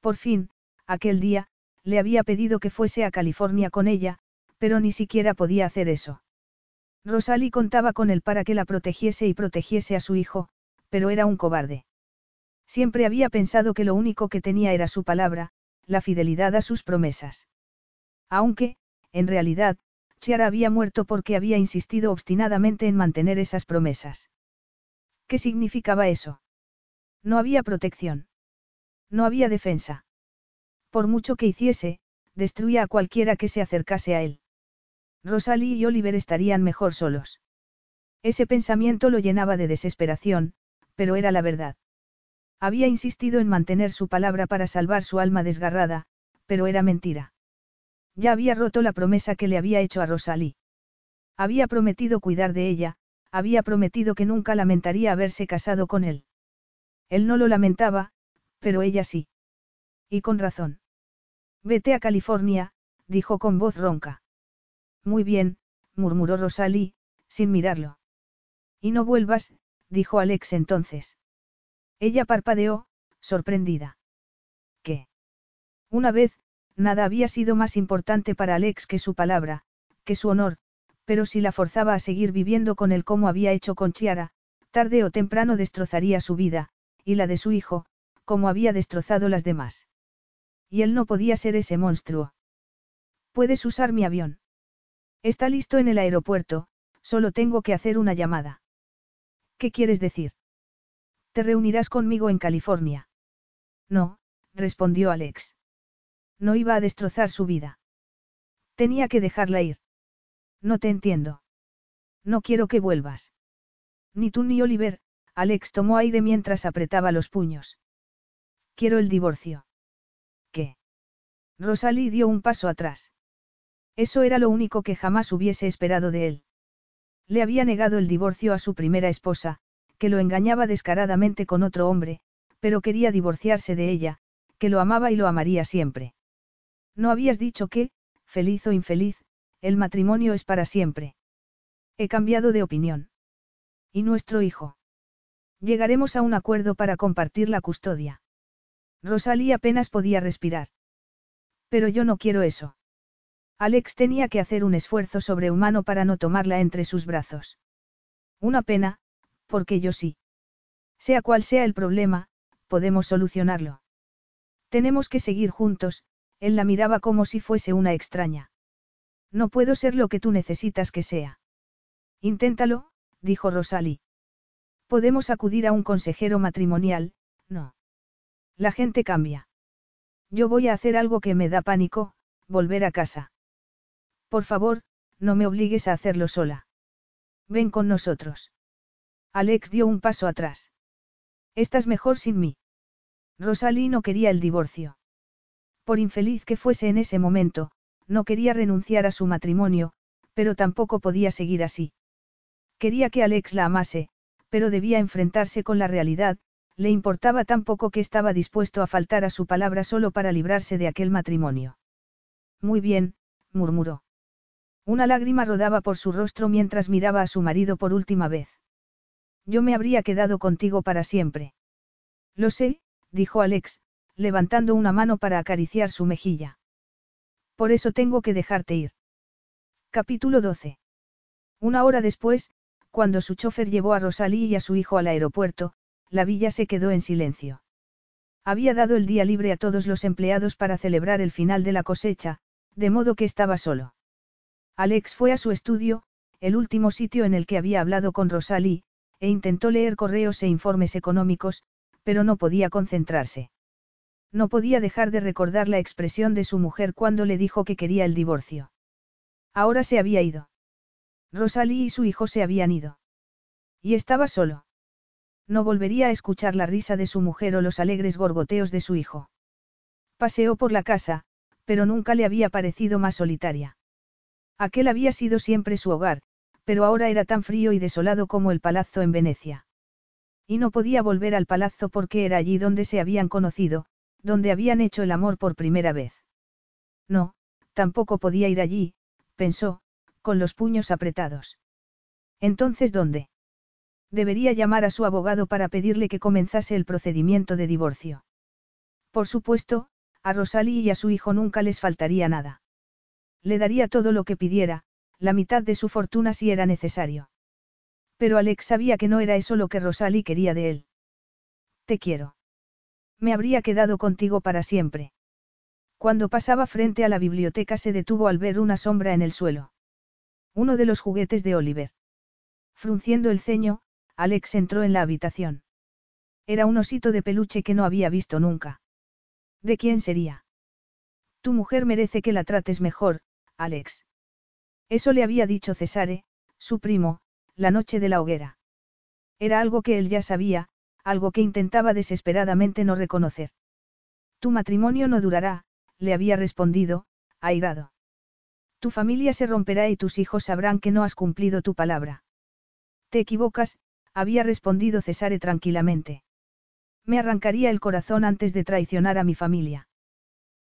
Por fin, aquel día, le había pedido que fuese a California con ella, pero ni siquiera podía hacer eso. Rosalie contaba con él para que la protegiese y protegiese a su hijo, pero era un cobarde. Siempre había pensado que lo único que tenía era su palabra, la fidelidad a sus promesas. Aunque, en realidad, Chiara había muerto porque había insistido obstinadamente en mantener esas promesas. ¿Qué significaba eso? No había protección. No había defensa. Por mucho que hiciese, destruía a cualquiera que se acercase a él. Rosalie y Oliver estarían mejor solos. Ese pensamiento lo llenaba de desesperación, pero era la verdad. Había insistido en mantener su palabra para salvar su alma desgarrada, pero era mentira. Ya había roto la promesa que le había hecho a Rosalie. Había prometido cuidar de ella, había prometido que nunca lamentaría haberse casado con él. Él no lo lamentaba, pero ella sí. Y con razón. Vete a California, dijo con voz ronca. Muy bien, murmuró Rosalie, sin mirarlo. Y no vuelvas, dijo Alex entonces. Ella parpadeó, sorprendida. ¿Qué? Una vez, nada había sido más importante para Alex que su palabra, que su honor, pero si la forzaba a seguir viviendo con él como había hecho con Chiara, tarde o temprano destrozaría su vida, y la de su hijo, como había destrozado las demás. Y él no podía ser ese monstruo. Puedes usar mi avión. Está listo en el aeropuerto, solo tengo que hacer una llamada. ¿Qué quieres decir? ¿Te reunirás conmigo en California? No, respondió Alex. No iba a destrozar su vida. Tenía que dejarla ir. No te entiendo. No quiero que vuelvas. Ni tú ni Oliver, Alex tomó aire mientras apretaba los puños. Quiero el divorcio. ¿Qué? Rosalie dio un paso atrás. Eso era lo único que jamás hubiese esperado de él. Le había negado el divorcio a su primera esposa, que lo engañaba descaradamente con otro hombre, pero quería divorciarse de ella, que lo amaba y lo amaría siempre. No habías dicho que, feliz o infeliz, el matrimonio es para siempre. He cambiado de opinión. ¿Y nuestro hijo? Llegaremos a un acuerdo para compartir la custodia. Rosalie apenas podía respirar. Pero yo no quiero eso. Alex tenía que hacer un esfuerzo sobrehumano para no tomarla entre sus brazos. Una pena, porque yo sí. Sea cual sea el problema, podemos solucionarlo. Tenemos que seguir juntos, él la miraba como si fuese una extraña. No puedo ser lo que tú necesitas que sea. Inténtalo, dijo Rosalie. Podemos acudir a un consejero matrimonial, no. La gente cambia. Yo voy a hacer algo que me da pánico, volver a casa. Por favor, no me obligues a hacerlo sola. Ven con nosotros. Alex dio un paso atrás. Estás mejor sin mí. Rosalie no quería el divorcio. Por infeliz que fuese en ese momento, no quería renunciar a su matrimonio, pero tampoco podía seguir así. Quería que Alex la amase, pero debía enfrentarse con la realidad, le importaba tan poco que estaba dispuesto a faltar a su palabra solo para librarse de aquel matrimonio. Muy bien, murmuró. Una lágrima rodaba por su rostro mientras miraba a su marido por última vez. Yo me habría quedado contigo para siempre. Lo sé, dijo Alex, levantando una mano para acariciar su mejilla. Por eso tengo que dejarte ir. Capítulo 12. Una hora después, cuando su chofer llevó a Rosalí y a su hijo al aeropuerto, la villa se quedó en silencio. Había dado el día libre a todos los empleados para celebrar el final de la cosecha, de modo que estaba solo. Alex fue a su estudio, el último sitio en el que había hablado con Rosalie, e intentó leer correos e informes económicos, pero no podía concentrarse. No podía dejar de recordar la expresión de su mujer cuando le dijo que quería el divorcio. Ahora se había ido. Rosalie y su hijo se habían ido. Y estaba solo. No volvería a escuchar la risa de su mujer o los alegres gorgoteos de su hijo. Paseó por la casa, pero nunca le había parecido más solitaria. Aquel había sido siempre su hogar, pero ahora era tan frío y desolado como el palazzo en Venecia. Y no podía volver al palazzo porque era allí donde se habían conocido, donde habían hecho el amor por primera vez. No, tampoco podía ir allí, pensó, con los puños apretados. Entonces, ¿dónde? Debería llamar a su abogado para pedirle que comenzase el procedimiento de divorcio. Por supuesto, a Rosalie y a su hijo nunca les faltaría nada. Le daría todo lo que pidiera, la mitad de su fortuna si era necesario. Pero Alex sabía que no era eso lo que Rosalie quería de él. Te quiero. Me habría quedado contigo para siempre. Cuando pasaba frente a la biblioteca se detuvo al ver una sombra en el suelo. Uno de los juguetes de Oliver. Frunciendo el ceño, Alex entró en la habitación. Era un osito de peluche que no había visto nunca. ¿De quién sería? Tu mujer merece que la trates mejor, Alex. Eso le había dicho Cesare, su primo, la noche de la hoguera. Era algo que él ya sabía, algo que intentaba desesperadamente no reconocer. Tu matrimonio no durará, le había respondido, airado. Tu familia se romperá y tus hijos sabrán que no has cumplido tu palabra. Te equivocas, había respondido Cesare tranquilamente. Me arrancaría el corazón antes de traicionar a mi familia.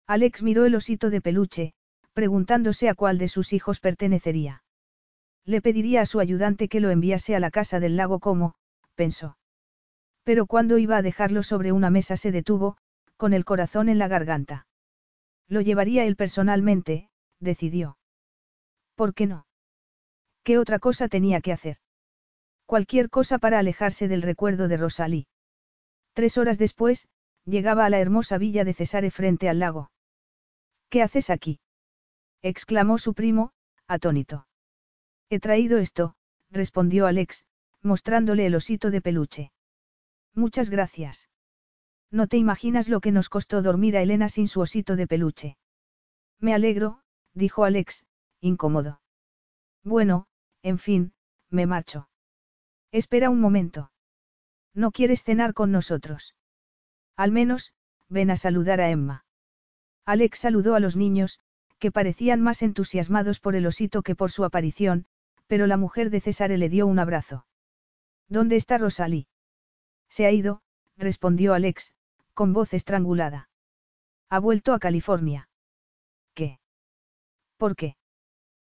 Alex miró el osito de peluche, preguntándose a cuál de sus hijos pertenecería. Le pediría a su ayudante que lo enviase a la casa del lago como, pensó. Pero cuando iba a dejarlo sobre una mesa se detuvo, con el corazón en la garganta. Lo llevaría él personalmente, decidió. ¿Por qué no? ¿Qué otra cosa tenía que hacer? Cualquier cosa para alejarse del recuerdo de Rosalí. Tres horas después, llegaba a la hermosa villa de Cesare frente al lago. ¿Qué haces aquí? exclamó su primo, atónito. He traído esto, respondió Alex, mostrándole el osito de peluche. Muchas gracias. No te imaginas lo que nos costó dormir a Elena sin su osito de peluche. Me alegro, dijo Alex, incómodo. Bueno, en fin, me marcho. Espera un momento. ¿No quieres cenar con nosotros? Al menos, ven a saludar a Emma. Alex saludó a los niños, que parecían más entusiasmados por el osito que por su aparición, pero la mujer de César le dio un abrazo. ¿Dónde está Rosalie? Se ha ido, respondió Alex, con voz estrangulada. Ha vuelto a California. ¿Qué? ¿Por qué?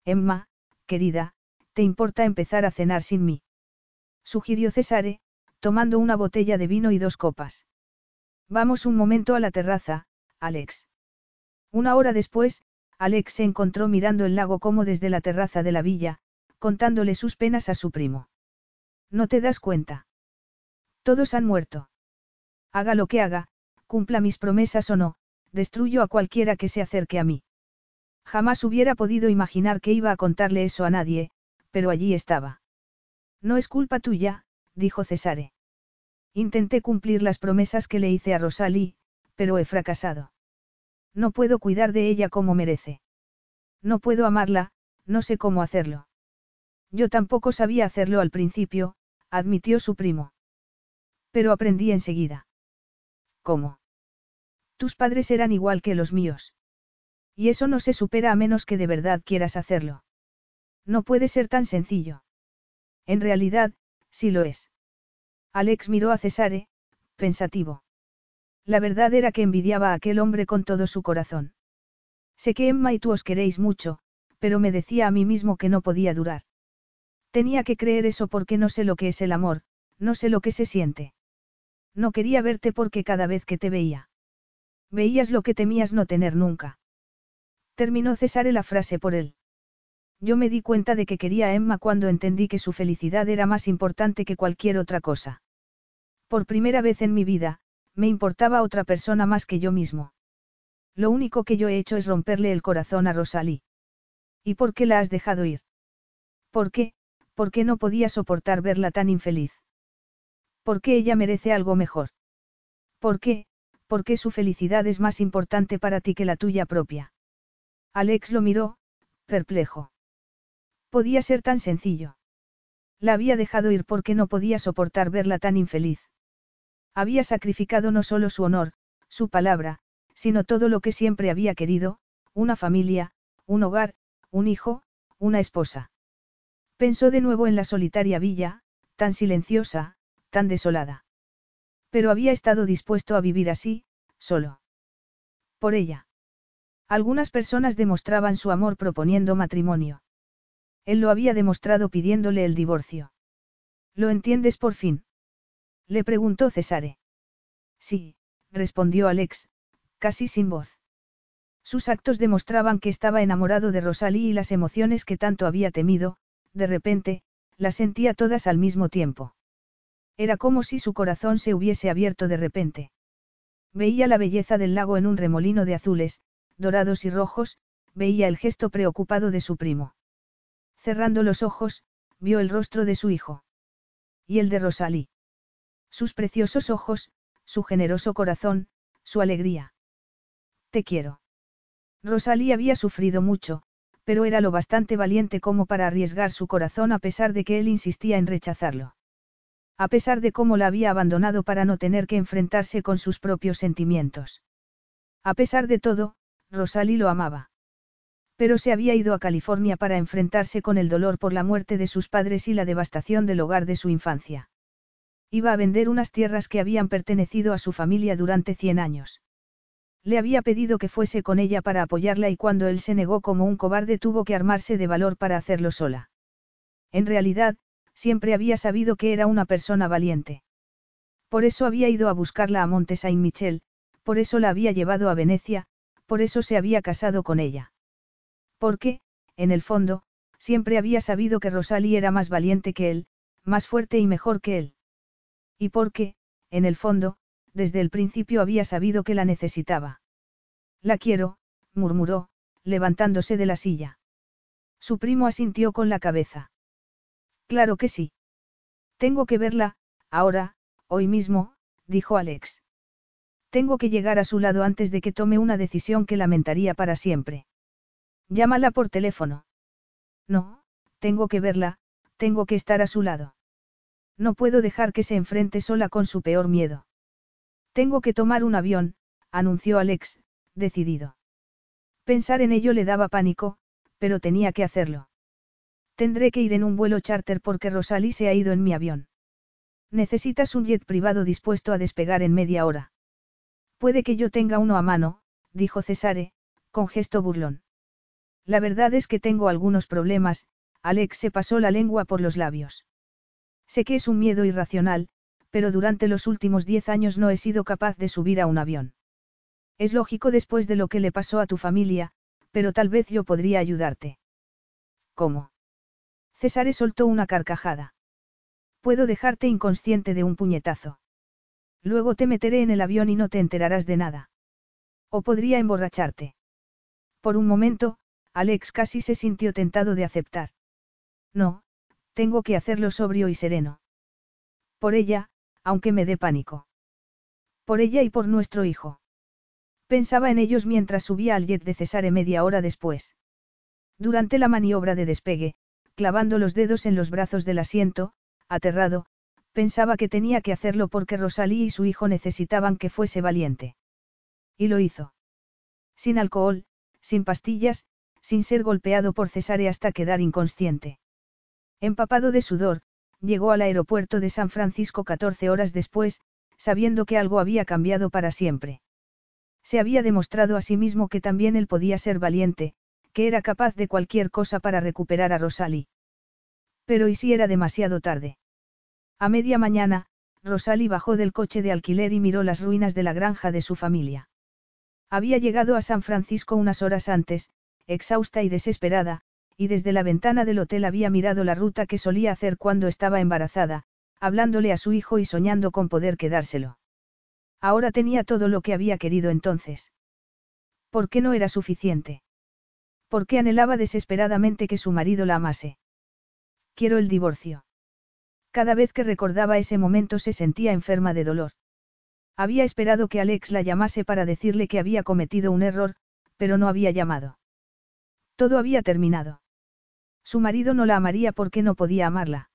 Emma, querida, ¿te importa empezar a cenar sin mí? Sugirió Cesare, tomando una botella de vino y dos copas. Vamos un momento a la terraza, Alex. Una hora después, Alex se encontró mirando el lago como desde la terraza de la villa, contándole sus penas a su primo. ¿No te das cuenta? Todos han muerto. Haga lo que haga, cumpla mis promesas o no, destruyo a cualquiera que se acerque a mí. Jamás hubiera podido imaginar que iba a contarle eso a nadie, pero allí estaba. No es culpa tuya, dijo Cesare. Intenté cumplir las promesas que le hice a Rosalie, pero he fracasado. No puedo cuidar de ella como merece. No puedo amarla, no sé cómo hacerlo. Yo tampoco sabía hacerlo al principio, admitió su primo. Pero aprendí enseguida. ¿Cómo? Tus padres eran igual que los míos. Y eso no se supera a menos que de verdad quieras hacerlo. No puede ser tan sencillo. En realidad, sí lo es. Alex miró a Cesare, pensativo. La verdad era que envidiaba a aquel hombre con todo su corazón. Sé que Emma y tú os queréis mucho, pero me decía a mí mismo que no podía durar. Tenía que creer eso porque no sé lo que es el amor, no sé lo que se siente. No quería verte porque cada vez que te veía. Veías lo que temías no tener nunca. Terminó Cesare la frase por él. Yo me di cuenta de que quería a Emma cuando entendí que su felicidad era más importante que cualquier otra cosa. Por primera vez en mi vida, me importaba otra persona más que yo mismo. Lo único que yo he hecho es romperle el corazón a Rosalí. ¿Y por qué la has dejado ir? ¿Por qué? Porque no podía soportar verla tan infeliz. ¿Por qué ella merece algo mejor? ¿Por qué? Porque su felicidad es más importante para ti que la tuya propia. Alex lo miró, perplejo. Podía ser tan sencillo. La había dejado ir porque no podía soportar verla tan infeliz. Había sacrificado no solo su honor, su palabra, sino todo lo que siempre había querido, una familia, un hogar, un hijo, una esposa. Pensó de nuevo en la solitaria villa, tan silenciosa, tan desolada. Pero había estado dispuesto a vivir así, solo. Por ella. Algunas personas demostraban su amor proponiendo matrimonio. Él lo había demostrado pidiéndole el divorcio. ¿Lo entiendes por fin? Le preguntó Cesare. Sí, respondió Alex, casi sin voz. Sus actos demostraban que estaba enamorado de Rosalie y las emociones que tanto había temido, de repente, las sentía todas al mismo tiempo. Era como si su corazón se hubiese abierto de repente. Veía la belleza del lago en un remolino de azules, dorados y rojos, veía el gesto preocupado de su primo. Cerrando los ojos, vio el rostro de su hijo. Y el de Rosalie. Sus preciosos ojos, su generoso corazón, su alegría. Te quiero. Rosalí había sufrido mucho, pero era lo bastante valiente como para arriesgar su corazón a pesar de que él insistía en rechazarlo. A pesar de cómo la había abandonado para no tener que enfrentarse con sus propios sentimientos. A pesar de todo, Rosalí lo amaba. Pero se había ido a California para enfrentarse con el dolor por la muerte de sus padres y la devastación del hogar de su infancia. Iba a vender unas tierras que habían pertenecido a su familia durante cien años. Le había pedido que fuese con ella para apoyarla y cuando él se negó como un cobarde tuvo que armarse de valor para hacerlo sola. En realidad, siempre había sabido que era una persona valiente. Por eso había ido a buscarla a Monte Saint Michel, por eso la había llevado a Venecia, por eso se había casado con ella. Porque, en el fondo, siempre había sabido que Rosalie era más valiente que él, más fuerte y mejor que él. Y porque, en el fondo, desde el principio había sabido que la necesitaba. La quiero, murmuró, levantándose de la silla. Su primo asintió con la cabeza. Claro que sí. Tengo que verla, ahora, hoy mismo, dijo Alex. Tengo que llegar a su lado antes de que tome una decisión que lamentaría para siempre. Llámala por teléfono. No, tengo que verla, tengo que estar a su lado. No puedo dejar que se enfrente sola con su peor miedo. Tengo que tomar un avión, anunció Alex, decidido. Pensar en ello le daba pánico, pero tenía que hacerlo. Tendré que ir en un vuelo charter porque Rosalie se ha ido en mi avión. Necesitas un jet privado dispuesto a despegar en media hora. Puede que yo tenga uno a mano, dijo Cesare, con gesto burlón. La verdad es que tengo algunos problemas, Alex se pasó la lengua por los labios. Sé que es un miedo irracional, pero durante los últimos diez años no he sido capaz de subir a un avión. Es lógico después de lo que le pasó a tu familia, pero tal vez yo podría ayudarte. ¿Cómo? Cesare soltó una carcajada. Puedo dejarte inconsciente de un puñetazo. Luego te meteré en el avión y no te enterarás de nada. O podría emborracharte. Por un momento, Alex casi se sintió tentado de aceptar. No, tengo que hacerlo sobrio y sereno. Por ella, aunque me dé pánico. Por ella y por nuestro hijo. Pensaba en ellos mientras subía al jet de Cesare media hora después. Durante la maniobra de despegue, clavando los dedos en los brazos del asiento, aterrado, pensaba que tenía que hacerlo porque Rosalí y su hijo necesitaban que fuese valiente. Y lo hizo. Sin alcohol, sin pastillas, sin ser golpeado por Cesare hasta quedar inconsciente. Empapado de sudor, llegó al aeropuerto de San Francisco 14 horas después, sabiendo que algo había cambiado para siempre. Se había demostrado a sí mismo que también él podía ser valiente, que era capaz de cualquier cosa para recuperar a Rosalie. Pero ¿y si era demasiado tarde? A media mañana, Rosalie bajó del coche de alquiler y miró las ruinas de la granja de su familia. Había llegado a San Francisco unas horas antes, exhausta y desesperada, y desde la ventana del hotel había mirado la ruta que solía hacer cuando estaba embarazada, hablándole a su hijo y soñando con poder quedárselo. Ahora tenía todo lo que había querido entonces. ¿Por qué no era suficiente? ¿Por qué anhelaba desesperadamente que su marido la amase? Quiero el divorcio. Cada vez que recordaba ese momento se sentía enferma de dolor. Había esperado que Alex la llamase para decirle que había cometido un error, pero no había llamado. Todo había terminado. Su marido no la amaría porque no podía amarla.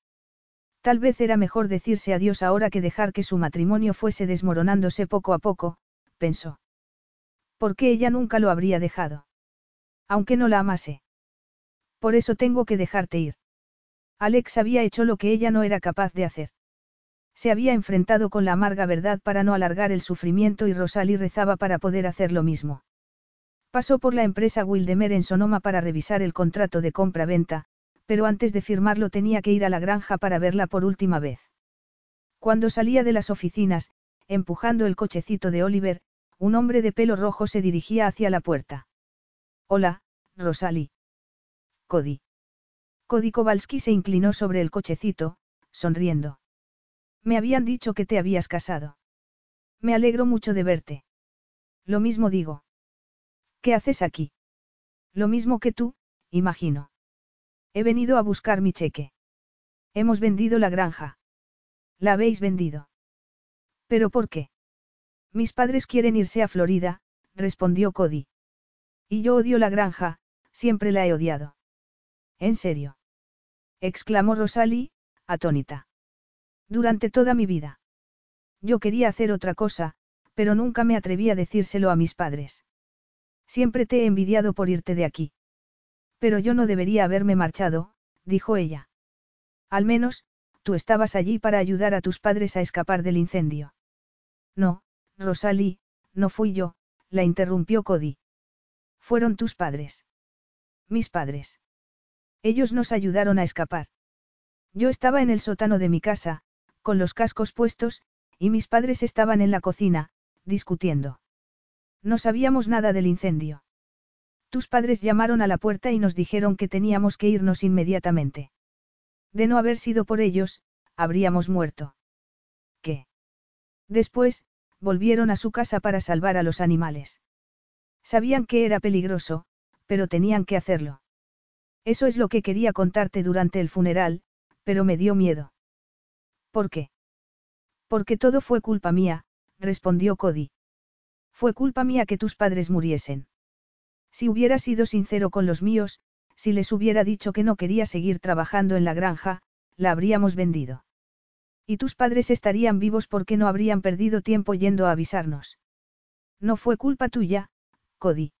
Tal vez era mejor decirse adiós ahora que dejar que su matrimonio fuese desmoronándose poco a poco, pensó. Porque ella nunca lo habría dejado. Aunque no la amase. Por eso tengo que dejarte ir. Alex había hecho lo que ella no era capaz de hacer. Se había enfrentado con la amarga verdad para no alargar el sufrimiento y Rosalie rezaba para poder hacer lo mismo. Pasó por la empresa Wildemer en Sonoma para revisar el contrato de compra-venta, pero antes de firmarlo tenía que ir a la granja para verla por última vez. Cuando salía de las oficinas, empujando el cochecito de Oliver, un hombre de pelo rojo se dirigía hacia la puerta. Hola, Rosalie. Cody. Cody Kowalski se inclinó sobre el cochecito, sonriendo. Me habían dicho que te habías casado. Me alegro mucho de verte. Lo mismo digo. ¿Qué haces aquí? Lo mismo que tú, imagino. He venido a buscar mi cheque. Hemos vendido la granja. La habéis vendido. ¿Pero por qué? Mis padres quieren irse a Florida, respondió Cody. Y yo odio la granja, siempre la he odiado. ¿En serio? Exclamó Rosalie, atónita. Durante toda mi vida. Yo quería hacer otra cosa, pero nunca me atreví a decírselo a mis padres. Siempre te he envidiado por irte de aquí. Pero yo no debería haberme marchado, dijo ella. Al menos, tú estabas allí para ayudar a tus padres a escapar del incendio. No, Rosalie, no fui yo, la interrumpió Cody. Fueron tus padres. Mis padres. Ellos nos ayudaron a escapar. Yo estaba en el sótano de mi casa, con los cascos puestos, y mis padres estaban en la cocina, discutiendo. No sabíamos nada del incendio. Tus padres llamaron a la puerta y nos dijeron que teníamos que irnos inmediatamente. De no haber sido por ellos, habríamos muerto. ¿Qué? Después, volvieron a su casa para salvar a los animales. Sabían que era peligroso, pero tenían que hacerlo. Eso es lo que quería contarte durante el funeral, pero me dio miedo. ¿Por qué? Porque todo fue culpa mía, respondió Cody. Fue culpa mía que tus padres muriesen. Si hubiera sido sincero con los míos, si les hubiera dicho que no quería seguir trabajando en la granja, la habríamos vendido. Y tus padres estarían vivos porque no habrían perdido tiempo yendo a avisarnos. No fue culpa tuya, Cody.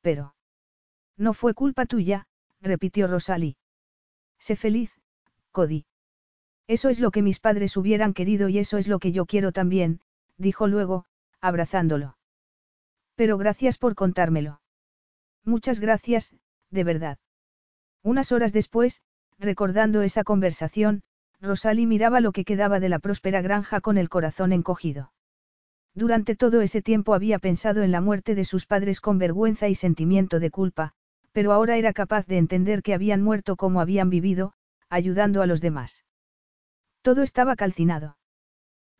Pero. No fue culpa tuya, repitió Rosalie. Sé feliz, Cody. Eso es lo que mis padres hubieran querido y eso es lo que yo quiero también, dijo luego, abrazándolo. Pero gracias por contármelo. Muchas gracias, de verdad. Unas horas después, recordando esa conversación, Rosalie miraba lo que quedaba de la próspera granja con el corazón encogido. Durante todo ese tiempo había pensado en la muerte de sus padres con vergüenza y sentimiento de culpa, pero ahora era capaz de entender que habían muerto como habían vivido, ayudando a los demás. Todo estaba calcinado.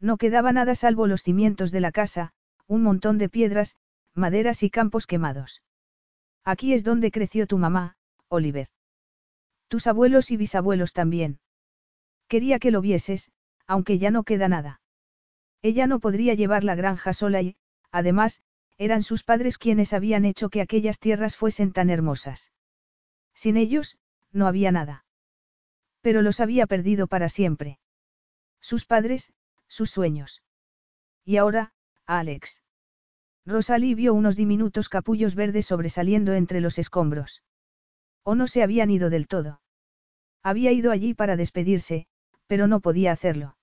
No quedaba nada salvo los cimientos de la casa, un montón de piedras, maderas y campos quemados. Aquí es donde creció tu mamá, Oliver. Tus abuelos y bisabuelos también. Quería que lo vieses, aunque ya no queda nada. Ella no podría llevar la granja sola y, además, eran sus padres quienes habían hecho que aquellas tierras fuesen tan hermosas. Sin ellos, no había nada. Pero los había perdido para siempre. Sus padres, sus sueños. Y ahora, Alex. Rosalie vio unos diminutos capullos verdes sobresaliendo entre los escombros. O no se habían ido del todo. Había ido allí para despedirse, pero no podía hacerlo.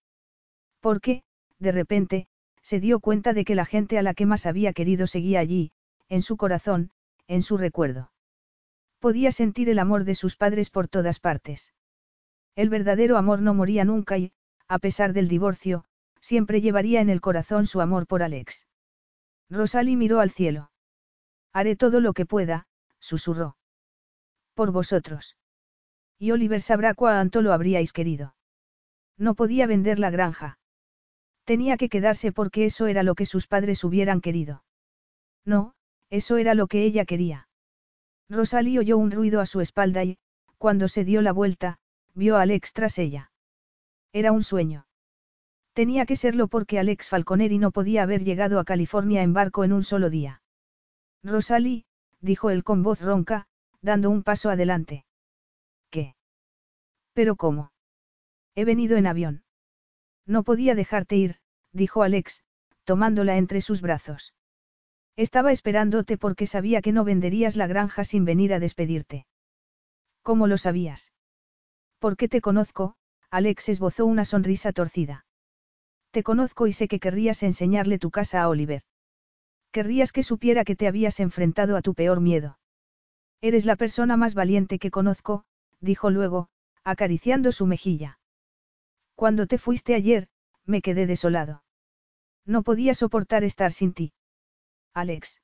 Porque, de repente, se dio cuenta de que la gente a la que más había querido seguía allí, en su corazón, en su recuerdo. Podía sentir el amor de sus padres por todas partes. El verdadero amor no moría nunca y, a pesar del divorcio, siempre llevaría en el corazón su amor por Alex. Rosalie miró al cielo. Haré todo lo que pueda, susurró. Por vosotros. Y Oliver sabrá cuánto lo habríais querido. No podía vender la granja. Tenía que quedarse porque eso era lo que sus padres hubieran querido. No, eso era lo que ella quería. Rosalie oyó un ruido a su espalda y, cuando se dio la vuelta, vio a Alex tras ella. Era un sueño. Tenía que serlo porque Alex Falconeri no podía haber llegado a California en barco en un solo día. Rosalie, dijo él con voz ronca, dando un paso adelante. ¿Qué? ¿Pero cómo? He venido en avión. No podía dejarte ir, dijo Alex, tomándola entre sus brazos. Estaba esperándote porque sabía que no venderías la granja sin venir a despedirte. ¿Cómo lo sabías? Porque te conozco, Alex esbozó una sonrisa torcida. Te conozco y sé que querrías enseñarle tu casa a Oliver. Querrías que supiera que te habías enfrentado a tu peor miedo. Eres la persona más valiente que conozco, dijo luego, acariciando su mejilla. Cuando te fuiste ayer, me quedé desolado. No podía soportar estar sin ti. Alex.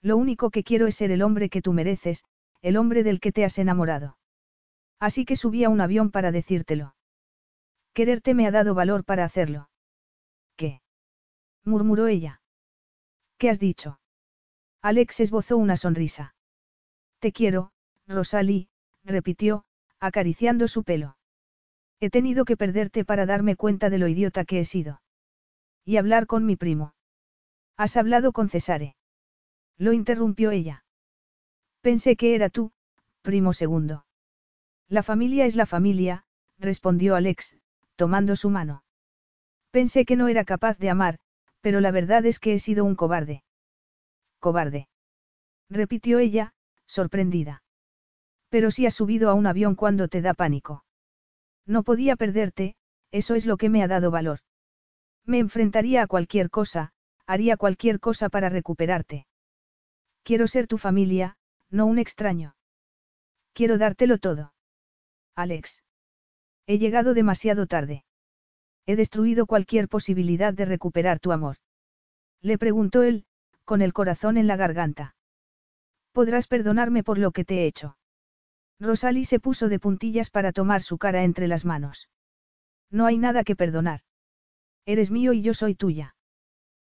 Lo único que quiero es ser el hombre que tú mereces, el hombre del que te has enamorado. Así que subí a un avión para decírtelo. Quererte me ha dado valor para hacerlo. ¿Qué? murmuró ella. ¿Qué has dicho? Alex esbozó una sonrisa. Te quiero, Rosalie, repitió, acariciando su pelo. He tenido que perderte para darme cuenta de lo idiota que he sido. Y hablar con mi primo. Has hablado con Cesare. Lo interrumpió ella. Pensé que era tú, primo segundo. La familia es la familia, respondió Alex, tomando su mano. Pensé que no era capaz de amar, pero la verdad es que he sido un cobarde. Cobarde. Repitió ella, sorprendida. Pero si has subido a un avión cuando te da pánico. No podía perderte, eso es lo que me ha dado valor. Me enfrentaría a cualquier cosa, haría cualquier cosa para recuperarte. Quiero ser tu familia, no un extraño. Quiero dártelo todo. Alex. He llegado demasiado tarde. He destruido cualquier posibilidad de recuperar tu amor. Le preguntó él, con el corazón en la garganta. Podrás perdonarme por lo que te he hecho. Rosalie se puso de puntillas para tomar su cara entre las manos. No hay nada que perdonar. Eres mío y yo soy tuya.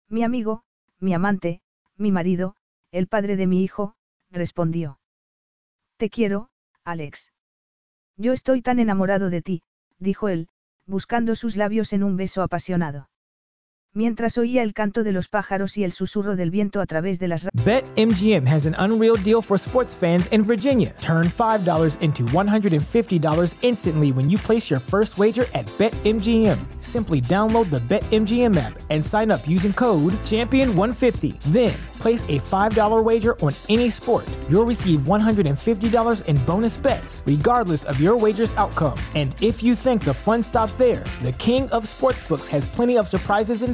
Mi amigo, mi amante, mi marido, el padre de mi hijo, respondió. Te quiero, Alex. Yo estoy tan enamorado de ti, dijo él, buscando sus labios en un beso apasionado. Mientras oía el canto de los pájaros y el susurro del viento a través de las BetMGM has an unreal deal for sports fans in Virginia. Turn $5 into $150 instantly when you place your first wager at BetMGM. Simply download the BetMGM app and sign up using code Champion150. Then, place a $5 wager on any sport. You'll receive $150 in bonus bets, regardless of your wager's outcome. And if you think the fun stops there, the King of Sportsbooks has plenty of surprises in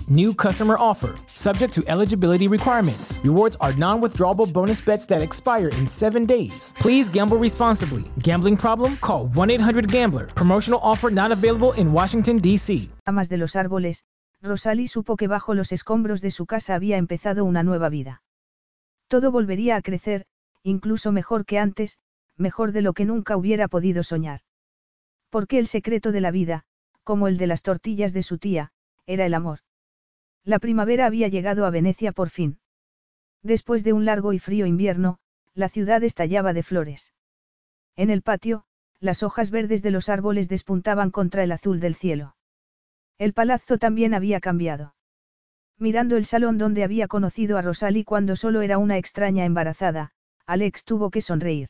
New customer offer, subject to eligibility requirements. Rewards are non withdrawable bonus bets that expire in seven days. Please gamble responsibly. Gambling problem? Call 1 800 Gambler. Promotional offer not available in Washington, D.C. Amas de los árboles, Rosalie supo que bajo los escombros de su casa había empezado una nueva vida. Todo volvería a crecer, incluso mejor que antes, mejor de lo que nunca hubiera podido soñar. Porque el secreto de la vida, como el de las tortillas de su tía, era el amor. La primavera había llegado a Venecia por fin. Después de un largo y frío invierno, la ciudad estallaba de flores. En el patio, las hojas verdes de los árboles despuntaban contra el azul del cielo. El palazzo también había cambiado. Mirando el salón donde había conocido a Rosalie cuando solo era una extraña embarazada, Alex tuvo que sonreír.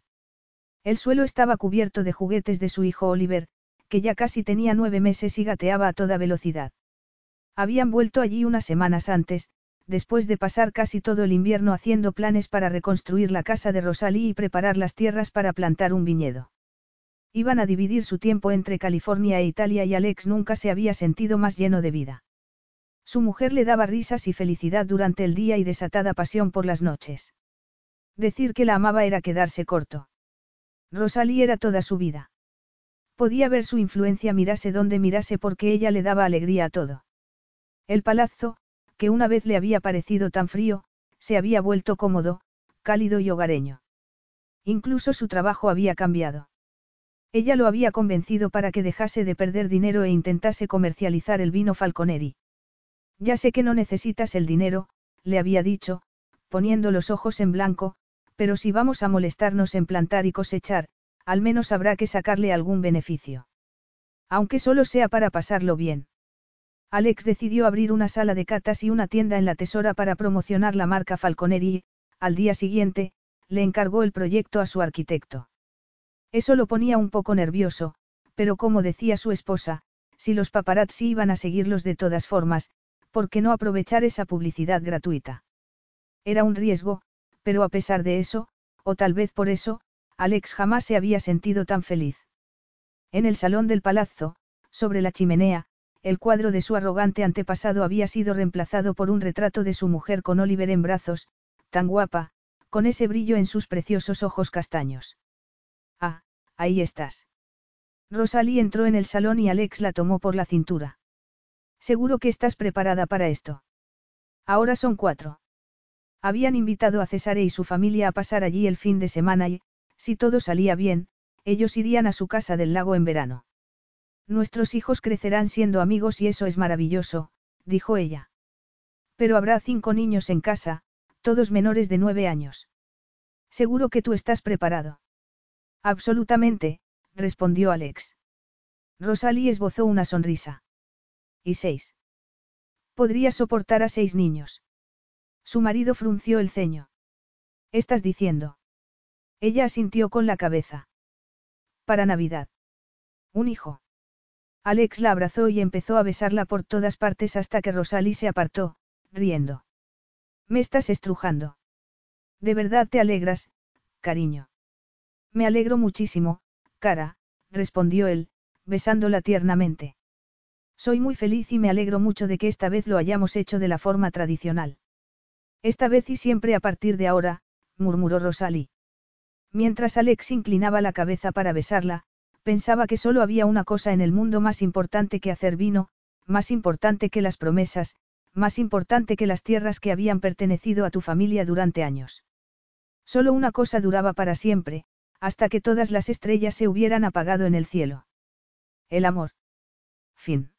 El suelo estaba cubierto de juguetes de su hijo Oliver, que ya casi tenía nueve meses y gateaba a toda velocidad. Habían vuelto allí unas semanas antes, después de pasar casi todo el invierno haciendo planes para reconstruir la casa de Rosalie y preparar las tierras para plantar un viñedo. Iban a dividir su tiempo entre California e Italia y Alex nunca se había sentido más lleno de vida. Su mujer le daba risas y felicidad durante el día y desatada pasión por las noches. Decir que la amaba era quedarse corto. Rosalie era toda su vida. Podía ver su influencia mirase donde mirase porque ella le daba alegría a todo. El palazzo, que una vez le había parecido tan frío, se había vuelto cómodo, cálido y hogareño. Incluso su trabajo había cambiado. Ella lo había convencido para que dejase de perder dinero e intentase comercializar el vino Falconeri. Ya sé que no necesitas el dinero, le había dicho, poniendo los ojos en blanco, pero si vamos a molestarnos en plantar y cosechar, al menos habrá que sacarle algún beneficio. Aunque solo sea para pasarlo bien. Alex decidió abrir una sala de catas y una tienda en la Tesora para promocionar la marca Falconer y, al día siguiente, le encargó el proyecto a su arquitecto. Eso lo ponía un poco nervioso, pero como decía su esposa, si los paparazzi iban a seguirlos de todas formas, ¿por qué no aprovechar esa publicidad gratuita? Era un riesgo, pero a pesar de eso, o tal vez por eso, Alex jamás se había sentido tan feliz. En el salón del palazzo, sobre la chimenea, el cuadro de su arrogante antepasado había sido reemplazado por un retrato de su mujer con Oliver en brazos, tan guapa, con ese brillo en sus preciosos ojos castaños. Ah, ahí estás. Rosalie entró en el salón y Alex la tomó por la cintura. Seguro que estás preparada para esto. Ahora son cuatro. Habían invitado a Cesare y su familia a pasar allí el fin de semana y, si todo salía bien, ellos irían a su casa del lago en verano. Nuestros hijos crecerán siendo amigos y eso es maravilloso, dijo ella. Pero habrá cinco niños en casa, todos menores de nueve años. Seguro que tú estás preparado. Absolutamente, respondió Alex. Rosalie esbozó una sonrisa. ¿Y seis? Podría soportar a seis niños. Su marido frunció el ceño. ¿Estás diciendo? Ella asintió con la cabeza. Para Navidad. Un hijo. Alex la abrazó y empezó a besarla por todas partes hasta que Rosalie se apartó, riendo. Me estás estrujando. De verdad te alegras, cariño. Me alegro muchísimo, cara, respondió él, besándola tiernamente. Soy muy feliz y me alegro mucho de que esta vez lo hayamos hecho de la forma tradicional. Esta vez y siempre a partir de ahora, murmuró Rosalie. Mientras Alex inclinaba la cabeza para besarla, pensaba que solo había una cosa en el mundo más importante que hacer vino, más importante que las promesas, más importante que las tierras que habían pertenecido a tu familia durante años. Solo una cosa duraba para siempre, hasta que todas las estrellas se hubieran apagado en el cielo. El amor. Fin.